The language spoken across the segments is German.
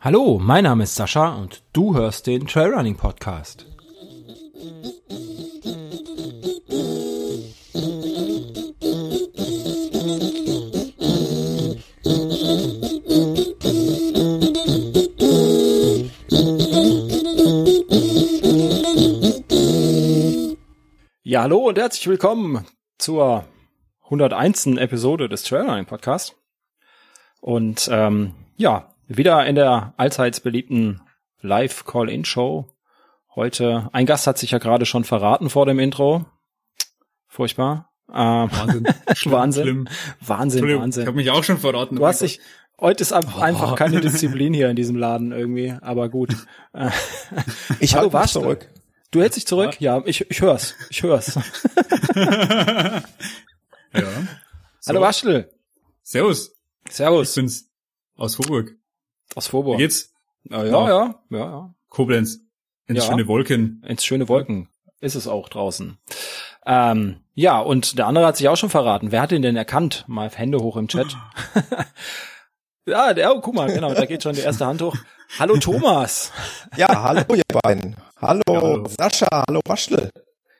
Hallo, mein Name ist Sascha und du hörst den Trailrunning Podcast. Ja, hallo und herzlich willkommen zur 101. Episode des Trailrunning Podcast. Und ähm, ja, wieder in der allseits beliebten Live-Call-In-Show. Heute, ein Gast hat sich ja gerade schon verraten vor dem Intro. Furchtbar. Ähm, Wahnsinn. Schlimm, Wahnsinn. Schlimm. Wahnsinn, Wahnsinn. Ich habe mich auch schon verraten. Du hast dich, heute ist ab- Oh. einfach keine Disziplin hier in diesem Laden irgendwie, aber gut. Ich halte mich was? zurück. Du hältst dich zurück? Ja, ich, ich hör's. Ich hör's. ja. So. Hallo Waschel. Servus. Ich Servus. bin's. Aus Vorburg. Aus Wie Vorburg. geht's? Ja, ja, ja, ja, ja. Koblenz. Ins Ja. schöne Wolken. Ins schöne Wolken ist es auch draußen. Ähm, ja, und der andere hat sich auch schon verraten. Wer hat ihn denn erkannt? Mal Hände hoch im Chat. ja, der, oh, guck mal, genau, da geht schon die erste Hand hoch. Hallo Thomas. Ja, hallo ihr beiden. Hallo, Ja, hallo. Sascha, hallo Waschel.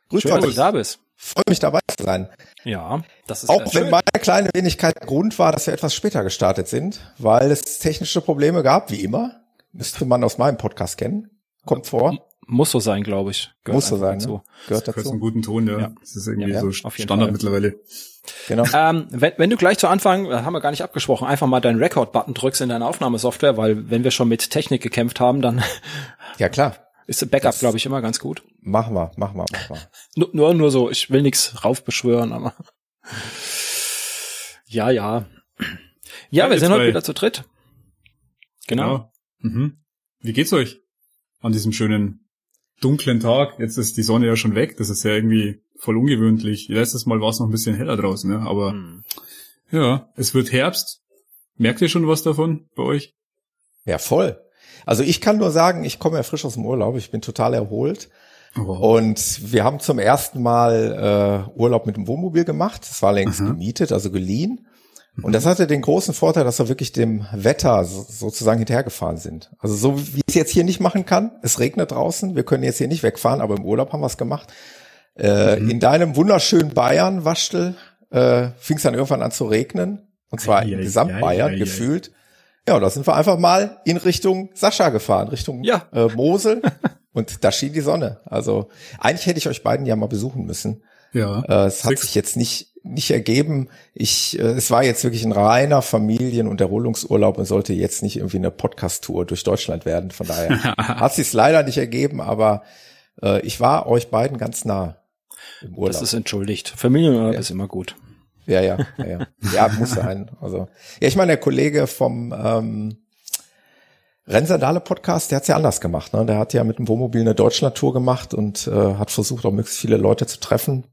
Grüß Schön, dass du da bist. Freue mich dabei zu sein. Ja, das ist Auch wenn meine kleine Wenigkeit Grund war, dass wir etwas später gestartet sind, weil es technische Probleme gab, wie immer. Müsste man aus meinem Podcast kennen. Kommt vor. Muss so sein, glaube ich. Gehört Muss so sein. dazu. Ne? Gehört Gehört zum dazu. guten Ton, ja. Ja. Das ist irgendwie Ja, so auf jeden Standard Fall. mittlerweile. Genau. Ähm, wenn, wenn du gleich zu Anfang, das haben wir gar nicht abgesprochen, einfach mal deinen Record-Button drückst in deiner Aufnahmesoftware, weil wenn wir schon mit Technik gekämpft haben, dann Ja klar. Ist ein Backup, glaube ich, immer ganz gut. Machen wir, machen wir, machen wir. Nur, nur, nur so, ich will nichts raufbeschwören, aber ja, ja. Ja, Ja, wir sind heute wieder zu dritt. Genau. Mhm. Wie geht's euch an diesem schönen dunklen Tag? Jetzt ist die Sonne ja schon weg. Das ist ja irgendwie voll ungewöhnlich. Letztes Mal war es noch ein bisschen heller draußen, ja. Aber Hm. ja, es wird Herbst. Merkt ihr schon was davon bei euch? Ja, voll. Also ich kann nur sagen, ich komme ja frisch aus dem Urlaub. Ich bin total erholt. Oh. Und wir haben zum ersten Mal äh, Urlaub mit dem Wohnmobil gemacht. Das war längst Mhm. gemietet, also geliehen. Und das hatte den großen Vorteil, dass wir wirklich dem Wetter so, sozusagen hinterhergefahren sind. Also so wie ich es jetzt hier nicht machen kann. Es regnet draußen. Wir können jetzt hier nicht wegfahren, aber im Urlaub haben wir es gemacht. Äh, Mhm. In deinem wunderschönen Bayern, Waschtel, äh, fing es dann irgendwann an zu regnen. Und zwar Ei, in ei, Gesamtbayern ei, ei, ei. gefühlt. Ja, und da sind wir einfach mal in Richtung Sascha gefahren, Richtung Ja. äh, Mosel. und da schien die Sonne. Also eigentlich hätte ich euch beiden ja mal besuchen müssen. Ja. Äh, es hat Six. sich jetzt nicht nicht ergeben. Ich, äh, es war jetzt wirklich ein reiner Familien- und Erholungsurlaub und sollte jetzt nicht irgendwie eine Podcast-Tour durch Deutschland werden. Von daher hat sich leider nicht ergeben, aber äh, ich war euch beiden ganz nah im Urlaub. Das ist entschuldigt. Familienurlaub Ja. ist immer gut. Ja, ja, ja, ja. Ja, muss sein. Also, ja, ich meine, der Kollege vom ähm, Rennsandale Podcast, der hat's ja anders gemacht. Ne? Der hat ja mit dem Wohnmobil eine Deutschland-Tour gemacht und äh, hat versucht, auch möglichst viele Leute zu treffen.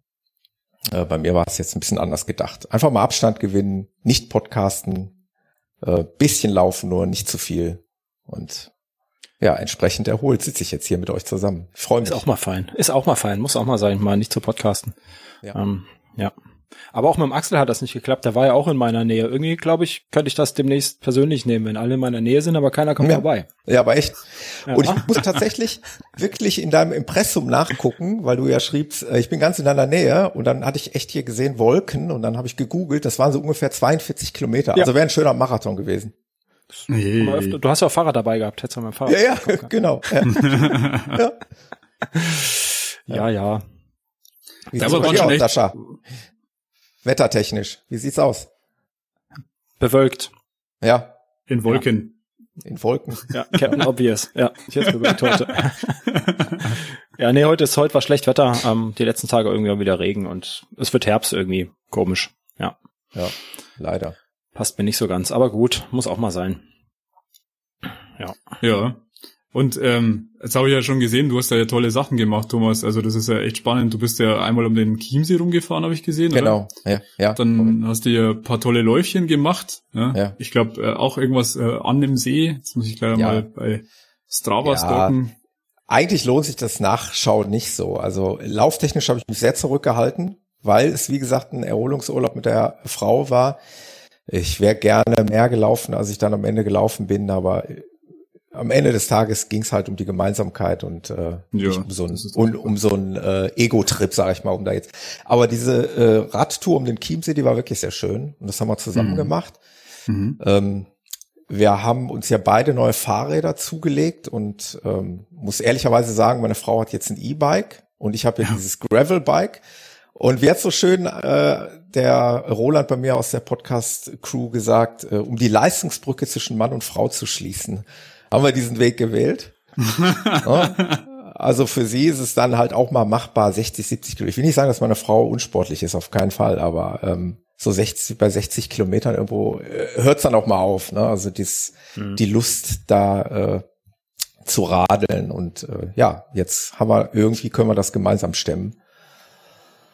Äh, bei mir war es jetzt ein bisschen anders gedacht. Einfach mal Abstand gewinnen, nicht podcasten, äh, bisschen laufen nur, nicht zu viel. Und ja, entsprechend erholt sitze ich jetzt hier mit euch zusammen. Ich freue mich. Ist auch mal fein. Ist auch mal fein. Muss auch mal sein, mal nicht zu podcasten. Ja. Ähm, ja. Aber auch mit dem Axel hat das nicht geklappt. Der war ja auch in meiner Nähe. Irgendwie, glaube ich, könnte ich das demnächst persönlich nehmen, wenn alle in meiner Nähe sind, aber keiner kommt Ja. vorbei. Ja, aber echt. Ja. Und ich muss tatsächlich wirklich in deinem Impressum nachgucken, weil du ja schriebst, äh, ich bin ganz in deiner Nähe und dann hatte ich echt hier gesehen Wolken und dann habe ich gegoogelt, das waren so ungefähr 42 Kilometer. Ja. Also wäre ein schöner Marathon gewesen. Nee. Du hast ja auch Fahrrad dabei gehabt. Hättest du mal ein Fahrrad. Ja, ja, genau. Ja. ja. Ja, ja. Wie aber waren schon echt-? Wettertechnisch. Wie sieht's aus? Bewölkt. Ja, In Wolken. in Wolken. Ja, Captain Obvious. Ja, ich jetzt bewölkt heute. ja, nee, heute ist heute war schlecht Wetter. Ähm, die letzten Tage irgendwie wieder Regen und es wird Herbst irgendwie. Komisch. Ja, Ja, leider. passt mir nicht so ganz. Aber gut, muss auch mal sein. Ja. Und ähm, jetzt habe ich ja schon gesehen, du hast da ja tolle Sachen gemacht, Thomas. Also das ist ja echt spannend. Du bist ja einmal um den Chiemsee rumgefahren, habe ich gesehen. Oder? Genau. Ja, ja. Dann hast du ja ein paar tolle Läufchen gemacht. Ja. Ja. Ich glaube äh, auch irgendwas äh, an dem See. Jetzt muss ich gleich Ja. mal bei Strava Ja. stalken. Eigentlich lohnt sich das Nachschauen nicht so. Also lauftechnisch habe ich mich sehr zurückgehalten, weil es, wie gesagt, ein Erholungsurlaub mit der Frau war. Ich wäre gerne mehr gelaufen, als ich dann am Ende gelaufen bin, aber am Ende des Tages ging es halt um die Gemeinsamkeit und äh, ja, um so ein, um, um so äh, Ego-Trip, sag ich mal, um da jetzt. Aber diese äh, Radtour um den Chiemsee, die war wirklich sehr schön und das haben wir zusammen mhm. gemacht. Mhm. Ähm, wir haben uns ja beide neue Fahrräder zugelegt und ähm, muss ehrlicherweise sagen, meine Frau hat jetzt ein E-Bike und ich habe ja, ja dieses Gravel-Bike. Und wie hat so schön äh, der Roland bei mir aus der Podcast-Crew gesagt, äh, um die Leistungsbrücke zwischen Mann und Frau zu schließen haben wir diesen Weg gewählt. Also für sie ist es dann halt auch mal machbar, 60, 70 Kilometer. Ich will nicht sagen, dass meine Frau unsportlich ist, auf keinen Fall, aber ähm, so 60, bei 60 Kilometern irgendwo äh, hört es dann auch mal auf. Ne? Also dies, mhm. die Lust da äh, zu radeln und äh, ja, jetzt haben wir irgendwie können wir das gemeinsam stemmen.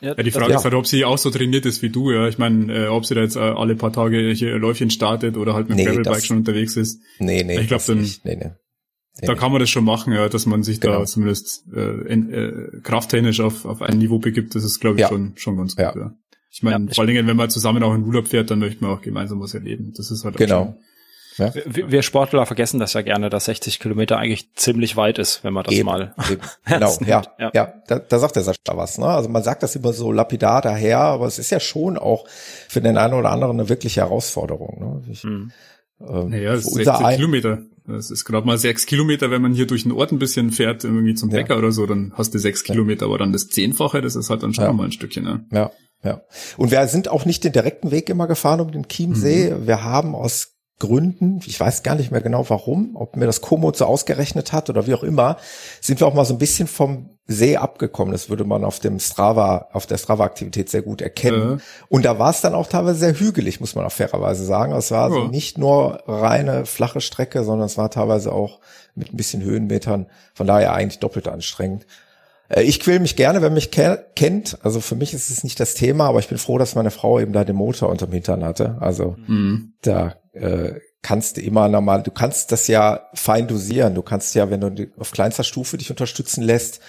Ja, ja, die Frage das, ist halt, ob sie auch so trainiert ist wie du, ja. Ich meine, äh, ob sie da jetzt äh, alle paar Tage hier Läufchen startet oder halt mit dem nee, Gravelbike schon unterwegs ist. Nee, nee. Ich glaube, dann, nee, nee. Nee, da kann man das schon machen, ja, dass man sich genau. da zumindest äh, in, äh, krafttechnisch auf, auf ein Niveau begibt. Das ist, glaube ich, ja. schon, schon ganz gut. Ja. ja. Ich meine, ja, vor allen Dingen, wenn man zusammen auch in Urlaub fährt, dann möchte man auch gemeinsam was erleben. Das ist halt genau. Schon, ja. Wir, Sportler vergessen das ja gerne, dass 60 Kilometer eigentlich ziemlich weit ist, wenn man das eben, mal. Eben. genau, ja, ja, ja. Da, da sagt der Sascha was. Ne? Also man sagt das immer so lapidar daher, aber es ist ja schon auch für den einen oder anderen eine wirkliche Herausforderung. Ne? Ich, mhm. ähm, naja, das ist 60 Kilometer. Das ist gerade mal sechs Kilometer, wenn man hier durch den Ort ein bisschen fährt, irgendwie zum Bäcker ja. oder so, dann hast du sechs Kilometer, aber dann das Zehnfache, das ist halt dann schon ja. mal ein Stückchen. Ne? Ja, ja. Und wir sind auch nicht den direkten Weg immer gefahren um den Chiemsee. Mhm. Wir haben aus Gründen, ich weiß gar nicht mehr genau warum, ob mir das Komoot so ausgerechnet hat oder wie auch immer, sind wir auch mal so ein bisschen vom See abgekommen. Das würde man auf dem Strava, auf der Strava-Aktivität sehr gut erkennen. Mhm. Und da war es dann auch teilweise sehr hügelig, muss man auch fairerweise sagen. Es war also nicht nur reine flache Strecke, sondern es war teilweise auch mit ein bisschen Höhenmetern. Von daher eigentlich doppelt anstrengend. Äh, ich quäl mich gerne, wer mich kennt. Also für mich ist es nicht das Thema, aber ich bin froh, dass meine Frau eben da den Motor unterm Hintern hatte. Also mhm. da äh, kannst du immer normal, du kannst das ja fein dosieren. Du kannst ja, wenn du auf kleinster Stufe dich unterstützen lässt,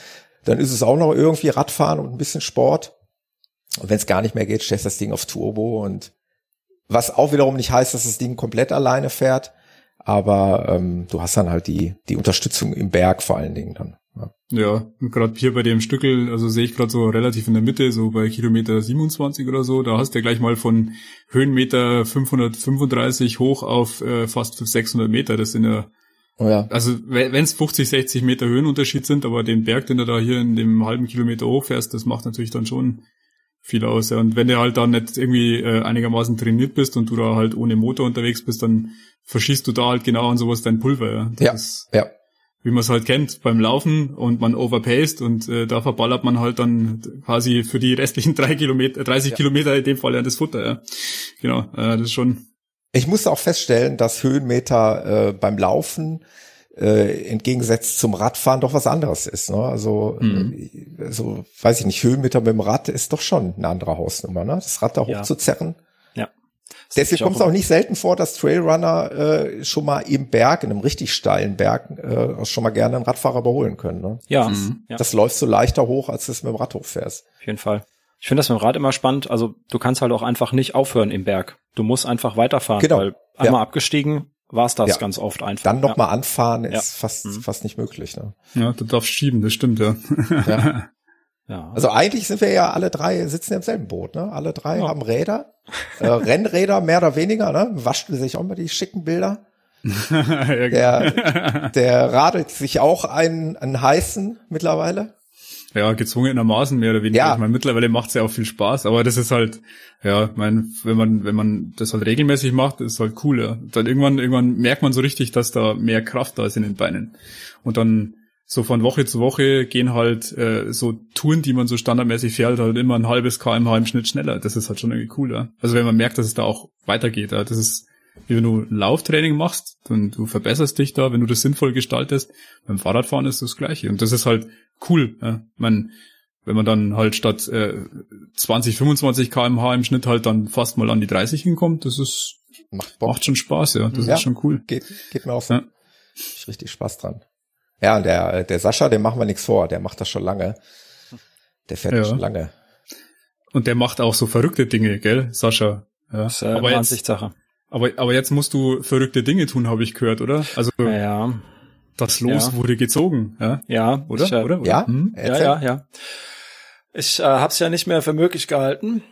dann ist es auch noch irgendwie Radfahren und ein bisschen Sport. Und wenn es gar nicht mehr geht, stellst du das Ding auf Turbo und was auch wiederum nicht heißt, dass das Ding komplett alleine fährt, aber ähm, du hast dann halt die die Unterstützung im Berg vor allen Dingen dann. Ja, gerade hier bei dem Stückel, also sehe ich gerade so relativ in der Mitte, so bei Kilometer 27 oder so, da hast du ja gleich mal von Höhenmeter 535 hoch auf äh, fast 600 Meter. Das sind ja, oh ja. also wenn es 50, 60 Meter Höhenunterschied sind, aber den Berg, den du da hier in dem halben Kilometer hochfährst, das macht natürlich dann schon viel aus. Ja. Und wenn du halt dann nicht irgendwie äh, einigermaßen trainiert bist und du da halt ohne Motor unterwegs bist, dann verschießt du da halt genau an sowas dein Pulver. Ja, das ja. Ja wie man es halt kennt beim Laufen und man overpaced und äh, da verballert man halt dann quasi für die restlichen drei Kilometer, 30 ja. Kilometer in dem Fall ja das Futter. Ja. Genau, äh, das ist schon. Ich musste auch feststellen, dass Höhenmeter äh, beim Laufen äh, entgegengesetzt zum Radfahren doch was anderes ist. Ne? Also, mhm. äh, so weiß ich nicht, Höhenmeter mit dem Rad ist doch schon eine andere Hausnummer. Ne? Das Rad da hochzuzerren. Ja. Deswegen kommt es auch nicht selten vor, dass Trailrunner äh, schon mal im Berg, in einem richtig steilen Berg, äh, schon mal gerne einen Radfahrer überholen können. Ne? Ja, mhm. ja. Das läufst du leichter hoch, als du es mit dem Rad hochfährst. Auf jeden Fall. Ich finde das mit dem Rad immer spannend. Also du kannst halt auch einfach nicht aufhören im Berg. Du musst einfach weiterfahren, genau. weil einmal ja. abgestiegen war es das ja. ganz oft einfach. Dann noch ja. mal anfahren ist fast mhm. fast nicht möglich. Ne? Ja, du darfst schieben, das stimmt ja. ja. Ja. Also eigentlich sind wir ja alle drei, sitzen im selben Boot, ne? Alle drei ja. haben Räder, äh, Rennräder mehr oder weniger, ne? Waschen sich auch mal die schicken Bilder. der, der radelt sich auch einen, einen heißen mittlerweile. Ja, gezwungenermaßen mehr oder weniger. Ja. Ich meine, mittlerweile macht es ja auch viel Spaß, aber das ist halt, ja, ich meine, wenn man, wenn man das halt regelmäßig macht, ist halt cool, ja. Dann irgendwann, irgendwann merkt man so richtig, dass da mehr Kraft da ist in den Beinen. Und dann so von Woche zu Woche gehen halt äh, so Touren, die man so standardmäßig fährt, halt immer ein halbes kmh im Schnitt schneller. Das ist halt schon irgendwie cooler. Also wenn man merkt, dass es da auch weitergeht. Ja. Das ist, wie wenn du Lauftraining machst, dann du verbesserst dich da, wenn du das sinnvoll gestaltest. Beim Fahrradfahren ist das Gleiche. Und das ist halt cool. Ja. Man, wenn man dann halt statt äh, 20, 25 kmh im Schnitt halt dann fast mal an die 30 hinkommt, das ist macht, macht schon Spaß, ja. Das ja, ist schon cool. Geht, geht mir auch so. Ja. Ich richtig Spaß dran. Ja, der, der Sascha, dem machen wir nichts vor, der macht das schon lange. Der fährt ja. schon lange. Und der macht auch so verrückte Dinge, gell, Sascha? Ja. Das ist äh, aber Ansichtssache. Aber, aber jetzt musst du verrückte Dinge tun, habe ich gehört, oder? Also ja. das Los ja. wurde gezogen, ja? Ja, oder? Ich, äh, oder? oder? Ja, hm? ja, ja, ja. Ich äh, habe es ja nicht mehr für möglich gehalten,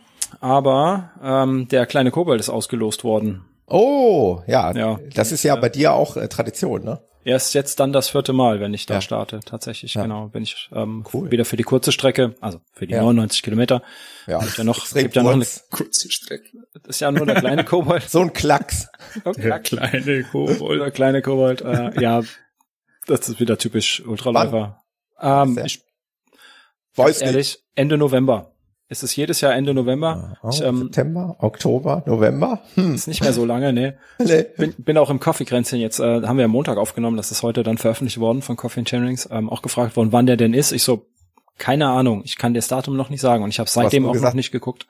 aber ähm, der kleine Kobold ist ausgelost worden. Oh, ja. ja. Das ist ja bei dir auch äh, Tradition, ne? Erst jetzt dann das vierte Mal, wenn ich da ja. starte. Tatsächlich, ja. genau. Bin ich ähm, cool. wieder für die kurze Strecke, also für die ja. 99 Kilometer. Ja, gibt ja noch, gibt ja noch eine kurze Strecke. Das ist ja nur der kleine Kobold. so ein Klacks. der Klacks. kleine Kobold. Der kleine Kobold. Äh, ja, das ist wieder typisch Ultraläufer. Ähm, ich, Weiß ehrlich, nicht. Ende November. Es ist jedes Jahr Ende November. Oh, ich, ähm, September, Oktober, November. Hm. Ist nicht mehr so lange, nee. nee. Bin, bin auch im Coffee-Kränzchen jetzt, äh, haben wir am Montag aufgenommen, das ist heute dann veröffentlicht worden von Coffee and Channings, ähm, auch gefragt worden, wann der denn ist. Ich so, keine Ahnung, ich kann das Datum noch nicht sagen und ich habe seitdem auch gesagt, noch nicht geguckt.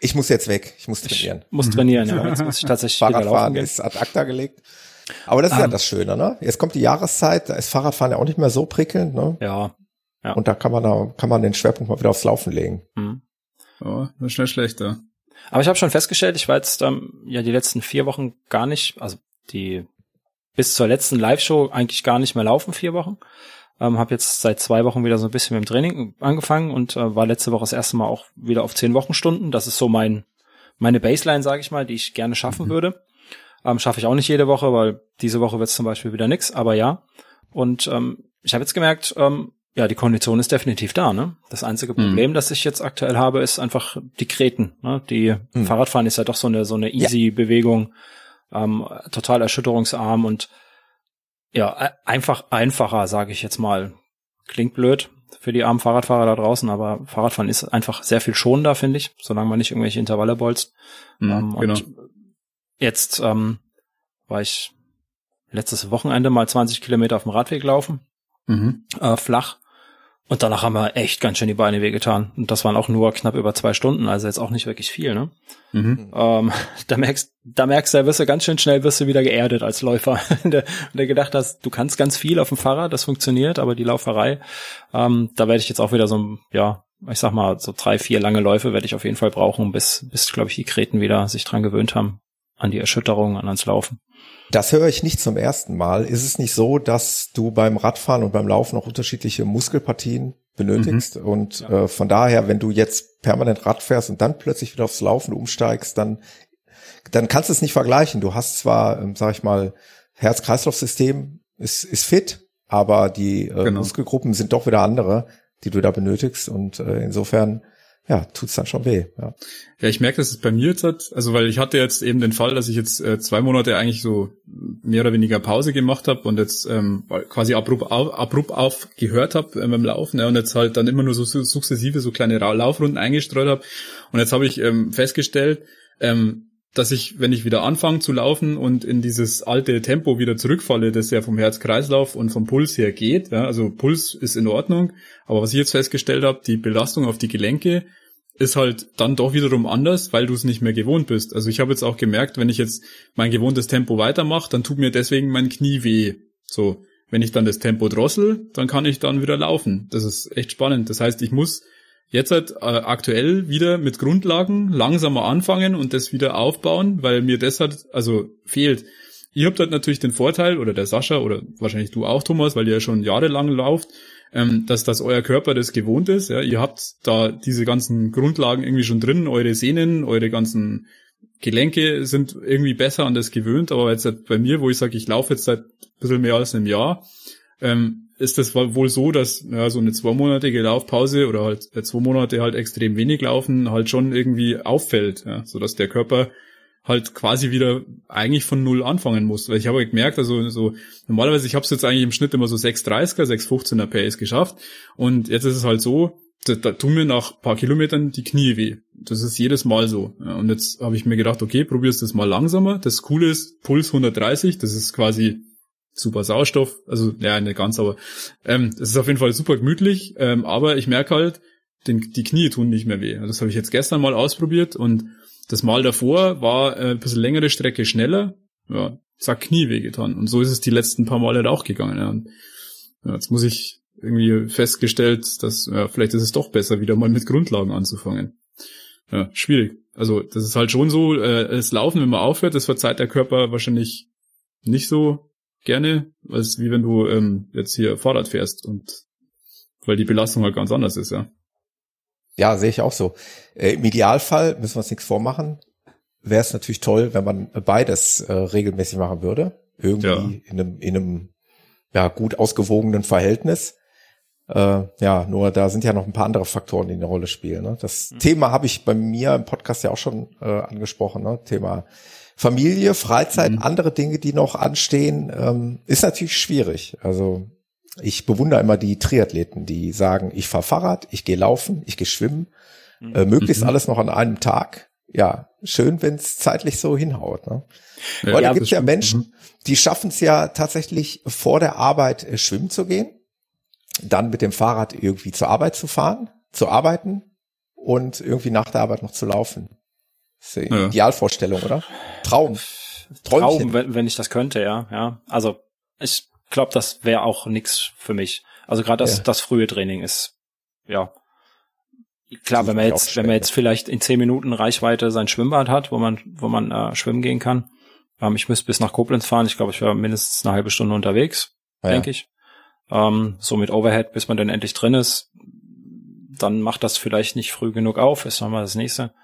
Ich muss jetzt weg, ich muss trainieren. Ich muss trainieren, ja. Jetzt muss ich tatsächlich Fahrradfahren ist ad acta gelegt. Aber das ist um, ja ähm. das Schöne, ne? Jetzt kommt die Jahreszeit, da ist Fahrradfahren ja auch nicht mehr so prickelnd, ne? Ja. ja. Und da kann man da kann man den Schwerpunkt mal wieder aufs Laufen legen. Mhm. Oh, das ist schnell schlechter. Aber ich habe schon festgestellt, ich war jetzt ähm, ja die letzten vier Wochen gar nicht, also die bis zur letzten Live-Show eigentlich gar nicht mehr laufen, vier Wochen. Ähm, habe jetzt seit zwei Wochen wieder so ein bisschen mit dem Training angefangen und äh, war letzte Woche das erste Mal auch wieder auf zehn Wochenstunden. Das ist so mein meine Baseline, sage ich mal, die ich gerne schaffen mhm. würde. Ähm, Schaffe ich auch nicht jede Woche, weil diese Woche wird es zum Beispiel wieder nix, aber ja. Und ähm, ich habe jetzt gemerkt, ähm, ja, die Kondition ist definitiv da. Ne? Das einzige Problem, mhm. das ich jetzt aktuell habe, ist einfach die Kreten. Ne? Die mhm. Fahrradfahren ist ja doch so eine so eine easy ja. Bewegung, ähm, total erschütterungsarm und ja einfach einfacher, sage ich jetzt mal. Klingt blöd für die armen Fahrradfahrer da draußen, aber Fahrradfahren ist einfach sehr viel schonender, finde ich, solange man nicht irgendwelche Intervalle bolzt. Mhm, ähm, genau. Und jetzt ähm, war ich letztes Wochenende mal 20 Kilometer auf dem Radweg laufen, mhm. äh, flach und danach haben wir echt ganz schön die Beine wehgetan. Und das waren auch nur knapp über zwei Stunden, also jetzt auch nicht wirklich viel, ne? Mhm. Ähm, da merkst, da merkst du, wirst du ganz schön schnell wirst du wieder geerdet als Läufer. der, der gedacht hast, du kannst ganz viel auf dem Fahrrad, das funktioniert, aber die Lauferei, ähm, da werde ich jetzt auch wieder so, ja, ich sag mal, so drei, vier lange Läufe werde ich auf jeden Fall brauchen, bis, bis, glaube ich, die Kreten wieder sich dran gewöhnt haben, an die Erschütterung, an ans Laufen. Das höre ich nicht zum ersten Mal. Ist es nicht so, dass du beim Radfahren und beim Laufen auch unterschiedliche Muskelpartien benötigst? Mhm. Und ja. äh, von daher, wenn du jetzt permanent Rad fährst und dann plötzlich wieder aufs Laufen umsteigst, dann, dann kannst du es nicht vergleichen. Du hast zwar, ähm, sag ich mal, Herz-Kreislauf-System ist, ist fit, aber die äh, genau. Muskelgruppen sind doch wieder andere, die du da benötigst. Und äh, insofern ja, tut's dann schon weh. Ja, ja ich merke, dass es bei mir jetzt hat, also weil ich hatte jetzt eben den Fall, dass ich jetzt äh, zwei Monate eigentlich so mehr oder weniger Pause gemacht habe und jetzt ähm, quasi abrupt, auf, abrupt aufgehört habe äh, beim Laufen ja, und jetzt halt dann immer nur so sukzessive so kleine Laufrunden eingestreut habe. Und jetzt habe ich ähm, festgestellt, ähm, dass ich, wenn ich wieder anfange zu laufen und in dieses alte Tempo wieder zurückfalle, das ja vom Herz-Kreislauf und vom Puls her geht, ja, also Puls ist in Ordnung, aber was ich jetzt festgestellt habe, die Belastung auf die Gelenke ist halt dann doch wiederum anders, weil du es nicht mehr gewohnt bist. Also ich habe jetzt auch gemerkt, wenn ich jetzt mein gewohntes Tempo weitermache, dann tut mir deswegen mein Knie weh. So, wenn ich dann das Tempo drossel, dann kann ich dann wieder laufen. Das ist echt spannend. Das heißt, ich muss jetzt halt äh, aktuell wieder mit Grundlagen langsamer anfangen und das wieder aufbauen, weil mir das halt also fehlt. Ihr habt halt natürlich den Vorteil, oder der Sascha, oder wahrscheinlich du auch, Thomas, weil ihr ja schon jahrelang lauft, ähm, dass, dass euer Körper das gewohnt ist. Ja? Ihr habt da diese ganzen Grundlagen irgendwie schon drin, eure Sehnen, eure ganzen Gelenke sind irgendwie besser an das gewöhnt, aber jetzt halt bei mir, wo ich sage, ich laufe jetzt seit ein bisschen mehr als einem Jahr, ähm, ist das wohl so, dass ja, so eine zweimonatige Laufpause oder halt äh, zwei Monate halt extrem wenig laufen halt schon irgendwie auffällt, ja, so dass der Körper halt quasi wieder eigentlich von null anfangen muss. Weil ich habe gemerkt, also so normalerweise, ich habe es jetzt eigentlich im Schnitt immer so 6,30er, 6,15er PS geschafft und jetzt ist es halt so, da, da tun mir nach paar Kilometern die Knie weh. Das ist jedes Mal so. Ja, und jetzt habe ich mir gedacht, okay, probierst das mal langsamer. Das Coole ist, Puls 130, das ist quasi super Sauerstoff, also ja, nicht ganz, aber ähm, das ist auf jeden Fall super gemütlich, ähm, aber ich merke halt, den, die Knie tun nicht mehr weh. Das habe ich jetzt gestern mal ausprobiert und das Mal davor war äh, ein bisschen längere Strecke schneller, ja, zack, Knie weh getan. Und so ist es die letzten paar Male auch gegangen. Ja. Und, ja, jetzt muss ich irgendwie festgestellt, dass ja, vielleicht ist es doch besser, wieder mal mit Grundlagen anzufangen. ja, schwierig. Also das ist halt schon so, äh, das Laufen, wenn man aufhört, das verzeiht der Körper wahrscheinlich nicht so gerne, als wie wenn du ähm, jetzt hier Fahrrad fährst und weil die Belastung halt ganz anders ist, ja. Ja, sehe ich auch so. Äh, Im Idealfall müssen wir uns nichts vormachen. Wäre es natürlich toll, wenn man beides äh, regelmäßig machen würde. Irgendwie ja. in einem, in einem ja, gut ausgewogenen Verhältnis. Äh, ja, nur da sind ja noch ein paar andere Faktoren, die eine Rolle spielen. Ne? Das mhm. Thema habe ich bei mir im Podcast ja auch schon äh, angesprochen. Ne? Thema Familie, Freizeit, mhm. andere Dinge, die noch anstehen, ähm, ist natürlich schwierig. Also ich bewundere immer die Triathleten, die sagen, ich fahre Fahrrad, ich gehe laufen, ich gehe schwimmen, mhm. äh, möglichst mhm. alles noch an einem Tag. Ja, schön, wenn es zeitlich so hinhaut. Ne? Ja, Heute gibt es ja Menschen, mhm. die schaffen es ja tatsächlich vor der Arbeit äh, schwimmen zu gehen dann mit dem Fahrrad irgendwie zur Arbeit zu fahren, zu arbeiten und irgendwie nach der Arbeit noch zu laufen. Das ist eine ja. Idealvorstellung, oder? Traum. Träumchen. Traum, wenn, wenn ich das könnte, ja, ja. Also ich glaube, das wäre auch nix für mich. Also gerade das, ja. das frühe Training ist, ja. Klar, wenn man jetzt, wenn man jetzt vielleicht in zehn Minuten Reichweite sein Schwimmbad hat, wo man, wo man äh, schwimmen gehen kann. Ähm, ich müsste bis nach Koblenz fahren. Ich glaube, ich wäre mindestens eine halbe Stunde unterwegs, ja. denke ich ähm, so mit Overhead, bis man dann endlich drin ist, dann macht das vielleicht nicht früh genug auf, ist nochmal das nächste.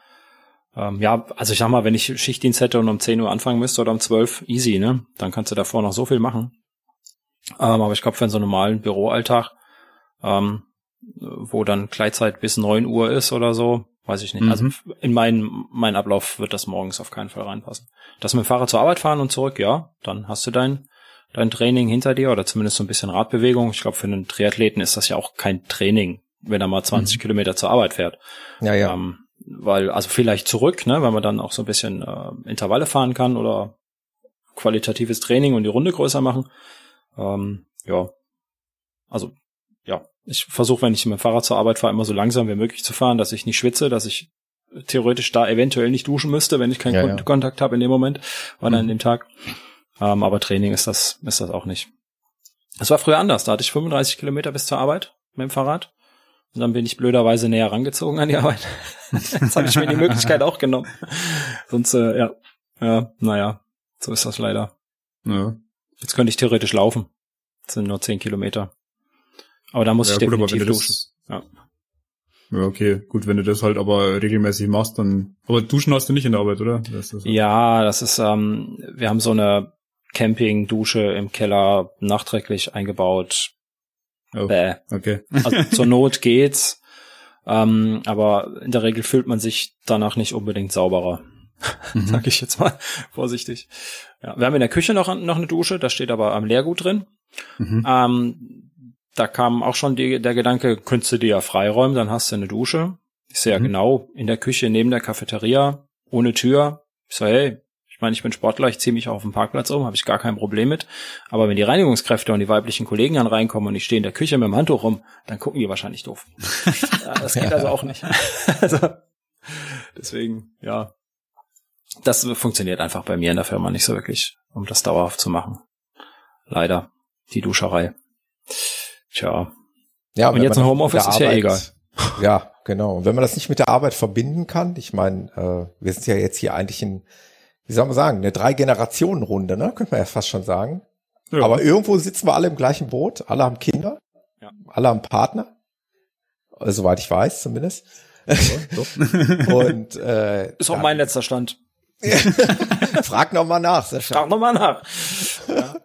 Ähm, ja, also ich sag mal, wenn ich Schichtdienst hätte und um 10 Uhr anfangen müsste oder um 12, easy, ne? Dann kannst du davor noch so viel machen. Ähm, aber ich glaube, für einen so normalen Büroalltag, ähm, wo dann Gleitzeit bis 9 Uhr ist oder so, weiß ich nicht. Also mhm. Also in meinen mein Ablauf wird das morgens auf keinen Fall reinpassen. Das mit dem Fahrrad zur Arbeit fahren und zurück, ja, dann hast du dein dein Training hinter dir oder zumindest so ein bisschen Radbewegung. Ich glaube, für einen Triathleten ist das ja auch kein Training, wenn er mal 20 mhm. Kilometer zur Arbeit fährt. Ja, ja. Ähm, weil, also vielleicht zurück, ne, weil man dann auch so ein bisschen äh, Intervalle fahren kann oder qualitatives Training und die Runde größer machen. Ähm, ja. Also, ja. Ich versuche, wenn ich mit dem Fahrrad zur Arbeit fahre, immer so langsam wie möglich zu fahren, dass ich nicht schwitze, dass ich theoretisch da eventuell nicht duschen müsste, wenn ich keinen ja, Kontakt ja. habe in dem Moment oder mhm. an dem Tag. Ähm, aber Training ist das, ist das auch nicht. Es war früher anders. Da hatte ich 35 Kilometer bis zur Arbeit mit dem Fahrrad. Und dann bin ich blöderweise näher rangezogen an die Arbeit. Jetzt habe ich mir die Möglichkeit auch genommen. Sonst, äh, ja, ja, naja, so ist das leider. Ja. Jetzt könnte ich theoretisch laufen. Das sind nur 10 Kilometer. Aber da muss ja, ich gut, definitiv duschen. Ja. Ja, okay, gut, wenn du das halt aber regelmäßig machst, dann. Aber duschen hast du nicht in der Arbeit, oder? Das das ja, das ist, ähm, wir haben so eine Camping-Dusche im Keller nachträglich eingebaut. Oh, Bäh. Okay. Also zur Not geht's. Ähm, aber in der Regel fühlt man sich danach nicht unbedingt sauberer. Mhm. Sag ich jetzt mal vorsichtig. Ja, wir haben in der Küche noch, noch eine Dusche, da steht aber am Leergut drin. Mhm. Ähm, da kam auch schon die, der Gedanke, könntest du dir ja freiräumen, dann hast du eine Dusche. Ich sehe ja mhm. genau in der Küche neben der Cafeteria, ohne Tür. Ich so, hey, ich meine, ich bin Sportler, ich ziehe mich auch auf dem Parkplatz um, habe ich gar kein Problem mit. Aber wenn die Reinigungskräfte und die weiblichen Kollegen dann reinkommen und ich stehe in der Küche mit dem Handtuch rum, dann gucken die wahrscheinlich doof. das geht also auch nicht. also, deswegen, ja. Das funktioniert einfach bei mir in der Firma nicht so wirklich, um das dauerhaft zu machen. Leider. Die Duscherei. Tja. Ja, und jetzt ein Homeoffice ist ja egal. Ja, genau. Und wenn man das nicht mit der Arbeit verbinden kann, ich meine, äh, wir sind ja jetzt hier eigentlich in wie soll man sagen, eine Drei-Generationen-Runde, ne? Könnte man ja fast schon sagen. Ja. Aber irgendwo sitzen wir alle im gleichen Boot, alle haben Kinder, ja. alle haben Partner, äh, soweit ich weiß zumindest. Ja, Und äh, ist auch mein letzter Stand. Frag noch mal nach. Sascha. Frag noch mal nach. Ja.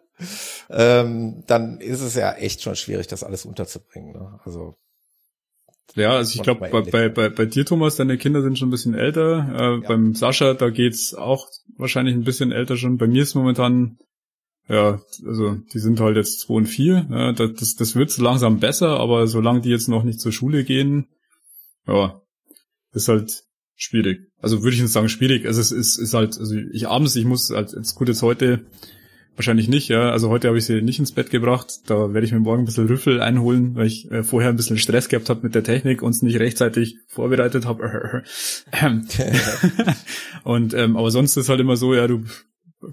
ähm, dann ist es ja echt schon schwierig, das alles unterzubringen. Ne? Also ja, also ich glaube, bei, bei, bei, bei dir, Thomas, deine Kinder sind schon ein bisschen älter. Äh, ja. Beim Sascha, da geht's auch wahrscheinlich ein bisschen älter schon. Bei mir ist momentan, ja, also die sind halt jetzt zwei und vier. Ja, das, das wird so langsam besser, aber solange die jetzt noch nicht zur Schule gehen, ja, ist halt schwierig. Also würde ich nicht sagen schwierig. Also es ist, ist halt, also ich abends, ich muss halt, jetzt gut jetzt heute Wahrscheinlich nicht, ja. Also heute habe ich sie nicht ins Bett gebracht. Da werde ich mir morgen ein bisschen Rüffel einholen, weil ich äh, vorher ein bisschen Stress gehabt habe mit der Technik und es nicht rechtzeitig vorbereitet habe. und ähm, aber sonst ist halt immer so, ja, du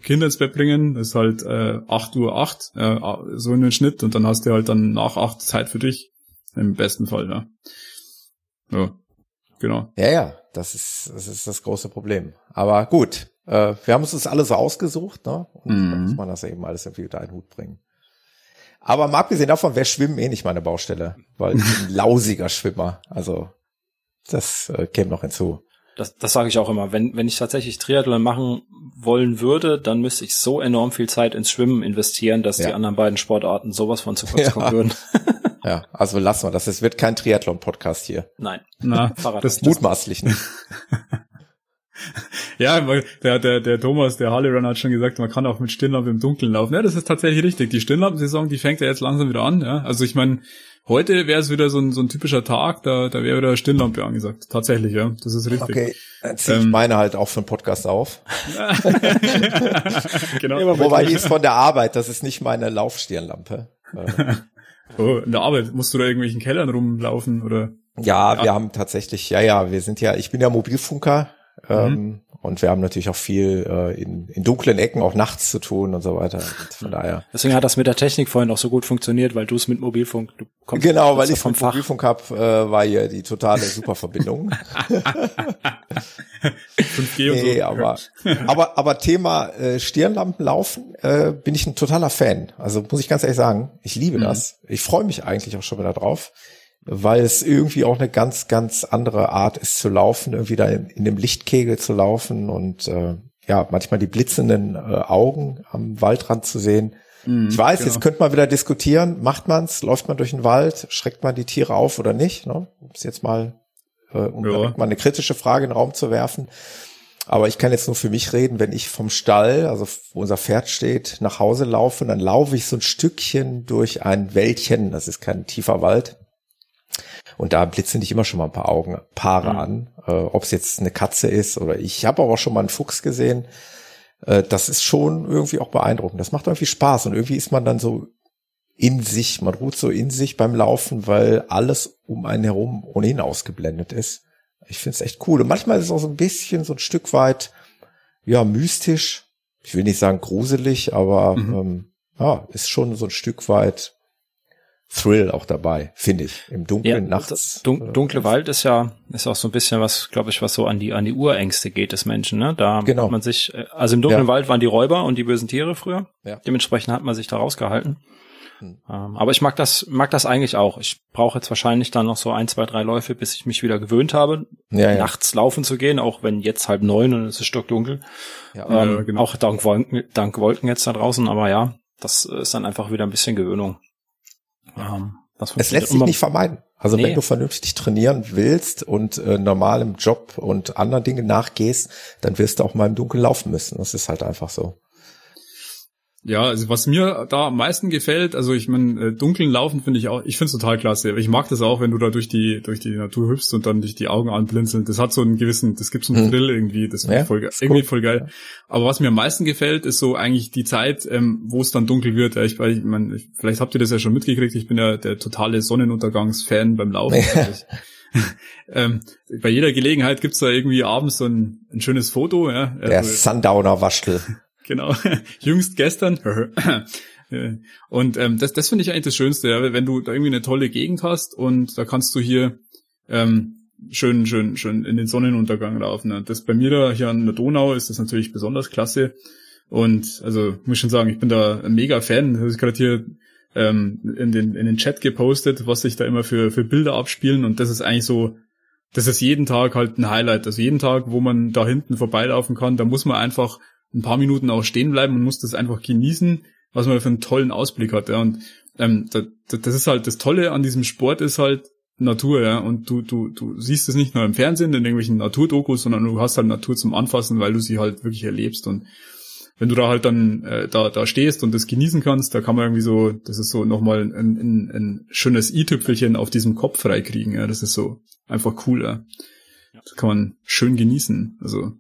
Kinder ins Bett bringen, ist halt äh, 8 Uhr 8, äh, so in den Schnitt und dann hast du halt dann nach 8 Zeit für dich. Im besten Fall, ja. Ja, genau. Ja, ja, das ist, das ist das große Problem. Aber gut, äh, wir haben uns das alles so ausgesucht, ne? Und mhm. dann muss man das eben alles irgendwie unter einen Hut bringen. Aber mal abgesehen davon wäre Schwimmen eh nicht meine Baustelle, weil ich bin ein lausiger Schwimmer. Also das äh, käme noch hinzu. Das, das sage ich auch immer. Wenn, wenn ich tatsächlich Triathlon machen wollen würde, dann müsste ich so enorm viel Zeit ins Schwimmen investieren, dass ja. die anderen beiden Sportarten sowas von zu kurz ja. kommen würden. ja, also lassen wir das. Es wird kein Triathlon-Podcast hier. Nein. Na, Fahrrad das mutmaßlich nicht. ja, der, der, der Thomas, der Harley Runner hat schon gesagt, man kann auch mit Stirnlampe im Dunkeln laufen. Ja, das ist tatsächlich richtig. Die Stirnlampensaison, die fängt ja jetzt langsam wieder an. Ja? Also ich meine, heute wäre es wieder so ein, so ein typischer Tag, da, da wäre wieder Stirnlampe angesagt. Tatsächlich, ja. Das ist richtig. Okay, dann ziehe ich ähm, meine halt auch für den Podcast auf. genau. Wobei die ist von der Arbeit, das ist nicht meine Laufstirnlampe. oh, in der Arbeit musst du da irgendwelchen Kellern rumlaufen oder? Ja, ja, wir haben tatsächlich, ja, ja, wir sind ja, ich bin ja Mobilfunker, Mhm. Ähm, und wir haben natürlich auch viel äh, in, in dunklen Ecken auch nachts zu tun und so weiter. Und von daher. Deswegen hat das mit der Technik vorhin auch so gut funktioniert, weil du es mit Mobilfunk, du kommst Genau, weil ich vom Fach. Mobilfunk hab, äh, war hier die totale Superverbindung. 5G und nee, so. aber, aber, aber Thema äh, Stirnlampen laufen, äh, bin ich ein totaler Fan. Also muss ich ganz ehrlich sagen, ich liebe mhm. das. Ich freue mich eigentlich auch schon wieder drauf weil es irgendwie auch eine ganz, ganz andere Art ist zu laufen, irgendwie da in, in dem Lichtkegel zu laufen und äh, ja, manchmal die blitzenden äh, Augen am Waldrand zu sehen. Mm, ich weiß, genau. jetzt könnte man wieder diskutieren, macht man's, läuft man durch den Wald, schreckt man die Tiere auf oder nicht, ne? Um es jetzt mal, äh, um ja. mal eine kritische Frage in den Raum zu werfen. Aber ich kann jetzt nur für mich reden, wenn ich vom Stall, also wo unser Pferd steht, nach Hause laufe, dann laufe ich so ein Stückchen durch ein Wäldchen, das ist kein tiefer Wald, und da blitzen dich immer schon mal ein paar Augenpaare mhm. an, äh, ob es jetzt eine Katze ist oder ich habe aber auch schon mal einen Fuchs gesehen. Äh, das ist schon irgendwie auch beeindruckend. Das macht irgendwie Spaß und irgendwie ist man dann so in sich, man ruht so in sich beim Laufen, weil alles um einen herum ohnehin ausgeblendet ist. Ich finde es echt cool. Und manchmal ist es auch so ein bisschen so ein Stück weit, ja, mystisch. Ich will nicht sagen gruselig, aber mhm. ähm, ja, ist schon so ein Stück weit Thrill auch dabei, finde ich. Im Dunkeln ja, nachts. Dun dunkle Wald ist ja ist auch so ein bisschen was, glaube ich, was so an die an die Urängste geht des Menschen. Ne? Da genau. hat man sich, äh, also im dunklen ja. Wald waren die Räuber und die bösen Tiere früher. Ja. Dementsprechend hat man sich da rausgehalten. Hm. Ähm, aber ich mag das mag das eigentlich auch. Ich brauche jetzt wahrscheinlich dann noch so ein, zwei, drei Läufe, bis ich mich wieder gewöhnt habe, ja, nachts laufen zu gehen, auch wenn jetzt halb neun und es ist stockdunkel. Ja, ähm, genau. Auch dank Wolken, dank Wolken jetzt da draußen. Aber ja, das ist dann einfach wieder ein bisschen Gewöhnung. Ähm, es lässt sich nicht vermeiden. Also nee. wenn du vernünftig trainieren willst und äh, normalem Job und anderen Dingen nachgehst, dann wirst du auch mal im Dunkeln laufen müssen. Das ist halt einfach so. Ja, also was mir da am meisten gefällt, also ich meine, äh, dunkeln laufen finde ich auch, ich finde es total klasse. Ich mag das auch, wenn du da durch die durch die Natur hüpfst und dann dich die Augen anblinzeln. Das hat so einen gewissen, das gibt so einen hm. Thrill irgendwie, das finde ja, ich voll, irgendwie cool. voll geil. Aber was mir am meisten gefällt, ist so eigentlich die Zeit, ähm, wo es dann dunkel wird. Ich, ich meine, vielleicht habt ihr das ja schon mitgekriegt. Ich bin ja der totale Sonnenuntergangsfan beim Laufen. Also ähm, bei jeder Gelegenheit gibt's da irgendwie abends so ein, ein schönes Foto. Ja, der also, Sundowner-Waschtel genau. Jüngst gestern. und ähm, das, das finde ich eigentlich das Schönste, ja, wenn du da irgendwie eine tolle Gegend hast und da kannst du hier ähm, schön, schön, schön in den Sonnenuntergang laufen. Und das bei mir da hier an der Donau ist das natürlich besonders klasse. Und also muss schon sagen, ich bin da ein mega Fan. Das habe ich gerade hier ähm, in, den, in den Chat gepostet, was sich da immer für, für Bilder abspielen. Und das ist eigentlich so, das ist jeden Tag halt ein Highlight. Also jeden Tag, wo man da hinten vorbeilaufen kann, da muss man einfach ein paar Minuten auch stehen bleiben und muss das einfach genießen, was man für einen tollen Ausblick hat. Ja. Und ähm, das, das ist halt das Tolle an diesem Sport ist halt Natur, ja. Und du, du, du siehst es nicht nur im Fernsehen, in irgendwelchen Naturdokus, sondern du hast halt Natur zum Anfassen, weil du sie halt wirklich erlebst. Und wenn du da halt dann äh, da, da stehst und das genießen kannst, da kann man irgendwie so, das ist so nochmal ein, ein, ein schönes i-Tüpfelchen auf diesem Kopf freikriegen. Ja. Das ist so einfach cool, ja. Das kann man schön genießen. Also,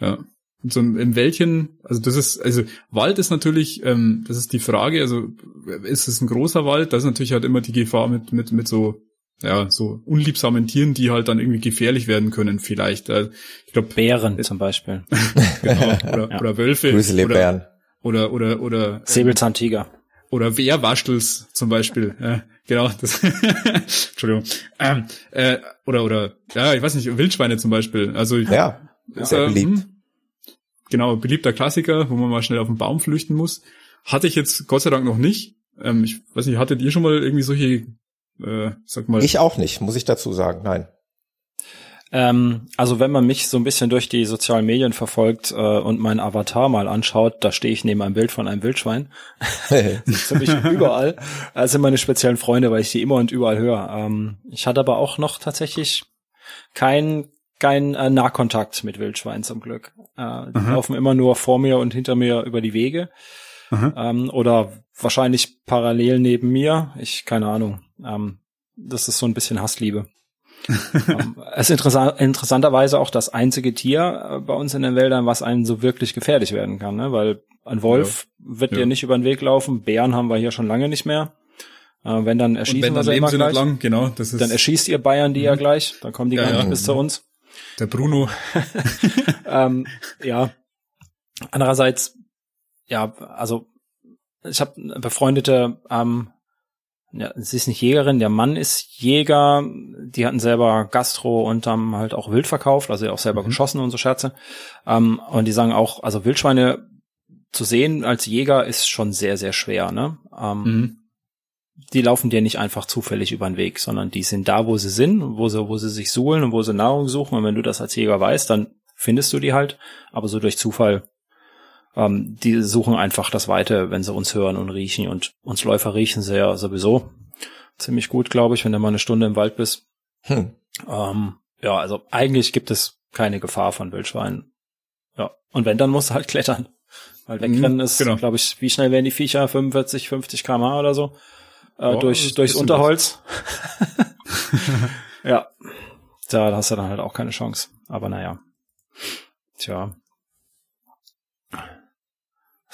ja so im Wäldchen, also das ist, also Wald ist natürlich, ähm, das ist die Frage, also ist es ein großer Wald, das ist natürlich halt immer die Gefahr mit, mit, mit so, ja, so unliebsamen Tieren, die halt dann irgendwie gefährlich werden können, vielleicht. Also, ich glaube Bären zum Beispiel. genau, oder, ja. oder Wölfe. Grizzlybären. Oder, oder, oder, oder Säbelzahntiger. oder Wehrwaschels zum Beispiel. Ja, genau. Das Entschuldigung. Ähm, äh, oder oder ja, ich weiß nicht, Wildschweine zum Beispiel. Also ja, sehr äh, beliebt. Hm, genau, beliebter Klassiker, wo man mal schnell auf den Baum flüchten muss. Hatte ich jetzt Gott sei Dank noch nicht. Ähm, ich weiß nicht, hattet ihr schon mal irgendwie solche, äh, sag mal. Ich auch nicht, muss ich dazu sagen, nein. Ähm, also wenn man mich so ein bisschen durch die sozialen Medien verfolgt äh, und meinen Avatar mal anschaut, da stehe ich neben einem Bild von einem Wildschwein. ziemlich überall. Das sind meine speziellen Freunde, weil ich die immer und überall höre. Ähm, ich hatte aber auch noch tatsächlich kein kein äh, Nahkontakt mit Wildschweinen zum Glück. Äh, die mhm. laufen immer nur vor mir und hinter mir über die Wege. Mhm. Ähm, oder wahrscheinlich parallel neben mir. Ich, keine Ahnung. Ähm, das ist so ein bisschen Hassliebe. ähm, es ist interessant, interessanterweise auch das einzige Tier äh, bei uns in den Wäldern, was einem so wirklich gefährlich werden kann, ne? weil ein Wolf ja. wird ja. dir nicht über den Weg laufen, Bären haben wir hier schon lange nicht mehr. Äh, wenn dann erschießen wenn, wir sie immer gleich. Lang, genau, das ist dann erschießt ihr Bayern die mhm. ja gleich, dann kommen die ja, gar nicht bis zu uns. Der Bruno. ähm, ja. Andererseits, ja, also ich habe befreundete, ähm, ja, sie ist nicht Jägerin, der Mann ist Jäger, die hatten selber Gastro und haben halt auch Wild verkauft, also auch selber mhm. geschossen und so Scherze. Ähm, und die sagen auch, also Wildschweine zu sehen als Jäger ist schon sehr, sehr schwer, ne? Ähm, mhm die laufen dir nicht einfach zufällig über den Weg, sondern die sind da, wo sie sind, wo sie, wo sie sich suhlen und wo sie Nahrung suchen. Und wenn du das als Jäger weißt, dann findest du die halt. Aber so durch Zufall, ähm, die suchen einfach das Weite, wenn sie uns hören und riechen. Und uns Läufer riechen sie ja sowieso ziemlich gut, glaube ich, wenn du mal eine Stunde im Wald bist. Hm. Ähm, ja, also eigentlich gibt es keine Gefahr von Wildschweinen. Ja. Und wenn, dann musst du halt klettern. Weil wegrennen mhm, ist, genau. glaube ich, wie schnell werden die Viecher? 45, 50 km/h oder so äh, oh, durch, durchs Unterholz. ja. Da hast du dann halt auch keine Chance. Aber naja. Tja.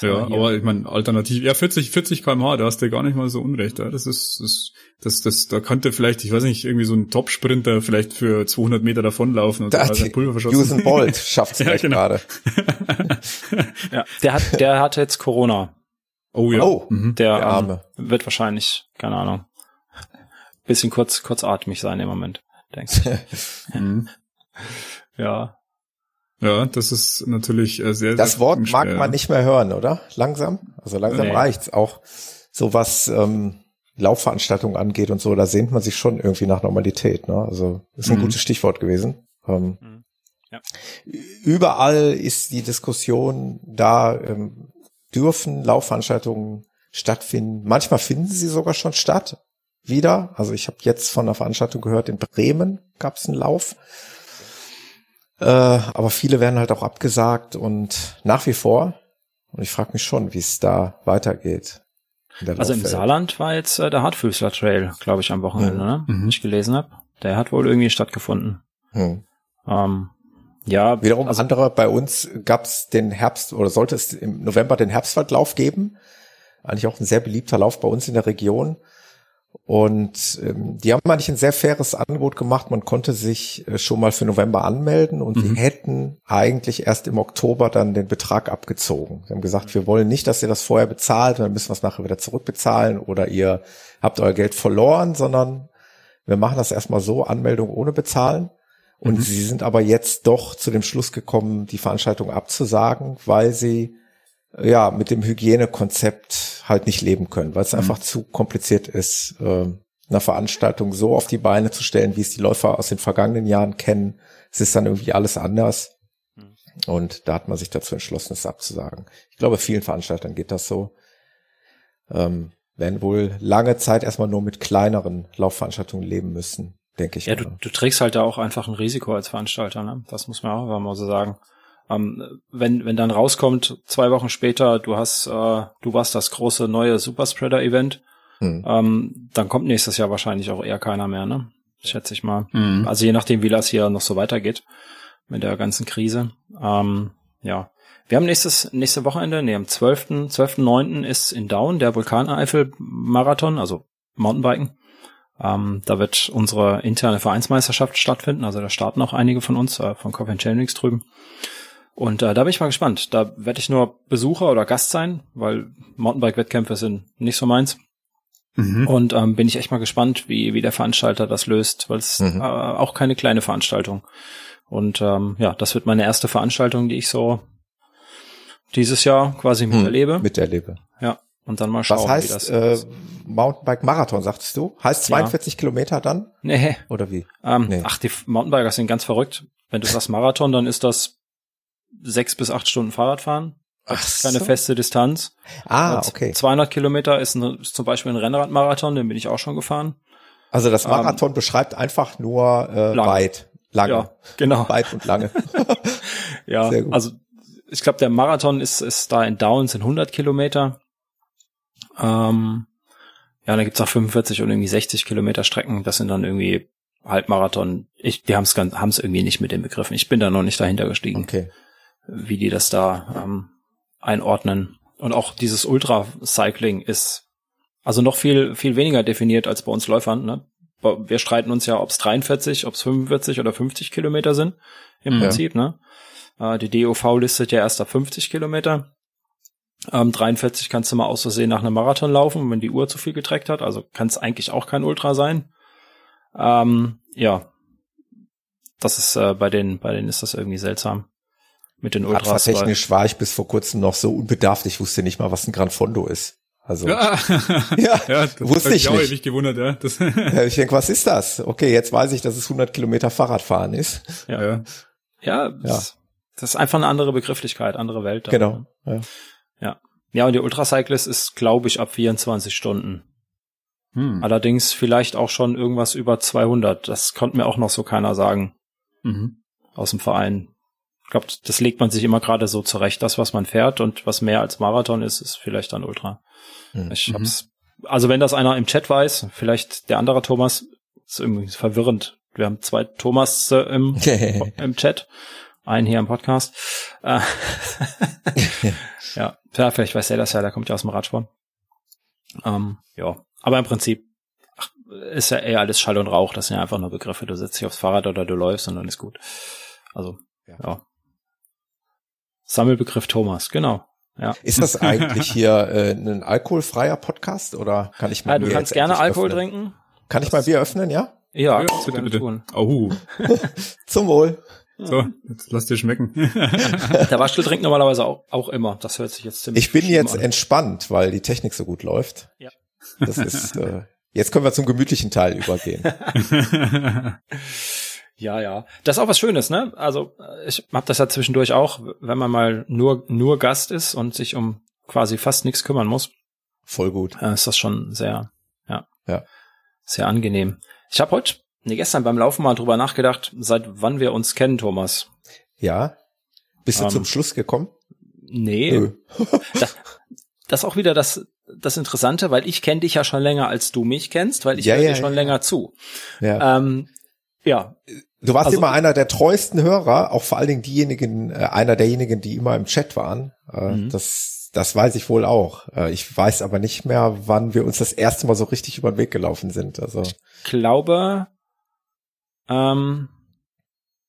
Ja, aber ich meine, alternativ, ja, 40, 40 kmh, da hast du gar nicht mal so unrecht. Ja. Das ist, das, das, das, da könnte vielleicht, ich weiß nicht, irgendwie so ein Top-Sprinter vielleicht für 200 Meter davonlaufen und da hat Pulver verschossen. Usain Bolt schafft's ja, genau. gerade. ja, der hat, der hat jetzt Corona. Oh ja. Oh, mhm. der, der ähm, wird wahrscheinlich, keine Ahnung, bisschen kurz, kurzatmig sein im Moment, denke ich. mhm. Ja. Ja, das ist natürlich äh, sehr, Das sehr Wort mag man nicht mehr hören, oder? Langsam? Also langsam nee. reicht's. Auch so was ähm, Laufveranstaltungen angeht und so, da sehnt man sich schon irgendwie nach Normalität. Ne? Also ist ein mhm. gutes Stichwort gewesen. Ähm, mhm. ja. Überall ist die Diskussion da, ähm, dürfen Laufveranstaltungen stattfinden. Manchmal finden sie sogar schon statt wieder. Also ich habe jetzt von einer Veranstaltung gehört, in Bremen gab es einen Lauf. Äh, aber viele werden halt auch abgesagt und nach wie vor, und ich frage mich schon, wie es da weitergeht. Also im Saarland war jetzt äh, der Hartfüßler Trail, glaube ich, am Wochenende, mhm. ne? Mhm. ich gelesen habe. Der hat wohl irgendwie stattgefunden. Mhm. Ähm, ja. Wiederum also, andere, bei uns gab es den Herbst oder sollte es im November den Herbstwaldlauf geben. Eigentlich auch ein sehr beliebter Lauf bei uns in der Region. Und ähm, die haben eigentlich ein sehr faires Angebot gemacht. Man konnte sich äh, schon mal für November anmelden und mhm. die hätten eigentlich erst im Oktober dann den Betrag abgezogen. Sie haben gesagt, wir wollen nicht, dass ihr das vorher bezahlt, dann müssen wir es nachher wieder zurückbezahlen oder ihr habt euer Geld verloren, sondern wir machen das erstmal so, Anmeldung ohne bezahlen. Und mhm. sie sind aber jetzt doch zu dem Schluss gekommen, die Veranstaltung abzusagen, weil sie ja mit dem Hygienekonzept halt nicht leben können, weil es mhm. einfach zu kompliziert ist, äh, eine Veranstaltung so auf die Beine zu stellen, wie es die Läufer aus den vergangenen Jahren kennen. Es ist dann irgendwie alles anders. Mhm. Und da hat man sich dazu entschlossen, es abzusagen. Ich glaube, vielen Veranstaltern geht das so. Ähm, werden wohl lange Zeit erstmal nur mit kleineren Laufveranstaltungen leben müssen denke ich. Ja, du, du trägst halt da auch einfach ein Risiko als Veranstalter, ne? Das muss man auch mal so sagen. Ähm, wenn, wenn dann rauskommt, zwei Wochen später, du hast, äh, du warst das große neue Superspreader-Event, hm. ähm, dann kommt nächstes Jahr wahrscheinlich auch eher keiner mehr, ne? Schätze ich mal. Hm. Also je nachdem, wie das hier noch so weitergeht mit der ganzen Krise. Ähm, ja. Wir haben nächstes, nächste Wochenende, nee, am 12., 12.9. ist in Down der Vulkaneifel-Marathon, also Mountainbiken. Ähm, da wird unsere interne Vereinsmeisterschaft stattfinden. Also da starten auch einige von uns, äh, von Coffee Chainrings drüben. Und äh, da bin ich mal gespannt. Da werde ich nur Besucher oder Gast sein, weil Mountainbike-Wettkämpfe sind nicht so meins. Mhm. Und ähm, bin ich echt mal gespannt, wie, wie der Veranstalter das löst, weil es mhm. äh, auch keine kleine Veranstaltung. Und ähm, ja, das wird meine erste Veranstaltung, die ich so dieses Jahr quasi miterlebe. Miterlebe. Und dann mal schauen, Was heißt, wie das äh, ist. Mountainbike Marathon, sagtest du? Heißt 42 ja. Kilometer dann? Nee. Oder wie? Ähm, nee. Ach, die Mountainbiker sind ganz verrückt. Wenn du sagst Marathon, dann ist das sechs bis acht Stunden Fahrradfahren. Ach so. Keine feste Distanz. Ah, okay. 200 Kilometer ist, ein, ist zum Beispiel ein Rennradmarathon, den bin ich auch schon gefahren. Also das ähm, Marathon ähm, beschreibt einfach nur äh, lang. weit, lange. Ja, genau. Weit und lange. ja, also ich glaube, der Marathon ist, ist da in Downs in 100 Kilometer. Ähm, ja, da gibt's auch 45 und irgendwie 60 Kilometer Strecken. Das sind dann irgendwie Halbmarathon. Ich, die haben es haben es irgendwie nicht mit den Begriffen. Ich bin da noch nicht dahinter gestiegen, okay. wie die das da ähm, einordnen. Und auch dieses Ultra-Cycling ist also noch viel viel weniger definiert als bei uns Läufern. Ne? Wir streiten uns ja, ob es 43, ob es 45 oder 50 Kilometer sind im ja. Prinzip. Ne? Äh, die DOV listet ja erst ab 50 Kilometer. Ähm, 43 kannst du mal aus Versehen nach einem Marathon laufen, wenn die Uhr zu viel getreckt hat. Also kann es eigentlich auch kein Ultra sein. Ähm, ja, das ist äh, bei denen, bei denen ist das irgendwie seltsam mit den Ultras. Technisch war ich bis vor kurzem noch so unbedarft. Ich wusste nicht mal, was ein Gran Fondo ist. Also ja, ja, ja das wusste ich, ich auch nicht. gewundert, ja. Das ich denke, was ist das? Okay, jetzt weiß ich, dass es 100 Kilometer Fahrradfahren ist. Ja, ja, ja, das, das ist einfach eine andere Begrifflichkeit, andere Welt. Genau. Ja. Ja, und die Ultracyclist ist, glaube ich, ab 24 Stunden. Hm. Allerdings vielleicht auch schon irgendwas über 200. Das konnte mir auch noch so keiner sagen mhm. aus dem Verein. Ich glaube, das legt man sich immer gerade so zurecht. Das, was man fährt und was mehr als Marathon ist, ist vielleicht dann Ultra. Mhm. Ich hab's, also wenn das einer im Chat weiß, vielleicht der andere Thomas, ist irgendwie verwirrend. Wir haben zwei Thomas äh, im, im Chat, einen hier im Podcast. Äh, ja, ja, vielleicht weiß er das ja, der kommt ja aus dem Radsport. Ähm, ja, aber im Prinzip ach, ist ja eher alles Schall und Rauch. Das sind ja einfach nur Begriffe. Du setzt dich aufs Fahrrad oder du läufst und dann ist gut. Also, ja. ja. Sammelbegriff Thomas, genau. Ja. Ist das eigentlich hier äh, ein alkoholfreier Podcast oder kann ich mal ja, Du kannst gerne Alkohol öffnen? trinken. Kann ich mal Bier öffnen, ja? Ja, ja bitte, bitte. Tun. Oh. Zum Wohl. So, jetzt lass dir schmecken. Der Waschel trinkt normalerweise auch, auch immer. Das hört sich jetzt ziemlich Ich bin jetzt an. entspannt, weil die Technik so gut läuft. Ja. Das ist, äh, jetzt können wir zum gemütlichen Teil übergehen. Ja, ja. Das ist auch was Schönes, ne? Also ich habe das ja zwischendurch auch, wenn man mal nur nur Gast ist und sich um quasi fast nichts kümmern muss. Voll gut. Äh, ist das schon sehr, ja, ja. sehr angenehm. Ich habe heute, nee, gestern beim Laufen mal drüber nachgedacht, seit wann wir uns kennen, Thomas. Ja. Bist du ähm, zum Schluss gekommen? Nee. das, das ist auch wieder das, das Interessante, weil ich kenne dich ja schon länger, als du mich kennst, weil ich ja, höre ja, dir schon ja. länger zu. Ja. Ähm, ja. Du warst also, immer einer der treuesten Hörer, auch vor allen Dingen diejenigen, äh, einer derjenigen, die immer im Chat waren. Äh, mhm. Das, das weiß ich wohl auch. Äh, ich weiß aber nicht mehr, wann wir uns das erste Mal so richtig über den Weg gelaufen sind. Also ich glaube, ähm,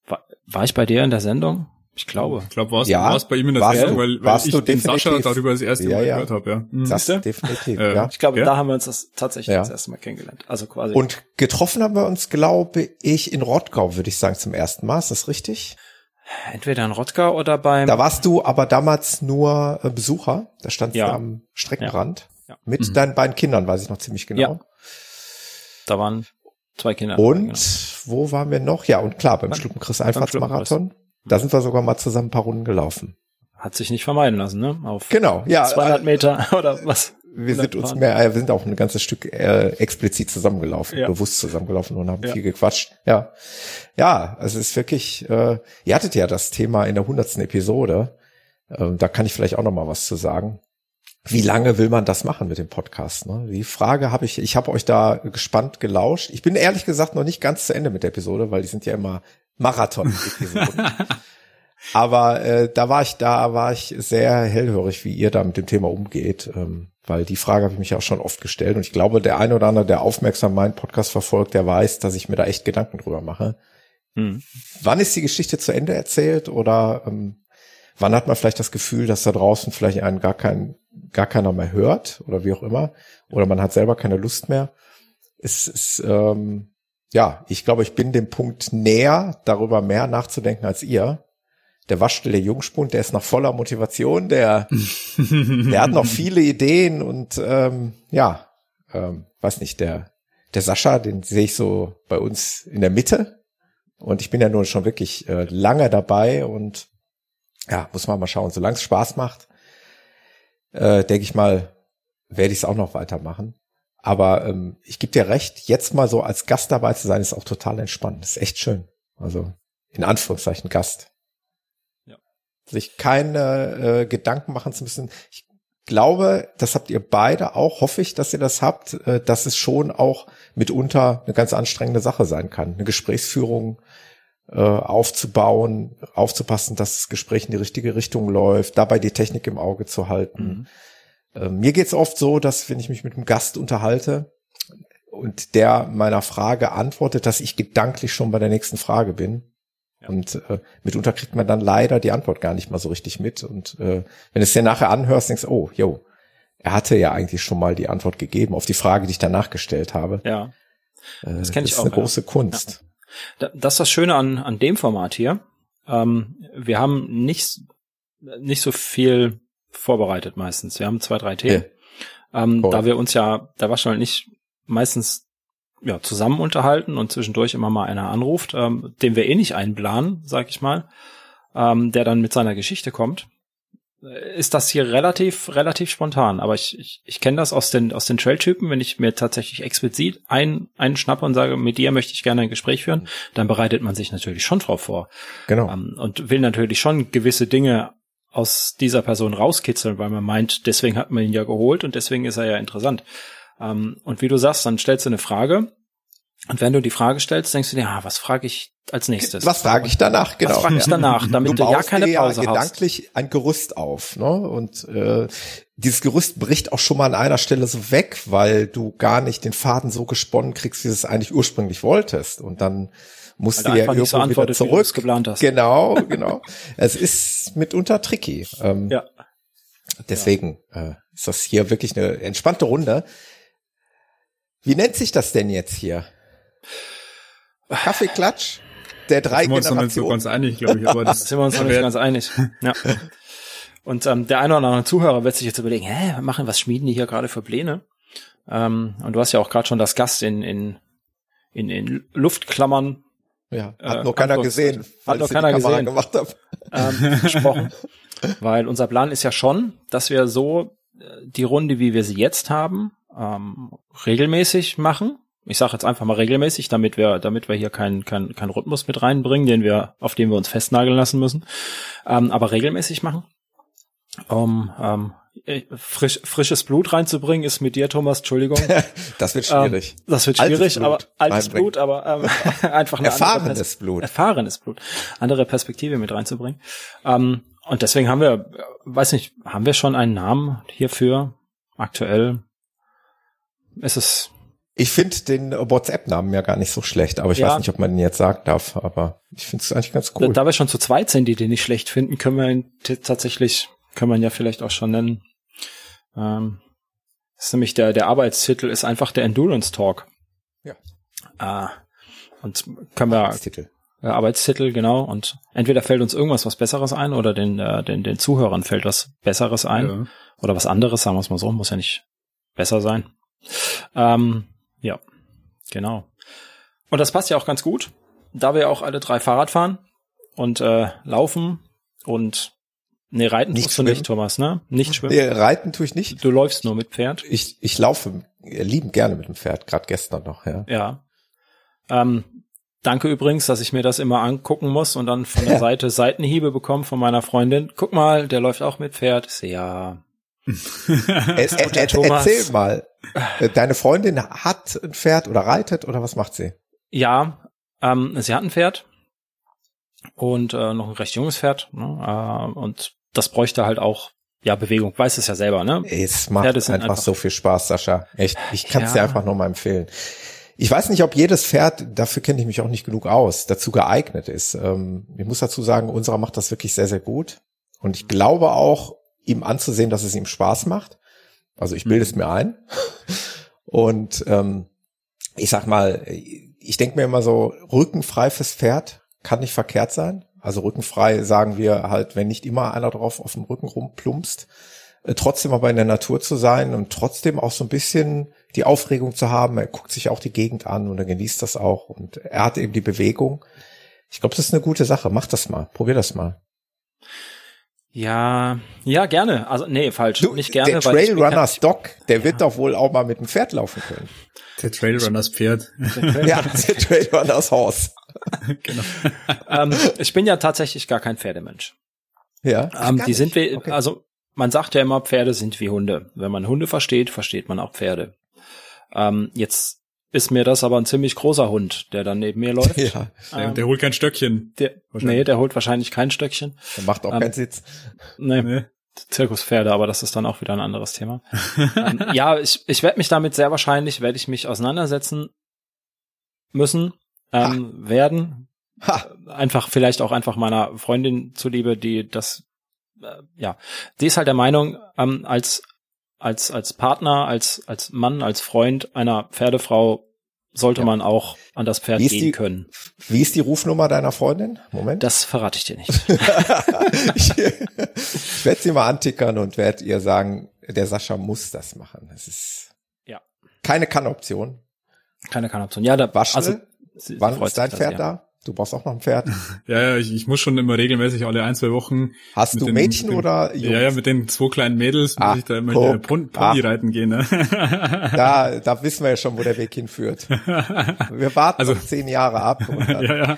war, war ich bei dir in der Sendung? Ich glaube. Ich glaube, warst ja, du warst bei ihm in der warst Sendung, du, weil, weil ich den Sascha darüber das erste ja, Mal ja. gehört habe. Ja. Mhm. Das definitiv, äh, ja. Ich glaube, ja. da haben wir uns das tatsächlich ja. das erste Mal kennengelernt. Also quasi. Und getroffen haben wir uns, glaube ich, in Rottgau, würde ich sagen, zum ersten Mal. Ist das richtig? Entweder in Rottgau oder beim... Da warst du aber damals nur äh, Besucher. Da standst ja. du am Streckenrand. Ja. Mit mhm. deinen beiden Kindern, weiß ich noch ziemlich genau. Ja. Da waren zwei Kinder. Und genau. wo waren wir noch? Ja, und klar, beim Schluppenkriss Einfahrtsmarathon. Da sind wir sogar mal zusammen ein paar Runden gelaufen. Hat sich nicht vermeiden lassen, ne? Auf genau, ja. 200 Meter oder was? Wir sind uns mehr, äh, wir sind auch ein ganzes Stück äh, explizit zusammengelaufen, ja. bewusst zusammengelaufen und haben ja. viel gequatscht. Ja, ja, also es ist wirklich. Äh, ihr hattet ja das Thema in der hundertsten Episode. Äh, da kann ich vielleicht auch noch mal was zu sagen. Wie lange will man das machen mit dem Podcast? Ne? Die Frage habe ich, ich habe euch da gespannt gelauscht. Ich bin ehrlich gesagt noch nicht ganz zu Ende mit der Episode, weil die sind ja immer Marathon-Episoden. Aber äh, da war ich, da war ich sehr hellhörig, wie ihr da mit dem Thema umgeht, ähm, weil die Frage habe ich mich auch schon oft gestellt und ich glaube, der eine oder andere, der aufmerksam meinen Podcast verfolgt, der weiß, dass ich mir da echt Gedanken drüber mache. Hm. Wann ist die Geschichte zu Ende erzählt oder ähm, Wann hat man vielleicht das Gefühl, dass da draußen vielleicht einen gar kein, gar keiner mehr hört oder wie auch immer? Oder man hat selber keine Lust mehr. Es ist, ähm, ja, ich glaube, ich bin dem Punkt näher, darüber mehr nachzudenken als ihr. Der Waschstelle Jungspund, der ist noch voller Motivation, der, der hat noch viele Ideen und ähm, ja, ähm, weiß nicht, der, der Sascha, den sehe ich so bei uns in der Mitte. Und ich bin ja nun schon wirklich äh, lange dabei und ja, muss man mal schauen. Solange es Spaß macht, äh, denke ich mal, werde ich es auch noch weitermachen. Aber ähm, ich gebe dir recht, jetzt mal so als Gast dabei zu sein, ist auch total entspannt. ist echt schön. Also in Anführungszeichen Gast. Ja. Sich keine äh, Gedanken machen zu müssen. Ich glaube, das habt ihr beide auch, hoffe ich, dass ihr das habt, äh, dass es schon auch mitunter eine ganz anstrengende Sache sein kann. Eine Gesprächsführung aufzubauen, aufzupassen, dass das Gespräch in die richtige Richtung läuft, dabei die Technik im Auge zu halten. Mhm. Äh, mir geht's oft so, dass wenn ich mich mit einem Gast unterhalte und der meiner Frage antwortet, dass ich gedanklich schon bei der nächsten Frage bin. Ja. Und äh, mitunter kriegt man dann leider die Antwort gar nicht mal so richtig mit. Und äh, wenn du es dir nachher anhörst, denkst du, oh, yo, er hatte ja eigentlich schon mal die Antwort gegeben auf die Frage, die ich danach gestellt habe. Ja. Äh, das kenne ich auch. Das ist eine ja. große Kunst. Ja. Das ist das Schöne an, an dem Format hier. Ähm, wir haben nicht, nicht so viel vorbereitet meistens. Wir haben zwei, drei Themen. Ja. Ähm, cool. Da wir uns ja, da war schon nicht meistens ja, zusammen unterhalten und zwischendurch immer mal einer anruft, ähm, den wir eh nicht einplanen, sag ich mal, ähm, der dann mit seiner Geschichte kommt ist das hier relativ, relativ spontan. Aber ich, ich, ich kenne das aus den, aus den Trail-Typen, wenn ich mir tatsächlich explizit einen, einen schnappe und sage, mit dir möchte ich gerne ein Gespräch führen, dann bereitet man sich natürlich schon drauf vor. Genau. Ähm, und will natürlich schon gewisse Dinge aus dieser Person rauskitzeln, weil man meint, deswegen hat man ihn ja geholt und deswegen ist er ja interessant. Ähm, und wie du sagst, dann stellst du eine Frage und wenn du die Frage stellst, denkst du dir, ah, was frage ich als nächstes? Was frage ich danach? Genau. Was frage ich danach, damit du, du ja keine Pause ja gedanklich ein Gerüst auf, ne? Und äh, dieses Gerüst bricht auch schon mal an einer Stelle so weg, weil du gar nicht den Faden so gesponnen kriegst, wie du es eigentlich ursprünglich wolltest. Und dann musst du ja irgendwo wieder zurück. geplant hast. Genau, genau. es ist mitunter tricky. Ähm, ja. Deswegen ja. Äh, ist das hier wirklich eine entspannte Runde. Wie nennt sich das denn jetzt hier? Kaffeeklatsch der drei sind wir uns. Sind wir uns ganz einig, glaube ich. Aber das sind wir uns noch nicht ganz einig. Ja. Und ähm, der eine oder andere Zuhörer wird sich jetzt überlegen, hä, machen, was schmieden die hier gerade für Pläne? Ähm, und du hast ja auch gerade schon das Gast in, in, in, in Luftklammern. Ja, hat äh, noch keiner gesehen, hat noch keiner gesehen, gemacht hab. Ähm, gesprochen. Weil unser Plan ist ja schon, dass wir so äh, die Runde, wie wir sie jetzt haben, ähm, regelmäßig machen ich sage jetzt einfach mal regelmäßig, damit wir, damit wir hier keinen kein, kein Rhythmus mit reinbringen, den wir, auf den wir uns festnageln lassen müssen, ähm, aber regelmäßig machen, um ähm, frisch, frisches Blut reinzubringen, ist mit dir, Thomas, Entschuldigung. das wird schwierig. Ähm, das wird schwierig, altes aber altes Blut, aber ähm, einfach ein erfahrenes Blut. Erfahrenes Blut. Andere Perspektive mit reinzubringen. Ähm, und deswegen haben wir, weiß nicht, haben wir schon einen Namen hierfür? Aktuell ist es ich finde den WhatsApp-Namen ja gar nicht so schlecht, aber ich ja. weiß nicht, ob man den jetzt sagen darf, aber ich finde es eigentlich ganz cool. Da, da wir schon zu zweit sind, die den nicht schlecht finden, können wir ihn tatsächlich, kann man ja vielleicht auch schon nennen. Ähm, ist nämlich der, der Arbeitstitel ist einfach der Endurance Talk. Ja. Äh, und können wir Arbeitstitel. Äh, Arbeitstitel, genau. Und entweder fällt uns irgendwas was Besseres ein oder den, äh, den, den Zuhörern fällt was Besseres ein. Ja. Oder was anderes, sagen wir es mal so, muss ja nicht besser sein. Ähm, ja, genau. Und das passt ja auch ganz gut, da wir auch alle drei Fahrrad fahren und äh, laufen und Nee, reiten nicht tust schwimmen. du nicht, Thomas, ne? Nicht schwimmen. Nee, reiten tue ich nicht. Du läufst nur mit Pferd. Ich, ich laufe lieben gerne mit dem Pferd, gerade gestern noch, ja. Ja. Ähm, danke übrigens, dass ich mir das immer angucken muss und dann von der Seite Seitenhiebe bekomme von meiner Freundin. Guck mal, der läuft auch mit Pferd. Ja. Er, er, erzähl mal. Äh, deine Freundin hat ein Pferd oder reitet oder was macht sie? Ja, ähm, sie hat ein Pferd und äh, noch ein recht junges Pferd. Ne? Äh, und das bräuchte halt auch ja Bewegung. Weiß es ja selber, ne? Es macht einfach, einfach, so viel Spaß, Sascha. Echt, ich kann es ja. dir einfach nur mal empfehlen. Ich weiß nicht, ob jedes Pferd, dafür kenne ich mich auch nicht genug aus, dazu geeignet ist. Ähm, ich muss dazu sagen, unserer macht das wirklich sehr, sehr gut. Und ich glaube auch, ihm anzusehen, dass es ihm Spaß macht. Also ich bilde es mir ein. Und ähm, ich sag mal, ich denke mir immer so, rückenfrei fürs Pferd kann nicht verkehrt sein. Also rückenfrei sagen wir halt, wenn nicht immer einer drauf auf dem Rücken rumplumpst, äh, trotzdem aber in der Natur zu sein und trotzdem auch so ein bisschen die Aufregung zu haben. Er guckt sich auch die Gegend an und er genießt das auch und er hat eben die Bewegung. Ich glaube, das ist eine gute Sache. Mach das mal. Probier das mal. Ja, ja, gerne. Also, nee, falsch. Du, nicht gerne. Der Trailrunners Doc, der ja. wird doch wohl auch mal mit dem Pferd laufen können. Der Trailrunners Pferd. ja, der Trailrunners Horse. genau. ähm, ich bin ja tatsächlich gar kein Pferdemensch. Ja. Ähm, die sind wie, okay. also man sagt ja immer, Pferde sind wie Hunde. Wenn man Hunde versteht, versteht man auch Pferde. Ähm, jetzt ist mir das aber ein ziemlich großer Hund, der dann neben mir läuft. Ja, der, ähm, der holt kein Stöckchen. Der, nee, der holt wahrscheinlich kein Stöckchen. Der macht auch ähm, keinen Sitz. Nee, nee. Zirkuspferde, aber das ist dann auch wieder ein anderes Thema. ähm, ja, ich, ich werde mich damit sehr wahrscheinlich, werde ich mich auseinandersetzen müssen, ähm, ha. werden. Ha. Einfach, vielleicht auch einfach meiner Freundin zuliebe, die das, äh, ja, die ist halt der Meinung, ähm, als als, als Partner, als, als Mann, als Freund einer Pferdefrau sollte ja. man auch an das Pferd gehen die, können. Wie ist die Rufnummer deiner Freundin? Moment. Das verrate ich dir nicht. ich, ich werde sie mal antickern und werde ihr sagen, der Sascha muss das machen. Es ist ja. keine Kann-Option. Keine Kann-Option. Ja, da, Waschel, also, wann ist dein Pferd da? Du brauchst auch noch ein Pferd. ja, ja, ich, ich muss schon immer regelmäßig alle ein, zwei Wochen. Hast du den, Mädchen den, oder Jungs? Ja, ja, mit den zwei kleinen Mädels muss ah, ich da immer guck, Pony ah. reiten gehen. Ne? da, da wissen wir ja schon, wo der Weg hinführt. Wir warten also, zehn Jahre ab. ja, ja.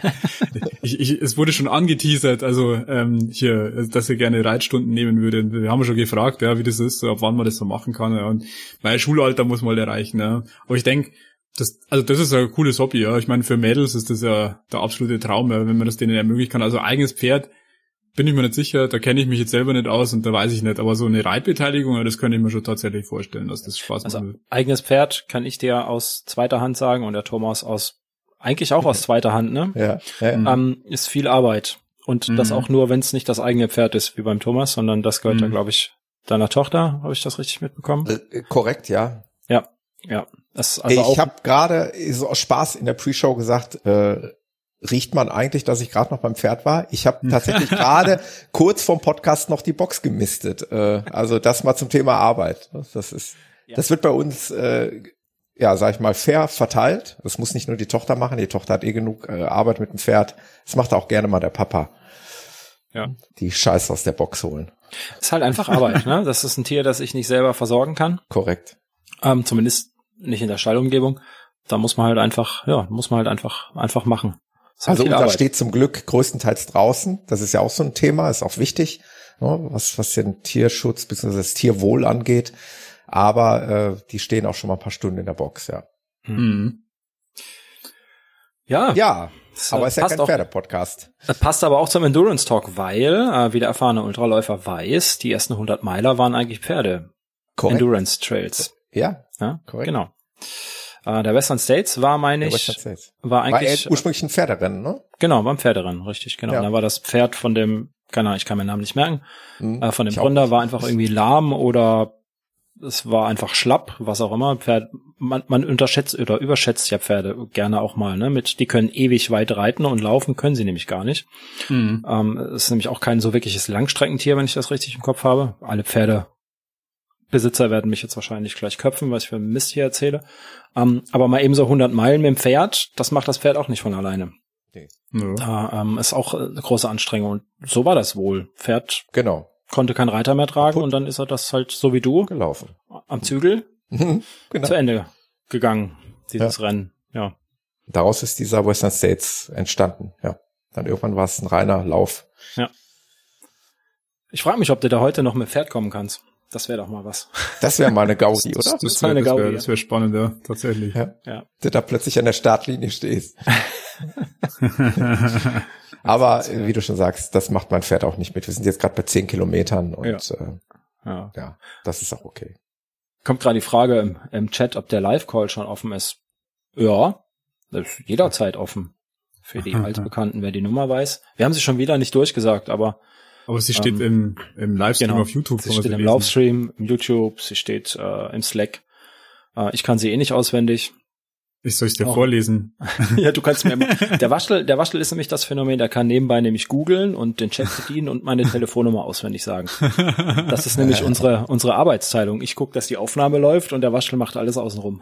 Ich, ich, es wurde schon angeteasert, also ähm, hier, dass er gerne Reitstunden nehmen würde. Wir haben schon gefragt, ja, wie das ist, ab wann man das so machen kann. Ja. Und mein Schulalter muss mal erreichen. Ja. Aber ich denke, das, also das ist ein cooles Hobby, ja. Ich meine, für Mädels ist das ja der absolute Traum, ja, wenn man das denen ermöglichen kann. Also eigenes Pferd bin ich mir nicht sicher, da kenne ich mich jetzt selber nicht aus und da weiß ich nicht. Aber so eine Reitbeteiligung, das könnte ich mir schon tatsächlich vorstellen, dass das Spaß also, macht. Eigenes Pferd kann ich dir aus zweiter Hand sagen und der Thomas aus eigentlich auch aus zweiter Hand, ne? Ja. ja. Mhm. Ähm, ist viel Arbeit. Und mhm. das auch nur, wenn es nicht das eigene Pferd ist, wie beim Thomas, sondern das gehört mhm. ja, glaube ich, deiner Tochter. Habe ich das richtig mitbekommen? Äh, korrekt, ja. Ja, ja. Das also ich habe gerade so aus Spaß in der Pre-Show gesagt, äh, riecht man eigentlich, dass ich gerade noch beim Pferd war. Ich habe tatsächlich gerade kurz vorm Podcast noch die Box gemistet. Äh, also das mal zum Thema Arbeit. Das ist, ja. das wird bei uns, äh, ja, sag ich mal, fair verteilt. Das muss nicht nur die Tochter machen. Die Tochter hat eh genug äh, Arbeit mit dem Pferd. Das macht auch gerne mal der Papa. Ja. Die Scheiße aus der Box holen. Ist halt einfach Arbeit, ne? Das ist ein Tier, das ich nicht selber versorgen kann. Korrekt. Ähm, zumindest nicht in der Stallumgebung. Da muss man halt einfach, ja, muss man halt einfach, einfach machen. Also unser Arbeit. steht zum Glück größtenteils draußen. Das ist ja auch so ein Thema, ist auch wichtig, ne, was, was den Tierschutz bzw. das Tierwohl angeht. Aber äh, die stehen auch schon mal ein paar Stunden in der Box, ja. Mhm. Ja. Ja. aber es ist ja kein Pferdepodcast. Das passt aber auch zum Endurance Talk, weil, äh, wie der erfahrene Ultraläufer weiß, die ersten 100 Meiler waren eigentlich Pferde. Correct. Endurance Trails. Ja, ja korrekt. Genau. Äh, der Western States war, meine ich, war eigentlich war ursprünglich ein Pferderennen, ne? Genau, war ein Pferderennen, richtig, genau. Ja. Da war das Pferd von dem, keine Ahnung, ich kann meinen Namen nicht merken, mhm, äh, von dem Gründer war einfach irgendwie lahm oder es war einfach schlapp, was auch immer. Pferd, man, man unterschätzt oder überschätzt ja Pferde gerne auch mal, ne? Mit, die können ewig weit reiten und laufen können sie nämlich gar nicht. Mhm. Ähm, ist nämlich auch kein so wirkliches Langstreckentier, wenn ich das richtig im Kopf habe. Alle Pferde Besitzer werden mich jetzt wahrscheinlich gleich köpfen, was ich für Mist hier erzähle. Ähm, aber mal eben so 100 Meilen mit dem Pferd, das macht das Pferd auch nicht von alleine. Okay. Da ähm, ist auch eine große Anstrengung. Und so war das wohl. Pferd genau. konnte kein Reiter mehr tragen und dann ist er das halt so wie du gelaufen. Am Zügel genau. zu Ende gegangen, dieses ja. Rennen. Ja. Daraus ist dieser Western States entstanden. Ja. Dann irgendwann war es ein reiner Lauf. Ja. Ich frage mich, ob du da heute noch mit Pferd kommen kannst. Das wäre doch mal was. Das wäre mal eine Gaudi, oder? Das, das wäre eine Gaudi. Das wäre wär spannend, ja, tatsächlich. Ja. ja. Du da plötzlich an der Startlinie stehst. Aber wie du schon sagst, das macht mein Pferd auch nicht mit. Wir sind jetzt gerade bei zehn Kilometern und ja. Äh, ja. ja, das ist auch okay. Kommt gerade die Frage im, im Chat, ob der Live-Call schon offen ist. Ja, das ist jederzeit offen. Für die Altbekannten, wer die Nummer weiß. Wir haben sie schon wieder nicht durchgesagt, aber Aber sie steht ähm, im, im Livestream genau, auf YouTube. Sie steht im Livestream, im YouTube, sie steht äh, im Slack. Äh, ich kann sie eh nicht auswendig. Ich soll es dir oh. vorlesen. ja, du kannst mir immer. Der Waschel, der Waschel ist nämlich das Phänomen, der kann nebenbei nämlich googeln und den Chat bedienen und meine Telefonnummer auswendig sagen. Das ist nämlich unsere, unsere Arbeitsteilung. Ich gucke, dass die Aufnahme läuft und der Waschel macht alles außenrum.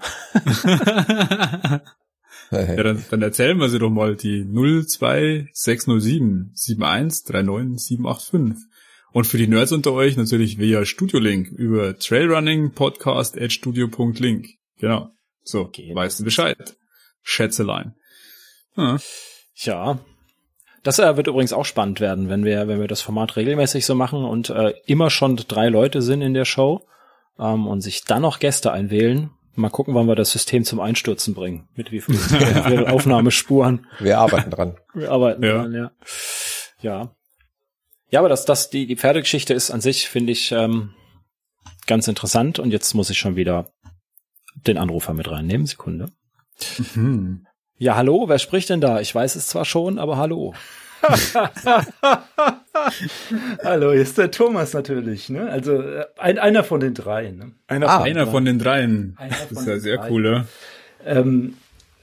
Ja, dann, dann erzählen wir sie doch mal die 02607 7139785. Und für die Nerds unter euch natürlich via Studio Link über Trailrunning Podcast at studio.link. Genau. So, okay. weißt du Bescheid. Schätzelein. Ja. ja. Das äh, wird übrigens auch spannend werden, wenn wir, wenn wir das Format regelmäßig so machen und äh, immer schon drei Leute sind in der Show ähm, und sich dann noch Gäste einwählen. Mal gucken, wann wir das System zum Einstürzen bringen. Mit wie vielen Aufnahmespuren. Wir arbeiten dran. Wir arbeiten ja. dran, ja. Ja. Ja, aber das, das, die, die Pferdegeschichte ist an sich, finde ich, ähm, ganz interessant. Und jetzt muss ich schon wieder den Anrufer mit reinnehmen. Sekunde. Mhm. Ja, hallo, wer spricht denn da? Ich weiß es zwar schon, aber hallo. hallo, hier ist der Thomas natürlich, ne? Also äh, ein, einer von den dreien. Ne? Einer, ah, von, einer von den dreien. Einer das ist ja sehr dreien. cool, ja. Ähm,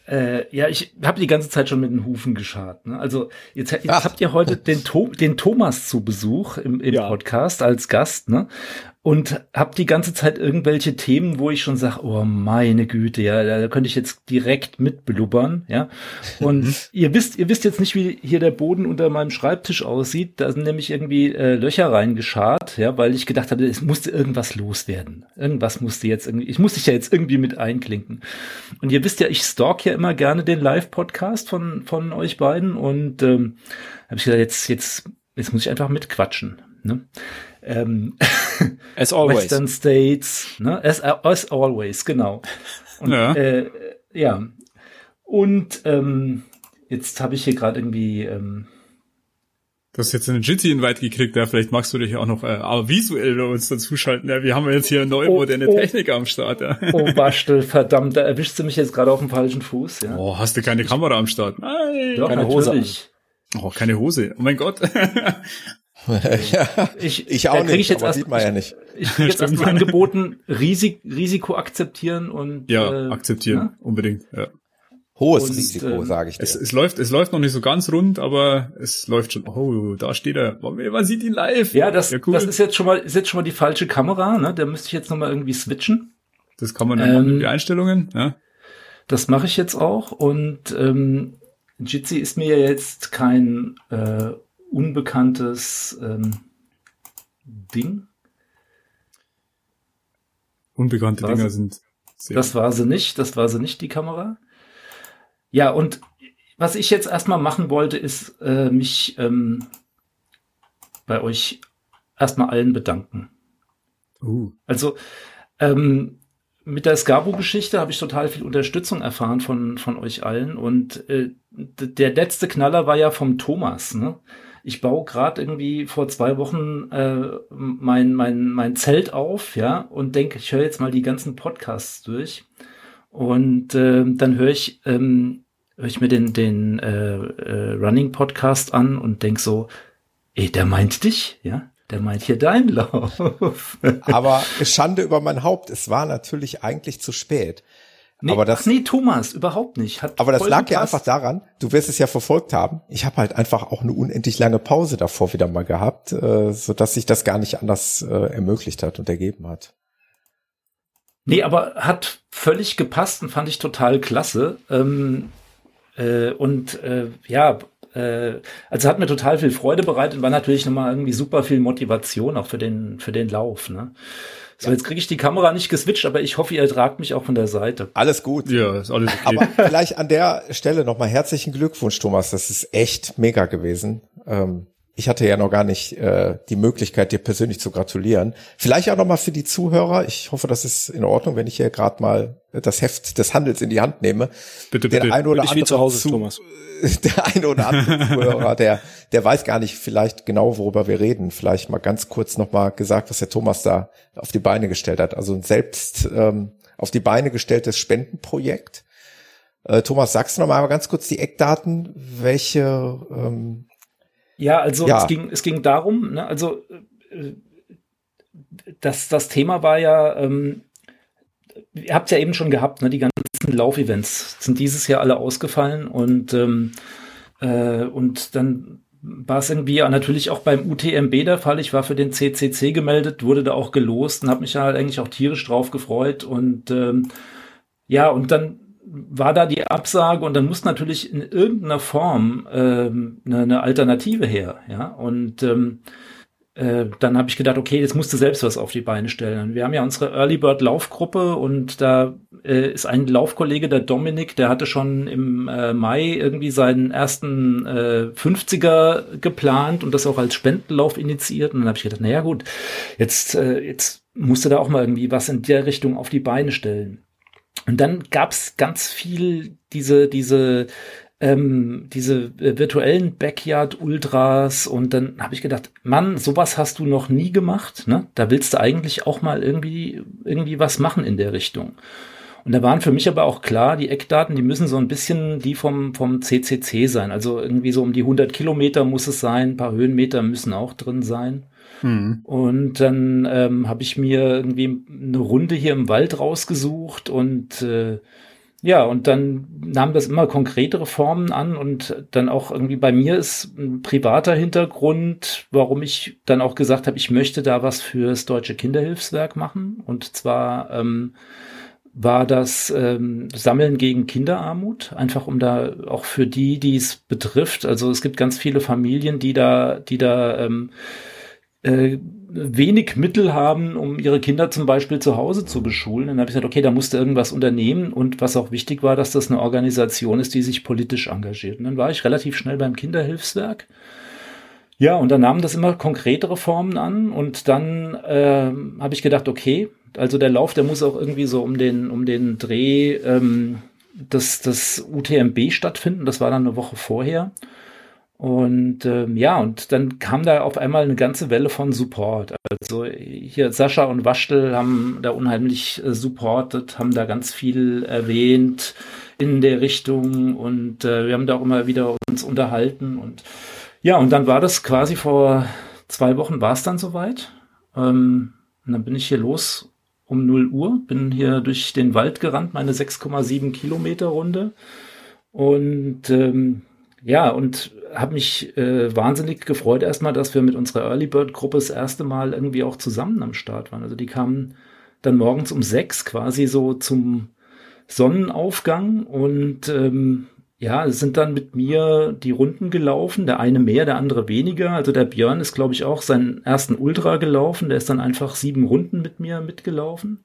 äh, ja, ich habe die ganze Zeit schon mit den Hufen geschart. Ne? Also jetzt, jetzt habt ihr heute den, to den Thomas zu Besuch im, im ja. Podcast als Gast, ne? Und hab die ganze Zeit irgendwelche Themen, wo ich schon sage, oh meine Güte, ja, da, könnte ich jetzt direkt mitblubbern, ja. Und mhm. ihr wisst, ihr wisst jetzt nicht, wie hier der Boden unter meinem Schreibtisch aussieht. Da sind nämlich irgendwie äh, Löcher reingeschart, ja, weil ich gedacht hatte, es musste irgendwas loswerden. Irgendwas musste jetzt irgendwie, ich muss dich ja jetzt irgendwie mit einklinken. Und ihr wisst ja, ich stalk ja immer gerne den Live-Podcast von von euch beiden und ähm, habe ich gesagt, jetzt jetzt jetzt muss ich einfach mitquatschen. Ne? Ähm, as always. Western States, ne? As, as always, genau. Und, ja. Äh, ja. Und ähm, jetzt habe ich hier gerade irgendwie ähm, Du hast jetzt einen Jitsi-Invite gekriegt, ja, vielleicht magst du dich auch noch äh, aber visuell bei uns dazuschalten. Ja, wir haben jetzt hier neue oh, moderne oh, Technik am Start. Ja. Oh, Bastel, verdammt, da erwischst du mich jetzt gerade auf dem falschen Fuß. Ja. Oh, hast du keine Kamera am Start? Nein, Doch, keine Hose. Oh, keine Hose. Oh mein Gott. ja, ich, ich auch nicht, ich jetzt aber erst, sieht man ja nicht. Ich, ich kriege jetzt erstmal angeboten, Risik, Risiko akzeptieren und Ja, äh, akzeptieren, ja? unbedingt, ja. Hohes und, Risiko, äh, sage ich dir. Es, es, läuft, es läuft noch nicht so ganz rund, aber es läuft schon. Oh, da steht er. Man sieht ihn live. Ja, das, ja, cool. das ist jetzt schon mal, ist jetzt schon mal die falsche Kamera, ne? Da müsste ich jetzt noch mal irgendwie switchen. Das kann man dann ähm, machen die Einstellungen, ja. Das mache ich jetzt auch und ähm, Jitsi ist mir jetzt kein äh, unbekanntes ähm, Ding. Unbekannte Dinger sind. Sehr das war sie nicht, das war sie nicht, die Kamera. Ja, und was ich jetzt erstmal machen wollte, ist äh, mich ähm, bei euch erstmal allen bedanken. Uh. Also ähm, mit der Scabo-Geschichte habe ich total viel Unterstützung erfahren von, von euch allen. Und äh, der letzte Knaller war ja vom Thomas. Ne? Ich baue gerade irgendwie vor zwei Wochen äh, mein, mein, mein Zelt auf, ja, und denke, ich höre jetzt mal die ganzen Podcasts durch. Und äh, dann höre ich, ähm, hör ich mir den, den äh, äh, Running Podcast an und denk so, ey, der meint dich, ja? Der meint hier deinen Lauf. Aber Schande über mein Haupt, es war natürlich eigentlich zu spät. Nee, aber das, ach nee, Thomas, überhaupt nicht. Hat aber das lag ja einfach daran, du wirst es ja verfolgt haben. Ich habe halt einfach auch eine unendlich lange Pause davor wieder mal gehabt, äh, so dass sich das gar nicht anders äh, ermöglicht hat und ergeben hat. Nee, aber hat völlig gepasst und fand ich total klasse. Ähm, äh, und äh, ja, äh, also hat mir total viel Freude bereitet und war natürlich nochmal irgendwie super viel Motivation auch für den, für den Lauf. Ne? So, jetzt kriege ich die Kamera nicht geswitcht, aber ich hoffe, ihr tragt mich auch von der Seite. Alles gut. Ja, ist alles okay. Aber vielleicht an der Stelle nochmal herzlichen Glückwunsch, Thomas. Das ist echt mega gewesen. Ähm, ich hatte ja noch gar nicht äh, die Möglichkeit, dir persönlich zu gratulieren. Vielleicht auch nochmal für die Zuhörer. Ich hoffe, das ist in Ordnung, wenn ich hier gerade mal das Heft des Handels in die Hand nehme. Bitte, bitte. Der ein oder andere zu Hause, zu, der eine oder andere Zuhörer, der, der weiß gar nicht vielleicht genau, worüber wir reden. Vielleicht mal ganz kurz nochmal gesagt, was der Thomas da auf die Beine gestellt hat. Also ein selbst ähm, auf die Beine gestelltes Spendenprojekt. Äh, Thomas, sagst du noch mal ganz kurz die Eckdaten, welche, ähm, Ja, also ja. Es, ging, es ging darum, ne, also äh, das, das Thema war ja, ähm, ihr habt ja eben schon gehabt, ne, die ganzen Laufevents sind dieses Jahr alle ausgefallen und, ähm, äh, und dann war es irgendwie natürlich auch beim UTMB der Fall. Ich war für den CCC gemeldet, wurde da auch gelost und habe mich ja halt eigentlich auch tierisch drauf gefreut und ähm, ja, und dann war da die Absage und dann muss natürlich in irgendeiner Form ähm, eine, eine Alternative her, ja und ähm, äh, dann habe ich gedacht, okay, jetzt musst du selbst was auf die Beine stellen. Wir haben ja unsere Early Bird Laufgruppe und da äh, ist ein Laufkollege, der Dominik, der hatte schon im äh, Mai irgendwie seinen ersten äh, 50er geplant und das auch als Spendenlauf initiiert. Und dann habe ich gedacht, naja gut, jetzt, äh, jetzt musst du da auch mal irgendwie was in der Richtung auf die Beine stellen. Und dann gab's ganz viel diese, diese ähm, diese äh, virtuellen Backyard-Ultras und dann habe ich gedacht, Mann, sowas hast du noch nie gemacht, ne? Da willst du eigentlich auch mal irgendwie, irgendwie was machen in der Richtung. Und da waren für mich aber auch klar, die Eckdaten, die müssen so ein bisschen die vom, vom CCC sein. Also irgendwie so um die 100 Kilometer muss es sein, ein paar Höhenmeter müssen auch drin sein. Mhm. Und dann ähm, habe ich mir irgendwie eine Runde hier im Wald rausgesucht und äh, ja, und dann nahm das immer konkretere Formen an und dann auch irgendwie bei mir ist ein privater Hintergrund, warum ich dann auch gesagt habe, ich möchte da was fürs Deutsche Kinderhilfswerk machen. Und zwar ähm, war das ähm, Sammeln gegen Kinderarmut, einfach um da auch für die, die es betrifft. Also es gibt ganz viele Familien, die da, die da ähm, äh, wenig Mittel haben, um ihre Kinder zum Beispiel zu Hause zu beschulen. Dann habe ich gesagt, okay, da musste irgendwas unternehmen. Und was auch wichtig war, dass das eine Organisation ist, die sich politisch engagiert. Und dann war ich relativ schnell beim Kinderhilfswerk. Ja, und dann nahmen das immer konkretere Formen an. Und dann äh, habe ich gedacht, okay, also der Lauf, der muss auch irgendwie so um den, um den Dreh ähm, des, des UTMB stattfinden. Das war dann eine Woche vorher. Und ähm, ja, und dann kam da auf einmal eine ganze Welle von Support. Also hier Sascha und Waschtel haben da unheimlich äh, supportet, haben da ganz viel erwähnt in der Richtung und äh, wir haben da auch immer wieder uns unterhalten und ja, und dann war das quasi vor zwei Wochen war es dann soweit. Ähm, und dann bin ich hier los um 0 Uhr, bin hier durch den Wald gerannt, meine 6,7 Kilometer Runde und ähm, ja, und habe mich äh, wahnsinnig gefreut erstmal, dass wir mit unserer Early Bird Gruppe das erste Mal irgendwie auch zusammen am Start waren. Also die kamen dann morgens um sechs quasi so zum Sonnenaufgang und ähm, ja, sind dann mit mir die Runden gelaufen, der eine mehr, der andere weniger. Also der Björn ist, glaube ich, auch seinen ersten Ultra gelaufen, der ist dann einfach sieben Runden mit mir mitgelaufen.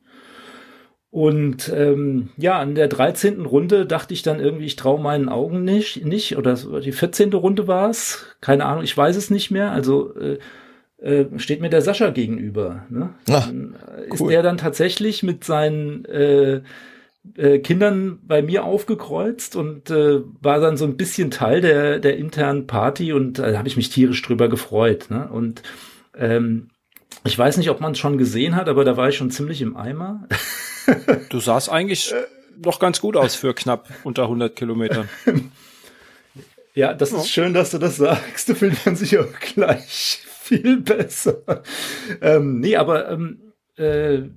Und ähm, ja, an der 13. Runde dachte ich dann irgendwie, ich traue meinen Augen nicht, nicht. Oder die 14. Runde war es. Keine Ahnung, ich weiß es nicht mehr. Also äh, äh, steht mir der Sascha gegenüber. Ne? Ach, cool. Ist er dann tatsächlich mit seinen äh, äh, Kindern bei mir aufgekreuzt und äh, war dann so ein bisschen Teil der, der internen Party und äh, da habe ich mich tierisch drüber gefreut. Ne? Und ähm, ich weiß nicht, ob man es schon gesehen hat, aber da war ich schon ziemlich im Eimer. Du sahst eigentlich doch ganz gut aus für knapp unter 100 Kilometern. Ja, das ist schön, dass du das sagst. Du fühlt man sich auch gleich viel besser. Ähm, nee, aber ähm, äh,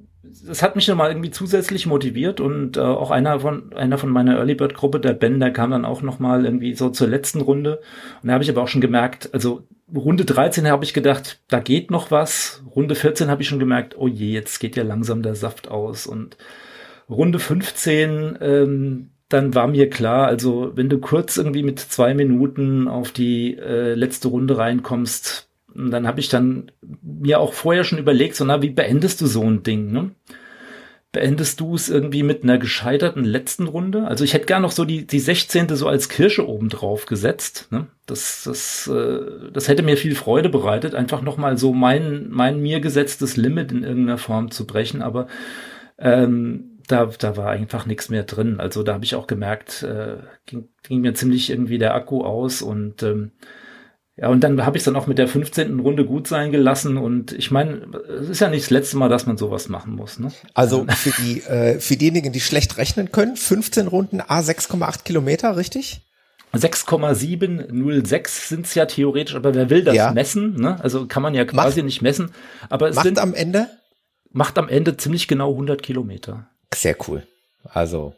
das hat mich nochmal irgendwie zusätzlich motiviert und äh, auch einer von einer von meiner Early Bird Gruppe, der Ben, der kam dann auch nochmal irgendwie so zur letzten Runde und da habe ich aber auch schon gemerkt, also Runde 13 habe ich gedacht, da geht noch was. Runde 14 habe ich schon gemerkt, oh je, jetzt geht ja langsam der Saft aus. Und Runde 15, ähm, dann war mir klar, also wenn du kurz irgendwie mit zwei Minuten auf die äh, letzte Runde reinkommst, dann habe ich dann mir auch vorher schon überlegt, so na, wie beendest du so ein Ding, ne? beendest du es irgendwie mit einer gescheiterten letzten Runde? Also ich hätte gar noch so die, die 16. so als Kirsche oben drauf gesetzt. Ne? Das, das, äh, das hätte mir viel Freude bereitet, einfach nochmal so mein, mein mir gesetztes Limit in irgendeiner Form zu brechen. Aber ähm, da, da war einfach nichts mehr drin. Also da habe ich auch gemerkt, äh, ging, ging mir ziemlich irgendwie der Akku aus und ähm, ja, und dann habe ich dann auch mit der 15. Runde gut sein gelassen. Und ich meine, es ist ja nicht das letzte Mal, dass man sowas machen muss. Ne? Also für die äh, für diejenigen, die schlecht rechnen können, 15 Runden A 6,8 Kilometer, richtig? 6,706 sind es ja theoretisch, aber wer will das ja. messen? Ne? Also kann man ja quasi macht, nicht messen. Aber es macht sind, am Ende? Macht am Ende ziemlich genau 100 Kilometer. Sehr cool. Also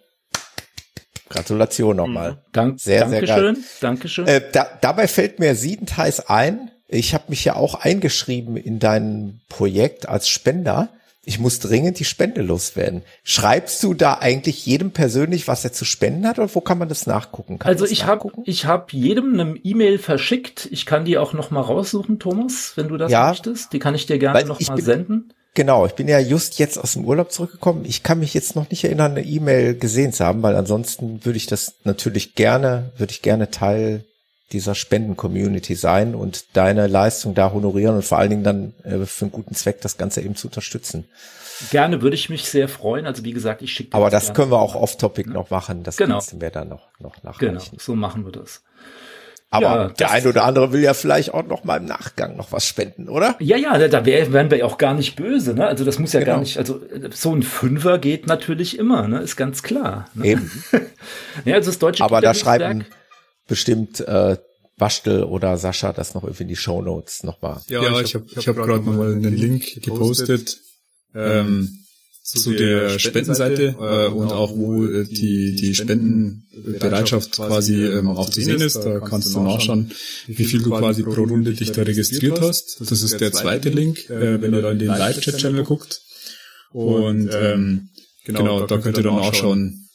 Gratulation nochmal. Mhm. Dank, sehr, Dankeschön, sehr geil. Dankeschön. Äh, da, dabei fällt mir siebenteils ein. Ich habe mich ja auch eingeschrieben in dein Projekt als Spender ich muss dringend die Spende loswerden. Schreibst du da eigentlich jedem persönlich, was er zu spenden hat, oder wo kann man das nachgucken? Kann also ich habe ich hab jedem eine E-Mail verschickt. Ich kann die auch noch mal raussuchen, Thomas, wenn du das ja, möchtest. Die kann ich dir gerne noch mal senden. Genau, ich bin ja just jetzt aus dem Urlaub zurückgekommen. Ich kann mich jetzt noch nicht erinnern, eine E-Mail gesehen zu haben, weil ansonsten würde ich das natürlich gerne, würde ich gerne Teil dieser Spenden-Community sein und deine Leistung da honorieren und vor allen Dingen dann äh, für einen guten Zweck das Ganze eben zu unterstützen. Gerne würde ich mich sehr freuen. Also wie gesagt, ich schicke. Aber das, können wir auch off-topic noch machen. Das genau. wir dann noch noch nachreichen. Genau, so machen wir das. Aber ja, der ein oder andere will ja vielleicht auch noch mal im Nachgang noch was spenden, oder? Ja, ja, da wär, wären wir ja auch gar nicht böse, ne? Also das muss ja genau. gar nicht, also so ein Fünfer geht natürlich immer, ne? Ist ganz klar. Ne? Eben. ja, also das deutsche Aber da schreiben bestimmt äh, Bastel oder Sascha das noch irgendwie in die Show Notes nochmal. Ja, ja, ich habe ich hab, hab gerade nochmal einen Link gepostet ähm, zu der Spendenseite äh, und auch wo äh, die die Spendenbereitschaft quasi ähm, auch zu sehen ist. Da kannst du nachschauen, wie viel du quasi pro Runde dich da registriert hast. Das ist der zweite Link, äh, wenn ihr da in den Live-Chat-Channel guckt. Und ähm, genau, da könnt ihr dann auch schauen,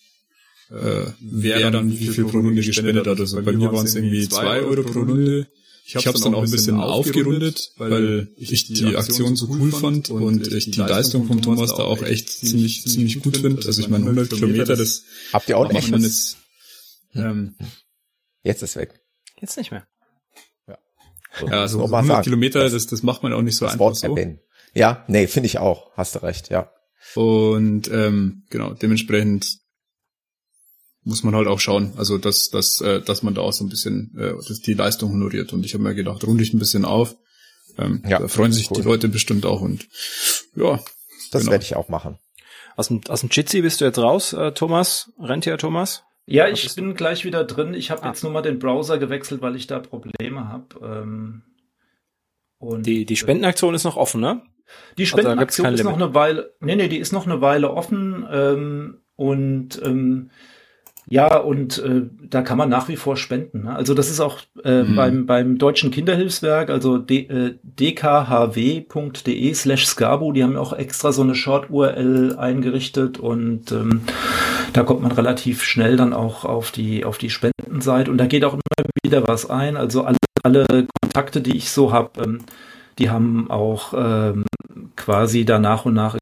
äh, wer dann wie viel pro Runde gespendet hat. Also bei mir waren es irgendwie zwei Euro pro Runde. Ich habe es dann auch ein bisschen aufgerundet, weil ich die Aktion so cool fand und ich die Leistung vom Thomas da auch echt ziemlich ziemlich gut finde. Also ich meine 100 Kilometer, das habt ihr auch nicht. Jetzt, ähm, jetzt ist weg. Jetzt nicht mehr. Ja, ja also 100 Kilometer, das, das macht man auch nicht so einfach so. Ja, nee, finde ich auch. Hast du recht, ja. Und ähm, genau, dementsprechend muss man halt auch schauen, also dass, dass, äh, dass man da auch so ein bisschen äh, dass die Leistung honoriert. Und ich habe mir gedacht, runde ich ein bisschen auf. Ähm, ja, da freuen sich cool. die Leute bestimmt auch und ja. Das genau. werde ich auch machen. Aus dem, aus dem Jitsi bist du jetzt raus, äh, Thomas? Rentier Thomas? Ja, ich bin gleich wieder drin. Ich habe ah. jetzt nur mal den Browser gewechselt, weil ich da Probleme habe. Ähm, und die, die Spendenaktion ist noch offen, ne? Die also Spendenaktion also ist noch eine Weile, nee, nee, die ist noch eine Weile offen ähm, und ähm, ja, und äh, da kann man nach wie vor spenden. Ne? Also das ist auch äh, mhm. beim, beim Deutschen Kinderhilfswerk, also äh, dkhw.de slash scabo, die haben auch extra so eine Short-URL eingerichtet und ähm, da kommt man relativ schnell dann auch auf die, auf die Spendenseite und da geht auch immer wieder was ein. Also alle, alle Kontakte, die ich so habe, ähm, die haben auch ähm, quasi da nach und nach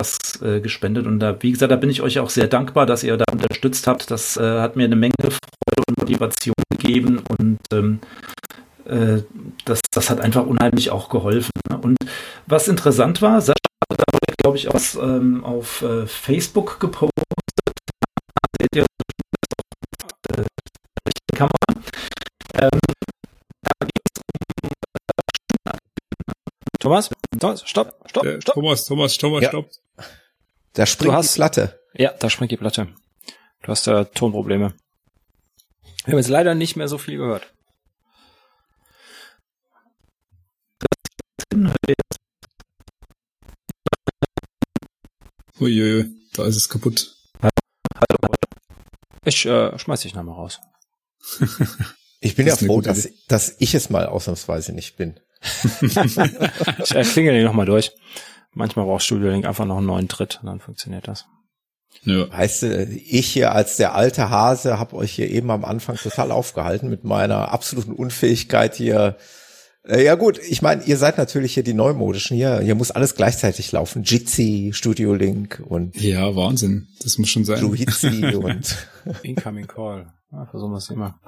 was äh, gespendet. Und da, wie gesagt, da bin ich euch auch sehr dankbar, dass ihr da unterstützt habt. Das äh, hat mir eine Menge Freude und Motivation gegeben und ähm, äh, das, das hat einfach unheimlich auch geholfen. Ne? Und was interessant war, Sascha hat da, glaube ich, aus, ähm, auf äh, Facebook gepostet. Seht ihr, das äh, Kamera. Ähm, Thomas, Thomas, stopp, stopp, äh, stopp. Thomas, Thomas, Thomas, ja. stopp. Da springt hast, die Platte. Ja, da springt die Platte. Du hast äh, Tonprobleme. Wir haben jetzt leider nicht mehr so viel gehört. Uiuiui, da ist es kaputt. Ich äh, schmeiß dich nochmal raus. ich bin ja froh, dass, dass ich es mal ausnahmsweise nicht bin. ich äh, klingel den nochmal durch. Manchmal braucht Studio Link einfach noch einen neuen Tritt, dann funktioniert das. Ja. Heißt, ich hier als der alte Hase habe euch hier eben am Anfang total aufgehalten mit meiner absoluten Unfähigkeit hier. Äh, ja gut, ich meine, ihr seid natürlich hier die Neumodischen hier. Hier muss alles gleichzeitig laufen. Jitsi, Studio Link und ja Wahnsinn, das muss schon sein. Luizzi und Incoming Call. Ah, versuchen wir es immer.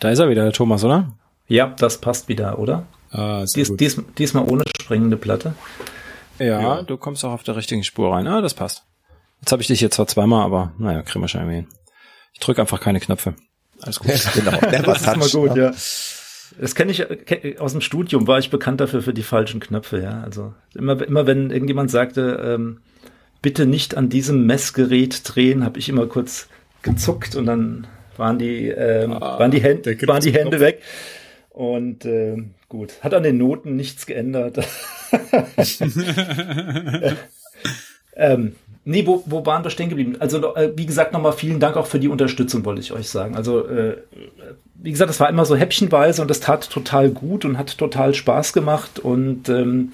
Da ist er wieder, der Thomas, oder? Ja, das passt wieder, oder? Ah, sehr dies, dies, diesmal ohne springende Platte. Ja, ja, du kommst auch auf der richtigen Spur rein. Ah, das passt. Jetzt habe ich dich jetzt zwar zweimal, aber naja, kriegen wir schon irgendwie hin. Ich drücke einfach keine Knöpfe. Alles gut. genau. das ist mal gut, ja. Das kenne ich aus dem Studium, war ich bekannt dafür für die falschen Knöpfe, ja. Also immer, immer wenn irgendjemand sagte, ähm, bitte nicht an diesem Messgerät drehen, habe ich immer kurz gezuckt und dann waren die, ähm, ah, waren die, Hände, waren die Hände weg. Und äh, gut, hat an den Noten nichts geändert. ähm, nee, wo, wo waren wir stehen geblieben? Also, äh, wie gesagt, nochmal vielen Dank auch für die Unterstützung, wollte ich euch sagen. Also, äh, wie gesagt, das war immer so häppchenweise und das tat total gut und hat total Spaß gemacht und ähm,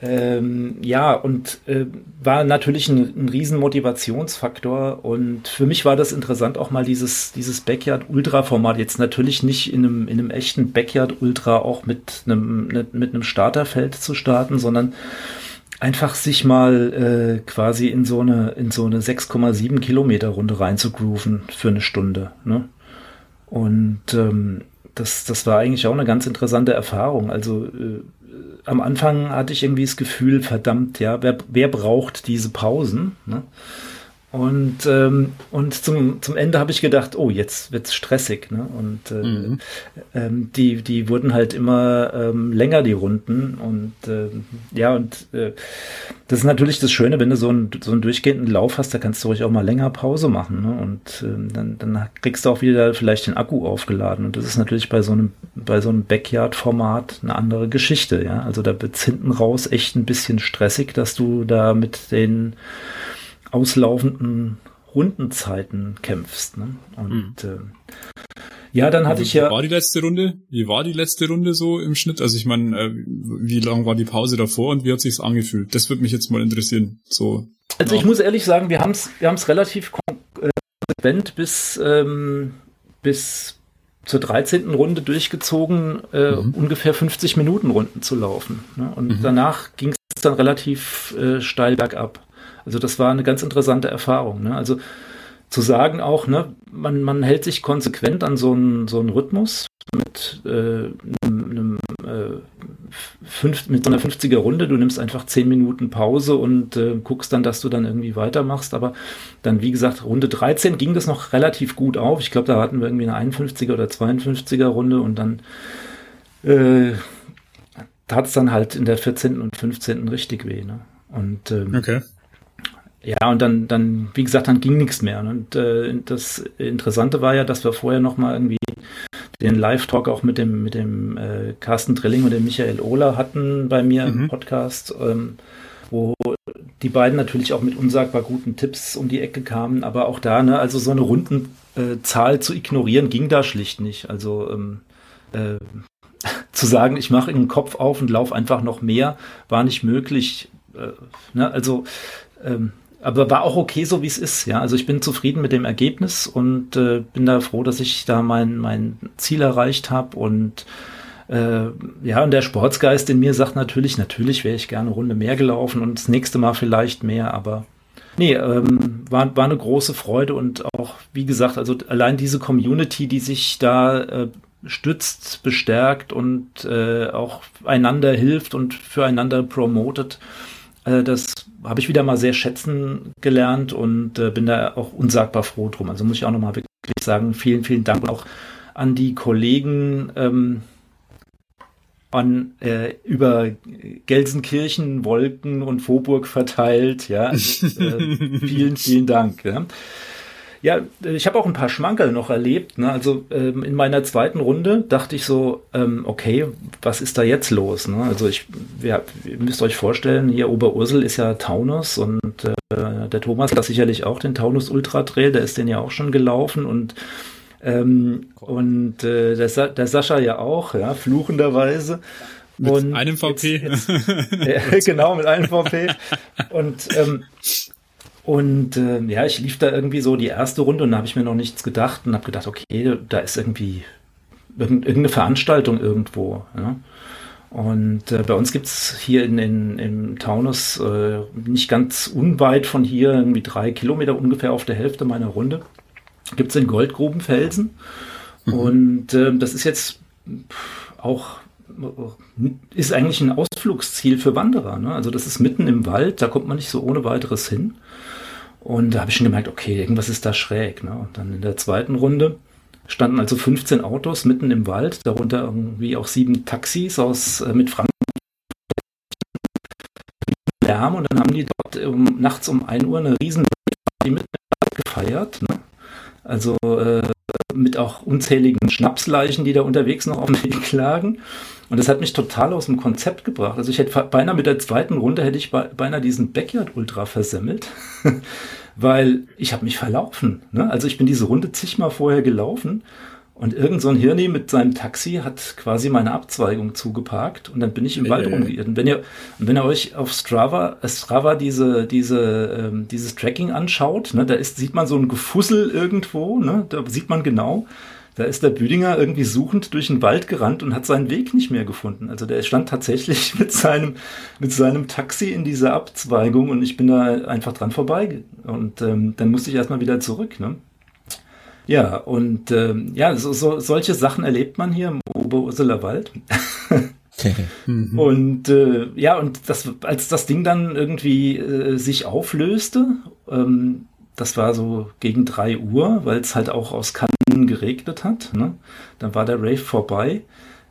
ähm, ja, und äh, war natürlich ein, ein riesen Motivationsfaktor. Und für mich war das interessant, auch mal dieses, dieses Backyard-Ultra-Format. Jetzt natürlich nicht in einem, in einem echten Backyard-Ultra auch mit einem, ne, mit einem Starterfeld zu starten, sondern einfach sich mal äh, quasi in so eine, in so eine 6,7 Kilometer Runde reinzugrooven für eine Stunde. Ne? Und ähm, das, das war eigentlich auch eine ganz interessante Erfahrung. Also äh, am Anfang hatte ich irgendwie das Gefühl, verdammt, ja, wer, wer braucht diese Pausen? Ne? Und, ähm, und zum, zum Ende habe ich gedacht, oh, jetzt wird's stressig. Ne? Und äh, mhm. ähm, die, die wurden halt immer ähm, länger, die Runden. Und äh, ja, und äh, das ist natürlich das Schöne, wenn du so einen, so einen durchgehenden Lauf hast, da kannst du ruhig auch mal länger Pause machen. Ne? Und äh, dann, dann kriegst du auch wieder vielleicht den Akku aufgeladen. Und das ist natürlich bei so einem, bei so einem Backyard-Format eine andere Geschichte. Ja? Also da wird's hinten raus echt ein bisschen stressig, dass du da mit den auslaufenden Rundenzeiten kämpfst. Ne? Und mhm. äh, ja, dann hatte also, ich ja. Wie war die letzte Runde? Wie war die letzte Runde so im Schnitt? Also ich meine, äh, wie lang war die Pause davor und wie hat sich's angefühlt? Das würde mich jetzt mal interessieren. So. Also ich muss ehrlich sagen, wir haben es wir haben's relativ konsequent bis ähm, bis zur 13. Runde durchgezogen, äh, mhm. ungefähr 50 Minuten Runden zu laufen. Ne? Und mhm. danach ging es dann relativ äh, steil bergab. Also das war eine ganz interessante Erfahrung. Ne? Also zu sagen auch, ne, man, man hält sich konsequent an so einen, so einen Rhythmus mit, äh, einem, äh, fünf, mit so einer 50er Runde. Du nimmst einfach 10 Minuten Pause und äh, guckst dann, dass du dann irgendwie weitermachst. Aber dann, wie gesagt, Runde 13 ging das noch relativ gut auf. Ich glaube, da hatten wir irgendwie eine 51er oder 52er Runde und dann äh, tat es dann halt in der 14. und 15. richtig weh. Ne? Und ähm, okay. Ja, und dann, dann, wie gesagt, dann ging nichts mehr. Und äh, das Interessante war ja, dass wir vorher nochmal irgendwie den Live-Talk auch mit dem, mit dem äh, Carsten Drilling und dem Michael Ohler hatten bei mir mhm. im Podcast, ähm, wo die beiden natürlich auch mit unsagbar guten Tipps um die Ecke kamen, aber auch da, ne, also so eine Rundenzahl äh, zu ignorieren, ging da schlicht nicht. Also ähm, äh, zu sagen, ich mache den Kopf auf und laufe einfach noch mehr, war nicht möglich. Äh, ne, also ähm, aber war auch okay, so wie es ist. Ja, also ich bin zufrieden mit dem Ergebnis und äh, bin da froh, dass ich da mein mein Ziel erreicht habe und äh, ja, und der Sportsgeist in mir sagt natürlich, natürlich wäre ich gerne eine Runde mehr gelaufen und das nächste Mal vielleicht mehr, aber nee, ähm, war, war eine große Freude und auch, wie gesagt, also allein diese Community, die sich da äh, stützt, bestärkt und äh, auch einander hilft und füreinander promotet, äh, das habe ich wieder mal sehr schätzen gelernt und äh, bin da auch unsagbar froh drum. Also muss ich auch nochmal wirklich sagen, vielen, vielen Dank und auch an die Kollegen ähm, an, äh, über Gelsenkirchen, Wolken und Vorburg verteilt. Ja, also, äh, vielen, vielen Dank. Ja. Ja, ich habe auch ein paar Schmankerl noch erlebt. Ne? Also ähm, in meiner zweiten Runde dachte ich so, ähm, okay, was ist da jetzt los? Ne? Also ich, ja, ihr müsst euch vorstellen, hier Oberursel ist ja Taunus und äh, der Thomas hat sicherlich auch den Taunus Ultra Trail, der ist den ja auch schon gelaufen und ähm, und äh, der, Sa der Sascha ja auch, ja, fluchenderweise. Mit und einem VP. Jetzt, jetzt, äh, genau, mit einem VP. Und ähm, und äh, ja, ich lief da irgendwie so die erste Runde und da habe ich mir noch nichts gedacht und habe gedacht, okay, da ist irgendwie irgendeine Veranstaltung irgendwo. Ja? Und äh, bei uns gibt's hier in, in, im Taunus, äh, nicht ganz unweit von hier, irgendwie drei Kilometer ungefähr auf der Hälfte meiner Runde, gibt's den Goldgrubenfelsen. Mhm. Und äh, das ist jetzt auch ist eigentlich ein Ausflugsziel für Wanderer. Ne? Also das ist mitten im Wald, da kommt man nicht so ohne weiteres hin. Und da habe ich schon gemerkt, okay, irgendwas ist da schräg. Ne? Und dann in der zweiten Runde standen also 15 Autos mitten im Wald, darunter irgendwie auch sieben Taxis aus äh, mit Frankreich. Lärm und dann haben die dort um, nachts um 1 Uhr eine riesen Party mit gefeiert. Ne? Also äh, mit auch unzähligen Schnapsleichen, die da unterwegs noch auf dem Weg lagen. Und das hat mich total aus dem Konzept gebracht. Also ich hätte beinahe mit der zweiten Runde hätte ich beinahe diesen Backyard Ultra versemmelt, weil ich habe mich verlaufen. Ne? Also ich bin diese Runde zigmal vorher gelaufen und irgend so ein Hirni mit seinem Taxi hat quasi meine Abzweigung zugeparkt und dann bin ich im äh, Wald rumgeirrt. Und wenn ihr, wenn ihr euch auf Strava, äh, Strava diese, diese, ähm, dieses Tracking anschaut, ne, da ist, sieht man so ein Gefussel irgendwo, ne, da sieht man genau, da ist der Büdinger irgendwie suchend durch den Wald gerannt und hat seinen Weg nicht mehr gefunden. Also der stand tatsächlich mit seinem, mit seinem Taxi in dieser Abzweigung und ich bin da einfach dran vorbei. Und ähm, dann musste ich erstmal wieder zurück. Ne? Ja, und ähm, ja, so, so, solche Sachen erlebt man hier im Oberurseler Wald. Und äh, ja, und das, als das Ding dann irgendwie äh, sich auflöste, ähm, das war so gegen drei Uhr, weil es halt auch aus Kannen geregnet hat. Ne? Dann war der Rave vorbei.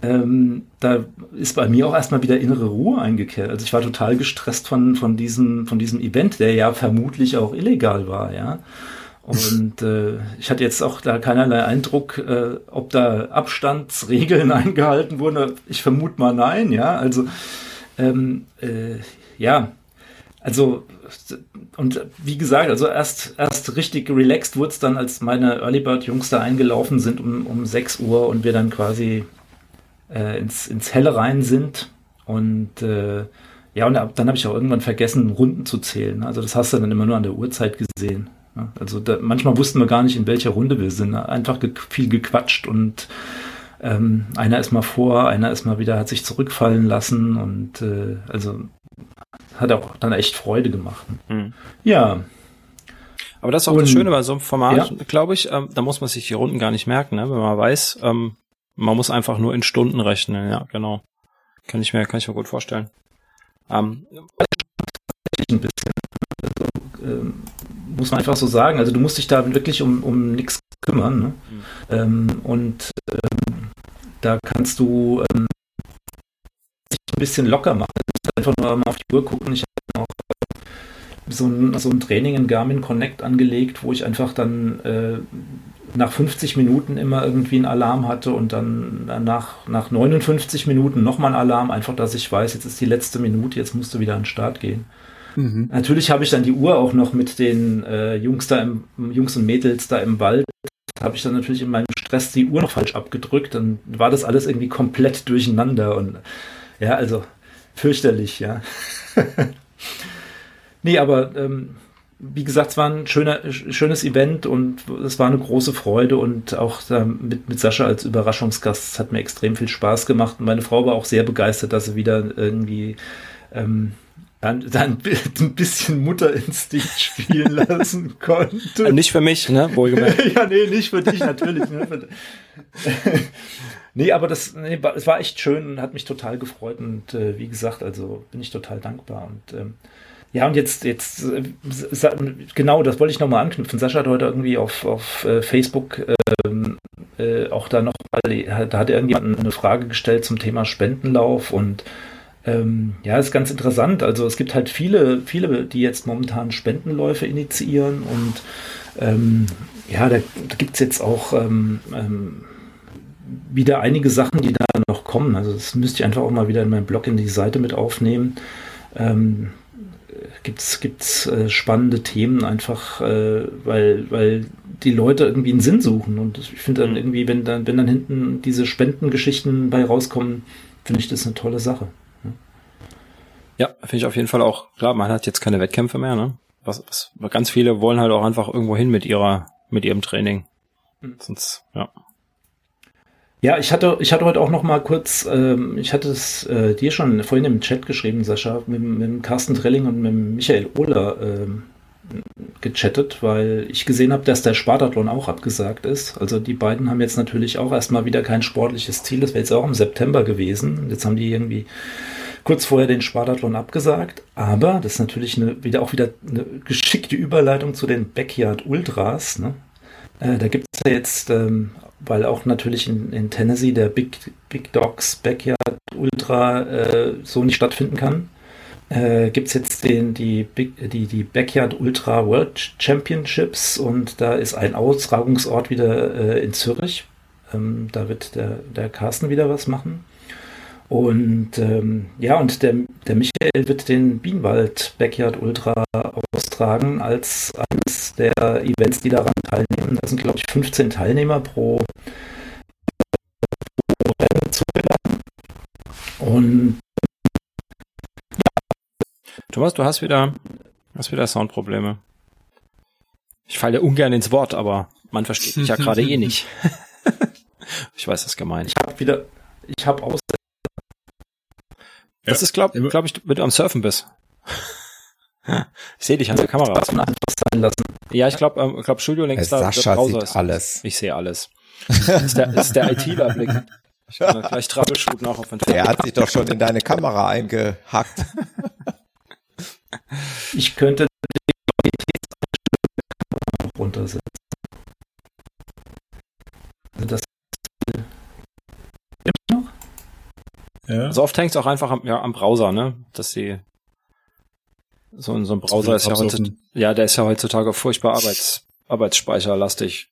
Ähm, da ist bei mir auch erstmal wieder innere Ruhe eingekehrt. Also ich war total gestresst von, von, diesem, von diesem Event, der ja vermutlich auch illegal war, ja. Und äh, ich hatte jetzt auch da keinerlei Eindruck, äh, ob da Abstandsregeln eingehalten wurden. Ich vermute mal nein, ja. Also ähm, äh, ja, also und wie gesagt, also erst erst richtig relaxed wurde es dann, als meine Early Bird Jungs da eingelaufen sind um, um 6 Uhr und wir dann quasi äh, ins, ins Helle rein sind. Und äh, ja, und dann habe ich auch irgendwann vergessen, Runden zu zählen. Also das hast du dann immer nur an der Uhrzeit gesehen. Also da, manchmal wussten wir gar nicht, in welcher Runde wir sind. Einfach ge viel gequatscht und ähm, einer ist mal vor, einer ist mal wieder, hat sich zurückfallen lassen und äh, also hat auch dann echt Freude gemacht. Mhm. Ja. Aber das ist auch und, das Schöne bei so einem Format, ja. glaube ich, ähm, da muss man sich die Runden gar nicht merken, ne? wenn man weiß, ähm, man muss einfach nur in Stunden rechnen, ja, genau. Kann ich mir, kann ich mir gut vorstellen. Ähm, ein bisschen. Ähm, muss man einfach so sagen. Also du musst dich da wirklich um, um nichts kümmern. Ne? Mhm. Ähm, und ähm, da kannst du ähm, dich ein bisschen locker machen. Du musst einfach nur mal auf die Uhr gucken. Ich habe auch so ein, so ein Training in Garmin Connect angelegt, wo ich einfach dann äh, nach 50 Minuten immer irgendwie einen Alarm hatte und dann nach, nach 59 Minuten nochmal einen Alarm, einfach, dass ich weiß, jetzt ist die letzte Minute, jetzt musst du wieder an den Start gehen. Mhm. Natürlich habe ich dann die Uhr auch noch mit den äh, Jungs da im, Jungs und Mädels da im Wald. Habe ich dann natürlich in meinem Stress die Uhr noch falsch abgedrückt. Dann war das alles irgendwie komplett durcheinander und ja, also fürchterlich, ja. nee, aber ähm, wie gesagt, es war ein schöner, schönes Event und es war eine große Freude und auch mit, mit Sascha als Überraschungsgast hat mir extrem viel Spaß gemacht und meine Frau war auch sehr begeistert, dass sie wieder irgendwie ähm, dann, dann ein bisschen Mutterinstinkt spielen lassen konnte. Nicht für mich, ne? Wohlgemerkt. ja, nee, nicht für dich natürlich. Ne? nee, aber das, nee, es war echt schön und hat mich total gefreut und äh, wie gesagt, also bin ich total dankbar und ähm, ja, und jetzt, jetzt, äh, genau, das wollte ich nochmal anknüpfen. Sascha hat heute irgendwie auf, auf äh, Facebook ähm, äh, auch da noch, da hat irgendjemand eine Frage gestellt zum Thema Spendenlauf und ähm, ja, ist ganz interessant. Also es gibt halt viele, viele, die jetzt momentan Spendenläufe initiieren und ähm, ja, da, da gibt es jetzt auch ähm, ähm, wieder einige Sachen, die da noch kommen. Also das müsste ich einfach auch mal wieder in meinem Blog in die Seite mit aufnehmen. Ähm, gibt's gibt's äh, spannende Themen einfach, äh, weil weil die Leute irgendwie einen Sinn suchen und ich finde dann mhm. irgendwie, wenn dann wenn dann hinten diese Spendengeschichten bei rauskommen, finde ich das eine tolle Sache. Ja, finde ich auf jeden Fall auch, klar, man hat jetzt keine Wettkämpfe mehr, ne? Was, was, ganz viele wollen halt auch einfach irgendwo hin mit ihrer, mit ihrem Training. Mhm. Sonst, ja. Ja, ich hatte, ich hatte heute auch noch mal kurz, ähm, ich hatte es äh, dir schon vorhin im Chat geschrieben, Sascha, mit, mit Carsten Drilling und mit Michael Ohler ähm, gechattet, weil ich gesehen habe, dass der Spartathlon auch abgesagt ist. Also die beiden haben jetzt natürlich auch erstmal wieder kein sportliches Ziel. Das wäre jetzt auch im September gewesen. Jetzt haben die irgendwie kurz vorher den Spartathlon abgesagt, aber das ist natürlich eine, wieder auch wieder eine geschickte Überleitung zu den Backyard Ultras. Ne? Äh, da gibt es ja jetzt, ähm, weil auch natürlich in, in, Tennessee der Big, Big Dogs Backyard Ultra äh, so nicht stattfinden kann, äh, gibt es jetzt den, die, Big, die, die Backyard Ultra World Championships und da ist ein Austragungsort wieder äh, in Zürich. Ähm, da wird der, der Carsten wieder was machen. Und ähm, ja, und der, der Michael wird den Bienenwald Backyard Ultra austragen als eines der Events, die daran teilnehmen. Da sind, glaube ich, 15 Teilnehmer pro, pro Rennen zugelassen. Und Thomas, du hast wieder, hast wieder Soundprobleme. Ich falle ungern ins Wort, aber man versteht mich ja gerade eh nicht. ich weiß, das gemeint. Ich habe wieder, ich habe aus. Das ja. ist, glaube glaub ich, wenn du am Surfen bist. ich sehe dich an der Kamera. Ja, ich glaube, ähm, glaub, Studio links da, Sascha ist. alles. Ich sehe alles. Das ist der, das ist der. Ich kann gleich troubleshooten auch auf den Der hat sich doch schon in deine Kamera eingehackt. Ich könnte die Qualitätseinstellung runtersetzen. Also das Ja. Also oft hängt es auch einfach am, ja, am Browser, ne? Dass sie so, so ein Browser ist ja heutzutage, ja, der ist ja heutzutage furchtbar Arbeits, Arbeitsspeicherlastig.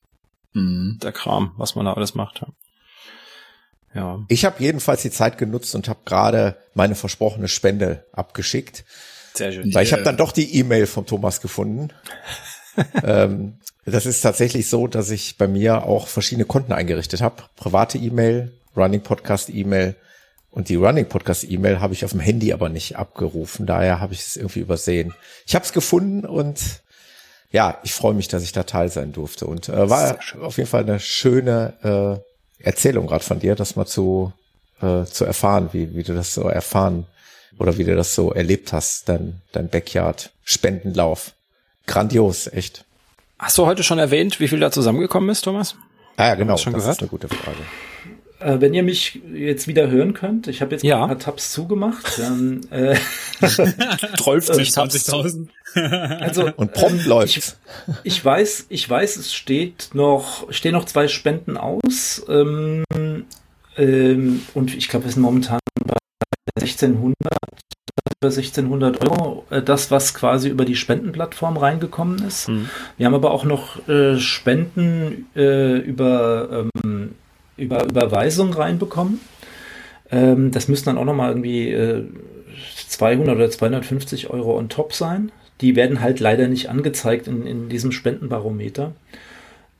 Mhm. Der Kram, was man da alles macht. Ja. ja. Ich habe jedenfalls die Zeit genutzt und habe gerade meine versprochene Spende abgeschickt. Sehr schön. Weil ich habe dann doch die E-Mail von Thomas gefunden. ähm, das ist tatsächlich so, dass ich bei mir auch verschiedene Konten eingerichtet habe. Private E-Mail, Running Podcast E-Mail und die Running Podcast E-Mail habe ich auf dem Handy aber nicht abgerufen. Daher habe ich es irgendwie übersehen. Ich habe es gefunden und ja, ich freue mich, dass ich da Teil sein durfte. Und äh, war auf jeden Fall eine schöne äh, Erzählung gerade von dir, das mal zu, äh, zu erfahren, wie, wie du das so erfahren oder wie du das so erlebt hast, dein, dein Backyard-Spendenlauf. Grandios, echt. Hast du heute schon erwähnt, wie viel da zusammengekommen ist, Thomas? Ah, ja, genau. Schon das gehört? ist eine gute Frage. Äh, wenn ihr mich jetzt wieder hören könnt, ich habe jetzt ja. ein paar Tabs zugemacht. Dann, äh, 20.000. Also, und prompt ähm, läuft. Ich, ich, weiß, ich weiß, es steht noch, stehen noch zwei Spenden aus. Ähm, ähm, und ich glaube, wir sind momentan bei 1600 über 1600 Euro, äh, das, was quasi über die Spendenplattform reingekommen ist. Mhm. Wir haben aber auch noch äh, Spenden äh, über, ähm, über Überweisung reinbekommen. Ähm, das müssten dann auch nochmal irgendwie äh, 200 oder 250 Euro on top sein. Die werden halt leider nicht angezeigt in, in diesem Spendenbarometer.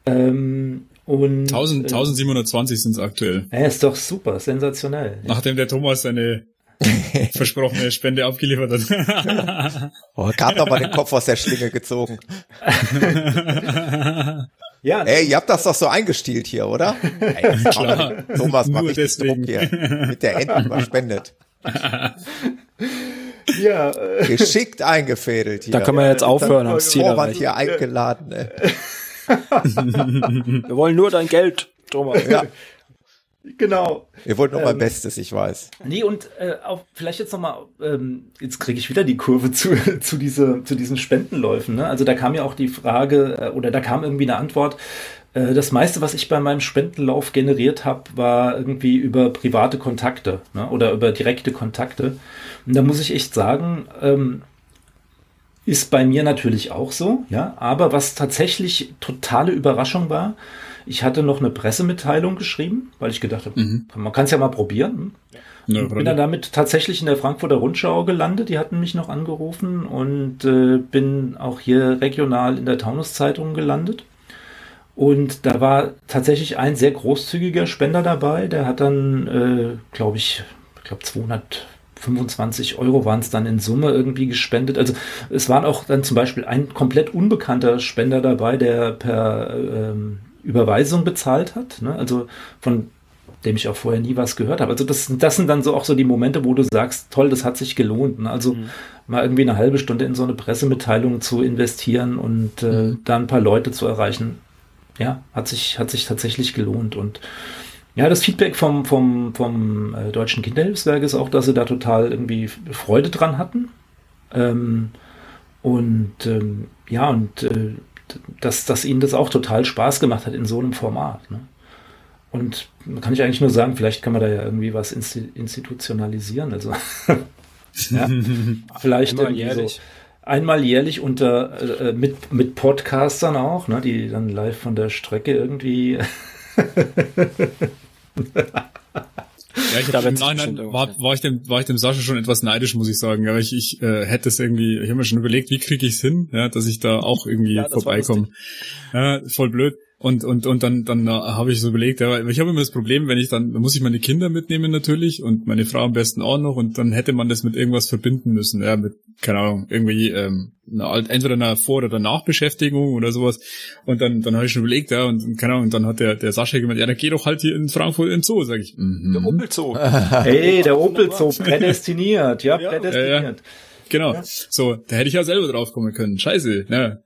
Ähm, und, 1000, 1720 sind es aktuell. Ja, ist doch super, sensationell. Nachdem der Thomas seine versprochene Spende abgeliefert hat. oh, gerade noch mal den Kopf aus der Schlinge gezogen. ja. Ey, ihr habt das doch so eingestielt hier, oder? Ey, Klar. Thomas macht richtig Druck hier. Mit der Enten verspendet. ja. Äh, Geschickt eingefädelt hier. Da können wir jetzt aufhören am Ziel erreichen. hier eingeladen. Ey. wir wollen nur dein Geld, Thomas. Ja. Genau. Ihr wollt noch ähm, mein Bestes, ich weiß. Nee, und äh, auch vielleicht jetzt nochmal, ähm, jetzt kriege ich wieder die Kurve zu, zu, diese, zu diesen Spendenläufen. Ne? Also da kam ja auch die Frage, äh, oder da kam irgendwie eine Antwort, äh, das meiste, was ich bei meinem Spendenlauf generiert habe, war irgendwie über private Kontakte ne? oder über direkte Kontakte. Und da muss ich echt sagen, ähm, ist bei mir natürlich auch so, ja. Aber was tatsächlich totale Überraschung war, ich hatte noch eine Pressemitteilung geschrieben, weil ich gedacht habe, mhm. man kann es ja mal probieren. Ja, bin dann damit tatsächlich in der Frankfurter Rundschau gelandet. Die hatten mich noch angerufen und äh, bin auch hier regional in der Taunuszeitung gelandet. Und da war tatsächlich ein sehr großzügiger Spender dabei. Der hat dann, äh, glaube ich, ich glaube 225 Euro waren es dann in Summe irgendwie gespendet. Also es waren auch dann zum Beispiel ein komplett unbekannter Spender dabei, der per ähm, Überweisung bezahlt hat. Ne? Also von dem ich auch vorher nie was gehört habe. Also das, das sind dann so auch so die Momente, wo du sagst, toll, das hat sich gelohnt. Ne? Also mhm. mal irgendwie eine halbe Stunde in so eine Pressemitteilung zu investieren und äh, mhm. da ein paar Leute zu erreichen, ja, hat sich, hat sich tatsächlich gelohnt. Und ja, das Feedback vom, vom, vom äh, Deutschen Kinderhilfswerk ist auch, dass sie da total irgendwie Freude dran hatten. Ähm, und ähm, ja, und äh, dass, dass ihnen das auch total Spaß gemacht hat in so einem Format. Ne? Und kann ich eigentlich nur sagen, vielleicht kann man da ja irgendwie was institutionalisieren. Also Ja? Vielleicht einmal jährlich. So einmal jährlich unter äh, mit mit Podcastern auch, ne, die dann live von der Strecke irgendwie Ja, ich habe im Nachhinein war, war, ich dem, war ich dem Sascha schon etwas neidisch, muss ich sagen. Aber ich, ich äh, hätte es irgendwie, ich habe mir schon überlegt, wie kriege ich es hin, ja, dass ich da auch irgendwie ja, vorbeikomme. Ja, voll blöd. Und, und, und dann, dann habe ich so überlegt, ja, ich habe immer das Problem, wenn ich dann, dann muss ich meine Kinder mitnehmen natürlich und meine Frau am besten auch noch und dann hätte man das mit irgendwas verbinden müssen, ja, mit, keine Ahnung, irgendwie, ähm, eine, entweder einer Vor- oder Nachbeschäftigung oder sowas. Und dann, dann habe ich schon überlegt, ja, und keine Ahnung, dann hat der, der Sascha gemeint, ja, dann geh doch halt hier in Frankfurt in Zoo, sag ich. Mhm. Der Opel-Zoo. hey, der Opel-Zoo, prädestiniert, ja, prädestiniert. Ja, ja. Genau. Ja. So, da hätte ich ja selber drauf kommen können. Scheiße, ne?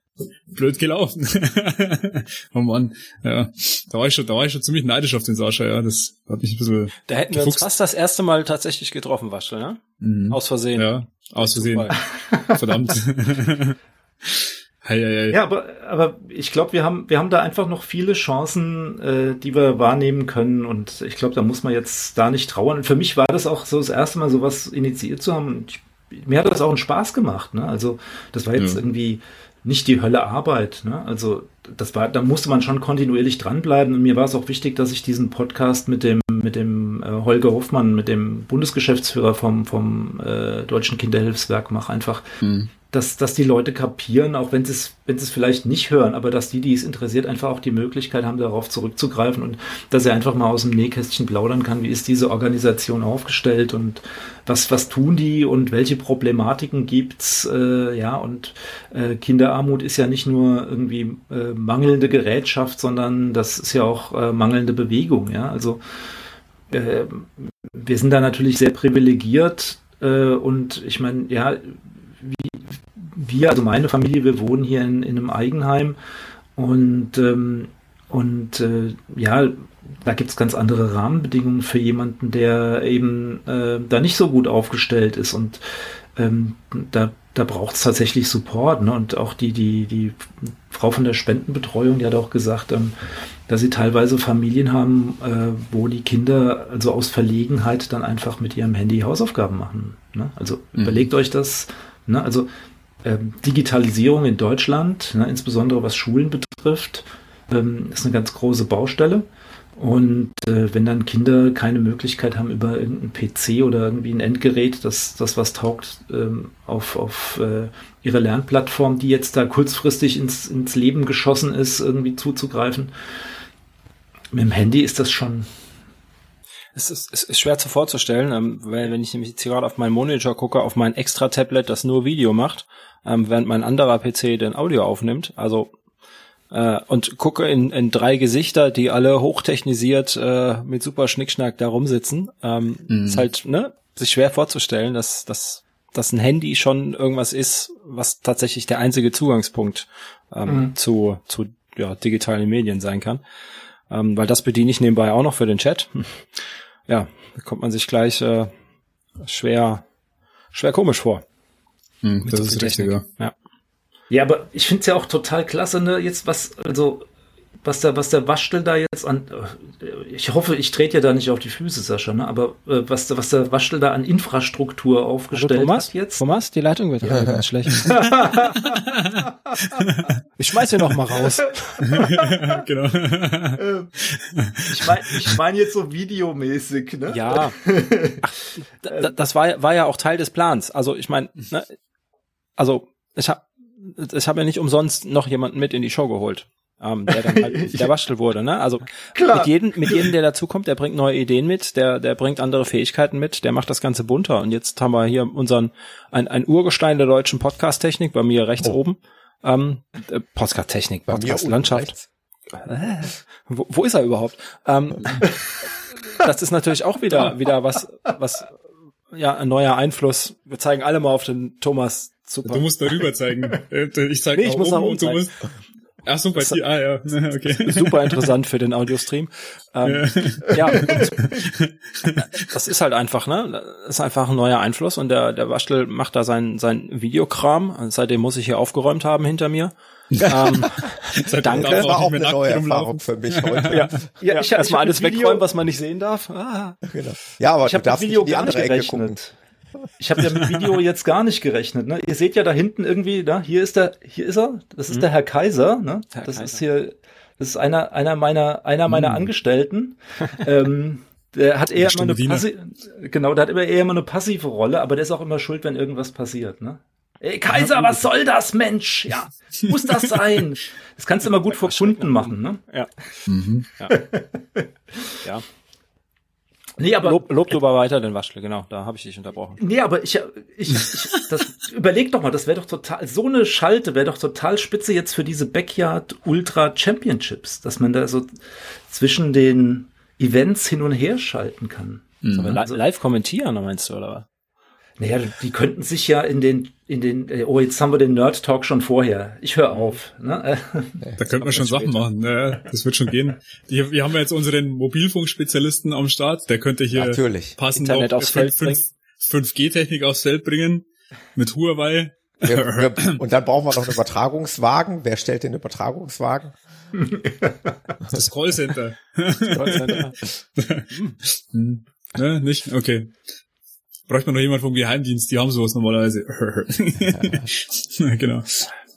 Blöd gelaufen. oh Mann, ja. Da war ich schon, da war ich schon ziemlich neidisch auf den Sascha, ja. Das hat mich ein bisschen. Da hätten wir uns fast das erste Mal tatsächlich getroffen, Waschel, ne? Mhm. Aus Versehen. Ja, aus Versehen. Verdammt. Hei, hei, hei. Ja, aber, aber ich glaube, wir haben, wir haben da einfach noch viele Chancen, äh, die wir wahrnehmen können. Und ich glaube, da muss man jetzt da nicht trauern. Und für mich war das auch so das erste Mal, sowas initiiert zu haben. Und ich, mir hat das auch einen Spaß gemacht. Ne? Also das war jetzt ja. irgendwie nicht die Hölle Arbeit. Ne? Also das war, da musste man schon kontinuierlich dranbleiben. Und mir war es auch wichtig, dass ich diesen Podcast mit dem mit dem äh, Holger Hoffmann, mit dem Bundesgeschäftsführer vom vom äh, Deutschen Kinderhilfswerk mache. Einfach, mhm dass, dass die Leute kapieren, auch wenn sie es, wenn sie es vielleicht nicht hören, aber dass die, die es interessiert, einfach auch die Möglichkeit haben, darauf zurückzugreifen und dass er einfach mal aus dem Nähkästchen plaudern kann, wie ist diese Organisation aufgestellt und was, was tun die und welche Problematiken gibt's, äh, ja, und äh, Kinderarmut ist ja nicht nur irgendwie äh, mangelnde Gerätschaft, sondern das ist ja auch äh, mangelnde Bewegung, ja, also äh, wir sind da natürlich sehr privilegiert, äh, und ich meine, ja, wie, wir, also meine Familie, wir wohnen hier in, in einem Eigenheim und, ähm, und äh, ja, da gibt es ganz andere Rahmenbedingungen für jemanden, der eben äh, da nicht so gut aufgestellt ist und ähm, da, da braucht es tatsächlich Support. Ne? Und auch die, die, die Frau von der Spendenbetreuung, die hat auch gesagt, ähm, dass sie teilweise Familien haben, äh, wo die Kinder also aus Verlegenheit dann einfach mit ihrem Handy Hausaufgaben machen. Ne? Also mhm. überlegt euch das. Ne? Also ähm, Digitalisierung in Deutschland, ne, insbesondere was Schulen betrifft, ähm, ist eine ganz große Baustelle. Und äh, wenn dann Kinder keine Möglichkeit haben, über irgendeinen PC oder irgendwie ein Endgerät, das, das was taugt, ähm, auf, auf äh, ihre Lernplattform, die jetzt da kurzfristig ins, ins Leben geschossen ist, irgendwie zuzugreifen. Mit dem Handy ist das schon. Es ist, es ist schwer zu vorzustellen, ähm, weil wenn ich nämlich jetzt gerade auf meinen Monitor gucke, auf mein Extra-Tablet, das nur Video macht, ähm, während mein anderer PC den Audio aufnimmt. Also äh, und gucke in, in drei Gesichter, die alle hochtechnisiert äh, mit super Schnickschnack da rumsitzen. Ähm, mhm. Ist halt ne, sich schwer vorzustellen, dass, dass, dass ein Handy schon irgendwas ist, was tatsächlich der einzige Zugangspunkt ähm, mhm. zu, zu ja, digitalen Medien sein kann. Ähm, weil das bediene ich nebenbei auch noch für den Chat. ja, da kommt man sich gleich äh, schwer, schwer komisch vor. Hm, das ist richtig, ja. Ja, aber ich finde es ja auch total klasse, ne, jetzt was, also, was der, was der Waschtel da jetzt an, äh, ich hoffe, ich trete ja da nicht auf die Füße, Sascha, ne, aber äh, was, was der Waschtel da an Infrastruktur aufgestellt also, Thomas, hat jetzt. Thomas, die Leitung wird ja. ganz schlecht. ich schmeiß hier noch mal raus. genau. Ich meine ich mein jetzt so videomäßig, ne? Ja. Ach, das war, war ja auch Teil des Plans. Also ich meine, ne, also ich habe ich hab ja nicht umsonst noch jemanden mit in die Show geholt, ähm, der dann halt der Waschel wurde. Ne? Also Klar. mit jedem, mit jedem, der dazukommt, der bringt neue Ideen mit, der, der bringt andere Fähigkeiten mit, der macht das Ganze bunter. Und jetzt haben wir hier unseren ein, ein Urgestein der deutschen Podcast-Technik bei mir rechts oh. oben. Ähm, äh, Podcast-Technik, Podcast-Landschaft. Äh, wo, wo ist er überhaupt? Ähm, das ist natürlich auch wieder wieder was was ja ein neuer Einfluss. Wir zeigen alle mal auf den Thomas Super. Du musst darüber zeigen. Äh, ich zeige nee, ich muss nach oben zeigen. Musst, ach so, bei dir, ah ja, okay. Super interessant für den Audiostream. Ähm, ja, ja das ist halt einfach, ne? Das ist einfach ein neuer Einfluss und der, der Waschel macht da sein, sein Videokram. Seitdem muss ich hier aufgeräumt haben hinter mir. ähm, danke. Das war auch eine neue Erfahrung für mich heute. ja, ja, ich erstmal alles Video, wegräumen, was man nicht sehen darf. Ah. Genau. Ja, aber ich du darfst nicht in die andere Ecke gucken. Ich habe ja mit Video jetzt gar nicht gerechnet. Ne? Ihr seht ja da hinten irgendwie, ne? hier ist der, hier ist er, das ist mhm. der Herr Kaiser. Ne? Herr das Kaiser. ist hier, das ist einer, einer meiner, einer meiner mhm. Angestellten. ähm, der hat eher immer eine passive, genau, der hat immer eher immer eine passive Rolle, aber der ist auch immer schuld, wenn irgendwas passiert, ne? Ey, Kaiser, was soll das, Mensch? Ja, muss das sein? Das kannst du immer gut vor Kunden machen, ne? Ja. Mhm. Ja. ja. Nee, aber lob, lob du aber weiter den Waschle, genau, da habe ich dich unterbrochen. Nee, aber ich, ich, ich das, überleg doch mal, das wäre doch total, so eine Schalte wäre doch total spitze jetzt für diese Backyard Ultra Championships, dass man da so zwischen den Events hin und her schalten kann. Mhm. Also, live kommentieren, meinst du, oder was? Naja, die könnten sich ja in den, in den, äh, oh, jetzt haben wir den Nerd Talk schon vorher. Ich höre auf. Ne? Da könnten wir schon Sachen machen. Ja, das wird schon gehen. Die, wir haben ja jetzt unseren Mobilfunkspezialisten am Start. Der könnte hier Natürlich. passend Internet aufs Feld 5G-Technik aufs Feld bringen. Mit Huawei. Wir, wir, und dann brauchen wir noch einen Übertragungswagen. Wer stellt den Übertragungswagen? Das Callcenter. Das Callcenter. hm. Ne, nicht? Okay. Bräuchte man noch jemand vom Geheimdienst, die haben sowas normalerweise. genau.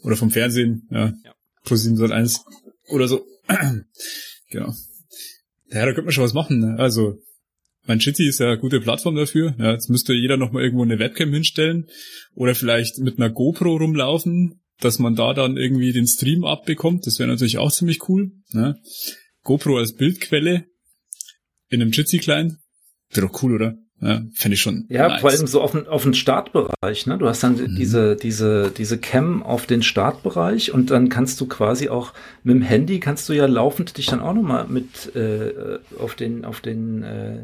Oder vom Fernsehen, ja. ja. Plus 701 oder so. genau. Ja, da könnte man schon was machen. Ne? Also, mein Jitsi ist ja eine gute Plattform dafür. Ja, jetzt müsste jeder noch mal irgendwo eine Webcam hinstellen oder vielleicht mit einer GoPro rumlaufen dass man da dann irgendwie den Stream abbekommt. Das wäre natürlich auch ziemlich cool. Ne? GoPro als Bildquelle in einem Jitsi-Client. Wäre doch cool, oder? Ja, Fände ich schon. Ja, nice. vor allem so auf den, auf den Startbereich. Ne? Du hast dann mhm. diese, diese, diese Cam auf den Startbereich und dann kannst du quasi auch mit dem Handy kannst du ja laufend dich dann auch nochmal mit äh, auf den, auf den äh,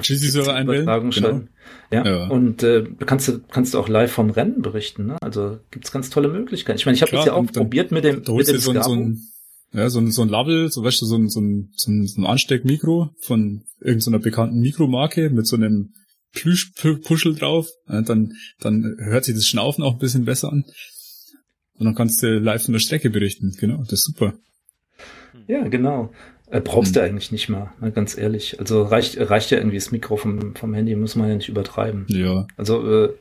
Jitsi-Server einwählen. Genau. Ja, ja. und äh, kannst du kannst du auch live vom Rennen berichten. Ne? Also gibt's ganz tolle Möglichkeiten. Ich meine, ich habe das ja auch probiert mit dem mit dem so, so ein, ja, so ein, so ein Label, so weißt du, so ein, so ein, so ein, so ein Ansteckmikro von irgendeiner bekannten Mikromarke mit so einem Plüschpuschel drauf. Dann, dann hört sich das Schnaufen auch ein bisschen besser an. Und dann kannst du live von der Strecke berichten. Genau, das ist super. Ja, genau. Äh, brauchst hm. du eigentlich nicht mal, ne, ganz ehrlich. Also reicht, reicht ja irgendwie das Mikro vom, vom Handy, muss man ja nicht übertreiben. Ja. Also, äh,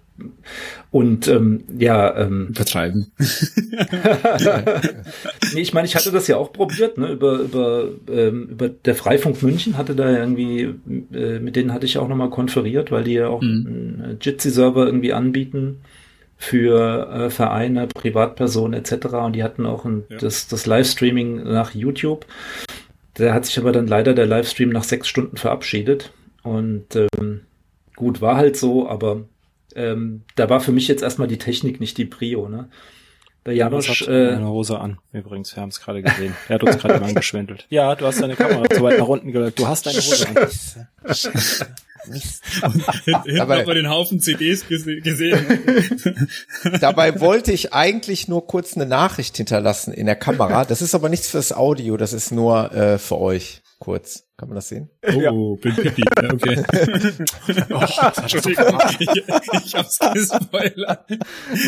und ähm, ja, ähm, übertreiben. nee, ich meine, ich hatte das ja auch probiert, ne, über, über, ähm, über der Freifunk München hatte da irgendwie, äh, mit denen hatte ich auch nochmal konferiert, weil die ja auch mhm. einen Jitsi-Server irgendwie anbieten für äh, Vereine, Privatpersonen etc. Und die hatten auch ein, ja. das, das Livestreaming nach YouTube. Da hat sich aber dann leider der Livestream nach sechs Stunden verabschiedet. Und ähm, gut, war halt so, aber ähm, da war für mich jetzt erstmal die Technik nicht die Prio, ne? Der Janosch. Äh, eine Hose an, übrigens. Wir haben es gerade gesehen. Er hat uns gerade mal angeschwindelt. Ja, du hast deine Kamera zu weit nach unten gelegt. Du hast deine Hose an. Mist. Hinten dabei, hat man den Haufen CDs gese gesehen. dabei wollte ich eigentlich nur kurz eine Nachricht hinterlassen in der Kamera. Das ist aber nichts fürs Audio, das ist nur äh, für euch kurz. Kann man das sehen? Oh, ja. bin Pippi. Ja, okay. oh, Entschuldigung, ich, ich hab's gespoilert.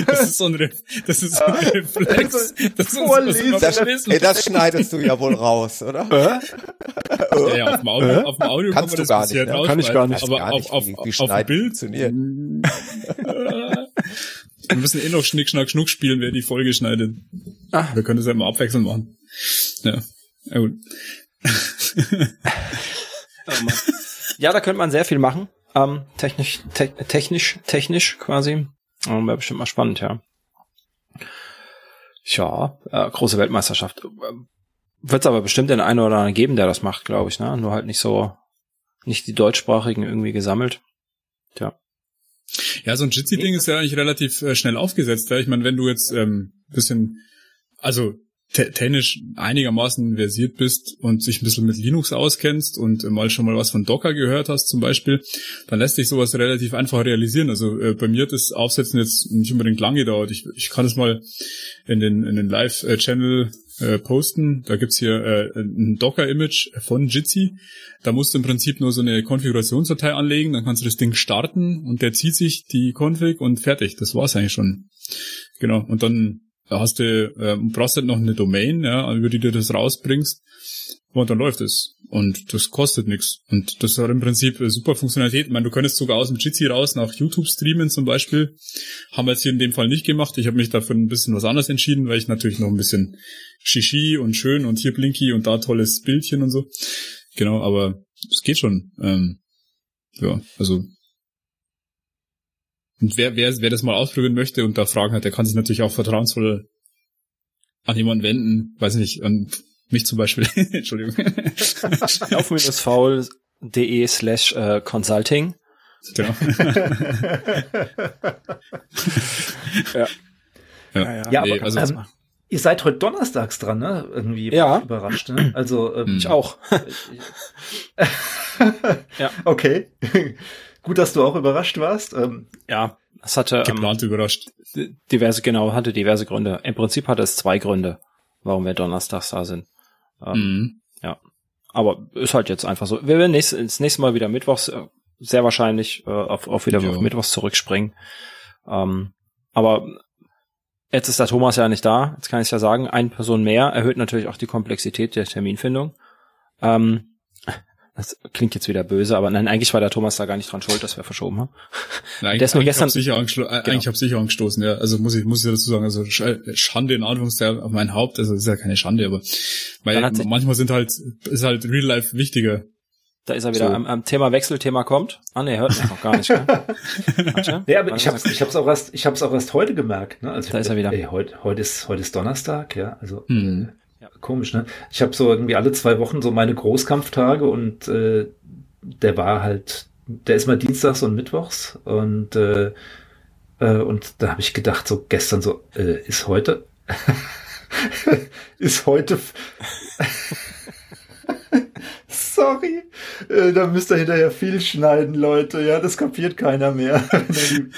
Das ist so ein, Re das ist so ein Reflex. Das, ist so, das, ey, das schneidest du ja wohl raus, oder? Ja, ja, auf dem Audio, auf dem Audio Kannst kann man das gar nicht, ja? Kann ich gar nicht. Aber gar nicht, auf, auf, wie, wie auf dem Bild funktioniert. Wir müssen eh noch Schnick, Schnack, Schnuck spielen, wer die Folge schneidet. Ah. Wir können das ja immer abwechselnd machen. Ja, ja gut oh ja, da könnte man sehr viel machen. Ähm, technisch, te technisch, technisch quasi. Ähm, Wäre bestimmt mal spannend, ja. Ja, äh, große Weltmeisterschaft. Wird es aber bestimmt den einen oder anderen geben, der das macht, glaube ich, ne? Nur halt nicht so, nicht die deutschsprachigen irgendwie gesammelt. Tja. Ja, so ein Jitsi-Ding ist ja eigentlich relativ äh, schnell aufgesetzt. Ja? Ich meine, wenn du jetzt ähm, bisschen, also technisch einigermaßen versiert bist und sich ein bisschen mit Linux auskennst und mal schon mal was von Docker gehört hast zum Beispiel, dann lässt sich sowas relativ einfach realisieren. Also äh, bei mir hat das Aufsetzen jetzt nicht unbedingt lange gedauert. Ich, ich kann es mal in den, in den Live-Channel äh, posten. Da gibt's hier äh, ein Docker-Image von Jitsi. Da musst du im Prinzip nur so eine Konfigurationsdatei anlegen, dann kannst du das Ding starten und der zieht sich die Config und fertig. Das war's eigentlich schon. Genau. Und dann hast du, äh, brauchst halt noch eine Domain, ja, über die du das rausbringst. Und dann läuft es. Und das kostet nichts. Und das hat im Prinzip super Funktionalität. Ich meine, du könntest sogar aus dem Jitsi raus nach YouTube streamen zum Beispiel. Haben wir jetzt hier in dem Fall nicht gemacht. Ich habe mich dafür ein bisschen was anderes entschieden, weil ich natürlich noch ein bisschen Shishi und schön und hier Blinky und da tolles Bildchen und so. Genau, aber es geht schon. Ähm, ja, also und wer, wer, wer das mal ausprobieren möchte und da Fragen hat, der kann sich natürlich auch vertrauensvoll an jemanden wenden, weiß nicht, an mich zum Beispiel. Entschuldigung. Auf-faul.de slash äh, consulting. Genau. ja. Ja, ja, nee, aber also, ähm, ihr seid heute donnerstags dran, ne? Irgendwie ja. überrascht, ne? Also ähm, ich auch. ja. Okay. Gut, dass du auch überrascht warst. Ähm, ja, es hatte geplant ähm, überrascht. Diverse, genau, hatte diverse Gründe. Im Prinzip hatte es zwei Gründe, warum wir donnerstags da sind. Ähm, mhm. Ja, aber ist halt jetzt einfach so. Wir werden nächst, das nächste Mal wieder mittwochs, äh, sehr wahrscheinlich äh, auf, auf wieder auf mittwochs zurückspringen. Ähm, aber jetzt ist der Thomas ja nicht da. Jetzt kann ich ja sagen, eine Person mehr erhöht natürlich auch die Komplexität der Terminfindung. Ähm, das klingt jetzt wieder böse, aber nein, eigentlich war der Thomas da gar nicht dran schuld, dass wir verschoben haben. Nein, der ist nur gestern. Hab sicher äh, genau. Eigentlich habe sicher angestoßen, ja. Also muss ich, muss ich dazu sagen, also Schande in Anführungszeichen auf mein Haupt, also ist ja keine Schande, aber weil manchmal sind halt, ist halt Real Life wichtiger. Da ist er wieder so. am, am Thema Wechselthema kommt. Ah nee, hört mich noch gar nicht. Gell? ja, aber ich hab's, ich hab's auch erst, ich hab's auch erst heute gemerkt. Ne? Also da ist er wieder. Ey, heute, heute ist, heute ist Donnerstag, ja. Also hm. Komisch, ne? Ich habe so irgendwie alle zwei Wochen so meine Großkampftage und äh, der war halt, der ist mal dienstags und mittwochs und äh, äh, und da habe ich gedacht, so gestern so, äh, ist heute, ist heute, sorry, äh, da müsst ihr hinterher viel schneiden, Leute, ja, das kapiert keiner mehr, wenn er die,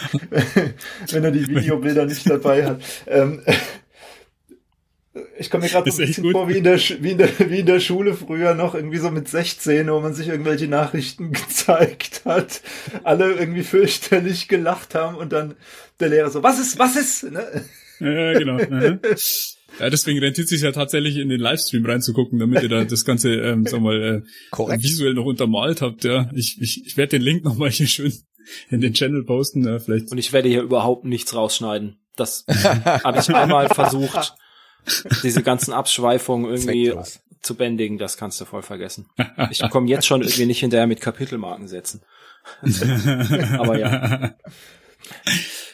wenn er die Videobilder nicht dabei hat. Ähm, ich komme mir gerade so ein bisschen gut. vor wie in, der, wie, in der, wie in der Schule früher noch, irgendwie so mit 16, wo man sich irgendwelche Nachrichten gezeigt hat, alle irgendwie fürchterlich gelacht haben und dann der Lehrer so, was ist, was ist? Ne? Ja, genau. Ja, deswegen rentiert sich ja tatsächlich in den Livestream reinzugucken, damit ihr da das Ganze, ähm, sag mal, äh, visuell noch untermalt habt. Ja, ich, ich, ich werde den Link nochmal hier schön in den Channel posten. Ja, vielleicht. Und ich werde hier überhaupt nichts rausschneiden. Das habe ich einmal versucht diese ganzen Abschweifungen irgendwie Zwecklos. zu bändigen, das kannst du voll vergessen. Ich komme jetzt schon irgendwie nicht hinterher mit Kapitelmarken setzen. Aber ja.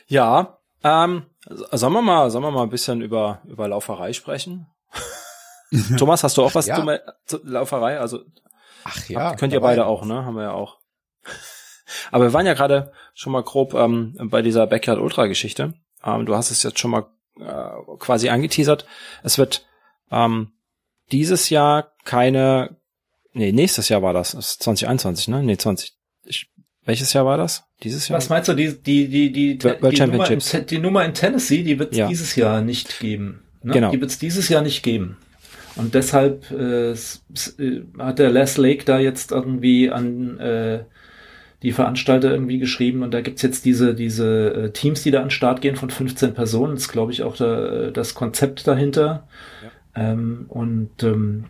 Ja, ähm, sollen wir mal, sollen wir mal ein bisschen über, über Lauferei sprechen? Thomas, hast du auch was ja. zu, zu Lauferei? Also, Ach ja. Könnt ihr beide auch, ne? Haben wir ja auch. Aber wir waren ja gerade schon mal grob ähm, bei dieser Backyard Ultra Geschichte. Ähm, du hast es jetzt schon mal äh, quasi angeteasert. Es wird ähm, dieses Jahr keine, nee, nächstes Jahr war das, das ist 2021, ne? Nee, 20. Ich, welches Jahr war das? Dieses Jahr? Was meinst du, die, die, die, die, World die, Championships. Nummer in, die Nummer in Tennessee, die wird es ja. dieses Jahr nicht geben. Ne? Genau. Die wird es dieses Jahr nicht geben. Und deshalb äh, hat der Les Lake da jetzt irgendwie an äh, die Veranstalter irgendwie geschrieben und da gibt's jetzt diese, diese äh, Teams, die da an den Start gehen von 15 Personen. Das ist, glaube ich, auch da, äh, das Konzept dahinter. Ja. Ähm, und ähm,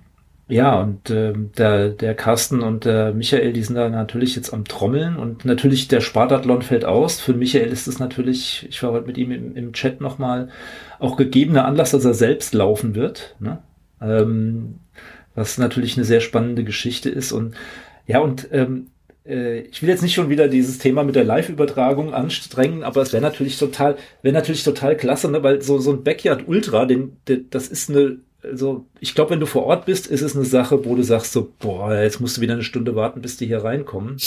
ja, und ähm, der, der Carsten und der Michael, die sind da natürlich jetzt am Trommeln und natürlich der Spartathlon fällt aus. Für Michael ist es natürlich, ich war heute mit ihm im, im Chat nochmal, auch gegebener Anlass, dass er selbst laufen wird. Ne? Ähm, was natürlich eine sehr spannende Geschichte ist und ja, und ähm, äh, ich will jetzt nicht schon wieder dieses Thema mit der Live-Übertragung anstrengen, aber es wäre natürlich total, wäre natürlich total klasse, ne? weil so, so ein Backyard Ultra, den, den, das ist eine also ich glaube, wenn du vor Ort bist, ist es eine Sache, wo du sagst so, boah, jetzt musst du wieder eine Stunde warten, bis die hier reinkommen.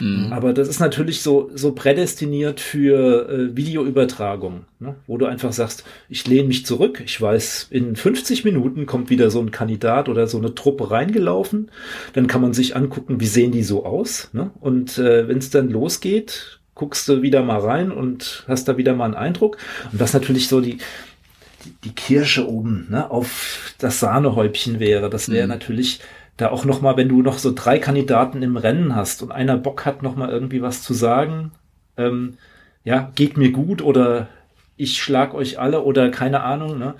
Mhm. Aber das ist natürlich so so prädestiniert für äh, Videoübertragung, ne? wo du einfach sagst, ich lehne mich zurück, ich weiß, in 50 Minuten kommt wieder so ein Kandidat oder so eine Truppe reingelaufen, dann kann man sich angucken, wie sehen die so aus, ne? Und äh, wenn es dann losgeht, guckst du wieder mal rein und hast da wieder mal einen Eindruck. Und das natürlich so die die Kirsche oben ne, auf das Sahnehäubchen wäre. Das wäre mhm. natürlich da auch noch mal, wenn du noch so drei Kandidaten im Rennen hast und einer Bock hat noch mal irgendwie was zu sagen, ähm, ja, geht mir gut oder ich schlag euch alle oder keine Ahnung, ne?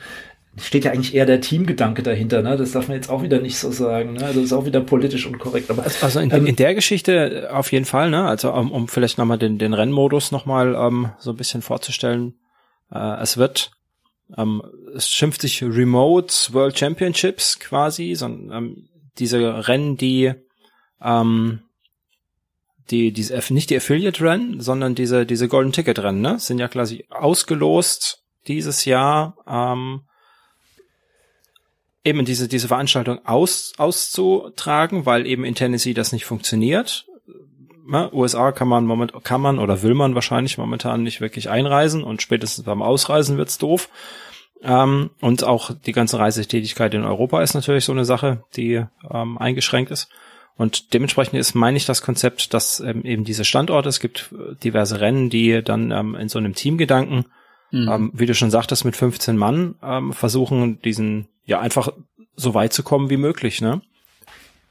steht ja eigentlich eher der Teamgedanke dahinter, ne? Das darf man jetzt auch wieder nicht so sagen, ne? Das ist auch wieder politisch unkorrekt. Aber also in, ähm, in der Geschichte auf jeden Fall, ne? Also um, um vielleicht nochmal den, den Rennmodus nochmal ähm, so ein bisschen vorzustellen. Äh, es wird, ähm, es schimpft sich Remote World Championships quasi, sondern ähm, diese Rennen, die ähm, die diese nicht die Affiliate Rennen, sondern diese diese Golden Ticket Rennen, ne? Sind ja quasi ausgelost dieses Jahr. Ähm, eben diese, diese Veranstaltung aus, auszutragen, weil eben in Tennessee das nicht funktioniert. Ja, USA kann man moment, kann man oder will man wahrscheinlich momentan nicht wirklich einreisen und spätestens beim Ausreisen wird's doof. Ähm, und auch die ganze Reisetätigkeit in Europa ist natürlich so eine Sache, die ähm, eingeschränkt ist. Und dementsprechend ist, meine ich, das Konzept, dass ähm, eben diese Standorte, es gibt äh, diverse Rennen, die dann ähm, in so einem Teamgedanken, mhm. ähm, wie du schon sagtest, mit 15 Mann ähm, versuchen, diesen ja einfach so weit zu kommen wie möglich, ne?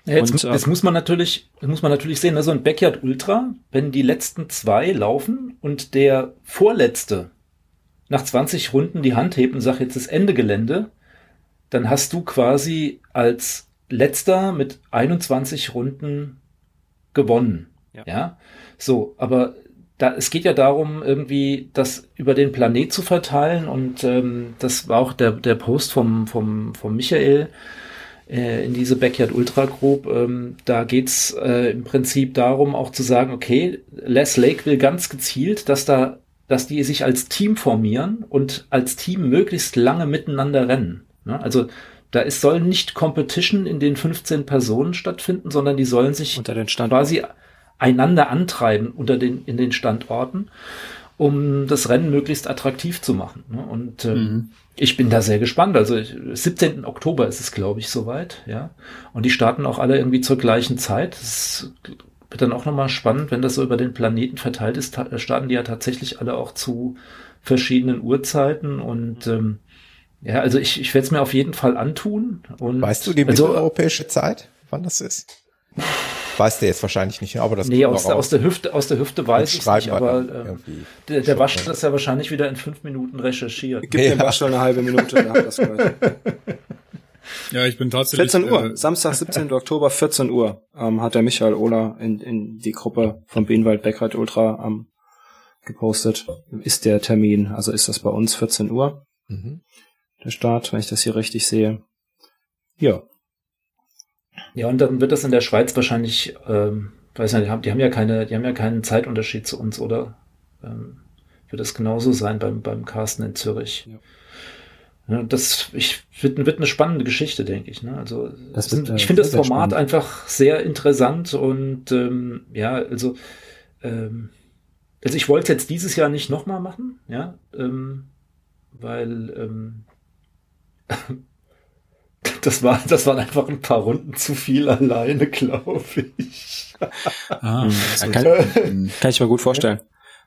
Ja, jetzt, und, äh, muss man natürlich, muss man natürlich sehen, ne, so ein Backyard Ultra, wenn die letzten zwei laufen und der vorletzte nach 20 Runden die Hand hebt und sagt, jetzt ist Ende Gelände, dann hast du quasi als letzter mit 21 Runden gewonnen. Ja. ja? So, aber da, es geht ja darum, irgendwie das über den Planet zu verteilen und ähm, das war auch der, der Post vom, vom, vom Michael äh, in diese Backyard Ultra Group. Ähm, da geht's äh, im Prinzip darum, auch zu sagen, okay, Les Lake will ganz gezielt, dass da, dass die sich als Team formieren und als Team möglichst lange miteinander rennen. Ne? Also da ist, soll nicht Competition in den 15 Personen stattfinden, sondern die sollen sich unter den quasi einander antreiben unter den, in den Standorten, um das Rennen möglichst attraktiv zu machen. Ne? Und äh, mhm. Ich bin da sehr gespannt. Also ich, 17. Oktober ist es, glaube ich, soweit, ja. Und die starten auch alle irgendwie zur gleichen Zeit. Das wird dann auch nochmal spannend, wenn das so über den Planeten verteilt ist, starten die ja tatsächlich alle auch zu verschiedenen Uhrzeiten und ähm, ja, also ich, ich werde es mir auf jeden Fall antun. Und weißt du die also, mitteleuropäische Zeit, wann das ist? Weißt du jetzt wahrscheinlich nicht, aber das Nee, aus der, aus der Hüfte, aus der Hüfte weiß ich nicht, aber äh, der, der Wasch das ja wahrscheinlich wieder in fünf Minuten recherchiert. Gibt ja. dem Wasch schon eine halbe Minute, nach das Ja, ich bin tatsächlich. 14 Uhr, äh, Samstag, 17. Oktober, 14 Uhr, ähm, hat der Michael Ohler in, in die Gruppe von Bienenwald Beckreit Ultra ähm, gepostet. Ist der Termin, also ist das bei uns 14 Uhr. Mhm. Der Start, wenn ich das hier richtig sehe. Ja, ja, und dann wird das in der Schweiz wahrscheinlich, ähm, weiß nicht, die haben, die haben ja keine, die haben ja keinen Zeitunterschied zu uns, oder? Ähm, wird das genauso sein beim, beim Carsten in Zürich. Ja. Ja, das ich, wird, wird eine spannende Geschichte, denke ich. Ne? Also das wird, ich finde das Format spannend. einfach sehr interessant und ähm, ja, also ähm, also ich wollte es jetzt dieses Jahr nicht nochmal machen, ja, ähm, weil ähm, das war, das waren einfach ein paar Runden zu viel alleine, glaube ich. Ah, kann, kann, ich mir gut vorstellen.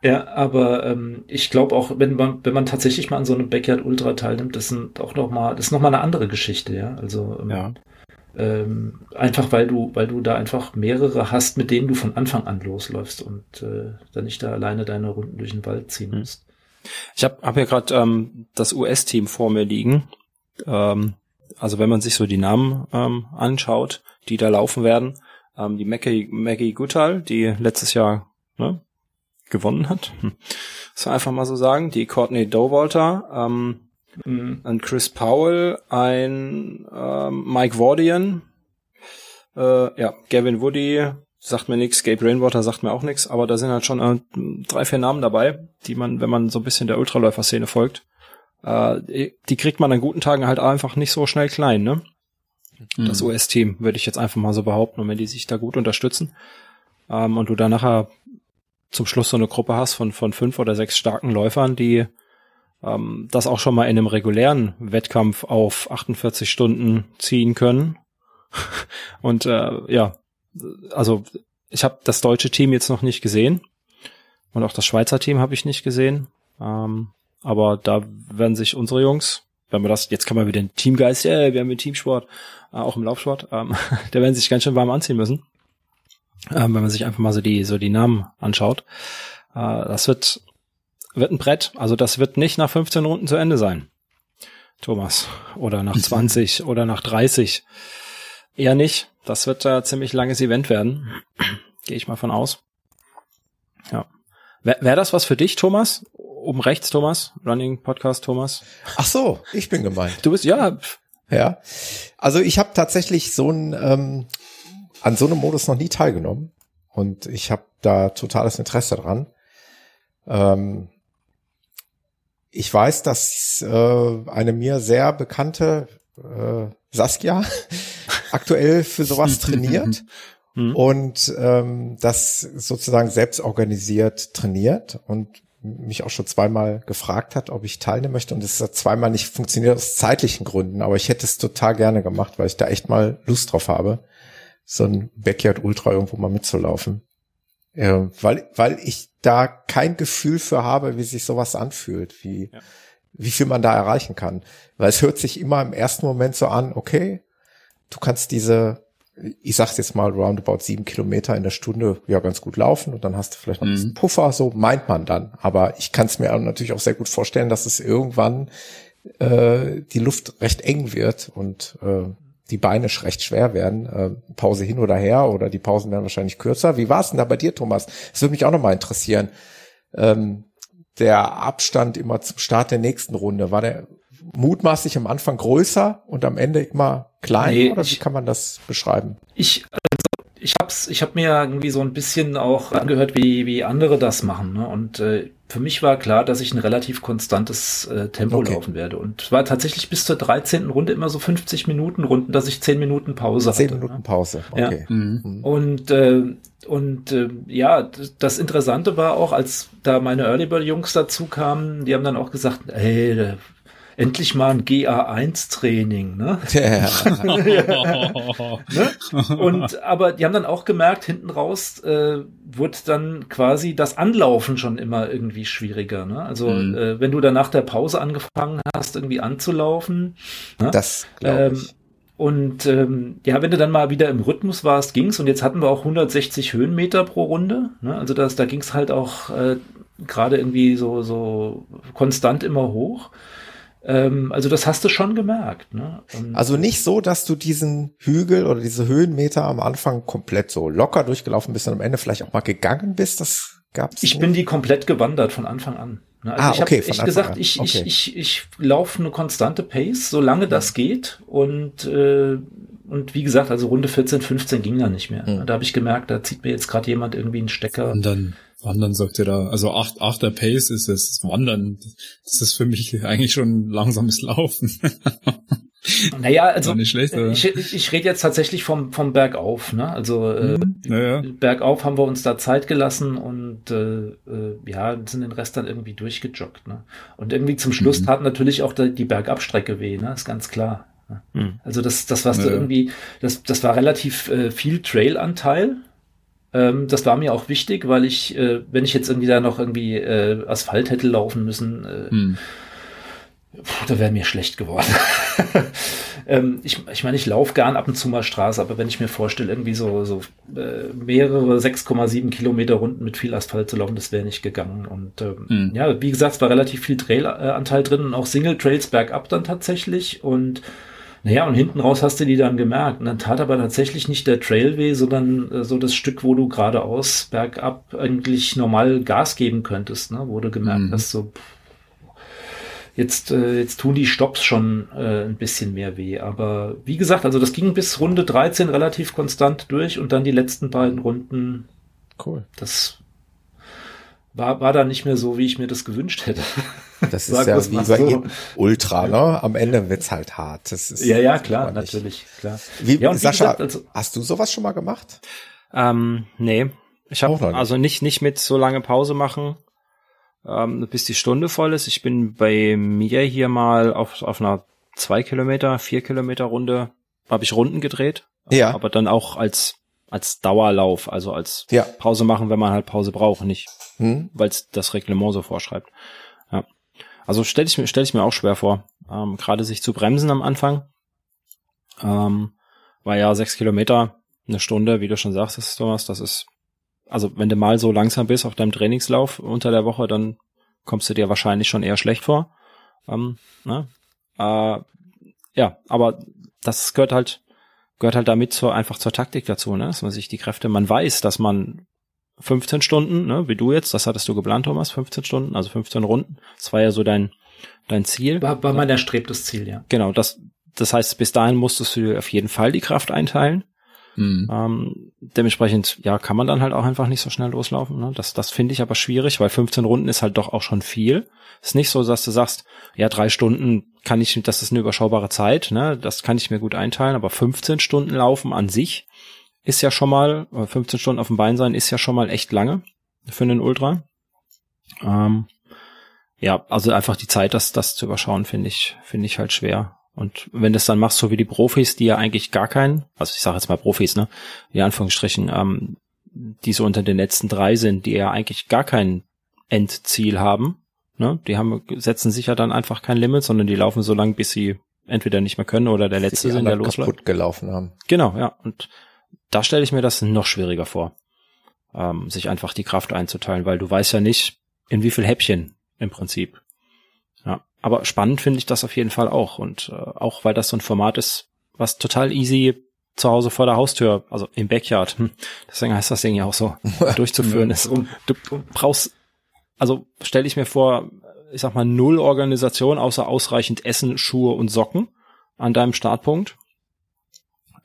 Ja, aber ähm, ich glaube auch, wenn man wenn man tatsächlich mal an so einem Backyard Ultra teilnimmt, das sind auch noch mal das ist noch mal eine andere Geschichte, ja. Also ähm, ja. Ähm, einfach weil du weil du da einfach mehrere hast, mit denen du von Anfang an losläufst und äh, dann nicht da alleine deine Runden durch den Wald ziehen hm. musst. Ich habe hab hier gerade ähm, das US-Team vor mir liegen. Ähm, also wenn man sich so die Namen ähm, anschaut, die da laufen werden, ähm, die Maggie, Maggie Goodall, die letztes Jahr ne, gewonnen hat, hm. so einfach mal so sagen, die Courtney Dowalter, ähm, mhm. ein Chris Powell, ein ähm, Mike Wardian, äh, ja, Gavin Woody, sagt mir nichts, Gabe Rainwater sagt mir auch nichts, aber da sind halt schon äh, drei, vier Namen dabei, die man, wenn man so ein bisschen der Ultraläufer-Szene folgt, äh, die kriegt man an guten Tagen halt einfach nicht so schnell klein, ne? Mhm. Das US-Team, würde ich jetzt einfach mal so behaupten. Und wenn die sich da gut unterstützen ähm, und du da nachher zum Schluss so eine Gruppe hast von, von fünf oder sechs starken Läufern, die ähm, das auch schon mal in einem regulären Wettkampf auf 48 Stunden ziehen können. und äh, ja, also ich habe das deutsche Team jetzt noch nicht gesehen und auch das Schweizer Team habe ich nicht gesehen. Ähm, aber da werden sich unsere Jungs, wenn wir das, jetzt kann man wieder den Teamgeist, ja, yeah, wir haben den Teamsport, äh, auch im Laufsport, ähm, da werden sich ganz schön warm anziehen müssen. Ähm, wenn man sich einfach mal so die, so die Namen anschaut. Äh, das wird wird ein Brett. Also das wird nicht nach 15 Runden zu Ende sein. Thomas. Oder nach 20 oder nach 30. Eher nicht. Das wird äh, ziemlich langes Event werden. Gehe ich mal von aus. Ja. Wäre wär das was für dich, Thomas? Oben rechts, Thomas? Running Podcast, Thomas? Ach so, ich bin gemeint. Du bist, ja. Ja. Also ich habe tatsächlich so ein, ähm, an so einem Modus noch nie teilgenommen. Und ich habe da totales Interesse dran. Ähm, ich weiß, dass äh, eine mir sehr bekannte äh, Saskia aktuell für sowas trainiert mhm. und ähm, das sozusagen selbst organisiert trainiert und mich auch schon zweimal gefragt hat, ob ich teilnehmen möchte und es hat zweimal nicht funktioniert aus zeitlichen Gründen, aber ich hätte es total gerne gemacht, weil ich da echt mal Lust drauf habe, so ein Backyard Ultra irgendwo mal mitzulaufen. Ja, weil, weil ich da kein Gefühl für habe, wie sich sowas anfühlt, wie, ja. wie viel man da erreichen kann. Weil es hört sich immer im ersten Moment so an, okay, du kannst diese, ich sag's jetzt mal, roundabout sieben Kilometer in der Stunde ja ganz gut laufen und dann hast du vielleicht noch ein bisschen mhm. Puffer, so meint man dann. Aber ich kann es mir natürlich auch sehr gut vorstellen, dass es irgendwann äh, die Luft recht eng wird und äh, die Beine recht schwer werden. Äh, Pause hin oder her oder die Pausen werden wahrscheinlich kürzer. Wie war es denn da bei dir, Thomas? Das würde mich auch nochmal interessieren. Ähm, der Abstand immer zum Start der nächsten Runde, war der mutmaßlich am Anfang größer und am Ende immer klein nee, oder wie kann man das beschreiben? Ich, also ich hab's, ich habe mir irgendwie so ein bisschen auch angehört, wie, wie andere das machen. Ne? Und äh, für mich war klar, dass ich ein relativ konstantes äh, Tempo okay. laufen werde. Und war tatsächlich bis zur 13. Runde immer so 50 Minuten Runden, dass ich 10 Minuten Pause 10 hatte. 10 Minuten ne? Pause, okay. Ja. Mhm. Und, äh, und äh, ja, das Interessante war auch, als da meine Early Bird Jungs dazu kamen, die haben dann auch gesagt, hey, endlich mal ein GA1-Training, ne? Ja. ne? Und aber die haben dann auch gemerkt, hinten raus äh, wird dann quasi das Anlaufen schon immer irgendwie schwieriger. Ne? Also mhm. äh, wenn du dann nach der Pause angefangen hast, irgendwie anzulaufen. Ne? Das glaube ich. Ähm, und ähm, ja, wenn du dann mal wieder im Rhythmus warst, ging's. Und jetzt hatten wir auch 160 Höhenmeter pro Runde. Ne? Also das, da ging's halt auch äh, gerade irgendwie so so konstant immer hoch. Ähm, also das hast du schon gemerkt. Ne? also nicht so, dass du diesen Hügel oder diese Höhenmeter am Anfang komplett so locker durchgelaufen bist und am Ende vielleicht auch mal gegangen bist. Das gab's. Ich nicht. bin die komplett gewandert von Anfang an. Ne? Also ah, ich okay, habe echt gesagt, ich, okay. ich, ich, ich laufe eine konstante Pace, solange das geht. Und, äh, und wie gesagt, also Runde 14, 15 ging da nicht mehr. Mhm. Da habe ich gemerkt, da zieht mir jetzt gerade jemand irgendwie einen Stecker. Und dann Wandern sagt ihr da, also acht, achter Pace ist es, Wandern, das ist für mich eigentlich schon langsames Laufen. Naja, also nicht schlecht, ich, ich rede jetzt tatsächlich vom, vom Bergauf. Ne? Also äh, naja. Bergauf haben wir uns da Zeit gelassen und äh, äh, ja, sind den Rest dann irgendwie durchgejoggt. Ne? Und irgendwie zum Schluss mhm. tat natürlich auch die Bergabstrecke weh, ne? ist ganz klar. Ne? Mhm. Also das, das was naja. du irgendwie, das, das war relativ äh, viel Trailanteil. Ähm, das war mir auch wichtig, weil ich, äh, wenn ich jetzt irgendwie da noch irgendwie äh, Asphalt hätte laufen müssen, äh, hm. da wäre mir schlecht geworden. ähm, ich, ich meine, ich laufe gern ab und zu mal Straße, aber wenn ich mir vorstelle, irgendwie so, so äh, mehrere 6,7 Kilometer Runden mit viel Asphalt zu laufen, das wäre nicht gegangen. Und ähm, hm. ja, wie gesagt, es war relativ viel Trailanteil drin und auch Single Trails bergab dann tatsächlich und naja, und hinten raus hast du die dann gemerkt. Und dann tat aber tatsächlich nicht der Trail weh, sondern äh, so das Stück, wo du geradeaus bergab eigentlich normal Gas geben könntest, ne? wo du gemerkt mhm. hast, so jetzt, äh, jetzt tun die Stops schon äh, ein bisschen mehr weh. Aber wie gesagt, also das ging bis Runde 13 relativ konstant durch und dann die letzten beiden Runden. Cool. Das war, war da nicht mehr so, wie ich mir das gewünscht hätte. Das ist ja wie bei so. Ultra, ne? Am Ende wird's halt hart. Das ist ja, ja, klar, natürlich, klar. Wie, ja, Sascha, gesagt, also, hast du sowas schon mal gemacht? Ähm, nee. Ich habe also nicht, nicht mit so lange Pause machen, ähm, bis die Stunde voll ist. Ich bin bei mir hier mal auf, auf einer zwei Kilometer, vier Kilometer Runde, habe ich Runden gedreht. Ja. Aber dann auch als, als Dauerlauf, also als ja. Pause machen, wenn man halt Pause braucht, nicht, hm. weil es das Reglement so vorschreibt. Also stelle ich mir stell ich mir auch schwer vor, ähm, gerade sich zu bremsen am Anfang. Ähm, war ja sechs Kilometer, eine Stunde, wie du schon sagst, Thomas, das ist, also wenn du mal so langsam bist auf deinem Trainingslauf unter der Woche, dann kommst du dir wahrscheinlich schon eher schlecht vor. Ähm, ne? äh, ja, aber das gehört halt gehört halt damit zur einfach zur Taktik dazu, ne? dass man sich die Kräfte, man weiß, dass man 15 Stunden, ne, wie du jetzt, das hattest du geplant, Thomas, 15 Stunden, also 15 Runden. Das war ja so dein dein Ziel. War, war mein erstrebtes Ziel, ja. Genau, das das heißt, bis dahin musstest du dir auf jeden Fall die Kraft einteilen. Mhm. Ähm, dementsprechend, ja, kann man dann halt auch einfach nicht so schnell loslaufen. Ne? Das, das finde ich aber schwierig, weil 15 Runden ist halt doch auch schon viel. Ist nicht so, dass du sagst, ja, drei Stunden kann ich, das ist eine überschaubare Zeit, ne? Das kann ich mir gut einteilen, aber 15 Stunden laufen an sich ist ja schon mal, 15 Stunden auf dem Bein sein ist ja schon mal echt lange für einen Ultra. Ähm, ja, also einfach die Zeit, das, das zu überschauen, finde ich, finde ich halt schwer. Und wenn du es dann machst, so wie die Profis, die ja eigentlich gar keinen, also ich sage jetzt mal Profis, ne, in Anführungsstrichen, ähm, die so unter den letzten drei sind, die ja eigentlich gar kein Endziel haben, ne, die haben, setzen sich ja dann einfach kein Limit, sondern die laufen so lange, bis sie entweder nicht mehr können oder der letzte sind, der losläuft. kaputt gelaufen haben. Genau, ja. Und da stelle ich mir das noch schwieriger vor, ähm, sich einfach die Kraft einzuteilen, weil du weißt ja nicht, in wie viel Häppchen im Prinzip aber spannend finde ich das auf jeden Fall auch. Und äh, auch weil das so ein Format ist, was total easy zu Hause vor der Haustür, also im Backyard, hm, deswegen heißt das Ding ja auch so, durchzuführen ist. Und du brauchst, also stelle ich mir vor, ich sag mal, null Organisation außer ausreichend Essen, Schuhe und Socken an deinem Startpunkt.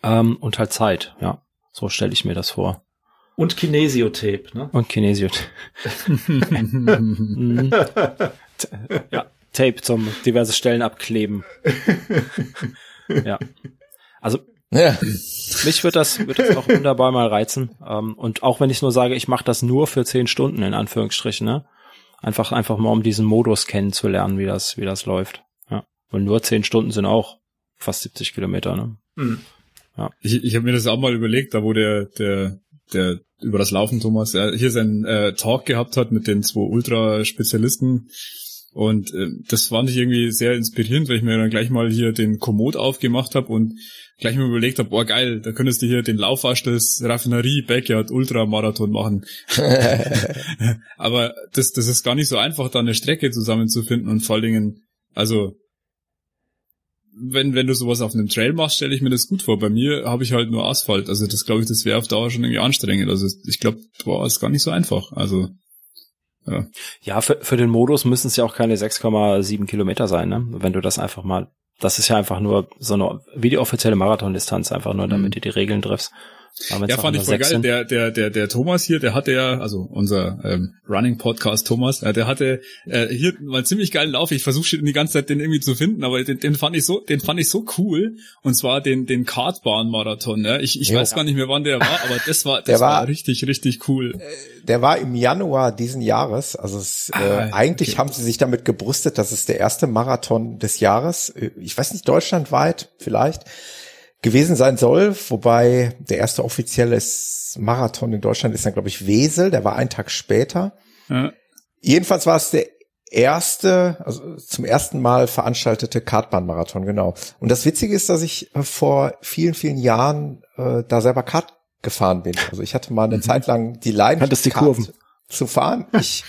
Ähm, und halt Zeit, ja. So stelle ich mir das vor. Und Kinesiotape, ne? Und Kinesiotape. Mhm. ja, Tape zum diverse Stellen abkleben. ja. Also ja. mich wird das, wird das auch wunderbar mal reizen. Ähm, und auch wenn ich nur sage, ich mache das nur für zehn Stunden, in Anführungsstrichen, ne? Einfach, einfach mal um diesen Modus kennenzulernen, wie das, wie das läuft. Ja. Und nur zehn Stunden sind auch fast 70 Kilometer, ne? Mhm. Ja. Ich, ich habe mir das auch mal überlegt, da wo der, der, der über das Laufen Thomas er hier seinen äh, Talk gehabt hat mit den zwei Ultra-Spezialisten und äh, das fand ich irgendwie sehr inspirierend, weil ich mir dann gleich mal hier den Komoot aufgemacht habe und gleich mal überlegt habe, boah geil, da könntest du hier den Laufwasch des Raffinerie Backyard Ultramarathon machen. Aber das, das ist gar nicht so einfach, da eine Strecke zusammenzufinden und vor allen Dingen, also wenn, wenn du sowas auf einem Trail machst, stelle ich mir das gut vor. Bei mir habe ich halt nur Asphalt. Also das glaube ich, das wäre auf Dauer schon irgendwie anstrengend. Also ich glaube, boah, ist gar nicht so einfach. Also ja, ja für, für den Modus müssen es ja auch keine 6,7 Kilometer sein, ne? Wenn du das einfach mal, das ist ja einfach nur so eine, wie die offizielle Marathondistanz, einfach nur, damit mhm. du die Regeln triffst. Ja, fand ich voll geil. Der, der, der, der Thomas hier, der hatte ja, also unser ähm, Running Podcast Thomas, äh, der hatte äh, hier mal einen ziemlich geilen Lauf. Ich versuche die ganze Zeit den irgendwie zu finden, aber den, den fand ich so, den fand ich so cool. Und zwar den, den Kartbahn-Marathon. Ja? Ich, ich ja. weiß gar nicht mehr, wann der war, aber das war, das war, war, richtig, richtig cool. Äh, der war im Januar diesen Jahres. Also es, äh, ah, äh, eigentlich okay. haben sie sich damit gebrüstet, dass es der erste Marathon des Jahres. Äh, ich weiß nicht, deutschlandweit vielleicht gewesen sein soll, wobei der erste offizielle Marathon in Deutschland ist dann, glaube ich, Wesel, der war einen Tag später. Ja. Jedenfalls war es der erste, also zum ersten Mal veranstaltete Kartbahnmarathon, genau. Und das Witzige ist, dass ich äh, vor vielen, vielen Jahren äh, da selber Kart gefahren bin. Also ich hatte mal eine mhm. Zeit lang die Leidenschaft, die Kurven. zu fahren. Ich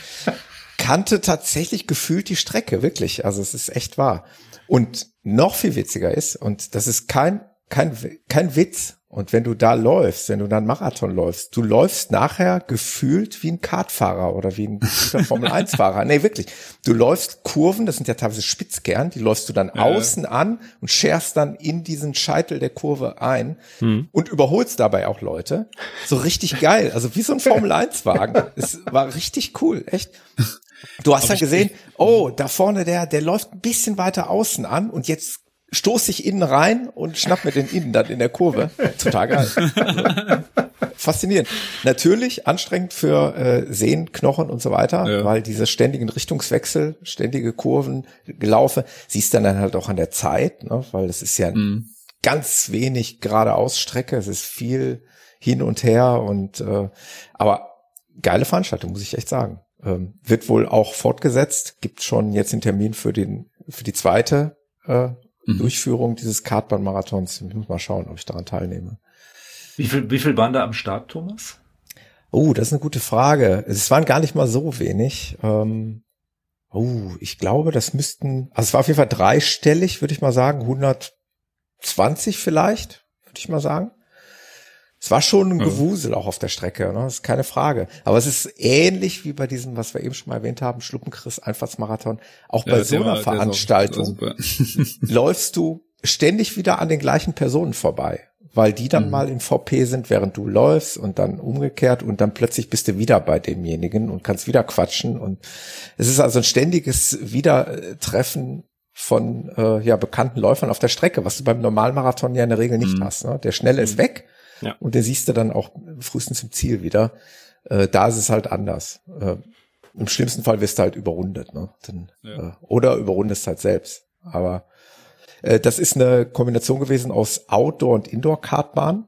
kannte tatsächlich gefühlt die Strecke, wirklich. Also es ist echt wahr. Und noch viel witziger ist, und das ist kein kein, kein Witz. Und wenn du da läufst, wenn du dann Marathon läufst, du läufst nachher gefühlt wie ein Kartfahrer oder wie ein Formel-1-Fahrer. Nee, wirklich. Du läufst Kurven, das sind ja teilweise Spitzkern, die läufst du dann ja. außen an und scherst dann in diesen Scheitel der Kurve ein hm. und überholst dabei auch Leute. So richtig geil. Also wie so ein Formel-1-Wagen. Es war richtig cool, echt. Du hast dann gesehen, oh, da vorne der, der läuft ein bisschen weiter außen an und jetzt stoß ich innen rein und schnapp mir den innen dann in der Kurve. Total geil. Faszinierend. Natürlich anstrengend für äh, Sehen, Knochen und so weiter, ja. weil diese ständigen Richtungswechsel, ständige Kurven, Gelaufe, siehst dann halt auch an der Zeit, ne? weil es ist ja mhm. ganz wenig geradeaus Strecke, es ist viel hin und her und äh, aber geile Veranstaltung, muss ich echt sagen. Ähm, wird wohl auch fortgesetzt, gibt schon jetzt den Termin für den für die zweite äh, mhm. Durchführung dieses Kartbahn-Marathons. Ich muss mal schauen, ob ich daran teilnehme. Wie viel, wie viel waren da am Start, Thomas? Oh, das ist eine gute Frage. Es waren gar nicht mal so wenig. Ähm, Oh, ich glaube, das müssten, also es war auf jeden Fall dreistellig, würde ich mal sagen, 120 vielleicht, würde ich mal sagen. Es war schon ein Gewusel auch auf der Strecke, ne? das ist keine Frage. Aber es ist ähnlich wie bei diesem, was wir eben schon mal erwähnt haben, Schluppenchris Einfahrtsmarathon. Auch bei ja, so einer war, Veranstaltung läufst du ständig wieder an den gleichen Personen vorbei weil die dann mhm. mal in VP sind, während du läufst und dann umgekehrt und dann plötzlich bist du wieder bei demjenigen und kannst wieder quatschen und es ist also ein ständiges Wiedertreffen von äh, ja bekannten Läufern auf der Strecke, was du beim Normalmarathon ja in der Regel nicht mhm. hast. Ne? Der Schnelle ist mhm. weg ja. und den siehst du dann auch frühestens im Ziel wieder. Äh, da ist es halt anders. Äh, Im schlimmsten Fall wirst du halt überrundet, ne? Dann, ja. äh, oder überrundest halt selbst. Aber äh, das ist eine Kombination gewesen aus Outdoor- und Indoor-Kartbahn.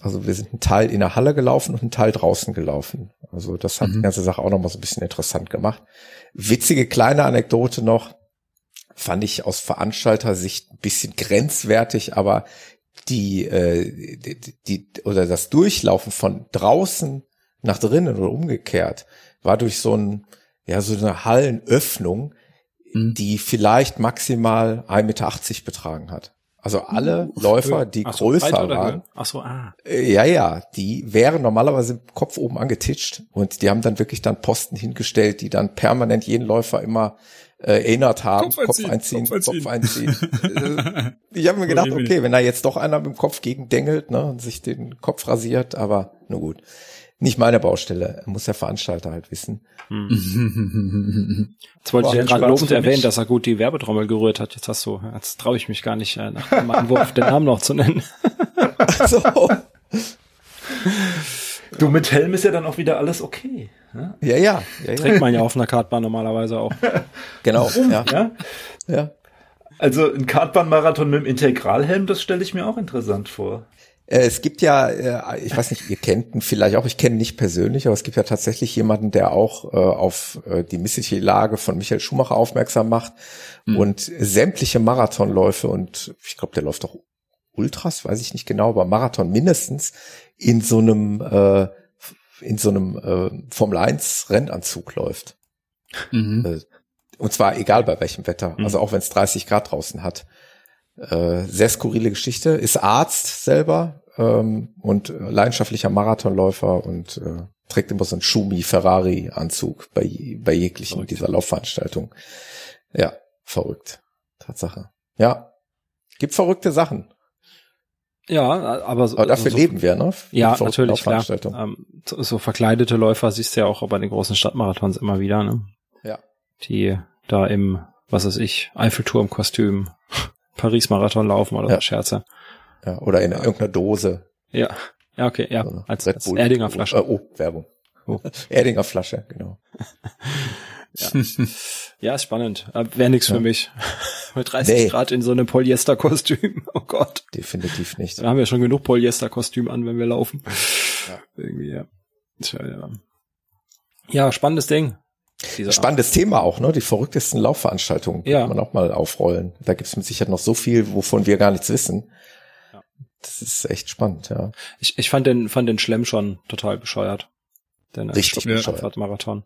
Also wir sind einen Teil in der Halle gelaufen und einen Teil draußen gelaufen. Also das hat mhm. die ganze Sache auch noch mal so ein bisschen interessant gemacht. Witzige kleine Anekdote noch, fand ich aus Veranstalter-Sicht ein bisschen grenzwertig, aber die, äh, die, die oder das Durchlaufen von draußen nach drinnen oder umgekehrt war durch so ein ja so eine Hallenöffnung Mhm. die vielleicht maximal 1,80 Meter betragen hat. Also alle uh, Läufer, die so, größer waren, Ach so, ah. Äh, ja, ja, die wären normalerweise Kopf oben angetitscht und die haben dann wirklich dann Posten hingestellt, die dann permanent jeden Läufer immer äh, erinnert haben, Kopf einziehen, Kopf einziehen. Kopf einziehen. Ich habe mir gedacht, okay, wenn da jetzt doch einer mit dem Kopf gegen dengelt ne, und sich den Kopf rasiert, aber nur gut nicht meine Baustelle, muss der Veranstalter halt wissen. Hm. Jetzt wollte Boah, ich ja gerade lobend erwähnen, dass er gut die Werbetrommel gerührt hat. Jetzt hast du, jetzt traue ich mich gar nicht, äh, nach dem Anwurf den Namen noch zu nennen. so. Du, mit Helm ist ja dann auch wieder alles okay. Ja, ja. ja, ja. Trägt man ja auf einer Kartbahn normalerweise auch. Genau. Ja. ja. ja. Also ein Kartbahnmarathon mit dem Integralhelm, das stelle ich mir auch interessant vor. Äh, es gibt ja, äh, ich weiß nicht, ihr kennt ihn vielleicht auch, ich kenne ihn nicht persönlich, aber es gibt ja tatsächlich jemanden, der auch äh, auf die missliche Lage von Michael Schumacher aufmerksam macht mhm. und sämtliche Marathonläufe und ich glaube, der läuft auch Ultras, weiß ich nicht genau, aber Marathon mindestens in so einem äh, in so einem äh, Formel 1 Rennanzug läuft. Mhm. und zwar egal bei welchem Wetter, mhm. also auch wenn es 30 Grad draußen hat. Äh, sehr skurrile Geschichte. Ist Arzt selber ähm, und leidenschaftlicher Marathonläufer und äh, trägt immer so einen Schumi Ferrari Anzug bei, bei jeglichen verrückt. dieser Laufveranstaltung. Ja, verrückt. Tatsache. Ja. Gibt verrückte Sachen. Ja, aber, so, aber dafür so, leben wir, ne? Ja, natürlich, klar. Ähm, so, so verkleidete Läufer siehst du ja auch bei den großen Stadtmarathons immer wieder, ne? Ja. Die da im, was weiß ich, Eiffelturm-Kostüm Paris-Marathon laufen oder ja. Scherze. Ja, oder in irgendeiner Dose. Ja. Ja, okay, ja. So als, als Erdinger Flasche. Oh, oh Werbung. Oh. Erdinger Flasche, genau. ja. ja, ist spannend. Wäre nichts ja. für mich. Mit 30 nee. Grad in so einem Polyester-Kostüm. Oh Gott. Definitiv nicht. Da haben wir schon genug Polyester-Kostüm an, wenn wir laufen. Ja. Irgendwie, ja. Tja, ja. Ja, spannendes Ding. Spannendes Art. Thema auch, ne? Die verrücktesten Laufveranstaltungen ja. kann man auch mal aufrollen. Da gibt es mit Sicherheit noch so viel, wovon wir gar nichts wissen. Ja. Das ist echt spannend, ja. Ich, ich fand den, fand den Schlemm schon total bescheuert. Den Richtig bescheuert. Marathon.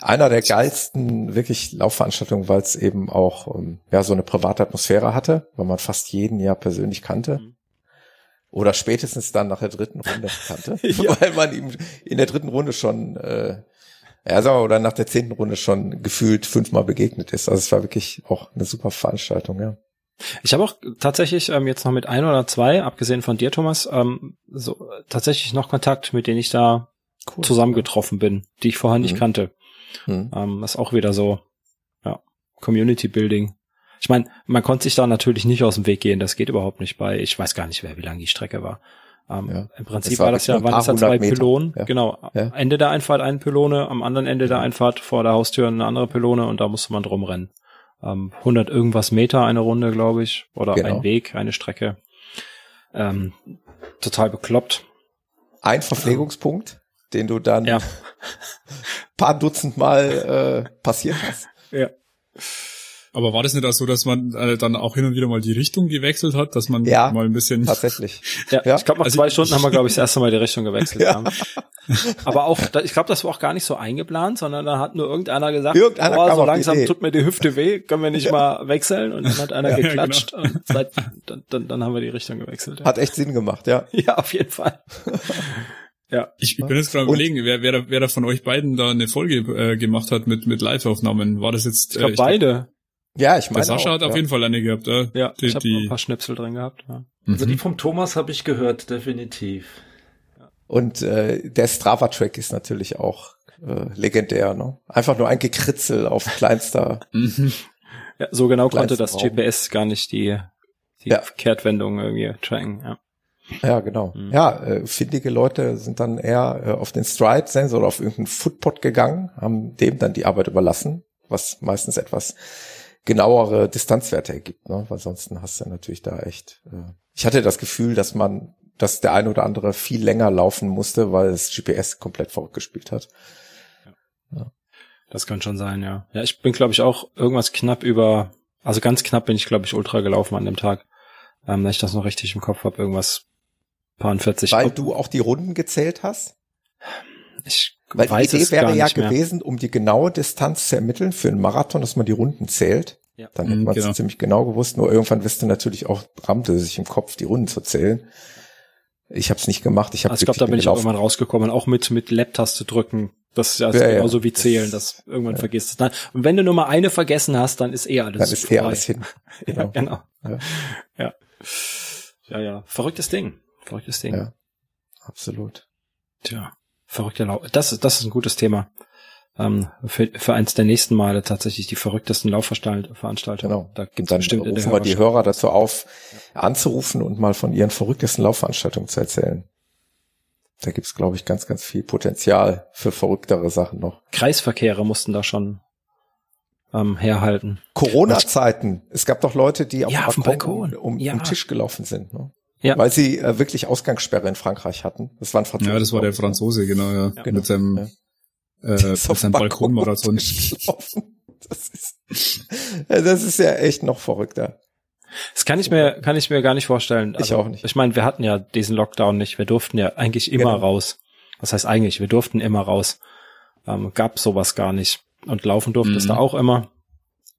Einer der geilsten wirklich Laufveranstaltungen, weil es eben auch um, ja so eine private Atmosphäre hatte, weil man fast jeden ja persönlich kannte. Mhm. Oder spätestens dann nach der dritten Runde kannte, ja. weil man ihm in der dritten Runde schon äh, ja, sag mal, oder nach der zehnten Runde schon gefühlt fünfmal begegnet ist. Also es war wirklich auch eine super Veranstaltung, ja. Ich habe auch tatsächlich ähm, jetzt noch mit ein oder zwei, abgesehen von dir, Thomas, ähm, so tatsächlich noch Kontakt, mit denen ich da cool, zusammengetroffen bin, die ich vorher nicht mhm. kannte. Mhm. Ähm, das ist auch wieder so, ja, Community Building. Ich meine, man konnte sich da natürlich nicht aus dem Weg gehen, das geht überhaupt nicht bei, ich weiß gar nicht, wer wie lang die Strecke war. Ähm, ja. Im Prinzip war, war das ja, waren das ja zwei Meter. Pylonen. Ja. Genau. Ja. Ende der Einfahrt eine Pylone, am anderen Ende der Einfahrt vor der Haustür eine andere Pylone und da musste man drum rennen. Ähm, 100 irgendwas Meter eine Runde, glaube ich, oder genau. ein Weg, eine Strecke. Ähm, total bekloppt. Ein Verpflegungspunkt, den du dann ja. paar Dutzend Mal äh, passiert hast. Ja. Aber war das nicht auch so, dass man äh, dann auch hin und wieder mal die Richtung gewechselt hat, dass man ja, mal ein bisschen tatsächlich. Ja, ja. ich glaube nach also zwei Stunden haben wir glaube ich das erste Mal die Richtung gewechselt. Ja. Aber auch, ich glaube, das war auch gar nicht so eingeplant, sondern da hat nur irgendeiner gesagt, irgendeiner oh, so langsam tut mir die Hüfte weh, können wir nicht ja. mal wechseln? Und dann hat einer ja, geklatscht genau. und seit, dann, dann, dann haben wir die Richtung gewechselt. Hat echt Sinn gemacht, ja. Ja, auf jeden Fall. Ja. Ich, ich bin jetzt gerade überlegen, wer, wer, wer da von euch beiden da eine Folge äh, gemacht hat mit, mit Live-Aufnahmen. War das jetzt? Ich glaube äh, beide. Ja, ich meine. Der Sascha auch, hat ja. auf jeden Fall eine gehabt, äh? Ja, die, ich habe ein paar Schnipsel drin gehabt. Ja. Also die mhm. vom Thomas habe ich gehört, definitiv. Und äh, der Strava-Track ist natürlich auch äh, legendär. Ne? Einfach nur ein Gekritzel auf kleinster. Mhm. ja, so genau konnte das Raum. GPS gar nicht die, die ja. Kehrtwendung irgendwie tracken. Ja. Ja, genau. Mhm. Ja, äh, findige Leute sind dann eher äh, auf den Stride-Sensor oder auf irgendeinen Footpod gegangen, haben dem dann die Arbeit überlassen, was meistens etwas genauere Distanzwerte ergibt, ne? weil sonst hast du natürlich da echt. Äh ich hatte das Gefühl, dass man, dass der eine oder andere viel länger laufen musste, weil das GPS komplett verrückt gespielt hat. Ja. Das kann schon sein, ja. Ja, ich bin, glaube ich, auch irgendwas knapp über, also ganz knapp bin ich, glaube ich, ultra gelaufen an dem Tag. Ähm, wenn ich das noch richtig im Kopf habe, irgendwas Paar 40. Weil du auch die Runden gezählt hast? Ich Weil weiß die Idee es wäre ja gewesen, um die genaue Distanz zu ermitteln für einen Marathon, dass man die Runden zählt. Ja. Dann hätte Mhm, man es genau. ziemlich genau gewusst. Nur irgendwann wirst du natürlich auch, rammte sich im Kopf, die Runden zu zählen. Ich habe es nicht gemacht. Ich habe Also ich glaube, da bin ich auch irgendwann rausgekommen, auch mit mit Lab-Taste drücken. Das ist ja, Ja, ja. genauso wie zählen, das irgendwann vergisst es dann. Und wenn du nur mal eine vergessen hast, dann ist eh alles Dann ist eh alles hin. Ja, Genau. genau. Ja. Ja. ja, ja. Verrücktes Ding. Verrücktes Ding. Ja. Absolut. Tja, verrückte Lauf. Das ist, das ist ein gutes Thema. Ähm, für, für eins der nächsten Male tatsächlich die verrücktesten Laufveranstaltungen. Genau. Da gibt's dann bestimmt rufen wir die Hörer dazu auf, anzurufen und mal von ihren verrücktesten Laufveranstaltungen zu erzählen. Da gibt's, glaube ich, ganz, ganz viel Potenzial für verrücktere Sachen noch. Kreisverkehre mussten da schon ähm, herhalten. Corona-Zeiten. Es gab doch Leute, die auf, Ja, auf dem Balkon Balkon. um, Ja. um den Tisch gelaufen sind, ne? Ja. weil sie äh, wirklich Ausgangssperre in Frankreich hatten. Das waren Franzosen. Ja, das war der? Franzose, genau, ja. genau, Mit seinem, ja. äh, mit auf seinem Balkonmarathon. Das ist, ja, das ist ja echt noch verrückter. Das kann ich mir, kann ich mir gar nicht vorstellen. Ich auch nicht. Ich meine, wir hatten ja diesen Lockdown nicht. Wir durften ja eigentlich immer Genau. raus. Was heißt eigentlich? Wir durften immer raus. Ähm, gab sowas gar nicht. Und laufen durftest Mhm. du auch immer.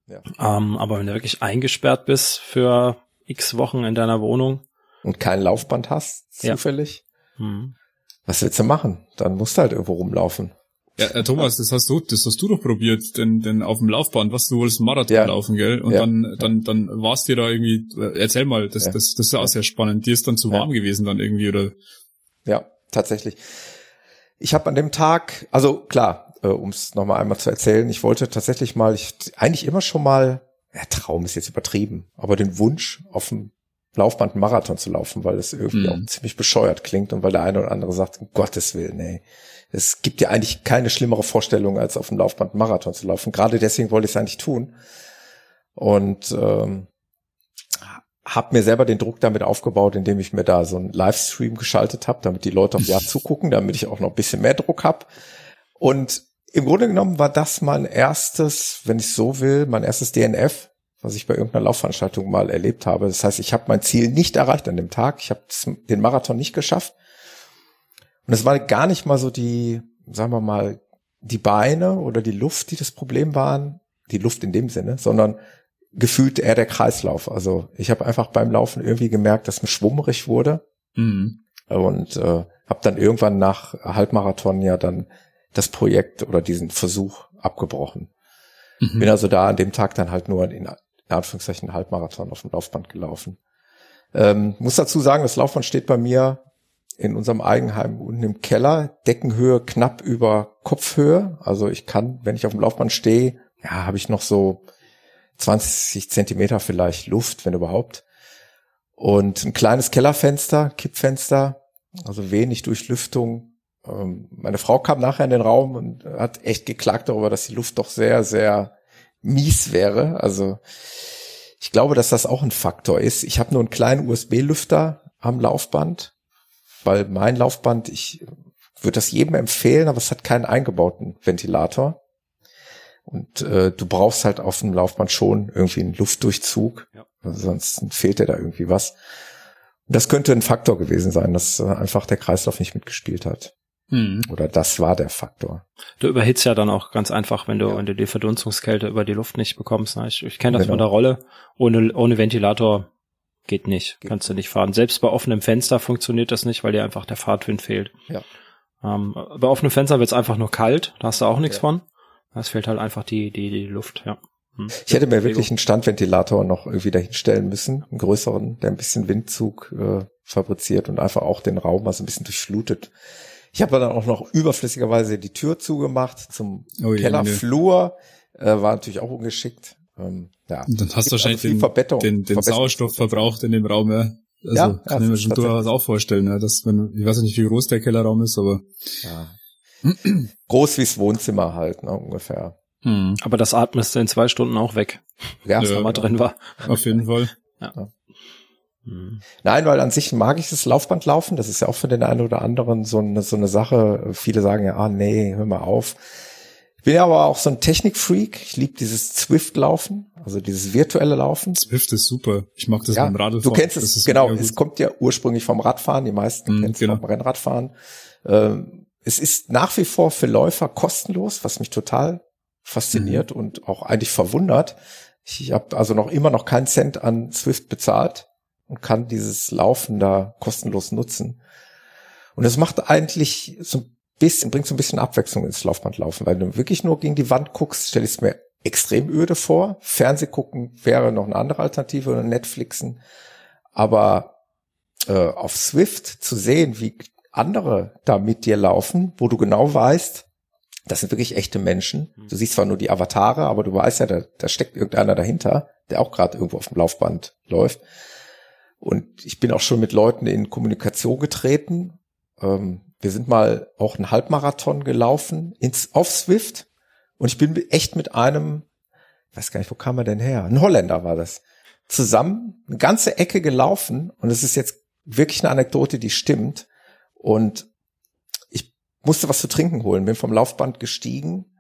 Ja. Ähm, aber wenn du wirklich eingesperrt bist für x Wochen in deiner Wohnung, Und kein Laufband hast, Ja. zufällig. hm, Was willst du machen? Dann musst du halt irgendwo rumlaufen. Ja, äh, Thomas, das hast du, das hast du doch probiert, denn, denn auf dem Laufband, was du wolltest einen Marathon Ja. laufen, gell? Und Ja. dann, dann, dann warst dir da irgendwie, äh, erzähl mal, das, Ja. das, das ist ja auch sehr spannend. Dir ist dann zu Ja. warm gewesen dann irgendwie, oder? Ja, tatsächlich. Ich habe an dem Tag, also klar, äh, um es nochmal einmal zu erzählen, ich wollte tatsächlich mal, ich eigentlich immer schon mal, ja, Traum ist jetzt übertrieben, aber den Wunsch, auf dem Laufband Marathon zu laufen, weil das irgendwie Mhm. auch ziemlich bescheuert klingt und weil der eine oder andere sagt, um Gottes Willen, ey, es gibt ja eigentlich keine schlimmere Vorstellung, als auf dem Laufband Marathon zu laufen. Gerade deswegen wollte ich es eigentlich tun. Und ähm, habe mir selber den Druck damit aufgebaut, indem ich mir da so einen Livestream geschaltet habe, damit die Leute auf Ja zugucken, damit ich auch noch ein bisschen mehr Druck habe. Und im Grunde genommen war das mein erstes, wenn ich so will, mein erstes DNF, was ich bei irgendeiner Laufveranstaltung mal erlebt habe. Das heißt, ich habe mein Ziel nicht erreicht an dem Tag. Ich habe den Marathon nicht geschafft. Und es war gar nicht mal so die, sagen wir mal, die Beine oder die Luft, die das Problem waren, die Luft in dem Sinne, sondern gefühlt eher der Kreislauf. Also ich habe einfach beim Laufen irgendwie gemerkt, dass mir schwummerig wurde Mhm. und äh, habe dann irgendwann nach Halbmarathon ja dann das Projekt oder diesen Versuch abgebrochen. Mhm. Bin also da an dem Tag dann halt nur in, in Anführungszeichen Halbmarathon auf dem Laufband gelaufen. Ähm, muss dazu sagen, das Laufband steht bei mir in unserem Eigenheim unten im Keller, Deckenhöhe knapp über Kopfhöhe. Also ich kann, wenn ich auf dem Laufband stehe, ja, habe ich noch so 20 Zentimeter vielleicht Luft, wenn überhaupt. Und ein kleines Kellerfenster, Kippfenster, also wenig Durchlüftung. Ähm, meine Frau kam nachher in den Raum und hat echt geklagt darüber, dass die Luft doch sehr, sehr mies wäre. Also ich glaube, dass das auch ein Faktor ist. Ich habe nur einen kleinen USB-Lüfter am Laufband, weil mein Laufband, ich würde das jedem empfehlen, aber es hat keinen eingebauten Ventilator. Und äh, du brauchst halt auf dem Laufband schon irgendwie einen Luftdurchzug. Ja. Sonst fehlt dir da irgendwie was. Und das könnte ein Faktor gewesen sein, dass äh, einfach der Kreislauf nicht mitgespielt hat. Hm. Oder das war der Faktor. Du überhitzt ja dann auch ganz einfach, wenn du, ja. wenn du die Verdunstungskälte über die Luft nicht bekommst. Ne? Ich, ich kenne das genau. von der Rolle. Ohne, ohne Ventilator geht nicht. Geht Kannst du nicht fahren. Selbst bei offenem Fenster funktioniert das nicht, weil dir einfach der Fahrtwind fehlt. Ja. Ähm, bei offenem Fenster wird's einfach nur kalt. Da hast du auch nichts ja. von. Es fehlt halt einfach die, die, die Luft, ja. Hm. Ich hätte mir wirklich einen Standventilator noch irgendwie dahinstellen müssen, einen größeren, der ein bisschen Windzug äh, fabriziert und einfach auch den Raum mal so ein bisschen durchflutet. Ich habe dann auch noch überflüssigerweise die Tür zugemacht zum oh, Kellerflur. Äh, war natürlich auch ungeschickt. Ähm, ja. Und dann hast du wahrscheinlich also den, den, den Sauerstoff verbraucht in dem Raum, ja. Also ja, kann ja, ich mir schon durchaus auch vorstellen, ja, dass wenn, ich weiß nicht, wie groß der Kellerraum ist, aber. Ja. groß wie's Wohnzimmer halt, ne, ungefähr. Hm. Aber das atmest du in zwei Stunden auch weg. Ja, ja mal drin war. Auf jeden Fall. Ja. Ja. Hm. Nein, weil an sich mag ich das Laufbandlaufen. Das ist ja auch für den einen oder anderen so eine, so eine Sache. Viele sagen ja, ah nee, hör mal auf. Ich bin ja aber auch so ein Technikfreak. Ich liebe dieses Zwift-Laufen, also dieses virtuelle Laufen. Zwift ist super. Ich mag das ja, beim Radfahren. Du kennst es, genau. Es kommt ja ursprünglich vom Radfahren. Die meisten mm, kennen es genau. vom Rennradfahren. Ähm, es ist nach wie vor für Läufer kostenlos, was mich total fasziniert mhm. und auch eigentlich verwundert. Ich habe also noch immer noch keinen Cent an Swift bezahlt und kann dieses Laufen da kostenlos nutzen. Und das macht eigentlich so ein bisschen, bringt so ein bisschen Abwechslung ins Laufbandlaufen, weil du wirklich nur gegen die Wand guckst, stelle ich es mir extrem öde vor. Fernseh gucken wäre noch eine andere Alternative oder Netflixen. Aber äh, auf Swift zu sehen, wie andere da mit dir laufen, wo du genau weißt, das sind wirklich echte Menschen. Du siehst zwar nur die Avatare, aber du weißt ja, da, da steckt irgendeiner dahinter, der auch gerade irgendwo auf dem Laufband läuft. Und ich bin auch schon mit Leuten in Kommunikation getreten. Ähm, wir sind mal auch einen Halbmarathon gelaufen ins, auf Swift. Und ich bin echt mit einem, ich weiß gar nicht, wo kam er denn her? Ein Holländer war das. Zusammen eine ganze Ecke gelaufen. Und es ist jetzt wirklich eine Anekdote, die stimmt. Und ich musste was zu trinken holen, bin vom Laufband gestiegen.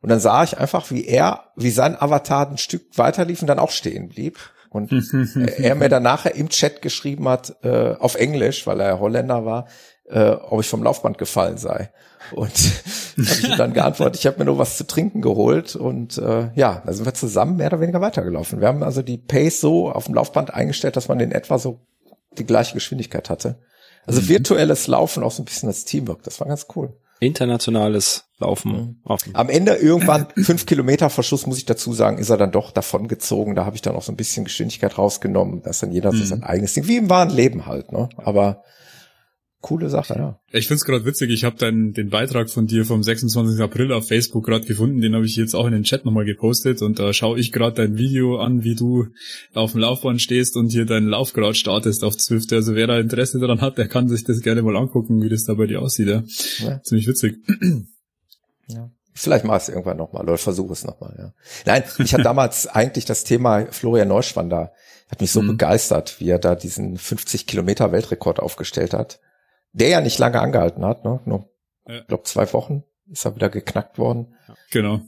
Und dann sah ich einfach, wie er, wie sein Avatar ein Stück weiterlief und dann auch stehen blieb. Und er mir dann nachher im Chat geschrieben hat, äh, auf Englisch, weil er Holländer war, äh, ob ich vom Laufband gefallen sei. Und habe ich dann geantwortet, ich habe mir nur was zu trinken geholt und äh, ja, da sind wir zusammen mehr oder weniger weitergelaufen. Wir haben also die Pace so auf dem Laufband eingestellt, dass man in etwa so die gleiche Geschwindigkeit hatte. Also mhm. virtuelles Laufen auch so ein bisschen als Teamwork, das war ganz cool. Internationales Laufen. Mhm. Am Ende irgendwann fünf Kilometer Verschluss, muss ich dazu sagen, ist er dann doch davongezogen. Da habe ich dann auch so ein bisschen Geschwindigkeit rausgenommen. dass dann jeder mhm. so sein eigenes Ding, wie im wahren Leben halt. Ne? Aber coole Sache, ja. Ich find's gerade witzig, ich habe dann den Beitrag von dir vom 26. April auf Facebook gerade gefunden, den habe ich jetzt auch in den Chat nochmal gepostet und da schaue ich gerade dein Video an, wie du auf dem Laufbahn stehst und hier deinen Lauf gerade startest auf Zwift. Also wer da Interesse daran hat, der kann sich das gerne mal angucken, wie das da bei dir aussieht. Ja. ja. Ziemlich witzig. Ja. Vielleicht mach es irgendwann nochmal oder versuche es nochmal, ja. Nein, ich hatte damals eigentlich das Thema Florian Neuschwander, hat mich so mhm. begeistert, wie er da diesen 50 Kilometer Weltrekord aufgestellt hat der ja nicht lange angehalten hat, ne? Nur, ja. ich glaube, zwei Wochen ist er wieder geknackt worden. Genau.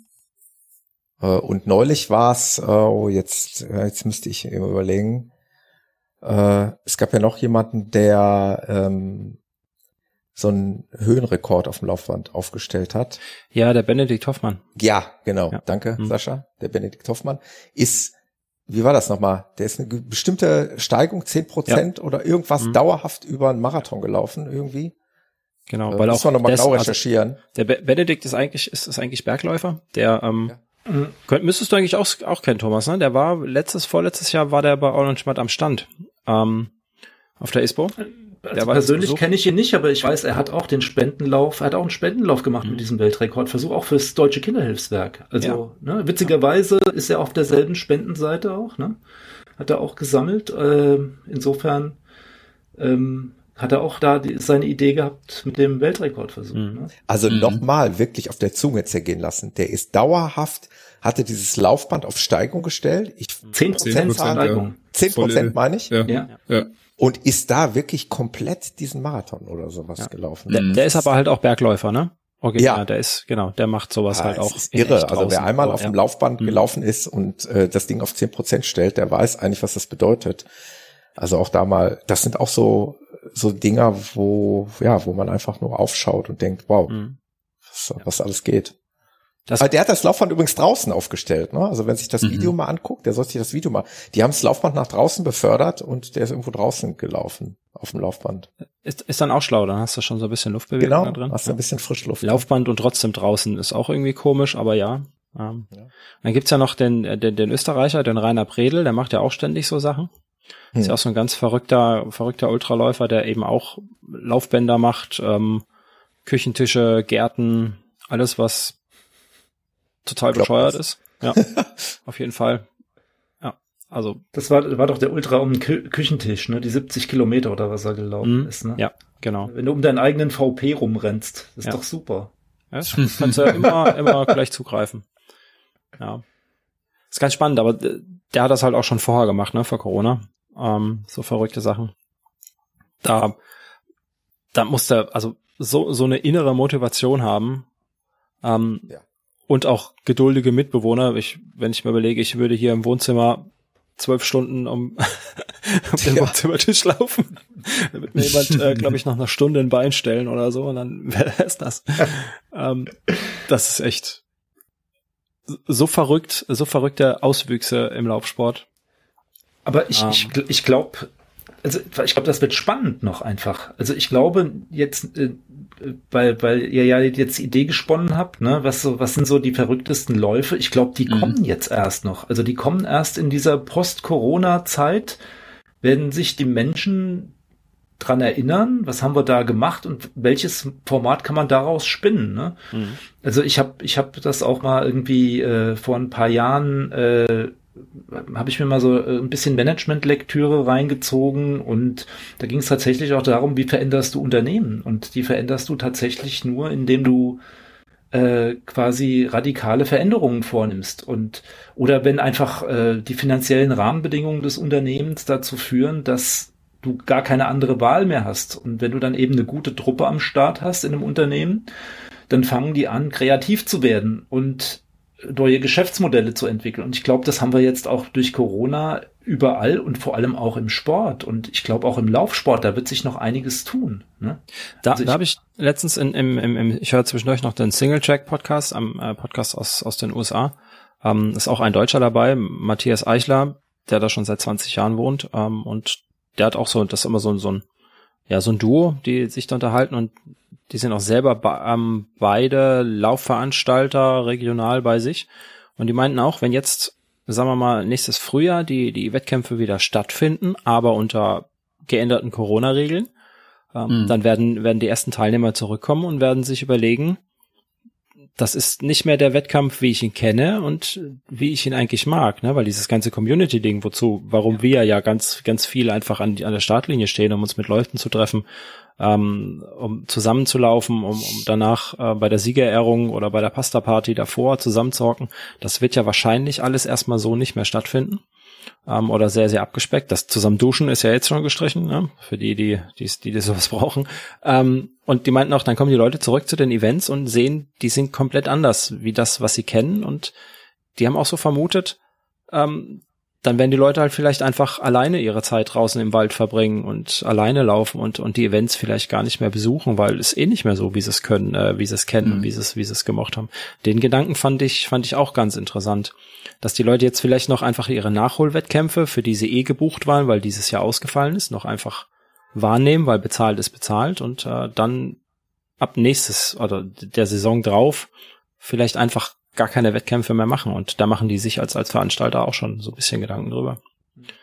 Äh, und neulich war es, äh, oh, jetzt, jetzt müsste ich eben überlegen. Äh, es gab ja noch jemanden, der ähm, so einen Höhenrekord auf dem Laufband aufgestellt hat. Ja, der Benedikt Hoffmann. Ja, genau. Ja. Danke, mhm. Sascha. Der Benedikt Hoffmann ist wie war das nochmal? Der ist eine bestimmte Steigung, zehn Prozent ja. oder irgendwas mhm. dauerhaft über einen Marathon gelaufen irgendwie. Genau, äh, weil auch noch mal genau also recherchieren. Also der Be Benedikt ist eigentlich ist, ist eigentlich Bergläufer. Der ähm, ja. Könnt, müsstest du eigentlich auch, auch kennen, Thomas. Ne? Der war letztes vorletztes Jahr war der bei Orland Schmatt am Stand ähm, auf der ISPO. Also persönlich kenne ich ihn nicht, aber ich weiß, er hat auch den Spendenlauf, er hat auch einen Spendenlauf gemacht mhm. mit diesem Weltrekordversuch, auch fürs Deutsche Kinderhilfswerk. Also, ja. ne, witzigerweise ist er auf derselben Spendenseite auch, ne? Hat er auch gesammelt. Äh, insofern ähm, hat er auch da die, seine Idee gehabt mit dem Weltrekordversuch. Mhm. Ne? Also mhm. nochmal wirklich auf der Zunge zergehen lassen. Der ist dauerhaft, hatte dieses Laufband auf Steigung gestellt. Ich, 10 Prozent Steigung. 10 Prozent meine ich. Ja. ja. ja und ist da wirklich komplett diesen Marathon oder sowas ja. gelaufen. Der, der, ist aber halt auch Bergläufer, ne? Original, ja. der ist, genau, der macht sowas ja, halt auch. Ist irre. Also wer einmal auf dem Laufband mhm. gelaufen ist und äh, das Ding auf zehn Prozent stellt, der weiß eigentlich, was das bedeutet. Also auch da mal, das sind auch so, so Dinger, wo, ja, wo man einfach nur aufschaut und denkt, wow, mhm. was, was alles geht. Das Aber der hat das Laufband übrigens draußen aufgestellt. Ne? Also wenn sich das mhm. Video mal anguckt, der soll sich das Video mal. Die haben das Laufband nach draußen befördert und der ist irgendwo draußen gelaufen auf dem Laufband. Ist, ist dann auch schlau, dann hast du schon so ein bisschen Luftbewegung genau, da drin. hast du ein bisschen Frischluft. Laufband und trotzdem draußen ist auch irgendwie komisch, aber ja. Ähm. ja. Dann gibt's ja noch den, den, den Österreicher, den Rainer Predel, der macht ja auch ständig so Sachen. Hm. Ist ja auch so ein ganz verrückter, verrückter Ultraläufer, der eben auch Laufbänder macht, ähm, Küchentische, Gärten, alles was total bescheuert das. ist. Ja, auf jeden Fall. Ja, also. Das war, war doch der Ultra um den Kü Küchentisch, ne? Die 70 Kilometer oder was er gelaufen mm, ist, ne? Ja, genau. Wenn du um deinen eigenen VP rumrennst, ist ja. doch super. Ja, das kannst du ja immer, immer gleich zugreifen. Ja. Ist ganz spannend, aber der hat das halt auch schon vorher gemacht, ne, vor Corona. Ähm, so verrückte Sachen. Da, da musste, also so, so eine innere Motivation haben, ähm, ja und auch geduldige Mitbewohner. Ich, wenn ich mir überlege, ich würde hier im Wohnzimmer zwölf Stunden um, um den ja. Wohnzimmertisch laufen, da wird mir jemand, äh, glaube ich, nach einer Stunde ein Bein stellen oder so und dann wäre es das. ähm, das ist echt so verrückt, so verrückte Auswüchse im Laufsport. Aber ich, um. ich, ähm. ich glaube, also ich glaube, das wird spannend noch einfach. Also ich glaube jetzt, äh, weil, weil ihr ja jetzt die Idee gesponnen habt, ne, was so, was sind so die verrücktesten Läufe? Ich glaube, die mhm. kommen jetzt erst noch. Also die kommen erst in dieser Post-Corona-Zeit, werden sich die Menschen dran erinnern, was haben wir da gemacht und welches Format kann man daraus spinnen. Ne? Mhm. Also ich habe ich hab das auch mal irgendwie äh, vor ein paar Jahren äh, habe ich mir mal so äh, ein bisschen Management-Lektüre reingezogen und da ging es tatsächlich auch darum, wie veränderst du Unternehmen? Und die veränderst du tatsächlich nur, indem du äh, quasi radikale Veränderungen vornimmst und oder wenn einfach äh, die finanziellen Rahmenbedingungen des Unternehmens dazu führen, dass du gar keine andere Wahl mehr hast. Und wenn du dann eben eine gute Truppe am Start hast in einem Unternehmen, dann fangen die an kreativ zu werden. Und neue Geschäftsmodelle zu entwickeln. Und ich glaube, das haben wir jetzt auch durch Corona überall und vor allem auch im Sport. Und ich glaube auch im Laufsport, da wird sich noch einiges tun. Ne? Da, also da habe ich letztens in, im, im, im ich höre zwischendurch noch den Single Track Podcast, am äh, Podcast aus, aus den USA. Ähm, ist auch ein Deutscher dabei, Matthias Eichler, der da schon seit 20 Jahren wohnt. Ähm, und der hat auch so, das ist immer so, so ein, ja, so ein Duo, die sich da unterhalten und die sind auch selber ähm, beide Laufveranstalter regional bei sich. Und die meinten auch, wenn jetzt, sagen wir mal, nächstes Frühjahr die, die Wettkämpfe wieder stattfinden, aber unter geänderten Corona-Regeln, ähm, mhm. dann werden, werden die ersten Teilnehmer zurückkommen und werden sich überlegen, das ist nicht mehr der Wettkampf, wie ich ihn kenne und wie ich ihn eigentlich mag, ne? Weil dieses ganze Community-Ding, wozu, warum ja. wir ja ganz, ganz viel einfach an, an der Startlinie stehen, um uns mit Leuten zu treffen, ähm, um zusammenzulaufen, um, um danach äh, bei der Siegerehrung oder bei der Pasta-Party davor zusammenzuhocken. Das wird ja wahrscheinlich alles erstmal so nicht mehr stattfinden. Ähm, oder sehr, sehr abgespeckt. Das zusammen duschen ist ja jetzt schon gestrichen, ne? für die, die, die, die, die sowas brauchen. Ähm, und die meinten auch, dann kommen die Leute zurück zu den Events und sehen, die sind komplett anders wie das, was sie kennen. Und die haben auch so vermutet, ähm, dann werden die Leute halt vielleicht einfach alleine ihre Zeit draußen im Wald verbringen und alleine laufen und, und die Events vielleicht gar nicht mehr besuchen, weil es eh nicht mehr so, wie sie es können, äh, wie sie es kennen, mhm. wie sie es, wie sie es gemocht haben. Den Gedanken fand ich, fand ich auch ganz interessant. Dass die Leute jetzt vielleicht noch einfach ihre Nachholwettkämpfe, für die sie eh gebucht waren, weil dieses Jahr ausgefallen ist, noch einfach wahrnehmen, weil bezahlt ist bezahlt und äh, dann ab nächstes oder der Saison drauf vielleicht einfach gar keine Wettkämpfe mehr machen. Und da machen die sich als, als Veranstalter auch schon so ein bisschen Gedanken drüber.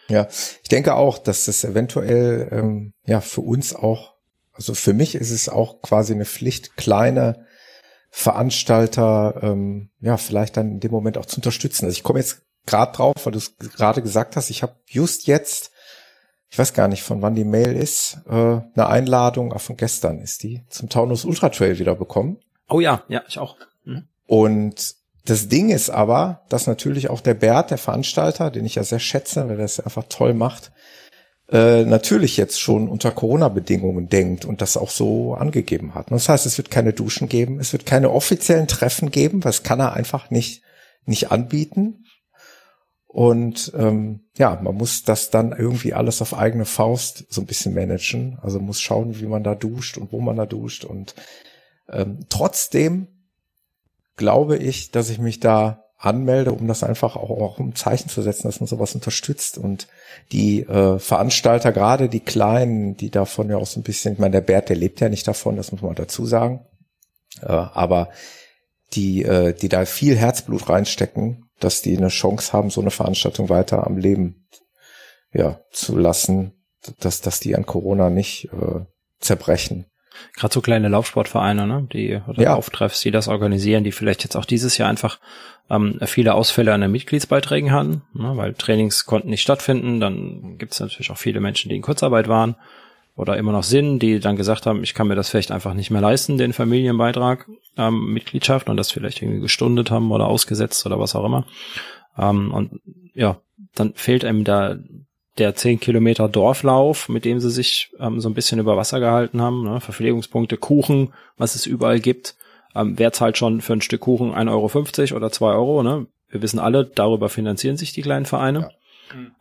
Ja, ich denke auch, dass das eventuell ähm, ja für uns auch, also für mich ist es auch quasi eine Pflicht, kleine Veranstalter ähm, ja vielleicht dann in dem Moment auch zu unterstützen. Also ich komme jetzt gerade drauf, weil du es gerade gesagt hast, ich habe just jetzt, ich weiß gar nicht, von wann die Mail ist, äh, eine Einladung, auch von gestern ist die, zum Taunus Ultra Trail wieder bekommen. Oh ja, ja, ich auch. Mhm. Und das Ding ist aber, dass natürlich auch der Bert, der Veranstalter, den ich ja sehr schätze, weil er das einfach toll macht, äh, natürlich jetzt schon unter Corona-Bedingungen denkt und das auch so angegeben hat. Das heißt, es wird keine Duschen geben, es wird keine offiziellen Treffen geben, was kann er einfach nicht, nicht anbieten. Und ähm, ja, man muss das dann irgendwie alles auf eigene Faust so ein bisschen managen. Also muss schauen, wie man da duscht und wo man da duscht. Und ähm, trotzdem glaube ich, dass ich mich da anmelde, um das einfach auch, auch um Zeichen zu setzen, dass man sowas unterstützt. Und die äh, Veranstalter, gerade die Kleinen, die davon ja auch so ein bisschen, ich meine, der Bert, der lebt ja nicht davon, das muss man dazu sagen. Äh, aber die, äh, die da viel Herzblut reinstecken, dass die eine Chance haben, so eine Veranstaltung weiter am Leben ja, zu lassen, dass, dass die an Corona nicht äh, zerbrechen. Gerade so kleine Laufsportvereine, ne? die oder ja. Auftreffs, die das organisieren, die vielleicht jetzt auch dieses Jahr einfach ähm, viele Ausfälle an den Mitgliedsbeiträgen hatten, ne? weil Trainings konnten nicht stattfinden. Dann gibt es natürlich auch viele Menschen, die in Kurzarbeit waren oder immer noch sind, die dann gesagt haben, ich kann mir das vielleicht einfach nicht mehr leisten, den Familienbeitrag, ähm, Mitgliedschaft und das vielleicht irgendwie gestundet haben oder ausgesetzt oder was auch immer. Ähm, und ja, dann fehlt einem da der 10 Kilometer Dorflauf, mit dem sie sich ähm, so ein bisschen über Wasser gehalten haben, ne? Verpflegungspunkte, Kuchen, was es überall gibt. Ähm, wer zahlt schon für ein Stück Kuchen 1,50 Euro oder 2 Euro? Ne? Wir wissen alle, darüber finanzieren sich die kleinen Vereine.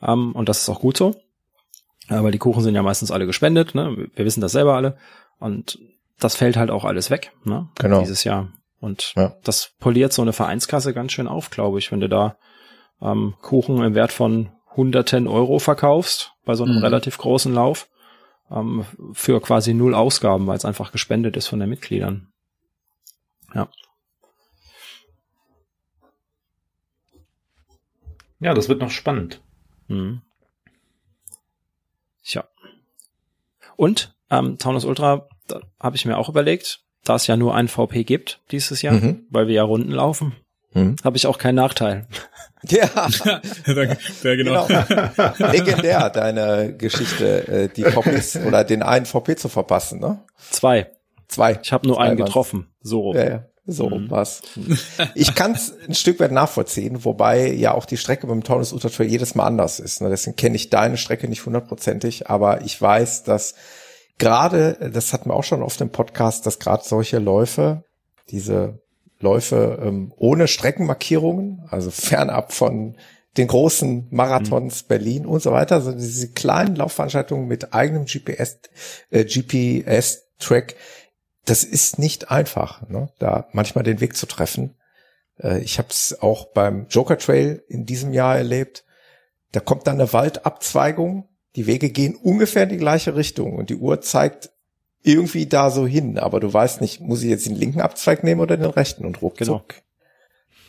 Ja. Ähm, und das ist auch gut so. Ja, weil die Kuchen sind ja meistens alle gespendet, ne? Wir wissen das selber alle. Und das fällt halt auch alles weg, ne? Genau. Dieses Jahr. Und ja. das poliert so eine Vereinskasse ganz schön auf, glaube ich, wenn du da ähm, Kuchen im Wert von hunderten Euro verkaufst bei so einem mhm. relativ großen Lauf ähm, für quasi null Ausgaben, weil es einfach gespendet ist von den Mitgliedern. Ja. Ja, das wird noch spannend. Mhm. Tja. Und ähm, Taunus Ultra, da habe ich mir auch überlegt, da es ja nur ein VP gibt dieses Jahr, mhm. weil wir ja Runden laufen, mhm. habe ich auch keinen Nachteil. Ja, ja genau. genau. Legendär, deine Geschichte, äh, die VPs oder den einen VP zu verpassen, ne? Zwei. Zwei. Ich habe nur Zwei einen getroffen. So. Ja, ja. So mhm. was. Ich kann es ein Stück weit nachvollziehen, wobei ja auch die Strecke beim Taunus Ultra Trail jedes Mal anders ist. Ne? Deswegen kenne ich deine Strecke nicht hundertprozentig, aber ich weiß, dass gerade, das hatten wir auch schon auf dem Podcast, dass gerade solche Läufe, diese Läufe ähm, ohne Streckenmarkierungen, also fernab von den großen Marathons mhm. Berlin und so weiter, also diese kleinen Laufveranstaltungen mit eigenem GPS, äh, GPS-Track, das ist nicht einfach, ne? da manchmal den Weg zu treffen. Äh, ich habe es auch beim Joker Trail in diesem Jahr erlebt. Da kommt dann eine Waldabzweigung, die Wege gehen ungefähr in die gleiche Richtung und die Uhr zeigt irgendwie da so hin, aber du weißt nicht, muss ich jetzt den linken Abzweig nehmen oder den rechten und ruckzuck genau.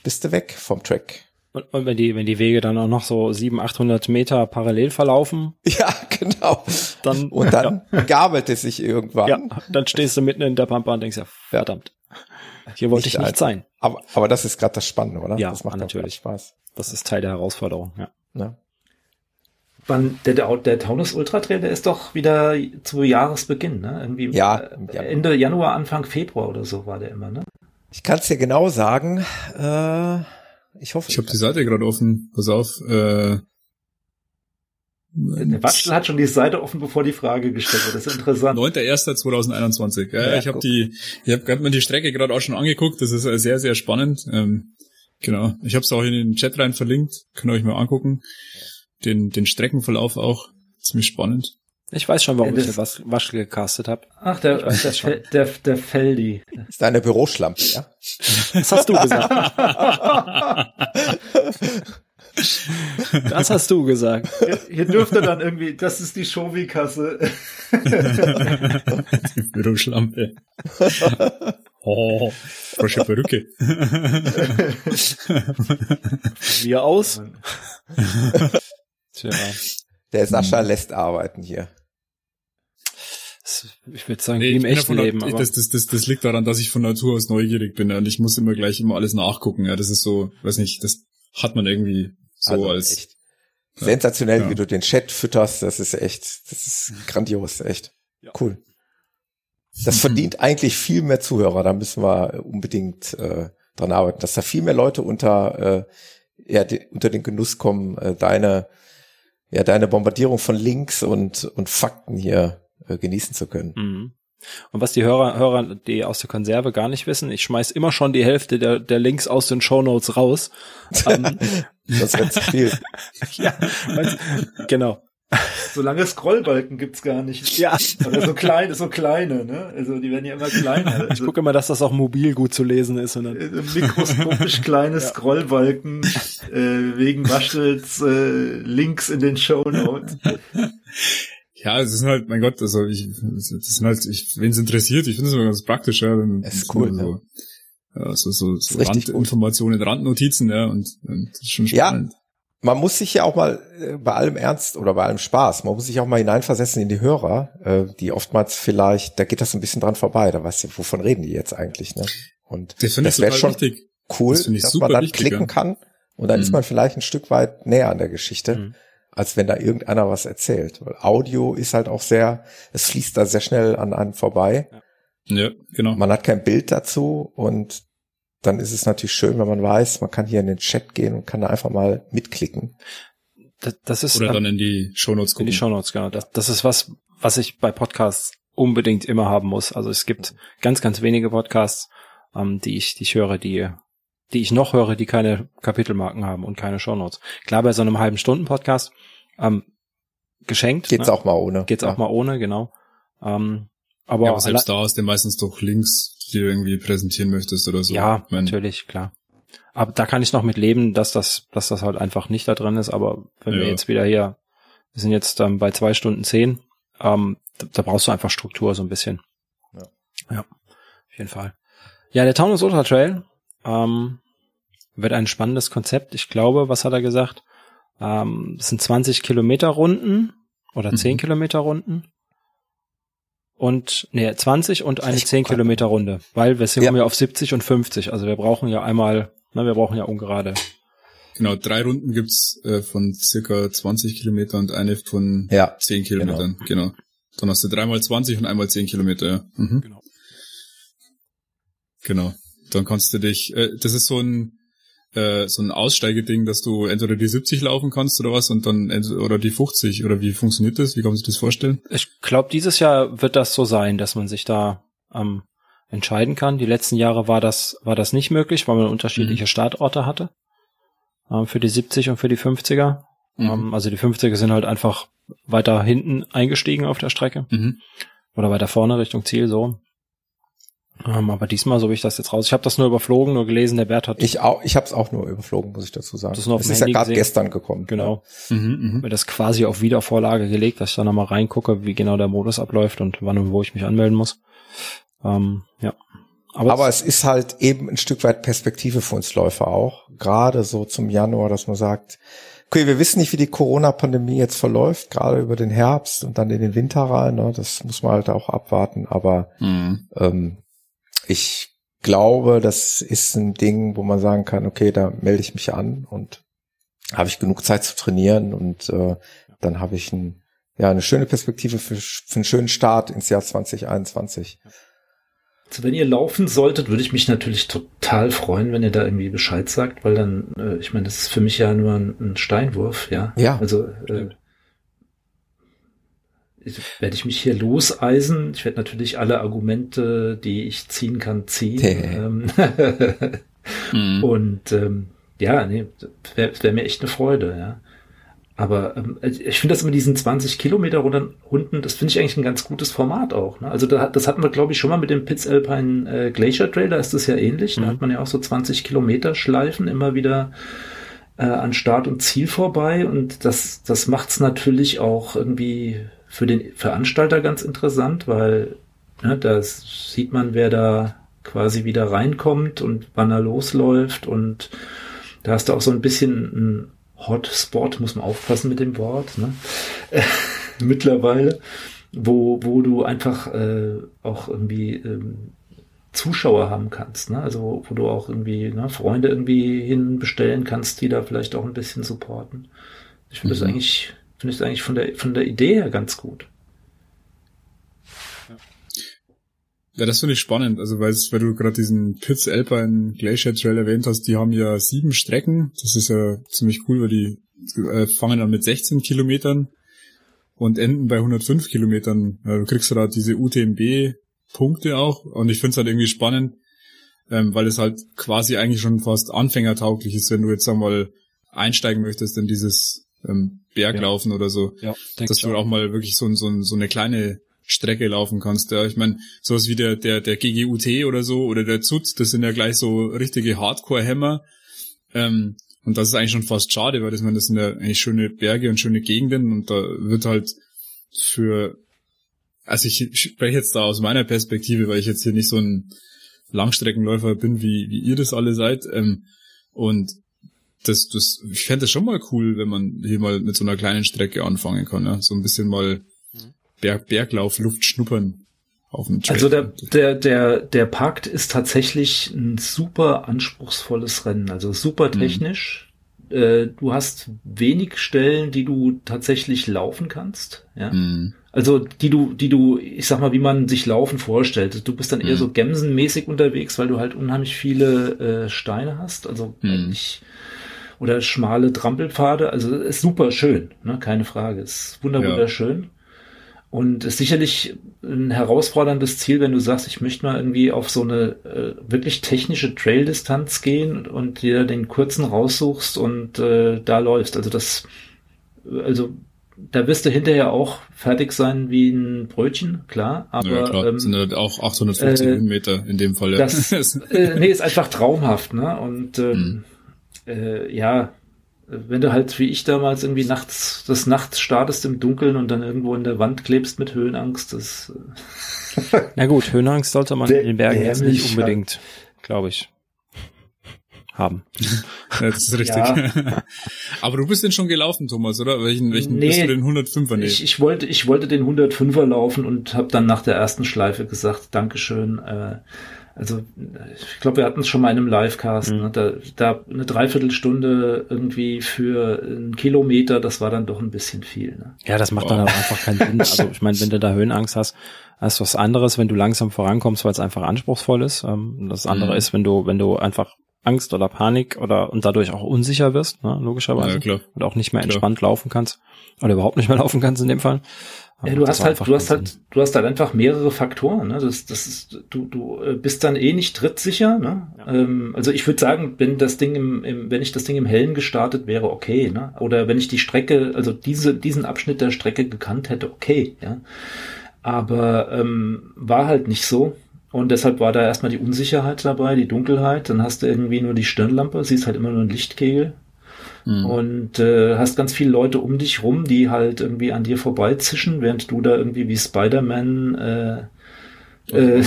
bist du weg vom Track. Und, und, wenn die, wenn die Wege dann auch noch so 700, 800 Meter parallel verlaufen. Ja, genau. Dann, und dann ja. gabelt es sich irgendwann. Ja, dann stehst du mitten in der Pampa und denkst ja, verdammt. Hier wollte nicht ich nicht sein. Aber, aber das ist gerade das Spannende, oder? Ja, das macht natürlich Spaß. Das ist Teil der Herausforderung, ja. ja. Wann, der, der, der Taunus Ultra Trail, der ist doch wieder zu Jahresbeginn, ne? Irgendwie ja, äh, Ende Januar, Anfang Februar oder so war der immer, ne? Ich kann es dir genau sagen. Äh, ich hoffe. Ich habe die Seite gerade offen. Pass auf. Äh, der Watschel hat schon die Seite offen, bevor die Frage gestellt wird. Das ist interessant. 9.1.2021. Ja, ja, ich habe die, ich habe gerade mal die Strecke gerade auch schon angeguckt. Das ist sehr, sehr spannend. Ähm, genau. Ich habe es auch in den Chat rein verlinkt. Könnt ihr euch mal angucken den, den Streckenverlauf auch ziemlich spannend. Ich weiß schon, warum ja, ich was Waschel gecastet habe. Ach, der, der, der, der Feldi. Das ist deine Büroschlampe, ja? Das hast du gesagt. Das hast du gesagt. Hier, hier dürfte dann irgendwie, das ist die Shovi-Kasse. Die Büroschlampe. Oh, frische Perücke. Wie aus? Tja. Der Sascha hm. lässt arbeiten hier. Ich würde sagen, nee, im echten Leben. Aber das, das, das, das liegt daran, dass ich von Natur aus neugierig bin und ich muss immer gleich immer alles nachgucken. Ja, das ist so, weiß nicht, das hat man irgendwie so also als echt. sensationell, ja. wie du den Chat fütterst. Das ist echt, das ist grandios, echt ja. cool. Das verdient eigentlich viel mehr Zuhörer. Da müssen wir unbedingt äh, dran arbeiten, dass da viel mehr Leute unter äh, ja, die, unter den Genuss kommen, äh, deine ja deine Bombardierung von Links und, und Fakten hier äh, genießen zu können. Mhm. Und was die Hörer, Hörer, die aus der Konserve gar nicht wissen, ich schmeiß immer schon die Hälfte der, der Links aus den Shownotes raus. ähm, das wird zu viel. ja, genau. Solange Scrollbalken gibt's gar nicht. Ja. Oder so kleine, so kleine, ne? Also die werden ja immer kleiner. Also, ich gucke immer, dass das auch mobil gut zu lesen ist. Und dann äh, mikroskopisch kleine ja. Scrollbalken äh, wegen Waschels äh, Links in den Show Notes. Ja, es ist halt, mein Gott, also ich, das sind halt, ich, wen es interessiert, ich finde es immer ganz praktisch, ja. Es ist cool, so, ja. ja. so, so, so Randinformationen, Randnotizen, ja, und, und das ist schon spannend. Ja man muss sich ja auch mal äh, bei allem Ernst oder bei allem Spaß, man muss sich auch mal hineinversetzen in die Hörer, äh, die oftmals vielleicht, da geht das ein bisschen dran vorbei, da weißt du, wovon reden die jetzt eigentlich, ne? Und das, das wäre schon wichtig. cool, das dass man dann wichtig, klicken ja. kann und dann mhm. ist man vielleicht ein Stück weit näher an der Geschichte, mhm. als wenn da irgendeiner was erzählt. Weil Audio ist halt auch sehr, es fließt da sehr schnell an einem vorbei. Ja, genau. Man hat kein Bild dazu und dann ist es natürlich schön, wenn man weiß, man kann hier in den Chat gehen und kann da einfach mal mitklicken. Das, das ist oder dann in die Shownotes gucken. In die Shownotes, genau. Das, das ist was, was ich bei Podcasts unbedingt immer haben muss. Also es gibt ganz, ganz wenige Podcasts, ähm, die ich, die ich höre, die, die ich noch höre, die keine Kapitelmarken haben und keine Shownotes. Klar, bei so einem halben Stunden Podcast ähm, geschenkt. Geht's ne? auch mal ohne. Geht's ja. auch mal ohne, genau. Ähm, aber, ja, aber selbst da hast du meistens doch Links die du irgendwie präsentieren möchtest oder so. Ja, mein, natürlich, klar. Aber da kann ich noch mit leben, dass das, dass das halt einfach nicht da drin ist. Aber wenn ja. wir jetzt wieder hier, wir sind jetzt ähm, bei zwei Stunden zehn, ähm, da, da, brauchst du einfach Struktur so ein bisschen. Ja. ja, auf jeden Fall. Ja, der Taunus Ultra Trail ähm, wird ein spannendes Konzept. Ich glaube, was hat er gesagt? Ähm, das sind 20 Kilometer Runden oder 10 mhm. Kilometer Runden und nee, 20 und eine 10 Kilometer Runde, weil wir sind ja. ja auf 70 und 50. Also wir brauchen ja einmal, na, wir brauchen ja ungerade. Genau, drei Runden gibt's äh, von circa 20 Kilometer und eine von ja, 10 Kilometern. Genau. genau. Dann hast du dreimal 20 und einmal 10 Kilometer. Ja. Mhm. Genau. Genau. Dann kannst du dich, äh, das ist so ein äh, so ein Aussteigeding, dass du entweder die 70 laufen kannst oder was und dann oder die 50 oder wie funktioniert das? Wie kann man sich das vorstellen? Ich glaube, dieses Jahr wird das so sein, dass man sich da ähm, entscheiden kann. Die letzten Jahre war das war das nicht möglich, weil man unterschiedliche mhm. Startorte hatte ähm, für die 70 und für die 50er. Mhm. Ähm, also die 50er sind halt einfach weiter hinten eingestiegen auf der Strecke mhm. oder weiter vorne Richtung Ziel so. Ähm, aber diesmal, so wie ich das jetzt raus. Ich habe das nur überflogen, nur gelesen, der Bert hat. Ich auch, ich habe es auch nur überflogen, muss ich dazu sagen. Das ist, nur auf das ist ja gerade gestern gekommen. Genau. Ja. Mhm, mh. das quasi auf Wiedervorlage gelegt, dass ich da nochmal reingucke, wie genau der Modus abläuft und wann und wo ich mich anmelden muss. Ähm, ja. Aber, Aber es ist halt eben ein Stück weit Perspektive für uns Läufer auch. Gerade so zum Januar, dass man sagt, okay, wir wissen nicht, wie die Corona-Pandemie jetzt verläuft, gerade über den Herbst und dann in den Winter rein. Ne? Das muss man halt auch abwarten. Aber mhm. ähm, ich glaube, das ist ein Ding, wo man sagen kann, okay, da melde ich mich an und habe ich genug Zeit zu trainieren und äh, dann habe ich ein, ja, eine schöne Perspektive für, für einen schönen Start ins Jahr 2021. Also wenn ihr laufen solltet, würde ich mich natürlich total freuen, wenn ihr da irgendwie Bescheid sagt, weil dann, äh, ich meine, das ist für mich ja nur ein, ein Steinwurf, ja. Ja. Also äh, werde ich mich hier loseisen. Ich werde natürlich alle Argumente, die ich ziehen kann, ziehen. mhm. Und ähm, ja, nee, wäre wär mir echt eine Freude, ja. Aber ähm, also ich finde das immer diesen 20 Kilometer Runden, das finde ich eigentlich ein ganz gutes Format auch. Ne? Also da, das hatten wir, glaube ich, schon mal mit dem Pitts Alpine äh, Glacier Trail, da ist das ja ähnlich. Mhm. Da hat man ja auch so 20 Kilometer Schleifen immer wieder äh, an Start und Ziel vorbei. Und das, das macht's natürlich auch irgendwie für den Veranstalter ganz interessant, weil ne, da sieht man, wer da quasi wieder reinkommt und wann er losläuft und da hast du auch so ein bisschen ein Hotspot, muss man aufpassen mit dem Wort, ne? mittlerweile, wo, wo du einfach äh, auch irgendwie ähm, Zuschauer haben kannst, ne? also wo du auch irgendwie ne, Freunde irgendwie hinbestellen kannst, die da vielleicht auch ein bisschen supporten. Ich finde mhm. das eigentlich Finde ich eigentlich von der, von der Idee her ganz gut. Ja, das finde ich spannend. Also weil, weil du gerade diesen Pitts Alpine Glacier Trail erwähnt hast, die haben ja sieben Strecken. Das ist ja ziemlich cool, weil die äh, fangen dann mit 16 Kilometern und enden bei 105 Kilometern. Ja, du kriegst da diese UTMB Punkte auch. Und ich finde es halt irgendwie spannend, ähm, weil es halt quasi eigentlich schon fast anfängertauglich ist, wenn du jetzt einmal einsteigen möchtest in dieses ähm, Berglaufen ja. oder so. Ja, dass du auch mal wirklich so, so, so eine kleine Strecke laufen kannst. Ja, ich meine, sowas wie der, der, der GGUT oder so oder der ZUT, das sind ja gleich so richtige Hardcore-Hämmer. Ähm, und das ist eigentlich schon fast schade, weil das, meine, das sind ja eigentlich schöne Berge und schöne Gegenden und da wird halt für, also ich spreche jetzt da aus meiner Perspektive, weil ich jetzt hier nicht so ein Langstreckenläufer bin, wie, wie ihr das alle seid. Ähm, und das, das, ich fände das schon mal cool, wenn man hier mal mit so einer kleinen Strecke anfangen kann, ja? so ein bisschen mal Berg, Berglauf, Luft schnuppern auf dem Trail. Also der, der, der, der Pakt ist tatsächlich ein super anspruchsvolles Rennen, also super mhm. technisch. Mhm. Äh, du hast wenig Stellen, die du tatsächlich laufen kannst, ja. Mhm. Also die du, die du, ich sag mal, wie man sich Laufen vorstellt. Du bist dann eher mhm. so gemsenmäßig unterwegs, weil du halt unheimlich viele äh, Steine hast. Also mhm. Oder schmale Trampelpfade. Also ist super schön, ne? keine Frage. Ist wunder wunderschön. Und ist sicherlich ein herausforderndes Ziel, wenn du sagst, ich möchte mal irgendwie auf so eine äh, wirklich technische Trail-Distanz gehen und dir den kurzen raussuchst und äh, da läufst. Also das, also da wirst du hinterher auch fertig sein wie ein Brötchen, klar. Aber ja, klar. Ähm, sind ja auch 850 äh, Meter in dem Fall. Ja. Das, äh, nee, ist einfach traumhaft, ne? Und ähm, hm. Äh, ja, wenn du halt wie ich damals irgendwie nachts, das nachts startest im Dunkeln und dann irgendwo in der Wand klebst mit Höhenangst, das. Äh, Na gut, Höhenangst sollte man in den Bergen jetzt nicht unbedingt, glaube ich, haben. Ja, das ist richtig. Ja. Aber du bist denn schon gelaufen, Thomas, oder? Welchen, welchen nee, bist du den 105er nehmen? Ich, ich wollte, ich wollte den 105er laufen und habe dann nach der ersten Schleife gesagt, Dankeschön. Äh, also ich glaube, wir hatten es schon mal in einem Livecast, mhm. ne? da, da eine Dreiviertelstunde irgendwie für einen Kilometer, das war dann doch ein bisschen viel. Ne? Ja, das macht oh. dann auch einfach keinen Sinn. Also ich meine, wenn du da Höhenangst hast, hast du was anderes, wenn du langsam vorankommst, weil es einfach anspruchsvoll ist. Ähm, das andere mhm. ist, wenn du, wenn du einfach Angst oder Panik oder und dadurch auch unsicher wirst, ne, logischerweise. Ja, klar. Und auch nicht mehr entspannt klar. laufen kannst. Oder überhaupt nicht mehr laufen kannst in dem Fall. Ja, du hast halt, du hast halt, du hast halt einfach mehrere Faktoren. Ne? Das, das ist, du, du äh, bist dann eh nicht trittsicher. Ne? Ja. Ähm, also ich würde sagen, wenn das Ding im, im, wenn ich das Ding im Hellen gestartet wäre, okay. Ne? Oder wenn ich die Strecke, also diese, diesen Abschnitt der Strecke gekannt hätte, okay. Ja. Aber ähm, war halt nicht so. Und deshalb war da erstmal die Unsicherheit dabei, die Dunkelheit. Dann hast du irgendwie nur die Stirnlampe, siehst halt immer nur einen Lichtkegel. Mhm. Und äh, hast ganz viele Leute um dich rum, die halt irgendwie an dir vorbeizischen, während du da irgendwie wie Spider-Man äh, äh,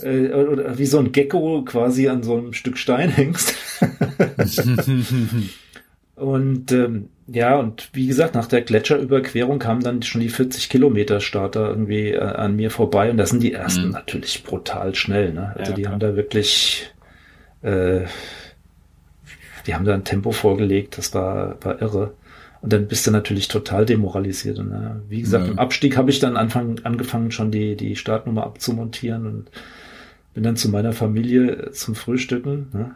äh, oder wie so ein Gecko quasi an so einem Stück Stein hängst. und ähm, ja, und wie gesagt, nach der Gletscherüberquerung kamen dann schon die 40 Kilometer Starter irgendwie äh, an mir vorbei und da sind die ersten mhm. natürlich brutal schnell. Ne? Also ja, die klar. haben da wirklich äh, die haben da ein Tempo vorgelegt, das war, war irre. Und dann bist du natürlich total demoralisiert. Und äh, wie gesagt, ja. im Abstieg habe ich dann Anfang, angefangen, schon die, die Startnummer abzumontieren und bin dann zu meiner Familie zum Frühstücken. Ne?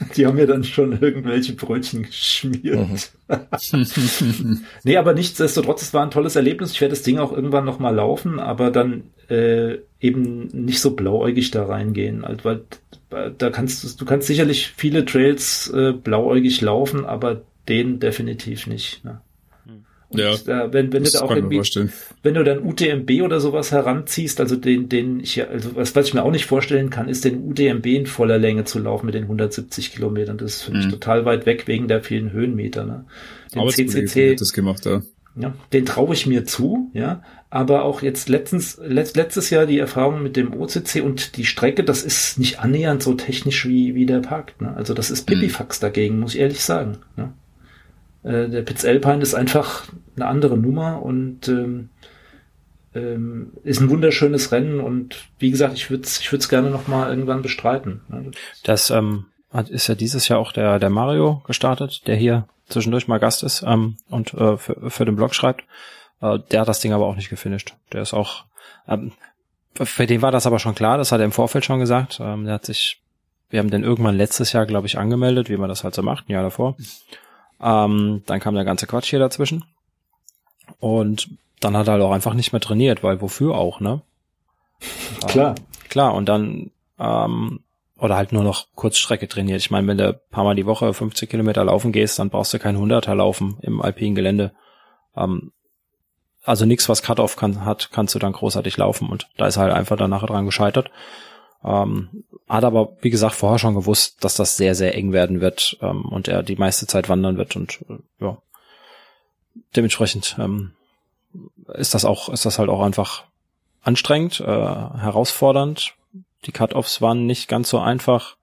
Die haben mir dann schon irgendwelche Brötchen geschmiert. Mhm. nee, aber nichtsdestotrotz, es war ein tolles Erlebnis. Ich werde das Ding auch irgendwann nochmal laufen, aber dann äh, eben nicht so blauäugig da reingehen. Also, weil da kannst du, du kannst sicherlich viele Trails äh, blauäugig laufen, aber den definitiv nicht. Ne? Und ja, da, wenn, wenn du da auch irgendwie, wenn du dann UTMB oder sowas heranziehst, also den, den ich ja, also was, was ich mir auch nicht vorstellen kann, ist den UTMB in voller Länge zu laufen mit den 170 Kilometern. Das ist für mich mhm. total weit weg wegen der vielen Höhenmeter. Ne? Den CCC, das gemacht, ja. Ja, den traue ich mir zu, ja. Aber auch jetzt letztens, letzt, letztes Jahr die Erfahrung mit dem OCC und die Strecke, das ist nicht annähernd so technisch wie, wie der Park. Ne? Also das ist Pipifax mhm. dagegen, muss ich ehrlich sagen. Ne? Äh, der Pitz Alpine ist einfach eine andere Nummer und ähm, ähm, ist ein wunderschönes Rennen und wie gesagt, ich würde es ich würd's gerne noch mal irgendwann bestreiten. Ne? Das ähm, ist ja dieses Jahr auch der, der Mario gestartet, der hier zwischendurch mal Gast ist ähm, und äh, für, für den Blog schreibt. Äh, der hat das Ding aber auch nicht gefinisht. Der ist auch, ähm, für den war das aber schon klar, das hat er im Vorfeld schon gesagt. Ähm, der hat sich, wir haben den irgendwann letztes Jahr, glaube ich, angemeldet, wie man das halt so macht, ein Jahr davor. Ähm, dann kam der ganze Quatsch hier dazwischen. Und dann hat er halt auch einfach nicht mehr trainiert, weil wofür auch, ne? Klar. Ähm, klar, und dann, ähm, oder halt nur noch Kurzstrecke trainiert. Ich meine, wenn du paar Mal die Woche 50 Kilometer laufen gehst, dann brauchst du kein Hunderter laufen im alpinen Gelände. Ähm, also nichts, was Cut-Off kann, hat, kannst du dann großartig laufen und da ist er halt einfach dann nachher dran gescheitert. Ähm, hat aber, wie gesagt, vorher schon gewusst, dass das sehr, sehr eng werden wird ähm, und er die meiste Zeit wandern wird und äh, ja, dementsprechend ähm, ist das auch, ist das halt auch einfach anstrengend, äh, herausfordernd. Die Cut-Offs waren nicht ganz so einfach.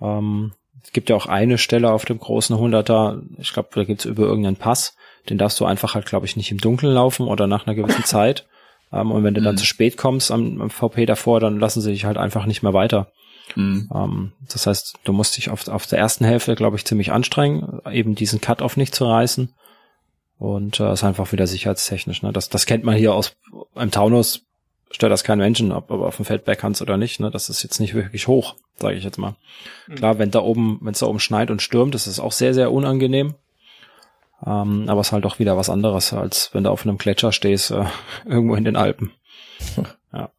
Ähm, es gibt ja auch eine Stelle auf dem großen Hunderter, ich glaube, da gibt's über irgendeinen Pass, den darfst du einfach halt, glaube ich, nicht im Dunkeln laufen oder nach einer gewissen Zeit. Ähm, und wenn du dann mhm. zu spät kommst am, am, VP davor, dann lassen sie dich halt einfach nicht mehr weiter. Mhm. Ähm, das heißt, du musst dich auf, auf der ersten Hälfte, glaube ich, ziemlich anstrengen, eben diesen Cut-Off nicht zu reißen. Und äh, ist einfach wieder sicherheitstechnisch. Ne? Das, das kennt man hier aus im Taunus, stört das kein Menschen, ob, ob auf dem Feld kannst oder nicht. Ne? Das ist jetzt nicht wirklich hoch, sage ich jetzt mal. Mhm. Klar, wenn da oben, wenn es da oben schneit und stürmt, ist es auch sehr, sehr unangenehm. Ähm, aber es ist halt auch wieder was anderes, als wenn du auf einem Gletscher stehst, äh, irgendwo in den Alpen. ja.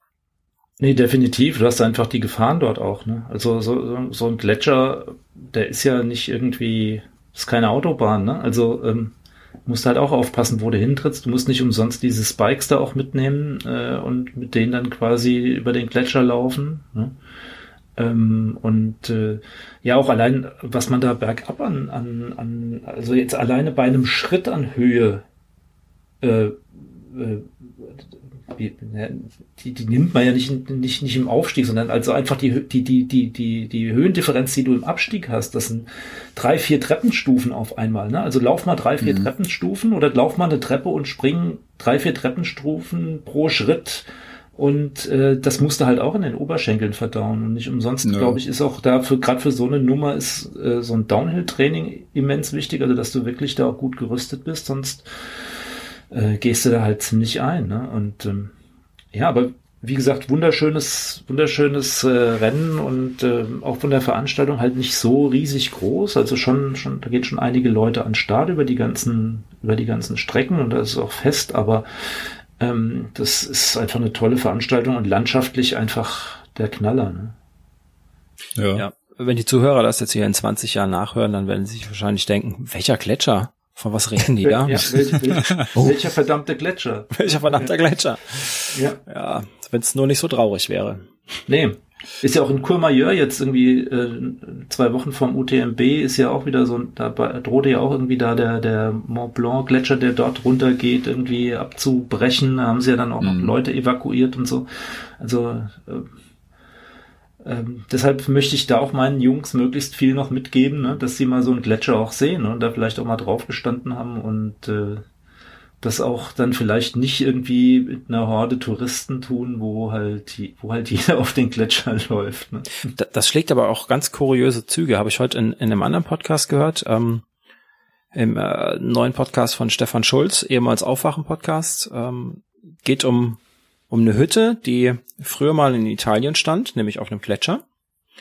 Nee, definitiv. Du hast einfach die Gefahren dort auch. Ne? Also so, so ein Gletscher, der ist ja nicht irgendwie, ist keine Autobahn. Ne? Also ähm, musst halt auch aufpassen, wo du hintrittst. Du musst nicht umsonst diese Spikes da auch mitnehmen äh, und mit denen dann quasi über den Gletscher laufen. Ne? Ähm, und äh, ja, auch allein, was man da bergab an, an, an also jetzt alleine bei einem Schritt an Höhe, äh, äh, die, die nimmt man ja nicht, nicht, nicht im Aufstieg, sondern also einfach die, die, die, die, die, die Höhendifferenz, die du im Abstieg hast, das sind drei, vier Treppenstufen auf einmal. Ne? Also lauf mal drei, vier mhm. Treppenstufen oder lauf mal eine Treppe und spring drei, vier Treppenstufen pro Schritt und äh, das musste halt auch in den Oberschenkeln verdauen. Und nicht umsonst, glaube ich, ist auch dafür, gerade für so eine Nummer, ist äh, so ein Downhill-Training immens wichtig, also dass du wirklich da auch gut gerüstet bist, sonst äh, gehst du da halt ziemlich ein. Ne? Und ähm, ja, aber wie gesagt, wunderschönes, wunderschönes äh, Rennen und äh, auch von der Veranstaltung halt nicht so riesig groß. Also schon, schon, da geht schon einige Leute an Start über die ganzen, über die ganzen Strecken und das ist auch fest, aber ähm, das ist einfach eine tolle Veranstaltung und landschaftlich einfach der Knaller. Ne? Ja. ja. Wenn die Zuhörer das jetzt hier in 20 Jahren nachhören, dann werden sie sich wahrscheinlich denken, welcher Gletscher? Von was reden die da? ja, welch, welch, oh. Welcher verdammte Gletscher? Welcher verdammte ja. Gletscher? Ja. Ja, wenn es nur nicht so traurig wäre. Nee, ist ja auch in Courmayeur jetzt irgendwie äh, zwei Wochen vom UTMB ist ja auch wieder so, da drohte ja auch irgendwie da der, der Mont Blanc Gletscher, der dort runtergeht, irgendwie abzubrechen. Da haben sie ja dann auch mhm. noch Leute evakuiert und so. Also äh, äh, deshalb möchte ich da auch meinen Jungs möglichst viel noch mitgeben, ne, dass sie mal so einen Gletscher auch sehen ne, und da vielleicht auch mal drauf gestanden haben und äh, das auch dann vielleicht nicht irgendwie mit einer Horde Touristen tun, wo halt, wo halt jeder auf den Gletscher läuft. Ne? Das schlägt aber auch ganz kuriose Züge, habe ich heute in, in einem anderen Podcast gehört. Ähm, Im äh, neuen Podcast von Stefan Schulz, ehemals Aufwachen-Podcast, ähm, geht um, um eine Hütte, die früher mal in Italien stand, nämlich auf einem Gletscher.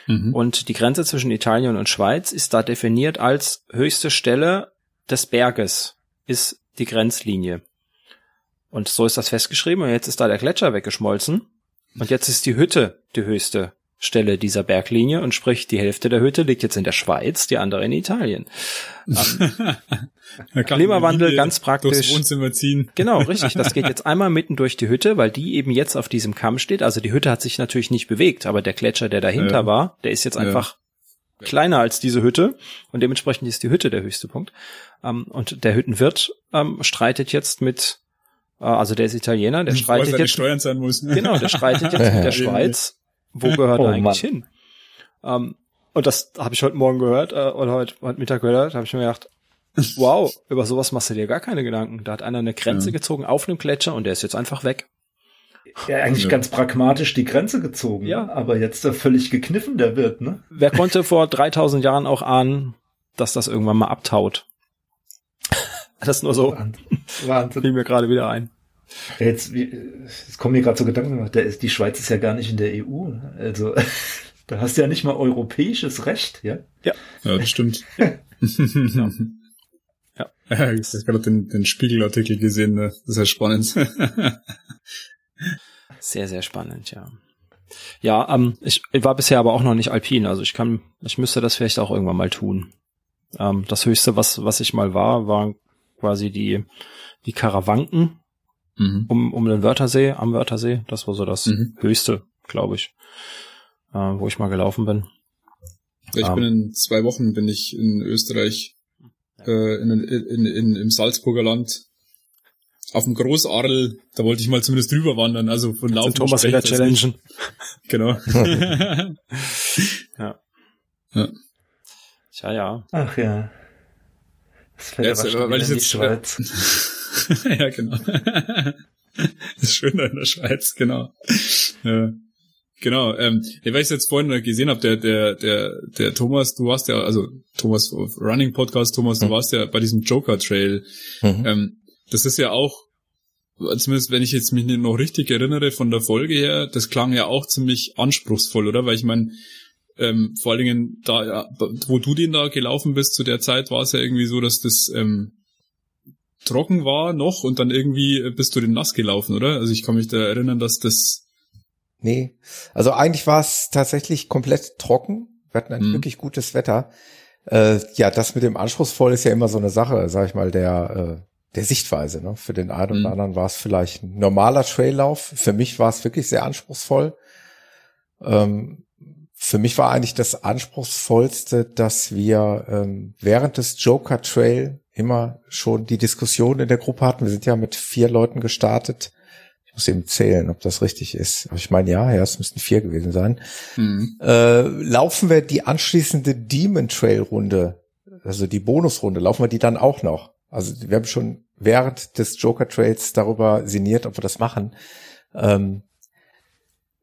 Mhm. Und die Grenze zwischen Italien und Schweiz ist da definiert als höchste Stelle des Berges, ist die Grenzlinie. Und so ist das festgeschrieben und jetzt ist da der Gletscher weggeschmolzen und jetzt ist die Hütte die höchste Stelle dieser Berglinie und sprich die Hälfte der Hütte liegt jetzt in der Schweiz, die andere in Italien. Ähm, Klimawandel ganz praktisch. Wohnzimmer ziehen. Genau, richtig. Das geht jetzt einmal mitten durch die Hütte, weil die eben jetzt auf diesem Kamm steht. Also die Hütte hat sich natürlich nicht bewegt, aber der Gletscher, der dahinter ja. war, der ist jetzt einfach kleiner als diese Hütte und dementsprechend ist die Hütte der höchste Punkt. Ähm, und der Hüttenwirt ähm, streitet jetzt mit, äh, also der ist Italiener, der streitet jetzt. Steuern sein muss, ne? Genau, der streitet jetzt mit der Schweiz. Wo gehört oh, er eigentlich Mann. hin? Ähm, und das habe ich heute Morgen gehört äh, oder heute, heute Mittag gehört, habe ich mir gedacht, wow, über sowas machst du dir gar keine Gedanken. Da hat einer eine Grenze ja. gezogen auf einem Gletscher und der ist jetzt einfach weg ja, eigentlich ja. ganz pragmatisch die Grenze gezogen. Ja. Aber jetzt da völlig gekniffen der wird, ne? Wer konnte vor 3000 Jahren auch ahnen, dass das irgendwann mal abtaut? das ist nur so. Wahnsinn. Fiel mir gerade wieder ein. Jetzt, jetzt kommen mir gerade so Gedanken, der ist, die Schweiz ist ja gar nicht in der EU. Also da hast du ja nicht mal europäisches Recht, ja? Ja, ja das stimmt. ja. ja. ja. Ich habe gerade den, den Spiegelartikel gesehen, ne? das ist ja spannend. Sehr, sehr spannend, ja. Ja, ähm, ich, ich war bisher aber auch noch nicht alpin, also ich kann, ich müsste das vielleicht auch irgendwann mal tun. Ähm, das höchste, was, was ich mal war, war quasi die, die Karawanken mhm. um, um den Wörthersee, am Wörthersee. Das war so das mhm. höchste, glaube ich, äh, wo ich mal gelaufen bin. Ich ähm, bin in zwei Wochen bin ich in Österreich, äh, in, in, in, im Salzburger Land auf dem Großarl, da wollte ich mal zumindest drüber wandern, also von Laufen. Thomas wieder challengen. Genau. ja. ja. Tja, ja. Ach ja. Das fällt jetzt, aber weil ich jetzt Schweiz. ja, genau. das ist schöner in der Schweiz, genau. Ja. Genau, ähm, weil ich jetzt vorhin gesehen habe, der, der, der, der Thomas, du warst ja, also Thomas Running Podcast, Thomas, du mhm. warst ja bei diesem Joker Trail. Mhm. Ähm, das ist ja auch, zumindest wenn ich jetzt mich noch richtig erinnere von der Folge her, das klang ja auch ziemlich anspruchsvoll, oder? Weil ich meine, ähm, vor allen Dingen da, ja, wo du den da gelaufen bist zu der Zeit, war es ja irgendwie so, dass das ähm, trocken war noch und dann irgendwie bist du den nass gelaufen, oder? Also ich kann mich da erinnern, dass das Nee, also eigentlich war es tatsächlich komplett trocken. Wir hatten ein mhm. wirklich gutes Wetter. Äh, ja, das mit dem anspruchsvoll ist ja immer so eine Sache, sag ich mal, der äh, der Sichtweise. Ne? Für den einen oder mhm. anderen war es vielleicht ein normaler Traillauf. Für mich war es wirklich sehr anspruchsvoll. Ähm, für mich war eigentlich das anspruchsvollste, dass wir ähm, während des Joker Trail immer schon die Diskussion in der Gruppe hatten. Wir sind ja mit vier Leuten gestartet. Ich muss eben zählen, ob das richtig ist. Aber ich meine, ja, ja, es müssten vier gewesen sein. Mhm. Äh, laufen wir die anschließende Demon Trail Runde, also die Bonusrunde, laufen wir die dann auch noch? Also wir haben schon während des Joker Trails darüber sinniert, ob wir das machen. Ähm,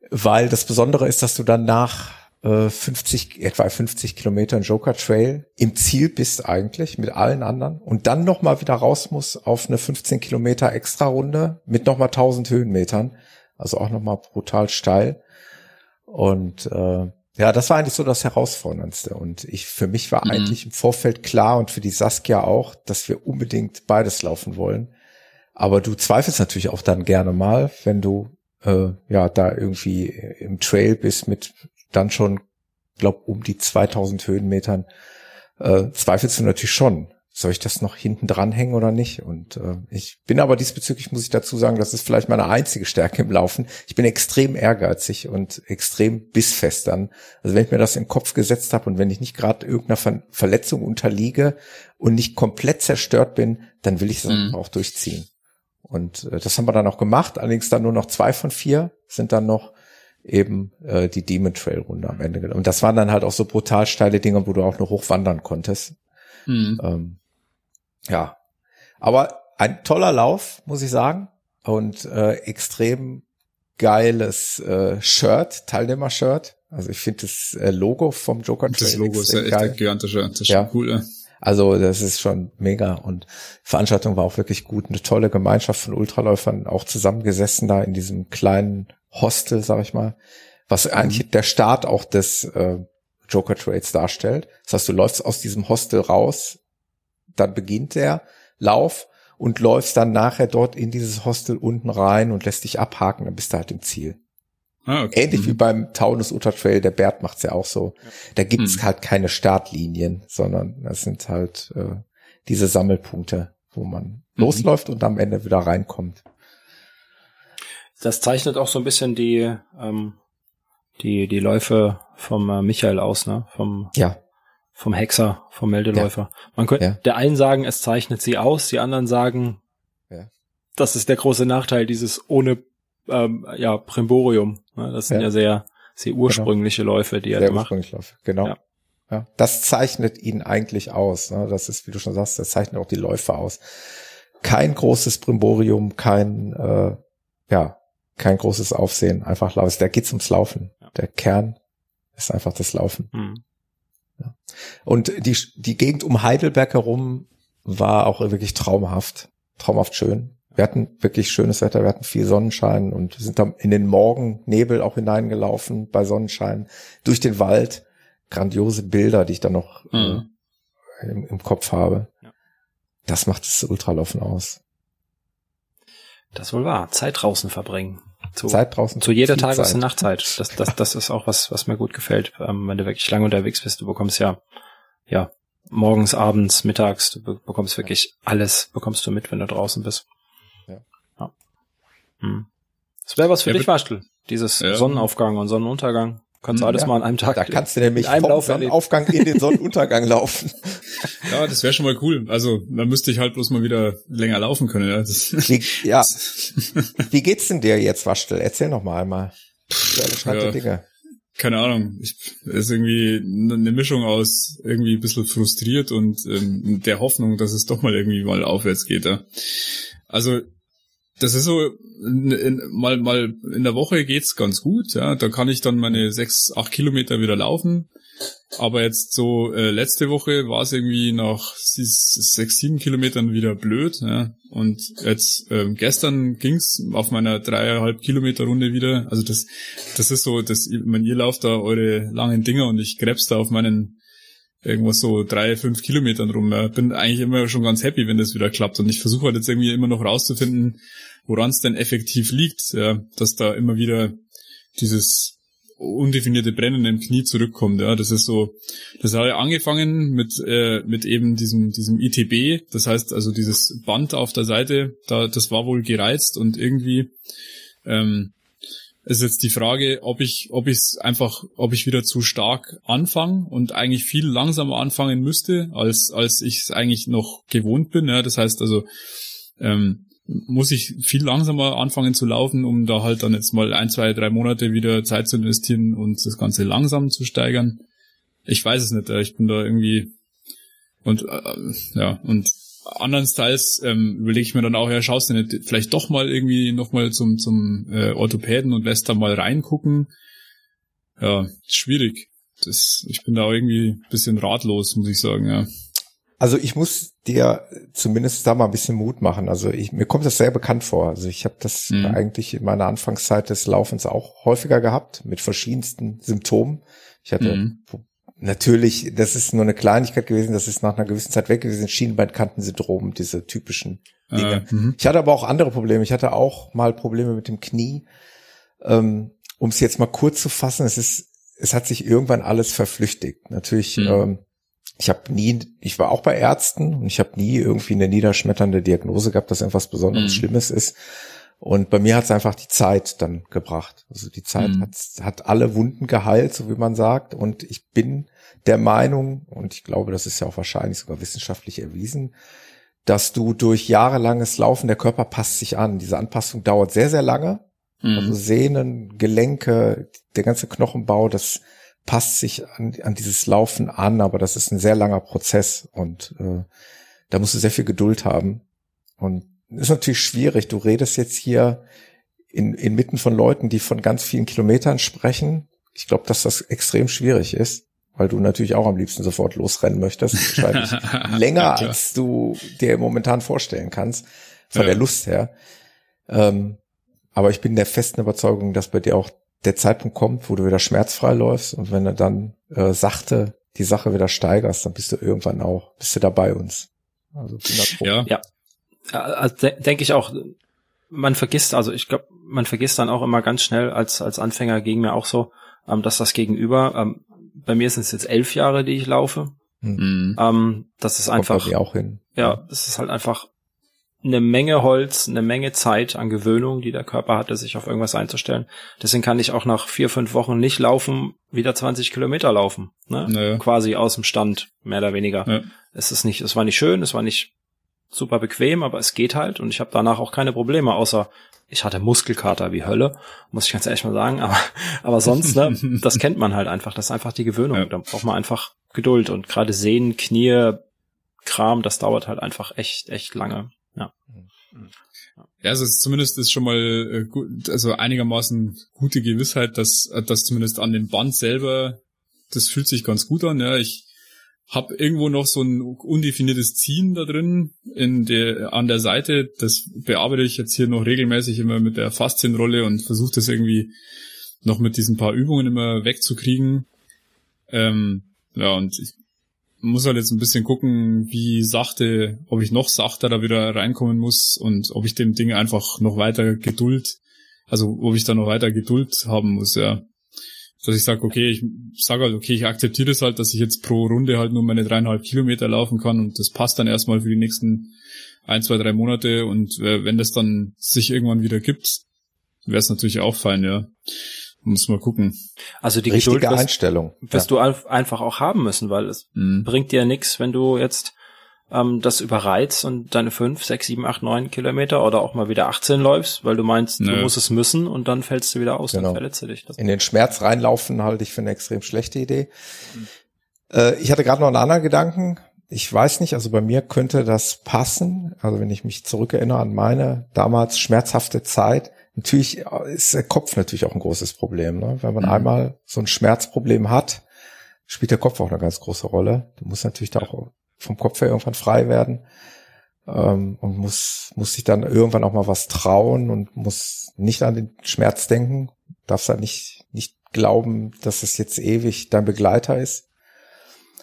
weil das Besondere ist, dass du dann nach 50, äh, etwa 50 Kilometern Joker Trail im Ziel bist eigentlich mit allen anderen und dann nochmal wieder raus muss auf eine 15 Kilometer extra Runde mit nochmal 1000 Höhenmetern. Also auch nochmal brutal steil. Und äh, ja, das war eigentlich so das Herausforderndste. Und ich, für mich war mhm. eigentlich im Vorfeld klar und für die Saskia auch, dass wir unbedingt beides laufen wollen. Aber du zweifelst natürlich auch dann gerne mal, wenn du äh, ja da irgendwie im Trail bist mit dann schon, glaub, um die 2000 Höhenmetern, äh, zweifelst du natürlich schon. Soll ich das noch hinten dranhängen oder nicht? Und äh, ich bin aber diesbezüglich, muss ich dazu sagen, das ist vielleicht meine einzige Stärke im Laufen. Ich bin extrem ehrgeizig und extrem bissfest dann. Also wenn ich mir das im Kopf gesetzt habe und wenn ich nicht gerade irgendeiner Ver Verletzung unterliege und nicht komplett zerstört bin, dann will ich es mhm. auch durchziehen. Und äh, das haben wir dann auch gemacht. Allerdings dann nur noch zwei von vier sind dann noch eben äh, die Demon Trail Runde am Ende. Und das waren dann halt auch so brutal steile Dinge, wo du auch noch hochwandern konntest. Mhm. Ähm, ja, aber ein toller Lauf, muss ich sagen, und äh, extrem geiles äh, Shirt, Teilnehmer-Shirt. Also ich finde das äh, Logo vom Joker Trail Das Logo ist ja echt geil. gigantisch, das ist ja. schon cool. Ja. Also das ist schon mega und Veranstaltung war auch wirklich gut. Eine tolle Gemeinschaft von Ultraläufern, auch zusammengesessen da in diesem kleinen Hostel, sag ich mal, was eigentlich mhm. der Start auch des äh, Joker Trades darstellt. Das heißt, du läufst aus diesem Hostel raus, dann beginnt der Lauf und läufst dann nachher dort in dieses Hostel unten rein und lässt dich abhaken, dann bist du halt im Ziel. Ah, okay. Ähnlich mhm. wie beim Taunus Ultra Trail, der Bert macht's ja auch so. Da gibt's mhm. halt keine Startlinien, sondern das sind halt äh, diese Sammelpunkte, wo man mhm. losläuft und am Ende wieder reinkommt. Das zeichnet auch so ein bisschen die, ähm, die, die Läufe vom äh, Michael aus, ne? Vom, ja. Vom Hexer, vom Meldeläufer. Ja. Man könnte, ja. der einen sagen, es zeichnet sie aus, die anderen sagen, ja. das ist der große Nachteil dieses ohne, ähm, ja, Primborium. Ne? Das sind ja, sehr, sehr genau. ursprüngliche genau. Läufe, die er sehr macht. Läufe. Genau. Ja. Das zeichnet ihn eigentlich aus. Ne? Das ist, wie du schon sagst, das zeichnet auch die Läufe aus. Kein großes Brimborium, kein, äh, ja, kein großes Aufsehen, einfach laut. Da geht's ums Laufen. Der Kern ist einfach das Laufen. Mhm. Und die, die Gegend um Heidelberg herum war auch wirklich traumhaft, traumhaft schön. Wir hatten wirklich schönes Wetter, wir hatten viel Sonnenschein und sind dann in den Morgennebel auch hineingelaufen bei Sonnenschein durch den Wald. Grandiose Bilder, die ich dann noch mhm. äh, im, im, Kopf habe. Ja. Das macht das Ultralaufen aus. Das wohl wahr. Zeit draußen verbringen. Zu, Zeit draußen. Zu jeder Tages- und Nachtzeit. Das, das, das ist auch was, was mir gut gefällt. Ähm, wenn du wirklich lange unterwegs bist, du bekommst ja, ja, morgens, abends, mittags, du bekommst wirklich alles, bekommst du mit, wenn du draußen bist. Ja. ja. Hm. Das wäre was für ja, dich, Waschtel. Dieses ja. Sonnenaufgang und Sonnenuntergang. Kannst du hm, alles ja. mal an einem Tag. Da kannst du nämlich vom Lauf Sonnenaufgang in den Sonnenuntergang laufen. Ja, das wäre schon mal cool. Also, da müsste ich halt bloß mal wieder länger laufen können. Ja, das, wie, ja. wie geht's denn dir jetzt, Waschtel? Erzähl noch mal einmal. Ja, Dinge. Keine Ahnung. Ich ist irgendwie eine Mischung aus irgendwie ein bisschen frustriert und ähm, der Hoffnung, dass es doch mal irgendwie mal aufwärts geht. Ja. Also das ist so, in, in, mal, mal in der Woche geht's ganz gut, ja. Da kann ich dann meine sechs, acht Kilometer wieder laufen. Aber jetzt so äh, letzte Woche war es irgendwie nach sechs, sieben Kilometern wieder blöd. Ja. Und jetzt ähm, gestern ging's auf meiner dreieinhalb Kilometer Runde wieder. Also das, das ist so, dass man ihr lauft da eure langen Dinger und ich gräb's da auf meinen irgendwas so drei, fünf Kilometern rum. Ja. Bin eigentlich immer schon ganz happy, wenn das wieder klappt. Und ich versuche halt jetzt irgendwie immer noch rauszufinden, woran es denn effektiv liegt, ja, dass da immer wieder dieses undefinierte Brennen im Knie zurückkommt. Ja, das ist so, das hat ja angefangen mit äh, mit eben diesem diesem ITB, das heißt also dieses Band auf der Seite, da das war wohl gereizt und irgendwie ähm, ist jetzt die Frage, ob ich ob ich es einfach, ob ich wieder zu stark anfange und eigentlich viel langsamer anfangen müsste, als als ich es eigentlich noch gewohnt bin. Ja, das heißt also ähm, muss ich viel langsamer anfangen zu laufen, um da halt dann jetzt mal ein, zwei, drei Monate wieder Zeit zu investieren und das Ganze langsam zu steigern. Ich weiß es nicht, ich bin da irgendwie und äh, ja, und andernsteils ähm, überlege ich mir dann auch, ja, schaust du nicht vielleicht doch mal irgendwie nochmal zum, zum äh, Orthopäden und lässt da mal reingucken. Ja, schwierig. Das, ich bin da irgendwie bisschen ratlos, muss ich sagen, ja. Also ich muss dir zumindest da mal ein bisschen Mut machen. Also ich, mir kommt das sehr bekannt vor. Also ich habe das mhm. eigentlich in meiner Anfangszeit des Laufens auch häufiger gehabt mit verschiedensten Symptomen. Ich hatte mhm. natürlich, das ist nur eine Kleinigkeit gewesen, das ist nach einer gewissen Zeit weg gewesen, Schienbeinkantensyndrom, diese typischen äh, Dinge. Äh, ich hatte aber auch andere Probleme. Ich hatte auch mal Probleme mit dem Knie. Ähm, um es jetzt mal kurz zu fassen, es ist, es hat sich irgendwann alles verflüchtigt. Natürlich mhm. ähm, ich habe nie, ich war auch bei Ärzten und ich habe nie irgendwie eine niederschmetternde Diagnose gehabt, dass etwas besonders mhm. Schlimmes ist. Und bei mir hat es einfach die Zeit dann gebracht. Also die Zeit mhm. hat, hat alle Wunden geheilt, so wie man sagt. Und ich bin der Meinung, und ich glaube, das ist ja auch wahrscheinlich sogar wissenschaftlich erwiesen, dass du durch jahrelanges Laufen, der Körper passt sich an. Diese Anpassung dauert sehr, sehr lange. Mhm. Also Sehnen, Gelenke, der ganze Knochenbau, das passt sich an, an dieses Laufen an, aber das ist ein sehr langer Prozess und äh, da musst du sehr viel Geduld haben. Und ist natürlich schwierig. Du redest jetzt hier in, inmitten von Leuten, die von ganz vielen Kilometern sprechen. Ich glaube, dass das extrem schwierig ist, weil du natürlich auch am liebsten sofort losrennen möchtest. Wahrscheinlich länger, ja, als du dir momentan vorstellen kannst, von ja. der Lust her. Ähm, aber ich bin der festen Überzeugung, dass bei dir auch der Zeitpunkt kommt, wo du wieder schmerzfrei läufst und wenn du dann äh, sachte die Sache wieder steigerst, dann bist du irgendwann auch, bist du da bei uns. Also ja. ja. Also de denke ich auch, man vergisst, also ich glaube, man vergisst dann auch immer ganz schnell als, als Anfänger gegen mir auch so, ähm, dass das Gegenüber, ähm, bei mir sind es jetzt elf Jahre, die ich laufe. Mhm. Ähm, das ist einfach. auch hin. Ja, das ist halt einfach eine Menge Holz, eine Menge Zeit an Gewöhnung, die der Körper hatte, sich auf irgendwas einzustellen. Deswegen kann ich auch nach vier, fünf Wochen nicht laufen, wieder 20 Kilometer laufen. Ne? Naja. Quasi aus dem Stand, mehr oder weniger. Ja. Es ist nicht, es war nicht schön, es war nicht super bequem, aber es geht halt und ich habe danach auch keine Probleme, außer ich hatte Muskelkater wie Hölle, muss ich ganz ehrlich mal sagen, aber, aber sonst, ne, das kennt man halt einfach, das ist einfach die Gewöhnung. Ja. Da braucht man einfach Geduld und gerade Sehen, Knie, Kram, das dauert halt einfach echt, echt lange. Ja. Ja, also zumindest ist schon mal äh, gut, also einigermaßen gute Gewissheit, dass, dass zumindest an dem Band selber, das fühlt sich ganz gut an. Ja, ich hab irgendwo noch so ein undefiniertes Ziehen da drin in der, an der Seite. Das bearbeite ich jetzt hier noch regelmäßig immer mit der Faszienrolle und versuche das irgendwie noch mit diesen paar Übungen immer wegzukriegen. Ähm, ja, und ich muss halt jetzt ein bisschen gucken, wie sachte, ob ich noch sachter da wieder reinkommen muss und ob ich dem Ding einfach noch weiter Geduld, also ob ich da noch weiter Geduld haben muss, ja dass ich sage, okay, ich sage halt, okay, ich akzeptiere das halt, dass ich jetzt pro Runde halt nur meine dreieinhalb Kilometer laufen kann und das passt dann erstmal für die nächsten ein, zwei, drei Monate und äh, wenn das dann sich irgendwann wieder gibt, wäre es natürlich auch fein, ja. Muss mal gucken. Also die Richtige Geduld wirst, Einstellung. wirst ja. du einfach auch haben müssen, weil es mhm. bringt dir nichts, wenn du jetzt ähm, das überreizt und deine fünf, sechs, sieben, acht, neun Kilometer oder auch mal wieder 18 läufst, weil du meinst, Nö. du musst es müssen und dann fällst du wieder aus genau. und verletzt du dich. Das In den Schmerz reinlaufen halte ich für eine extrem schlechte Idee. Mhm. Äh, ich hatte gerade noch einen anderen Gedanken. Ich weiß nicht, also bei mir könnte das passen. Also wenn ich mich zurückerinnere an meine damals schmerzhafte Zeit, natürlich ist der Kopf natürlich auch ein großes Problem. Ne? Wenn man mhm. einmal so ein Schmerzproblem hat, spielt der Kopf auch eine ganz große Rolle. Du musst natürlich da auch vom Kopf her irgendwann frei werden ähm, und muss, muss sich dann irgendwann auch mal was trauen und muss nicht an den Schmerz denken, darfst halt nicht, nicht glauben, dass es jetzt ewig dein Begleiter ist.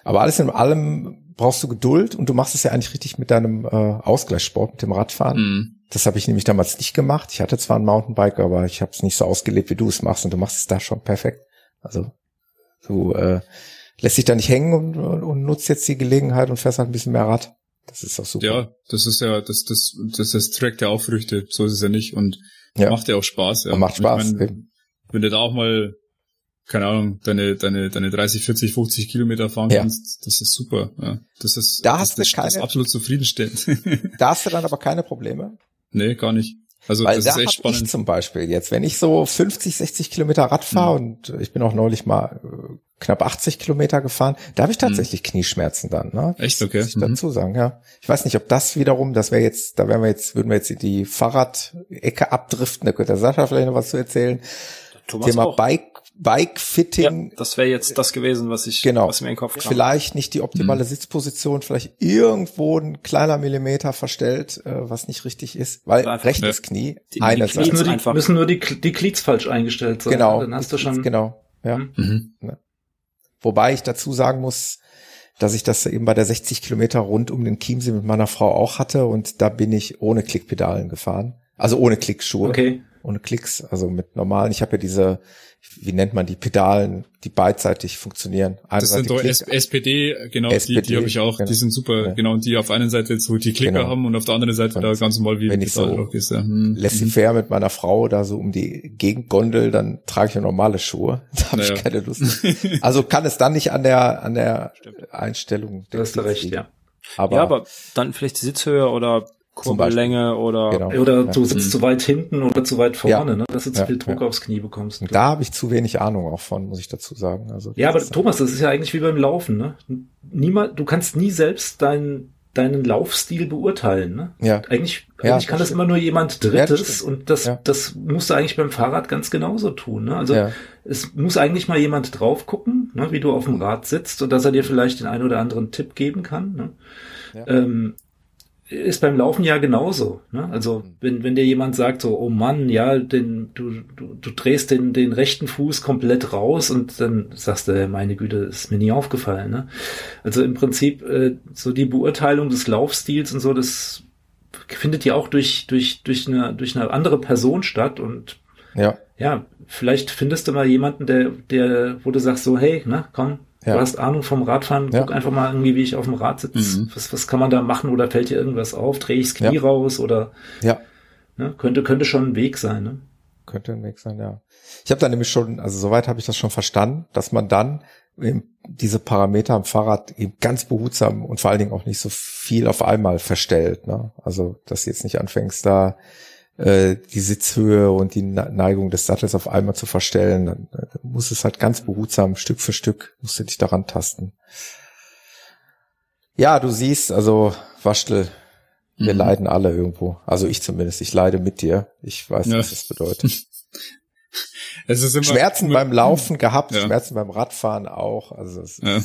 Aber alles in allem brauchst du Geduld und du machst es ja eigentlich richtig mit deinem äh, Ausgleichssport, mit dem Radfahren. Mhm. Das habe ich nämlich damals nicht gemacht. Ich hatte zwar ein Mountainbike, aber ich habe es nicht so ausgelebt, wie du es machst und du machst es da schon perfekt. Also du äh, lässt sich da nicht hängen und, und nutzt jetzt die Gelegenheit und fährst halt ein bisschen mehr Rad. Das ist auch super. Ja, das ist ja, das, das, das, das trägt ja auch Früchte. So ist es ja nicht und ja. macht ja auch Spaß. Ja. Und macht Spaß. Mein, wenn du da auch mal, keine Ahnung, deine, deine, deine 30, 40, 50 Kilometer fahren ja. kannst, das ist super. Ja. Das ist, da das, hast das, keine, das ist absolut zufriedenstellend. da hast du dann aber keine Probleme. Nee, gar nicht. Also Weil das da ist echt spannend. Ich zum Beispiel jetzt, wenn ich so 50, 60 Kilometer Rad fahre mhm. und ich bin auch neulich mal äh, knapp 80 Kilometer gefahren, da habe ich mhm. tatsächlich mhm. Knieschmerzen dann. Ne? Echt okay. Muss ich mhm. dazu sagen, ja. Ich weiß nicht, ob das wiederum, das wäre jetzt, da wären wir jetzt, würden wir jetzt in die Fahrradecke abdriften. Da könnte der Sascha vielleicht noch was zu erzählen. Thomas Thema auch. Bike Bike-Fitting. Ja, das wäre jetzt das gewesen, was ich genau, was mir in den Kopf kam. Vielleicht nicht die optimale mhm. Sitzposition, vielleicht irgendwo ein kleiner Millimeter verstellt, äh, was nicht richtig ist, weil rechtes ja. Knie, die, einerseits. Die müssen, nur die, müssen nur die, die Glieds falsch eingestellt sein. Genau. Dann hast du schon. Genau. Ja. Mhm. ja. Wobei ich dazu sagen muss, dass ich das eben bei der 60 Kilometer rund um den Chiemsee mit meiner Frau auch hatte und da bin ich ohne Klickpedalen gefahren. Also ohne Klickschuhe. Okay. Ohne Klicks, also mit normalen. Ich habe ja diese wie nennt man die Pedalen, die beidseitig funktionieren. Eine das sind doch SPD, genau, SPD, die, die habe ich auch, genau. die sind super, ja. genau, und die auf einer Seite so die Klicker genau. haben und auf der anderen Seite und da ganz normal wie wenn ich so ist. Ja. Hm. laissez-faire mit meiner Frau da so um die Gegend gondel, dann trage ich ja normale Schuhe. Da habe naja. ich keine Lust. also kann es dann nicht an der an der Stimmt. Einstellung. Du hast recht, ja. Aber, ja, aber dann vielleicht die Sitzhöhe oder Kurbellänge oder genau. oder du sitzt mhm. zu weit hinten oder zu weit vorne, ja. ne, dass du zu ja. viel Druck ja. aufs Knie bekommst. Da habe ich zu wenig Ahnung auch von, muss ich dazu sagen. Also ja, aber Thomas, das ist ja eigentlich wie beim Laufen, ne? Niemand, du kannst nie selbst deinen deinen Laufstil beurteilen, ne? Ja. Eigentlich, eigentlich kann das immer nur jemand Drittes das und das das musst du eigentlich beim Fahrrad ganz genauso tun, ne? Also es muss eigentlich mal jemand drauf gucken, ne, wie du auf dem Rad sitzt und dass er dir vielleicht den einen oder anderen Tipp geben kann, ne? Ähm, ist beim Laufen ja genauso. Ne? Also mhm. wenn, wenn dir jemand sagt so, oh Mann, ja, den, du, du, du drehst den, den rechten Fuß komplett raus und dann sagst du, meine Güte, ist mir nie aufgefallen. Ne? Also im Prinzip äh, so die Beurteilung des Laufstils und so, das findet ja auch durch, durch, durch, eine, durch eine andere Person statt und ja. ja, vielleicht findest du mal jemanden, der, der, wo du sagst so, hey, ne, komm, ja. Du hast Ahnung vom Radfahren, ja. guck einfach mal irgendwie, wie ich auf dem Rad sitze. Mhm. Was, was kann man da machen oder fällt dir irgendwas auf? Drehe ich das Knie ja. raus oder ja. Ne? Könnte, könnte schon ein Weg sein, ne? Könnte ein Weg sein, ja. Ich habe da nämlich schon, also soweit habe ich das schon verstanden, dass man dann eben diese Parameter am Fahrrad eben ganz behutsam und vor allen Dingen auch nicht so viel auf einmal verstellt. Ne? Also, dass du jetzt nicht anfängst, da äh, die Sitzhöhe und die Neigung des Sattels auf einmal zu verstellen. Dann, dann muss es halt ganz behutsam, Stück für Stück, musst du dich daran tasten. Ja, du siehst, also Waschtel, wir mhm. leiden alle irgendwo. Also ich zumindest, ich leide mit dir. Ich weiß, ja. was das bedeutet. es ist immer Schmerzen beim Laufen gehabt, ja. Schmerzen beim Radfahren auch. Also ja.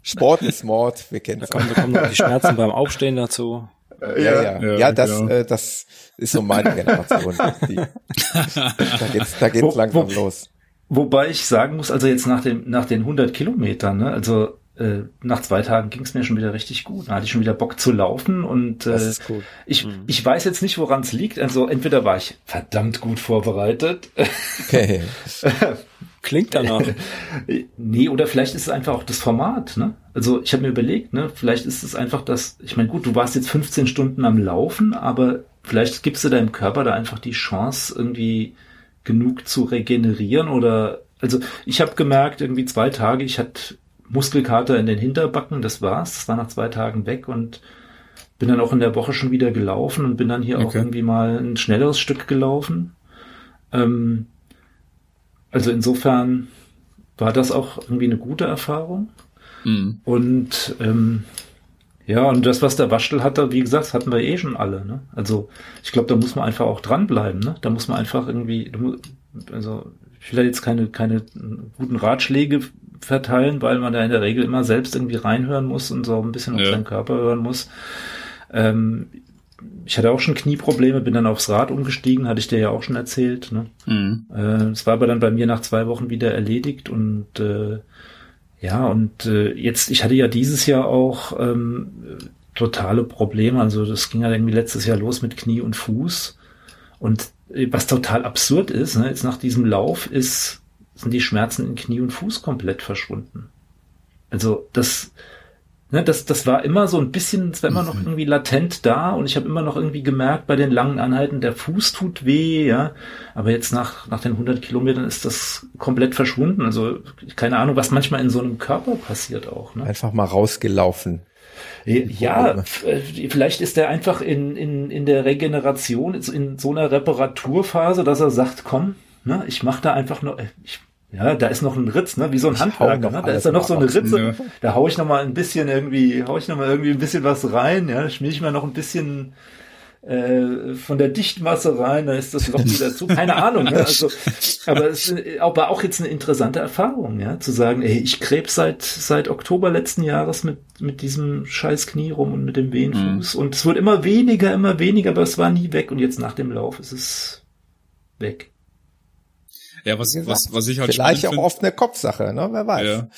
Sport ist Mord, wir kennen es. Da kommen, da kommen noch die Schmerzen beim Aufstehen dazu. Ja, ja, ja, ja das, genau. äh, das ist so meine Generation. Die, da geht's, da geht's wo, langsam wo, los. Wobei ich sagen muss, also jetzt nach dem, nach den 100 Kilometern, ne, also äh, nach zwei Tagen ging es mir schon wieder richtig gut. Da hatte ich schon wieder Bock zu laufen und äh, ich, mhm. ich weiß jetzt nicht, woran es liegt. Also entweder war ich verdammt gut vorbereitet. Okay. Klingt danach. nee, oder vielleicht ist es einfach auch das Format, ne? Also ich habe mir überlegt, ne, vielleicht ist es einfach das, ich meine, gut, du warst jetzt 15 Stunden am Laufen, aber vielleicht gibst du deinem Körper da einfach die Chance, irgendwie genug zu regenerieren oder also ich habe gemerkt, irgendwie zwei Tage, ich hatte Muskelkater in den Hinterbacken, das war's. Das war nach zwei Tagen weg und bin dann auch in der Woche schon wieder gelaufen und bin dann hier okay. auch irgendwie mal ein schnelleres Stück gelaufen. Ähm, also insofern war das auch irgendwie eine gute Erfahrung. Mhm. Und ähm, ja, und das, was der Waschtel hatte, wie gesagt, das hatten wir eh schon alle. Ne? Also ich glaube, da muss man einfach auch dranbleiben. Ne? Da muss man einfach irgendwie, also ich will da jetzt keine, keine guten Ratschläge verteilen, weil man da in der Regel immer selbst irgendwie reinhören muss und so ein bisschen auf ja. seinen Körper hören muss. Ähm, ich hatte auch schon Knieprobleme, bin dann aufs Rad umgestiegen, hatte ich dir ja auch schon erzählt. Ne? Mhm. Äh, es war aber dann bei mir nach zwei Wochen wieder erledigt und äh, ja, und äh, jetzt, ich hatte ja dieses Jahr auch ähm, totale Probleme. Also das ging ja irgendwie letztes Jahr los mit Knie und Fuß. Und äh, was total absurd ist, ne, jetzt nach diesem Lauf ist sind die Schmerzen in Knie und Fuß komplett verschwunden. Also das, ne, das, das war immer so ein bisschen, es war immer noch mhm. irgendwie latent da und ich habe immer noch irgendwie gemerkt bei den langen Anhalten, der Fuß tut weh, ja. Aber jetzt nach, nach den 100 Kilometern ist das komplett verschwunden. Also keine Ahnung, was manchmal in so einem Körper passiert auch. Ne? Einfach mal rausgelaufen. Ja, äh, vielleicht ist er einfach in, in, in der Regeneration, in so einer Reparaturphase, dass er sagt, komm, Ne? Ich mache da einfach nur, ich, ja, da ist noch ein Ritz, ne? wie so ein Handwerker. Ne? Da ist da noch so eine Ritze. Ja. Da hau ich noch mal ein bisschen irgendwie, hau ich noch mal irgendwie ein bisschen was rein. Ja, schmier ich mal noch ein bisschen äh, von der Dichtmasse rein, da ist das Loch wieder zu. Keine Ahnung. Ne? Also, aber es ist aber auch jetzt eine interessante Erfahrung, ja, zu sagen, ey, ich krebs seit seit Oktober letzten Jahres mit mit diesem scheiß Knie rum und mit dem Wehenfuß mhm. und es wird immer weniger, immer weniger, aber es war nie weg und jetzt nach dem Lauf ist es weg. Ja, was, was, was ich halt Vielleicht auch oft eine Kopfsache, ne? Wer weiß. Ja.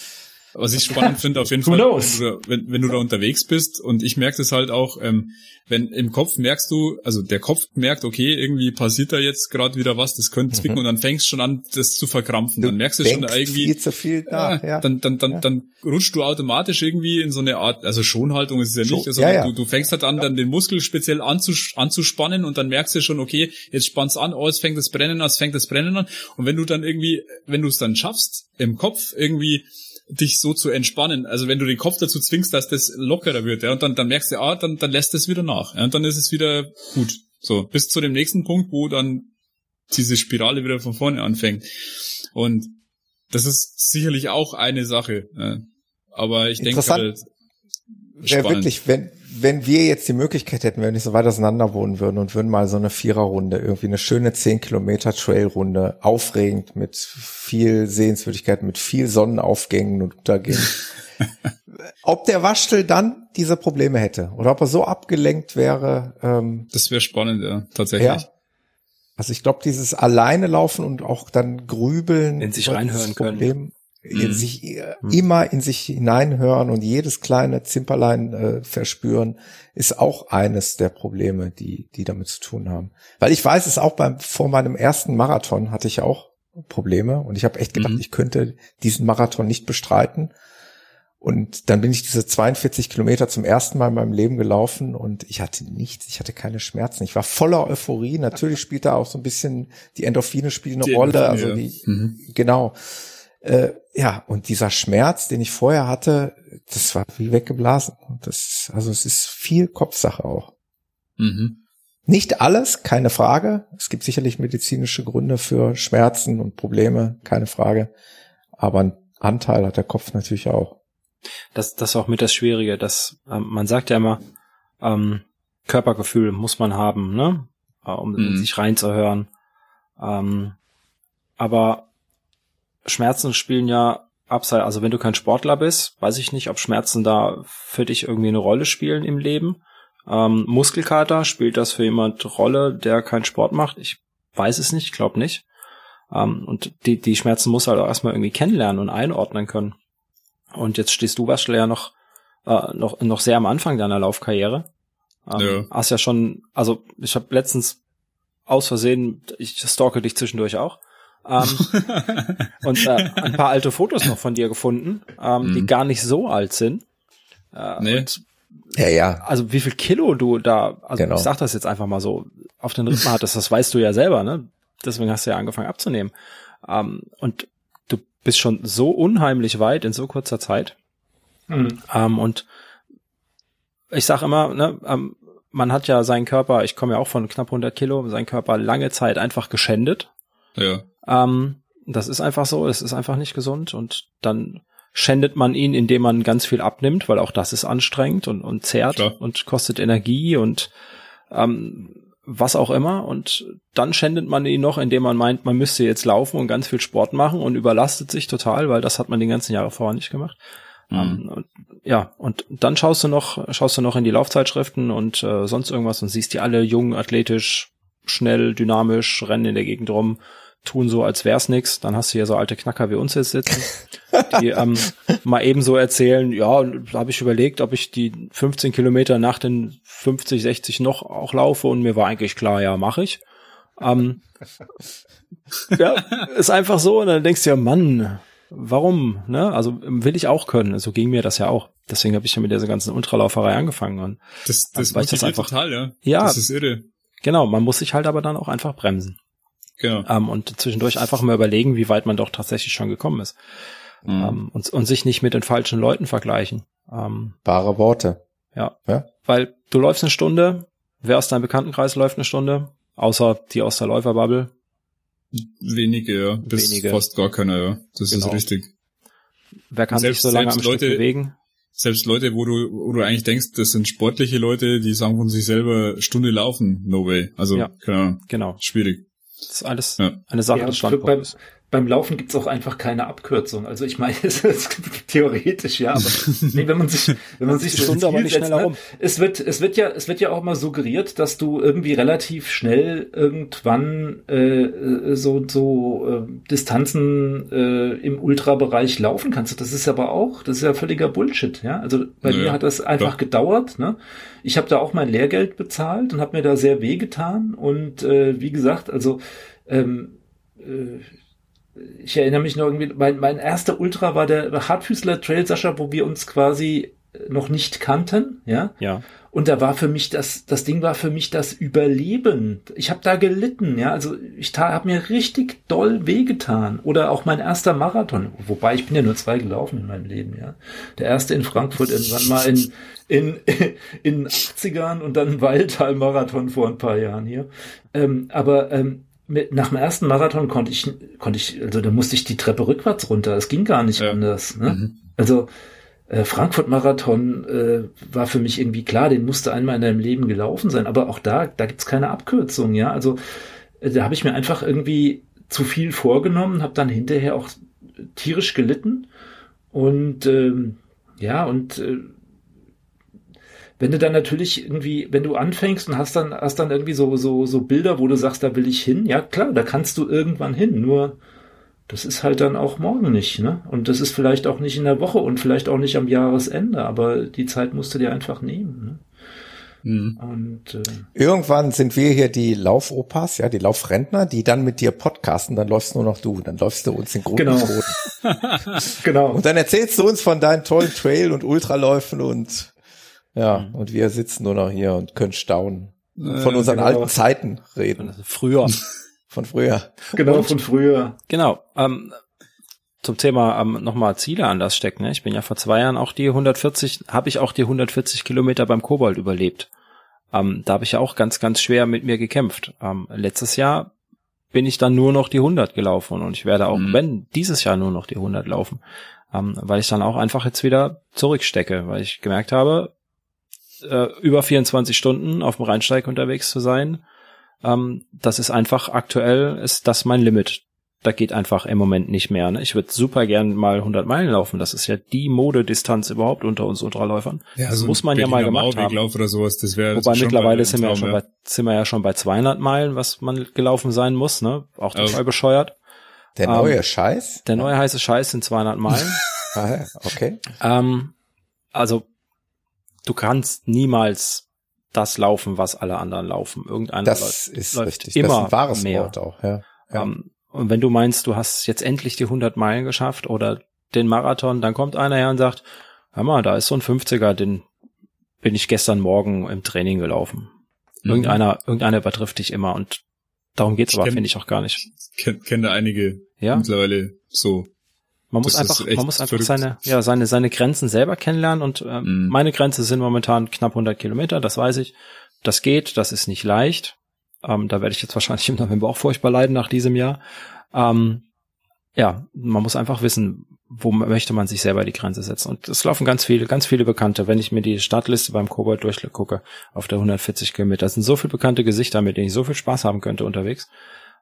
Was ich spannend finde, auf jeden Fall, wenn du, wenn, wenn du da unterwegs bist und ich merke das halt auch, ähm, wenn im Kopf merkst du, also der Kopf merkt, okay, irgendwie passiert da jetzt gerade wieder was, das könnte zwicken mhm. und dann fängst schon an, das zu verkrampfen. Du dann merkst du schon irgendwie, viel zu viel nach, ja, ja. dann, dann, dann, ja. dann rutscht du automatisch irgendwie in so eine Art, also Schonhaltung ist es ja nicht, also ja, ja. Du, du fängst halt an, dann den Muskel speziell anzus, anzuspannen und dann merkst du schon, okay, jetzt spannst an, oh, es fängt das Brennen an, es fängt das Brennen an und wenn du dann irgendwie, wenn du es dann schaffst, im Kopf irgendwie dich so zu entspannen. Also wenn du den Kopf dazu zwingst, dass das lockerer wird, ja, und dann, dann merkst du, ah, dann, dann lässt es wieder nach. Ja, und dann ist es wieder gut. So, bis zu dem nächsten Punkt, wo dann diese Spirale wieder von vorne anfängt. Und das ist sicherlich auch eine Sache. Ja. Aber ich denke halt, wäre wirklich, wenn, wenn wir jetzt die Möglichkeit hätten, wenn wir nicht so weit auseinander wohnen würden und würden mal so eine Viererrunde, irgendwie eine schöne 10 Kilometer Trailrunde, aufregend, mit viel Sehenswürdigkeit, mit viel Sonnenaufgängen und Untergängen. ob der Waschtel dann diese Probleme hätte oder ob er so abgelenkt wäre. Ähm, das wäre spannend, ja, tatsächlich. Ja. Also ich glaube, dieses alleine laufen und auch dann grübeln. In sich reinhören können mhm. sich mhm. immer in sich hineinhören und jedes kleine Zimperlein äh, verspüren, ist auch eines der Probleme, die, die damit zu tun haben. Weil ich weiß es auch beim, vor meinem ersten Marathon hatte ich auch Probleme und ich habe echt gedacht, mhm. ich könnte diesen Marathon nicht bestreiten. Und dann bin ich diese 42 Kilometer zum ersten Mal in meinem Leben gelaufen und ich hatte nichts, ich hatte keine Schmerzen. Ich war voller Euphorie. Natürlich spielt da auch so ein bisschen die Endorphine spielen eine die Rolle. Endorphine, also die, mhm. genau. Äh, ja, und dieser Schmerz, den ich vorher hatte, das war wie weggeblasen. Das, also es ist viel Kopfsache auch. Mhm. Nicht alles, keine Frage. Es gibt sicherlich medizinische Gründe für Schmerzen und Probleme, keine Frage. Aber ein Anteil hat der Kopf natürlich auch. Das, das ist auch mit das Schwierige, dass ähm, man sagt ja immer, ähm, Körpergefühl muss man haben, ne, äh, um mhm. sich reinzuhören. Ähm, aber Schmerzen spielen ja abseits, also wenn du kein Sportler bist, weiß ich nicht, ob Schmerzen da für dich irgendwie eine Rolle spielen im Leben. Ähm, Muskelkater, spielt das für jemand Rolle, der keinen Sport macht? Ich weiß es nicht, glaube nicht. Ähm, und die, die Schmerzen muss halt auch erstmal irgendwie kennenlernen und einordnen können. Und jetzt stehst du, Bastel, ja noch, äh, noch, noch sehr am Anfang deiner Laufkarriere. Ähm, ja. Hast ja schon, also ich habe letztens aus Versehen, ich stalke dich zwischendurch auch, ähm, und äh, ein paar alte Fotos noch von dir gefunden, ähm, mhm. die gar nicht so alt sind. Äh, nee. ja, ja. Also wie viel Kilo du da, also genau. ich sag das jetzt einfach mal so, auf den Rippen hattest, das weißt du ja selber, ne? Deswegen hast du ja angefangen abzunehmen. Ähm, und du bist schon so unheimlich weit in so kurzer Zeit. Mhm. Ähm, und ich sag immer, ne, ähm, man hat ja seinen Körper, ich komme ja auch von knapp 100 Kilo, seinen Körper lange Zeit einfach geschändet. Ja. Ähm, das ist einfach so, es ist einfach nicht gesund und dann schändet man ihn, indem man ganz viel abnimmt, weil auch das ist anstrengend und, und zehrt Klar. und kostet Energie und ähm, was auch immer. Und dann schändet man ihn noch, indem man meint, man müsste jetzt laufen und ganz viel Sport machen und überlastet sich total, weil das hat man die ganzen Jahre vorher nicht gemacht. Mhm. Und, ja, und dann schaust du noch, schaust du noch in die Laufzeitschriften und äh, sonst irgendwas und siehst die alle jung, athletisch, schnell, dynamisch, rennen in der Gegend rum tun so, als wär's nix. Dann hast du hier so alte Knacker wie uns jetzt sitzen, die ähm, mal eben so erzählen, ja, habe ich überlegt, ob ich die 15 Kilometer nach den 50, 60 noch auch laufe und mir war eigentlich klar, ja, mache ich. Ähm, ja, ist einfach so und dann denkst du ja, Mann, warum? Ne? Also will ich auch können. So ging mir das ja auch. Deswegen habe ich ja mit dieser ganzen Ultralauferei angefangen. Und das das, also, das einfach total, ja. Ja, das ist irre. Genau, man muss sich halt aber dann auch einfach bremsen. Genau. Ähm, und zwischendurch einfach mal überlegen, wie weit man doch tatsächlich schon gekommen ist. Mhm. Ähm, und, und sich nicht mit den falschen Leuten vergleichen. Ähm, Bare Worte. Ja. ja. Weil du läufst eine Stunde, wer aus deinem Bekanntenkreis läuft eine Stunde, außer die aus der Läuferbubble. Wenige, ja. Bis Wenige. fast gar keiner, ja. Das genau. ist richtig. Wer kann selbst, sich so lange am Leute, Stück bewegen? Selbst Leute, wo du, wo du eigentlich denkst, das sind sportliche Leute, die sagen von sich selber Stunde laufen, no way. Also, ja. Genau. Schwierig. Das ist alles ja. eine Sache ja, des Standpunktes beim Laufen gibt's auch einfach keine Abkürzung. Also ich meine, es ist theoretisch, ja, aber nee, wenn man sich, wenn man sich so Stunde aber nicht schneller rum. Es wird, es wird ja, es wird ja auch mal suggeriert, dass du irgendwie relativ schnell irgendwann äh, so so äh, Distanzen äh, im Ultrabereich laufen kannst. Das ist aber auch, das ist ja völliger Bullshit, ja. Also bei naja, mir hat das einfach klar. gedauert. Ne? Ich habe da auch mein Lehrgeld bezahlt und habe mir da sehr wehgetan und äh, wie gesagt, also ähm, äh, ich erinnere mich noch irgendwie, mein, mein erster Ultra war der Hartfüßler Trail, Sascha, wo wir uns quasi noch nicht kannten, ja. Ja. Und da war für mich das, das Ding war für mich das Überleben. Ich habe da gelitten, ja. Also ich habe mir richtig doll wehgetan. Oder auch mein erster Marathon, wobei ich bin ja nur zwei gelaufen in meinem Leben, ja. Der erste in Frankfurt irgendwann mal in in in 80ern und dann Waldtal-Marathon vor ein paar Jahren hier. Ähm, aber ähm, mit, nach dem ersten Marathon konnte ich, konnte ich, also da musste ich die Treppe rückwärts runter. Es ging gar nicht ja. anders. Ne? Mhm. Also äh, Frankfurt-Marathon äh, war für mich irgendwie klar, den musste einmal in deinem Leben gelaufen sein. Aber auch da, da gibt's keine Abkürzung. Ja, also äh, da habe ich mir einfach irgendwie zu viel vorgenommen, habe dann hinterher auch tierisch gelitten und ähm, ja und äh, wenn du dann natürlich irgendwie, wenn du anfängst und hast dann, hast dann irgendwie so, so, so Bilder, wo du sagst, da will ich hin, ja klar, da kannst du irgendwann hin, nur das ist halt dann auch morgen nicht, ne? Und das ist vielleicht auch nicht in der Woche und vielleicht auch nicht am Jahresende, aber die Zeit musst du dir einfach nehmen, ne? Mhm. Und, äh, Irgendwann sind wir hier die Laufopas, ja, die Laufrentner, die dann mit dir podcasten, dann läufst nur noch du, dann läufst du uns in Grund genau. genau. Und dann erzählst du uns von deinen tollen Trail- und Ultraläufen und ja, mhm. und wir sitzen nur noch hier und können staunen. Und von unseren genau. alten Zeiten reden. Also früher. Von früher. Genau, und, von früher. Genau. Ähm, zum Thema ähm, nochmal Ziele anders stecken. Ne? Ich bin ja vor zwei Jahren auch die 140, habe ich auch die 140 Kilometer beim Kobold überlebt. Ähm, da habe ich ja auch ganz, ganz schwer mit mir gekämpft. Ähm, letztes Jahr bin ich dann nur noch die 100 gelaufen und ich werde auch, mhm. wenn, dieses Jahr nur noch die 100 laufen, ähm, weil ich dann auch einfach jetzt wieder zurückstecke, weil ich gemerkt habe, äh, über 24 Stunden auf dem Rheinsteig unterwegs zu sein, ähm, das ist einfach aktuell, ist das mein Limit. da geht einfach im Moment nicht mehr. Ne? Ich würde super gern mal 100 Meilen laufen. Das ist ja die Modedistanz überhaupt unter uns Ultraläufern. Ja, das so muss man ja mal gemacht haben. Oder sowas, das wäre Wobei mittlerweile sind wir, ja schon bei, sind wir ja schon bei 200 Meilen, was man gelaufen sein muss. Ne? Auch total also, bescheuert. Der neue ähm, Scheiß? Der neue heiße Scheiß sind 200 Meilen. ah, okay. Ähm, also du kannst niemals das laufen, was alle anderen laufen. Irgendeiner das läuft, ist läuft richtig. immer das ist ein wahres mehr. Wort auch. Ja. Ja. Um, und wenn du meinst, du hast jetzt endlich die 100 Meilen geschafft oder den Marathon, dann kommt einer her und sagt, hör mal, da ist so ein 50er, den bin ich gestern Morgen im Training gelaufen. Mhm. Irgendeiner, irgendeiner übertrifft dich immer und darum geht's ich aber, finde ich auch gar nicht. Ich kenne kenn da einige ja? mittlerweile so. Man muss einfach, man muss einfach seine, ja, seine, seine Grenzen selber kennenlernen und äh, mhm. meine Grenze sind momentan knapp 100 Kilometer, das weiß ich. Das geht, das ist nicht leicht. Ähm, da werde ich jetzt wahrscheinlich im November auch furchtbar leiden nach diesem Jahr. Ähm, ja, man muss einfach wissen, wo möchte man sich selber die Grenze setzen. Und es laufen ganz viele, ganz viele Bekannte. Wenn ich mir die Startliste beim Kobold durchgucke, auf der 140 Kilometer, sind so viele bekannte Gesichter, mit denen ich so viel Spaß haben könnte unterwegs.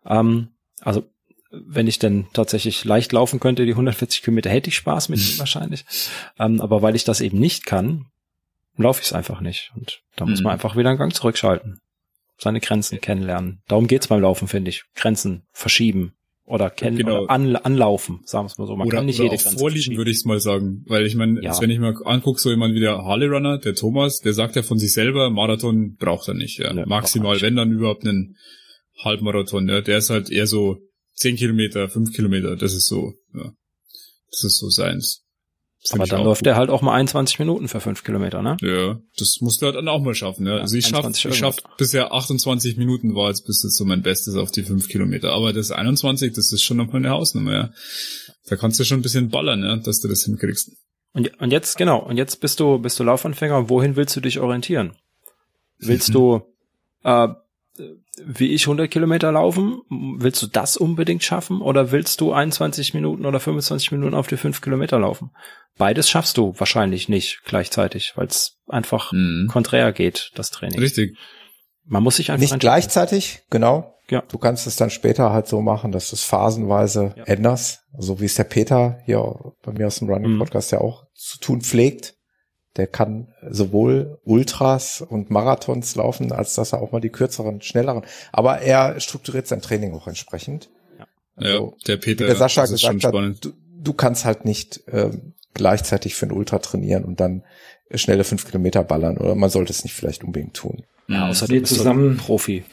Ähm, also, wenn ich denn tatsächlich leicht laufen könnte, die 140 Kilometer, hätte ich Spaß mit ihnen wahrscheinlich. Ähm, aber weil ich das eben nicht kann, laufe ich es einfach nicht. Und da muss man mhm. einfach wieder einen Gang zurückschalten seine Grenzen kennenlernen. Darum geht's beim Laufen, finde ich. Grenzen verschieben oder kennen genau. oder an, anlaufen, sagen wir es mal so. Man oder, kann nicht jede Grenze vorliegen, würde ich es mal sagen. Weil ich meine, ja. wenn ich mal angucke, so jemand wie der Harley Runner, der Thomas, der sagt ja von sich selber, Marathon braucht er nicht. Ja. Nee, Maximal, wenn dann überhaupt einen Halbmarathon. Ja. Der ist halt eher so zehn Kilometer, fünf Kilometer. Das ist so, ja. Das ist so seins. Aber dann läuft er halt auch mal 21 Minuten für fünf Kilometer, ne? Ja, das musst du halt dann auch mal schaffen, ne? Ja, also ich schaff, ich schaff bisher 28 Minuten war jetzt bis jetzt so mein Bestes auf die fünf Kilometer. Aber das 21, das ist schon noch mal eine Hausnummer, ja. Da kannst du schon ein bisschen ballern, ja, dass du das hinkriegst. Und, und jetzt, genau, und jetzt bist du, bist du Laufanfänger. Wohin willst du dich orientieren? Willst du, äh, wie ich 100 Kilometer laufen? Willst du das unbedingt schaffen oder willst du 21 Minuten oder 25 Minuten auf die 5 Kilometer laufen? Beides schaffst du wahrscheinlich nicht gleichzeitig, weil es einfach mhm. konträr geht, das Training. Richtig. Man muss sich einfach nicht gleichzeitig, genau. Ja. Du kannst es dann später halt so machen, dass du es phasenweise ja. änderst, so wie es der Peter hier bei mir aus dem Running mhm. Podcast mhm. ja auch zu tun pflegt der kann sowohl Ultras und Marathons laufen, als dass er auch mal die kürzeren, schnelleren. Aber er strukturiert sein Training auch entsprechend. Ja, also, ja der Peter, der Sascha gesagt hat, du, du, kannst halt nicht ähm, gleichzeitig für ein Ultra trainieren und dann schnelle fünf Kilometer ballern oder man sollte es nicht vielleicht unbedingt tun. Ja, außer du bist zusammen Profi.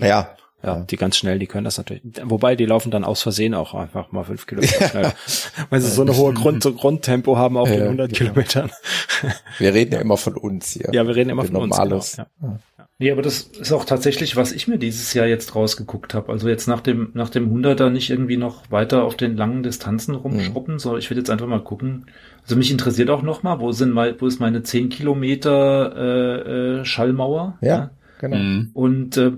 Ja, ja, die ganz schnell, die können das natürlich. Wobei, die laufen dann aus Versehen auch einfach mal fünf Kilometer schneller. Weil sie so eine hohe Grund, so Grundtempo haben auf ja, den 100 genau. Kilometern. Wir reden ja immer von uns hier. Ja, wir reden immer von normales. uns. Genau. Ja. Nee, aber das ist auch tatsächlich, was ich mir dieses Jahr jetzt rausgeguckt habe. Also jetzt nach dem, nach dem 100er nicht irgendwie noch weiter auf den langen Distanzen rumschruppen, mhm. sondern ich will jetzt einfach mal gucken. Also mich interessiert auch noch mal, wo sind mal, wo ist meine 10 Kilometer äh, äh, Schallmauer? Ja, ja? genau. Mhm. Und äh,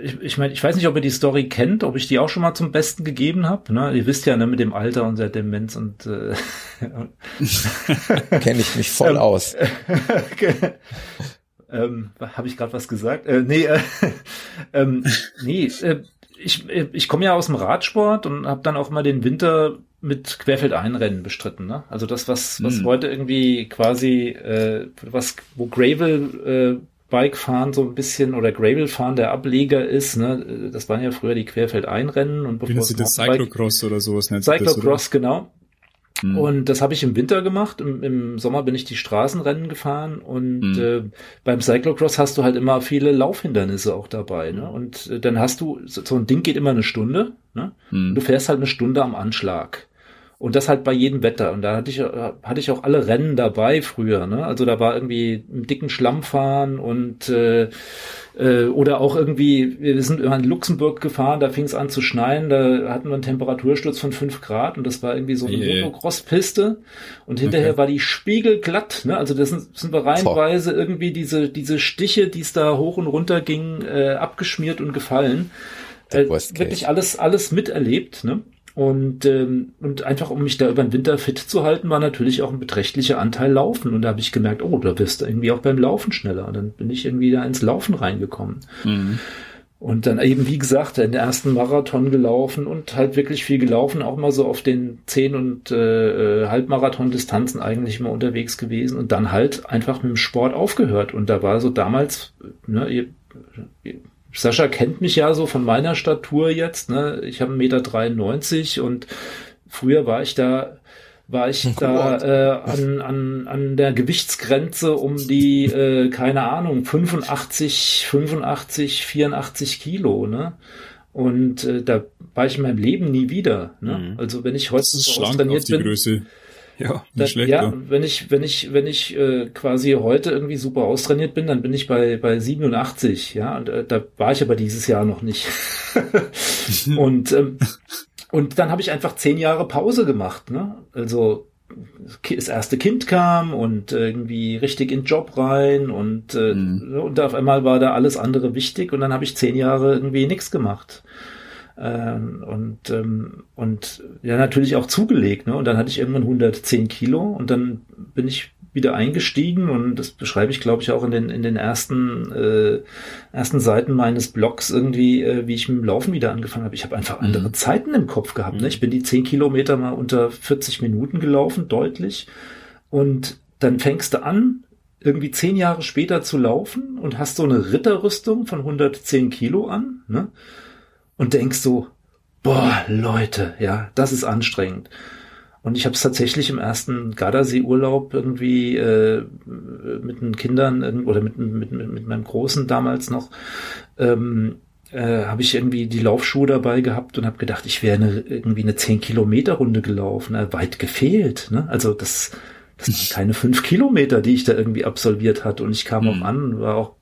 ich, ich meine, ich weiß nicht, ob ihr die Story kennt, ob ich die auch schon mal zum Besten gegeben habe. Ne? Ihr wisst ja, ne, mit dem Alter und der Demenz und äh, kenne ich mich voll ähm, aus. ähm, habe ich gerade was gesagt? Äh, nee, äh, ähm, nee, äh, ich, äh, ich komme ja aus dem Radsport und habe dann auch mal den Winter mit Querfeldeinrennen bestritten. Ne? Also das, was, was hm. heute irgendwie quasi, äh, was, wo Gravel äh, Bikefahren so ein bisschen oder Gravel-Fahren der Ableger ist. Ne? Das waren ja früher die Querfeldeinrennen und bevor Sie das Cyclocross oder sowas nennt Cyclocross, genau. Hm. Und das habe ich im Winter gemacht. Im, Im, Sommer bin ich die Straßenrennen gefahren und hm. äh, beim Cyclocross hast du halt immer viele Laufhindernisse auch dabei. Ne? Und äh, dann hast du, so, so, ein Ding geht immer eine Stunde. Ne? Hm. Du fährst halt eine Stunde am Anschlag. Und das halt bei jedem Wetter. Und da hatte ich, hatte ich auch alle Rennen dabei früher. Ne? Also da war irgendwie einen dicken Schlamm fahren und äh, äh, oder auch irgendwie, wir sind immer in Luxemburg gefahren, da fing es an zu schneien, da hatten wir einen Temperatursturz von fünf Grad und das war irgendwie so eine yeah. Motocross-Piste und hinterher okay. war die spiegelglatt, ne? Also das sind, sind wir reihenweise so. irgendwie diese, diese Stiche, die es da hoch und runter ging, äh, abgeschmiert und gefallen. Äh, wirklich alles, alles miterlebt, ne? Und, ähm, und einfach, um mich da über den Winter fit zu halten, war natürlich auch ein beträchtlicher Anteil Laufen. Und da habe ich gemerkt, oh, da wirst du irgendwie auch beim Laufen schneller. Und dann bin ich irgendwie da ins Laufen reingekommen. Mhm. Und dann eben, wie gesagt, den ersten Marathon gelaufen und halt wirklich viel gelaufen, auch mal so auf den 10 und äh, Halbmarathon-Distanzen eigentlich immer unterwegs gewesen und dann halt einfach mit dem Sport aufgehört. Und da war so damals, ne, ihr, Sascha kennt mich ja so von meiner Statur jetzt, ne? Ich habe 1,93 Meter und früher war ich da war ich da äh, an, an, an der Gewichtsgrenze um die, äh, keine Ahnung, 85, 85, 84 Kilo, ne? Und äh, da war ich in meinem Leben nie wieder. Ne? Mhm. Also wenn ich heute so trainiert bin, Größe. Ja, nicht schlecht, ja, wenn ich, wenn ich, wenn ich äh, quasi heute irgendwie super austrainiert bin, dann bin ich bei, bei 87, ja, und äh, da war ich aber dieses Jahr noch nicht. und ähm, und dann habe ich einfach zehn Jahre Pause gemacht. Ne? Also das erste Kind kam und irgendwie richtig in den Job rein und, äh, mhm. und auf einmal war da alles andere wichtig und dann habe ich zehn Jahre irgendwie nichts gemacht. Ähm, und, ähm, und ja, natürlich auch zugelegt. Ne? Und dann hatte ich irgendwann 110 Kilo und dann bin ich wieder eingestiegen und das beschreibe ich, glaube ich, auch in den, in den ersten, äh, ersten Seiten meines Blogs irgendwie, äh, wie ich mit dem Laufen wieder angefangen habe. Ich habe einfach andere mhm. Zeiten im Kopf gehabt. Ne? Ich bin die 10 Kilometer mal unter 40 Minuten gelaufen, deutlich. Und dann fängst du an, irgendwie zehn Jahre später zu laufen und hast so eine Ritterrüstung von 110 Kilo an, ne? Und denkst so, boah, Leute, ja, das ist anstrengend. Und ich habe es tatsächlich im ersten Gardasee-Urlaub irgendwie äh, mit den Kindern oder mit, mit, mit meinem Großen damals noch ähm, äh, habe ich irgendwie die Laufschuhe dabei gehabt und habe gedacht, ich wäre eine, irgendwie eine 10 Kilometer Runde gelaufen, äh, weit gefehlt. Ne? Also das, das waren keine fünf Kilometer, die ich da irgendwie absolviert hatte und ich kam mhm. auch an, war auch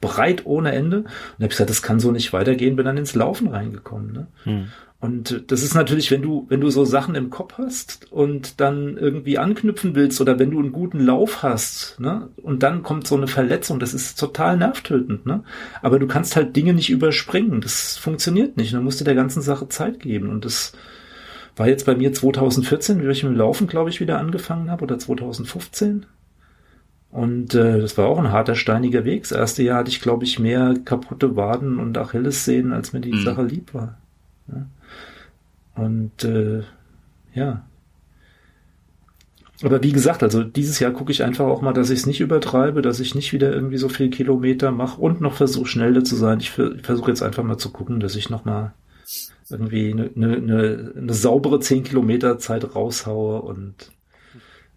breit ohne Ende und habe gesagt, das kann so nicht weitergehen, bin dann ins Laufen reingekommen. Ne? Mhm. Und das ist natürlich, wenn du, wenn du so Sachen im Kopf hast und dann irgendwie anknüpfen willst oder wenn du einen guten Lauf hast, ne, und dann kommt so eine Verletzung, das ist total nervtötend, ne? Aber du kannst halt Dinge nicht überspringen. Das funktioniert nicht. Du musst dir der ganzen Sache Zeit geben. Und das war jetzt bei mir 2014, wie ich mit dem Laufen, glaube ich, wieder angefangen habe, oder 2015. Und äh, das war auch ein harter, steiniger Weg. Das erste Jahr hatte ich, glaube ich, mehr kaputte Waden und Achillessehnen, als mir die mhm. Sache lieb war. Ja. Und äh, ja. Aber wie gesagt, also dieses Jahr gucke ich einfach auch mal, dass ich es nicht übertreibe, dass ich nicht wieder irgendwie so viel Kilometer mache und noch versuche schneller zu sein. Ich, ich versuche jetzt einfach mal zu gucken, dass ich noch mal irgendwie eine, eine, eine, eine saubere 10 Kilometer Zeit raushaue und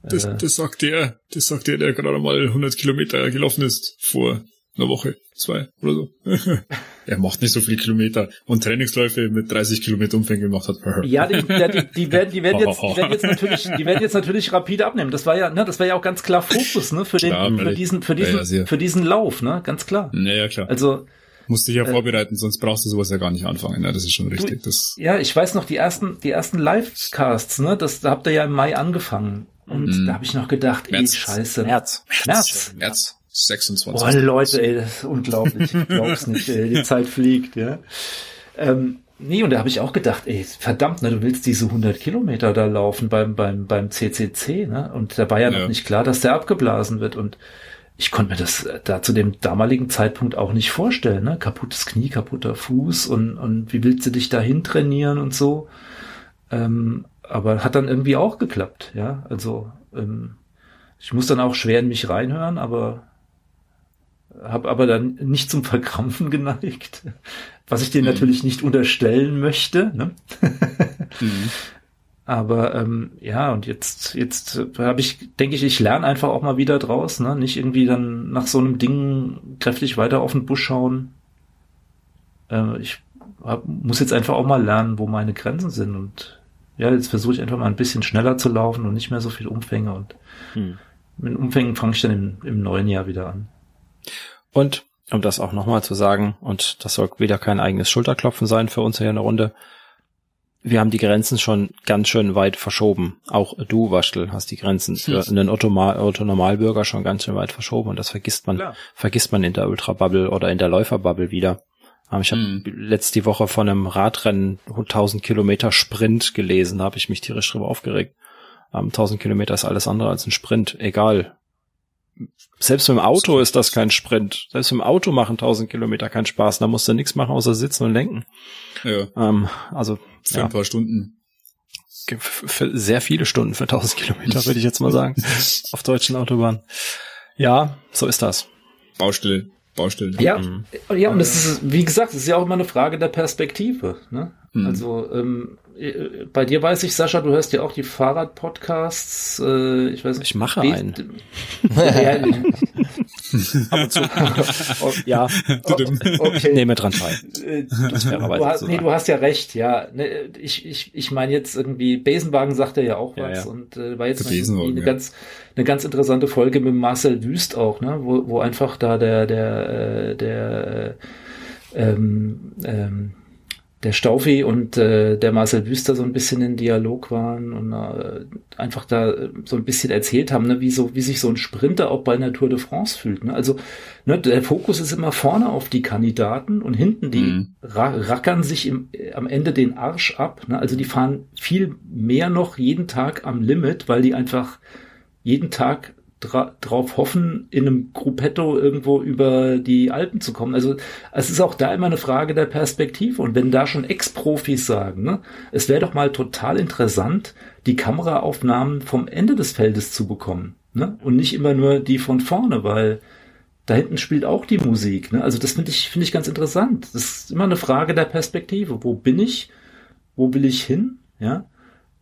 das, das sagt der, das sagt der, der gerade mal 100 Kilometer gelaufen ist vor einer Woche, zwei oder so. er macht nicht so viele Kilometer und Trainingsläufe mit 30 Kilometer Umfang gemacht hat. ja, die, die, die, werden, die werden jetzt, die werden jetzt natürlich, die werden jetzt natürlich rapide abnehmen. Das war ja, ne, das war ja auch ganz klar Fokus, ne, für den, klar, für diesen, für diesen, ja, ja, für diesen Lauf, ne, ganz klar. Ja, ja, klar. Also, Musst dich ja äh, vorbereiten, sonst brauchst du sowas ja gar nicht anfangen. Ne? Das ist schon richtig. Du, das ja, ich weiß noch, die ersten, die ersten Livecasts, ne, das, da habt ihr ja im Mai angefangen. Und mm. da habe ich noch gedacht, März. ey, scheiße. März. März. März. 26. Boah, Leute, ey, das ist unglaublich. Ich glaub's nicht, ey. Die Zeit fliegt, ja. Ähm, nee, und da habe ich auch gedacht, ey, verdammt, ne, du willst diese 100 Kilometer da laufen beim, beim, beim CCC, ne? Und da war ja, ja. noch nicht klar, dass der abgeblasen wird und ich konnte mir das da zu dem damaligen Zeitpunkt auch nicht vorstellen, ne? Kaputtes Knie, kaputter Fuß und, und wie willst du dich dahin trainieren und so. Ähm, aber hat dann irgendwie auch geklappt, ja. Also ähm, ich muss dann auch schwer in mich reinhören, aber habe aber dann nicht zum Verkrampfen geneigt, was ich dir mhm. natürlich nicht unterstellen möchte. Ne? mhm. Aber ähm, ja, und jetzt, jetzt habe ich, denke ich, ich lerne einfach auch mal wieder draus, ne? Nicht irgendwie dann nach so einem Ding kräftig weiter auf den Busch schauen. Äh, ich hab, muss jetzt einfach auch mal lernen, wo meine Grenzen sind. Und ja, jetzt versuche ich einfach mal ein bisschen schneller zu laufen und nicht mehr so viel Umfänge. Und mhm. mit Umfängen fange ich dann im, im neuen Jahr wieder an. Und um das auch nochmal zu sagen, und das soll wieder kein eigenes Schulterklopfen sein für uns hier in der Runde, wir haben die Grenzen schon ganz schön weit verschoben. Auch du, Waschtel, hast die Grenzen für einen Otto-Normalbürger schon ganz schön weit verschoben und das vergisst man, Klar. vergisst man in der Ultra-Bubble oder in der Läufer-Bubble wieder. Ich habe mhm. letzte Woche von einem Radrennen 1000 Kilometer Sprint gelesen, da habe ich mich tierisch drüber aufgeregt. 1000 Kilometer ist alles andere als ein Sprint, egal selbst im Auto ist das kein Sprint. Selbst im Auto machen 1000 Kilometer keinen Spaß. Da musst du nichts machen, außer sitzen und lenken. Ja. Ähm, also für ja. ein paar Stunden. Für sehr viele Stunden für 1000 Kilometer, würde ich jetzt mal sagen. auf deutschen Autobahnen. Ja, so ist das. Baustelle. Baustelle. Ja, mhm. ja, und es ist, wie gesagt, es ist ja auch immer eine Frage der Perspektive. Ne? Mhm. Also ähm, äh, bei dir weiß ich, Sascha, du hörst ja auch die Fahrradpodcasts. Äh, ich weiß nicht. Ich mache einen. ja, Ab und zu. oh, ja. okay. Nehme dran teil. Äh, du, hast, nee, du hast ja recht, ja. Ne, ich, ich, ich meine jetzt irgendwie, Besenwagen sagt er ja auch was ja, ja. und äh, war jetzt eine ja. ganz eine ganz interessante Folge mit Marcel Wüst auch, ne, wo, wo einfach da der der äh, der äh, ähm, ähm, der Staufi und äh, der Marcel Wüster so ein bisschen in Dialog waren und äh, einfach da so ein bisschen erzählt haben, ne, wie so wie sich so ein Sprinter auch bei einer Tour de France fühlt. Ne? Also ne, der Fokus ist immer vorne auf die Kandidaten und hinten die mhm. ra rackern sich im, am Ende den Arsch ab. Ne? Also die fahren viel mehr noch jeden Tag am Limit, weil die einfach jeden Tag dra drauf hoffen, in einem Gruppetto irgendwo über die Alpen zu kommen. Also es ist auch da immer eine Frage der Perspektive. Und wenn da schon Ex-Profis sagen, ne, es wäre doch mal total interessant, die Kameraaufnahmen vom Ende des Feldes zu bekommen. Ne? Und nicht immer nur die von vorne, weil da hinten spielt auch die Musik. Ne? Also das finde ich, finde ich ganz interessant. Das ist immer eine Frage der Perspektive. Wo bin ich? Wo will ich hin? Ja.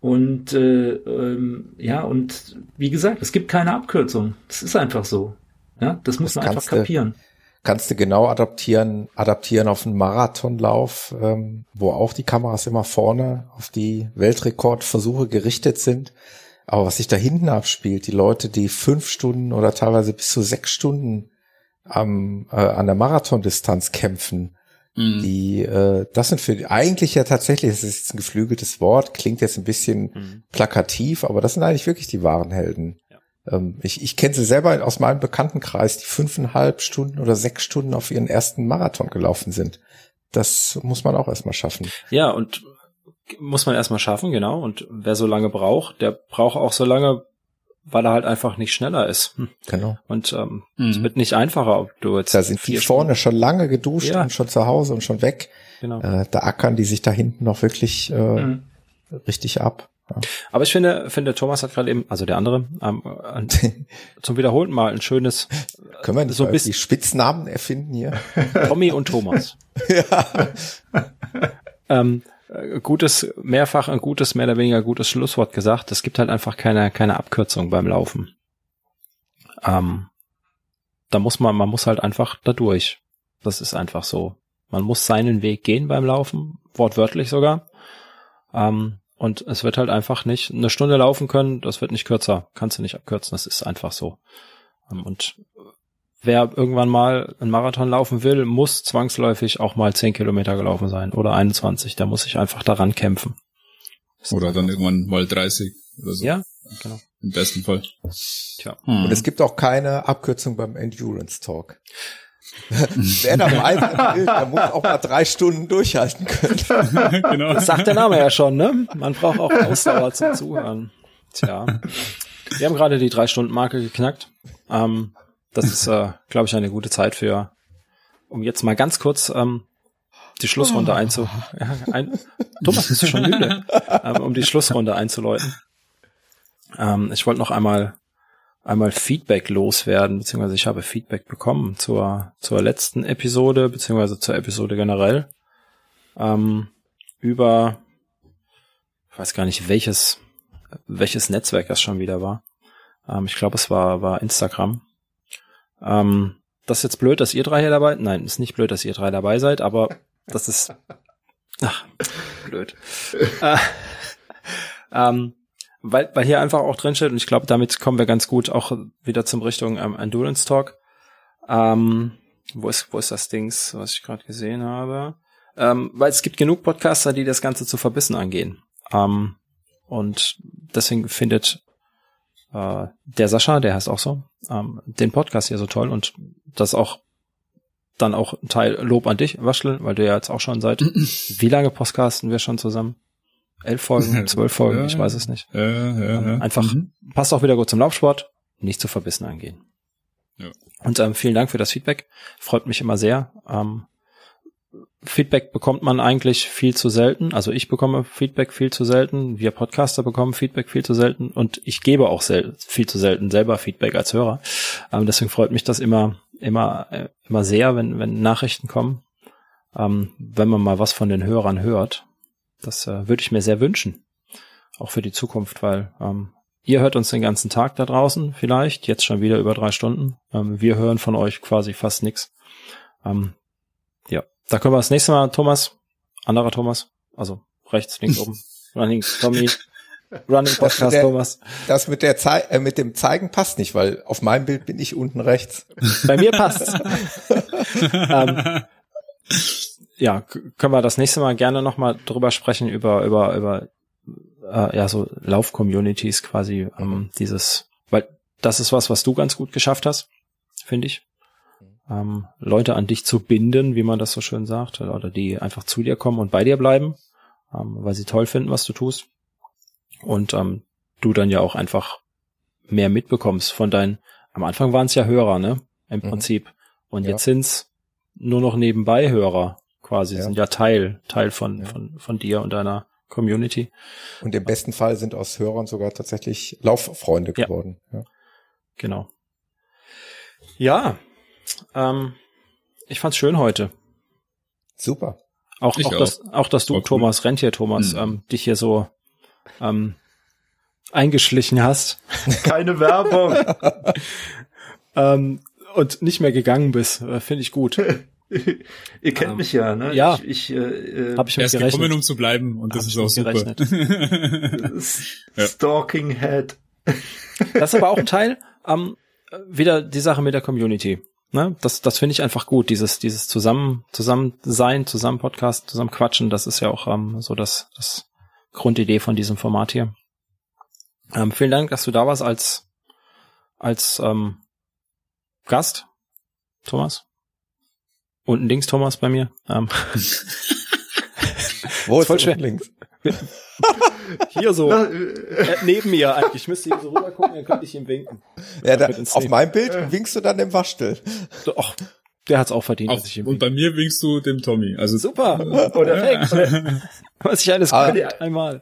Und äh, ähm, ja, und wie gesagt, es gibt keine Abkürzung. Das ist einfach so. Ja, das muss das man einfach kapieren. Du, kannst du genau adaptieren, adaptieren auf einen Marathonlauf, ähm, wo auch die Kameras immer vorne auf die Weltrekordversuche gerichtet sind. Aber was sich da hinten abspielt, die Leute, die fünf Stunden oder teilweise bis zu sechs Stunden am, äh, an der Marathondistanz kämpfen, Mhm. Die, äh, das sind für die, eigentlich ja tatsächlich, das ist jetzt ein geflügeltes Wort, klingt jetzt ein bisschen mhm. plakativ, aber das sind eigentlich wirklich die wahren Helden. Ja. Ähm, ich ich kenne sie selber aus meinem Bekanntenkreis, die fünfeinhalb Stunden oder sechs Stunden auf ihren ersten Marathon gelaufen sind. Das muss man auch erstmal schaffen. Ja, und muss man erstmal schaffen, genau. Und wer so lange braucht, der braucht auch so lange, weil er halt einfach nicht schneller ist. Hm. Genau. Und ähm, mhm. es wird nicht einfacher, ob du jetzt. Da sind die vorne schon lange geduscht ja. und schon zu Hause und schon weg. Genau. Äh, da ackern die sich da hinten noch wirklich äh, mhm. richtig ab. Ja. Aber ich finde, finde Thomas hat gerade eben, also der andere, ähm, zum Wiederholten mal ein schönes. Können wir nicht so bis die Spitznamen erfinden hier? Tommy und Thomas. ja. ähm, äh, gutes, mehrfach ein gutes, mehr oder weniger gutes Schlusswort gesagt. Es gibt halt einfach keine, keine Abkürzung beim Laufen. Ähm, da muss man, man muss halt einfach da durch. Das ist einfach so. Man muss seinen Weg gehen beim Laufen, wortwörtlich sogar. Ähm, und es wird halt einfach nicht eine Stunde laufen können, das wird nicht kürzer. Kannst du nicht abkürzen, das ist einfach so. Ähm, und wer irgendwann mal einen Marathon laufen will, muss zwangsläufig auch mal 10 Kilometer gelaufen sein oder 21. Da muss ich einfach daran kämpfen. Oder dann irgendwann mal 30 oder so. Ja, genau. Im besten Fall. Tja. Hm. Und es gibt auch keine Abkürzung beim Endurance Talk. Wer da mal will, der muss auch mal drei Stunden durchhalten können. genau. Das sagt der Name ja schon, ne? Man braucht auch Ausdauer zum Zuhören. Tja. Wir haben gerade die drei Stunden Marke geknackt. Ähm, das ist, äh, glaube ich, eine gute Zeit für, um jetzt mal ganz kurz ähm, die Schlussrunde oh. einzu. Ein, Thomas, bist du schon müde? ähm, um die Schlussrunde einzuläuten. Ähm, ich wollte noch einmal einmal Feedback loswerden, beziehungsweise ich habe Feedback bekommen zur zur letzten Episode, beziehungsweise zur Episode generell ähm, über, ich weiß gar nicht welches welches Netzwerk das schon wieder war. Ähm, ich glaube, es war war Instagram. Ähm, das ist jetzt blöd, dass ihr drei hier dabei, nein, ist nicht blöd, dass ihr drei dabei seid, aber das ist, ach, blöd. äh, ähm, weil, weil hier einfach auch drin steht, und ich glaube, damit kommen wir ganz gut auch wieder zum Richtung ähm, Endurance Talk. Ähm, wo ist, wo ist das Dings, was ich gerade gesehen habe? Ähm, weil es gibt genug Podcaster, die das Ganze zu verbissen angehen. Ähm, und deswegen findet äh, der Sascha, der heißt auch so, ähm, den Podcast hier so toll und das auch dann auch ein Teil Lob an dich, Waschel, weil du ja jetzt auch schon seit wie lange podcasten wir schon zusammen? Elf Folgen, zwölf Folgen, ja, ich weiß es nicht. Ja, ja, ähm, ja. Einfach mhm. passt auch wieder gut zum Laufsport, nicht zu verbissen angehen. Ja. Und ähm, vielen Dank für das Feedback. Freut mich immer sehr. Ähm, Feedback bekommt man eigentlich viel zu selten. Also ich bekomme Feedback viel zu selten. Wir Podcaster bekommen Feedback viel zu selten. Und ich gebe auch viel zu selten selber Feedback als Hörer. Ähm, deswegen freut mich das immer, immer, äh, immer sehr, wenn, wenn Nachrichten kommen. Ähm, wenn man mal was von den Hörern hört. Das äh, würde ich mir sehr wünschen. Auch für die Zukunft, weil ähm, ihr hört uns den ganzen Tag da draußen vielleicht. Jetzt schon wieder über drei Stunden. Ähm, wir hören von euch quasi fast nix. Ähm, da können wir das nächste Mal, Thomas, anderer Thomas, also rechts, links oben, Running Tommy, Running Podcast das der, Thomas. Das mit der Zei äh, mit dem Zeigen passt nicht, weil auf meinem Bild bin ich unten rechts. Bei mir passt's. ähm, ja, können wir das nächste Mal gerne nochmal drüber sprechen über über über äh, ja so Lauf-Communities quasi ähm, dieses, weil das ist was, was du ganz gut geschafft hast, finde ich ähm, Leute an dich zu binden, wie man das so schön sagt, oder die einfach zu dir kommen und bei dir bleiben, ähm, weil sie toll finden, was du tust. Und ähm, du dann ja auch einfach mehr mitbekommst von deinen, am Anfang waren es ja Hörer, ne? Im mhm. Prinzip. Und ja. jetzt sind's nur noch nebenbei Hörer, quasi, ja. sind ja Teil, Teil von, ja. von, von dir und deiner Community. Und im besten Fall sind aus Hörern sogar tatsächlich Lauffreunde geworden. Ja. Genau. Ja, ähm, ich fand's schön heute. Super. Auch, auch, auch. Das, auch, dass du, Thomas, Rentier Thomas, mhm. ähm, dich hier so ähm, eingeschlichen hast. Keine Werbung. ähm, und nicht mehr gegangen bist. Äh, Finde ich gut. Ihr kennt ähm, mich ja, ne? Ja. Ich, ich, äh, äh Hab ich er ist gerechnet. gekommen, um zu bleiben und das Hab ist auch super. Stalking Head. Das ist aber auch ein Teil, ähm, wieder die Sache mit der Community. Ne? Das, das finde ich einfach gut, dieses, dieses zusammen, zusammen sein, zusammen Podcast, zusammen quatschen, das ist ja auch ähm, so das, das Grundidee von diesem Format hier. Ähm, vielen Dank, dass du da warst als, als ähm, Gast, Thomas. Unten links Thomas bei mir. Ähm. Wo ist voll schwer. links? Hier so. äh, neben mir eigentlich. Ich müsste hier so rüber gucken, dann könnte ich ihm winken. Ja, da, auf meinem Bild winkst du dann dem Waschtel. Ach, der hat's auch verdient, dass ich ihm Und bei mir winkst du dem Tommy. Also super. Oder, was ich alles ah, einmal.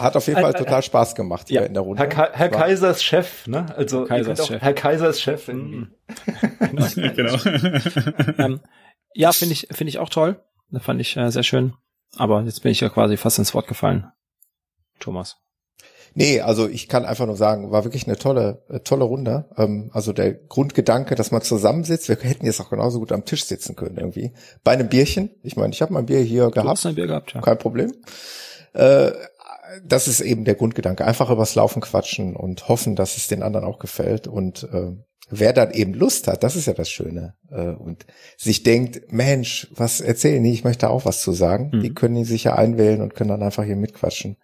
Hat auf jeden Fall total Spaß gemacht hier ja. in der Runde. Herr, Herr Kaisers Chef, ne? Also Kaisers Chef. Herr Kaisers Chef. Mhm. genau. genau. ähm, ja, finde ich finde ich auch toll. Das fand ich äh, sehr schön. Aber jetzt bin ich ja quasi fast ins Wort gefallen. Thomas. Nee, also ich kann einfach nur sagen, war wirklich eine tolle, äh, tolle Runde. Ähm, also der Grundgedanke, dass man zusammensitzt, wir hätten jetzt auch genauso gut am Tisch sitzen können irgendwie. Bei einem Bierchen. Ich meine, ich habe mein Bier hier gehabt. Du hast ein Bier gehabt, ja. Kein Problem. Äh, das ist eben der Grundgedanke. Einfach übers Laufen quatschen und hoffen, dass es den anderen auch gefällt. Und äh, wer dann eben Lust hat, das ist ja das Schöne, äh, und sich denkt, Mensch, was erzählen die, ich möchte auch was zu sagen, mhm. die können die sicher einwählen und können dann einfach hier mitquatschen.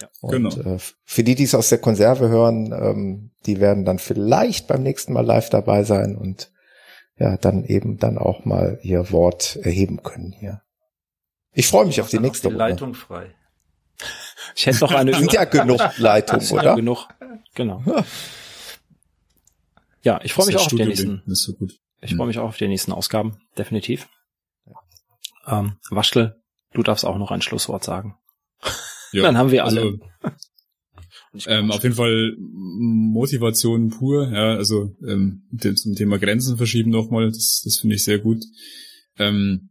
Ja, und genau. äh, für die, die es aus der Konserve hören, ähm, die werden dann vielleicht beim nächsten Mal live dabei sein und ja, dann eben dann auch mal ihr Wort erheben können hier. Ich freue mich auf die nächste die Leitung frei. Ich hätte noch eine. Sind ja genug Leitung, oder? Ja, genug. Genau. Ja, ich freue mich auch auf die nächsten. ist so gut. Ich freue hm. mich auch auf die nächsten Ausgaben, definitiv. Ähm, Waschtel, du darfst auch noch ein Schlusswort sagen. Ja, Dann haben wir alle. Also, ähm, auf jeden Fall Motivation pur, ja, also ähm, zum Thema Grenzen verschieben nochmal, das, das finde ich sehr gut. Ähm,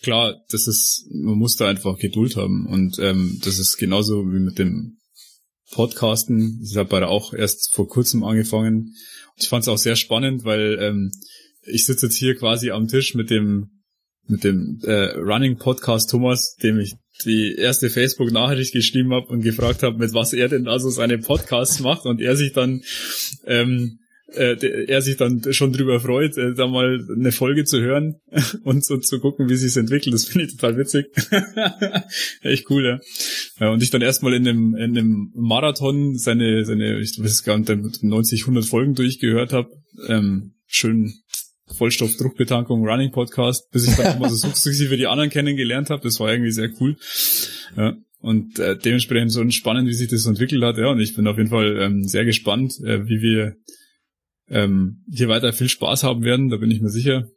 klar, das ist, man muss da einfach Geduld haben und ähm, das ist genauso wie mit dem Podcasten. Ich habe auch erst vor kurzem angefangen. Ich fand es auch sehr spannend, weil ähm, ich sitze jetzt hier quasi am Tisch mit dem mit dem äh, Running Podcast Thomas, dem ich die erste Facebook-Nachricht geschrieben habe und gefragt habe, mit was er denn also seine Podcasts macht und er sich dann ähm, äh, er sich dann schon drüber freut, äh, da mal eine Folge zu hören und so zu gucken, wie sich entwickelt. Das finde ich total witzig. Echt cool, ja. ja. Und ich dann erstmal in einem, in einem Marathon seine, seine, ich weiß gar nicht, 90, 100 Folgen durchgehört habe. Ähm, schön Vollstoffdruckbetankung Running Podcast, bis ich dann mal so sukzessive die anderen kennengelernt habe. Das war irgendwie sehr cool. Ja. Und äh, dementsprechend so spannend, wie sich das entwickelt hat. Ja, und ich bin auf jeden Fall ähm, sehr gespannt, äh, wie wir ähm, hier weiter viel Spaß haben werden, da bin ich mir sicher.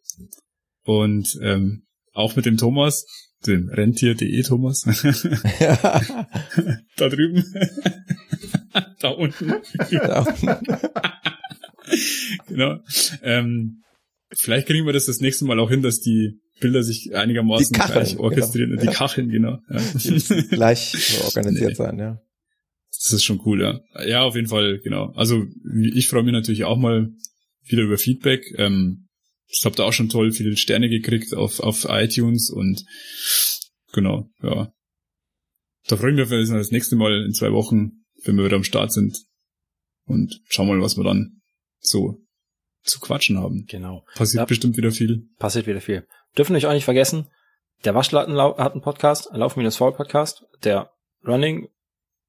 Und ähm, auch mit dem Thomas, dem Rentier.de Thomas. da drüben. da unten. genau. Ähm, vielleicht kriegen wir das das nächste Mal auch hin, dass die Bilder sich einigermaßen die Kacheln, gleich orchestrieren. Genau. Die Kacheln, genau. Ja. gleich so organisiert nee. sein, ja. Das ist schon cool, ja. Ja, auf jeden Fall, genau. Also ich freue mich natürlich auch mal wieder über Feedback. Ähm, ich habe da auch schon toll viele Sterne gekriegt auf, auf iTunes und genau, ja. Da freue ich mich auf das nächste Mal in zwei Wochen, wenn wir wieder am Start sind. Und schauen mal, was wir dann so zu quatschen haben. Genau. Passiert ja, bestimmt wieder viel. Passiert wieder viel. Dürfen euch auch nicht vergessen, der Waschlatten hat einen Podcast, Lauf-Foul-Podcast, der Running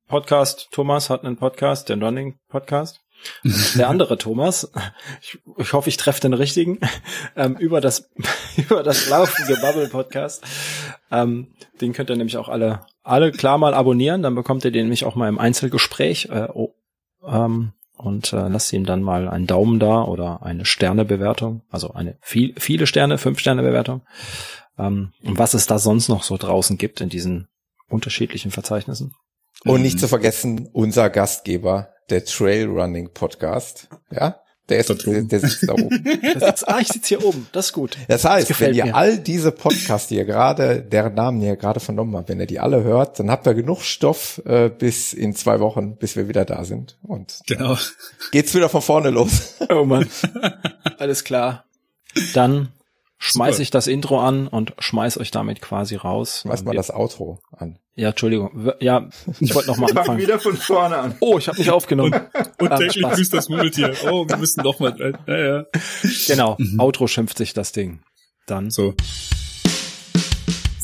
Podcast, Thomas hat einen Podcast, den Running Podcast. Der andere Thomas, ich, ich hoffe, ich treffe den richtigen, ähm, über das über das laufende Bubble Podcast. Ähm, den könnt ihr nämlich auch alle alle klar mal abonnieren, dann bekommt ihr den nämlich auch mal im Einzelgespräch äh, oh, ähm, und äh, lasst ihm dann mal einen Daumen da oder eine Sternebewertung, also eine viel, viele Sterne, fünf Sterne Bewertung. Ähm, und was es da sonst noch so draußen gibt in diesen unterschiedlichen Verzeichnissen. Und nicht zu vergessen, unser Gastgeber, der Trail Running Podcast. Ja, der, ist, der, der sitzt da oben. Sitzt, ah, ich sitze hier oben. Das ist gut. Das heißt, das wenn ihr mir. all diese Podcasts, die ihr gerade, deren Namen ihr gerade vernommen habt, wenn ihr die alle hört, dann habt ihr genug Stoff äh, bis in zwei Wochen, bis wir wieder da sind. Und genau. geht's wieder von vorne los. Oh Mann. Alles klar. Dann schmeiß ich das Intro an und schmeiß euch damit quasi raus. Schmeiß mal das Outro an. Ja, Entschuldigung. Ja, ich wollte noch mal anfangen. wieder von vorne an. Oh, ich habe nicht aufgenommen. Und, und täglich grüßt das Murmeltier. Oh, wir müssen noch mal. Ja, ja. Genau. Mhm. Outro schimpft sich das Ding. Dann. So.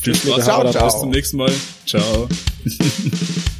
Viel Spaß. Ciao, ciao. Bis zum nächsten Mal. Ciao.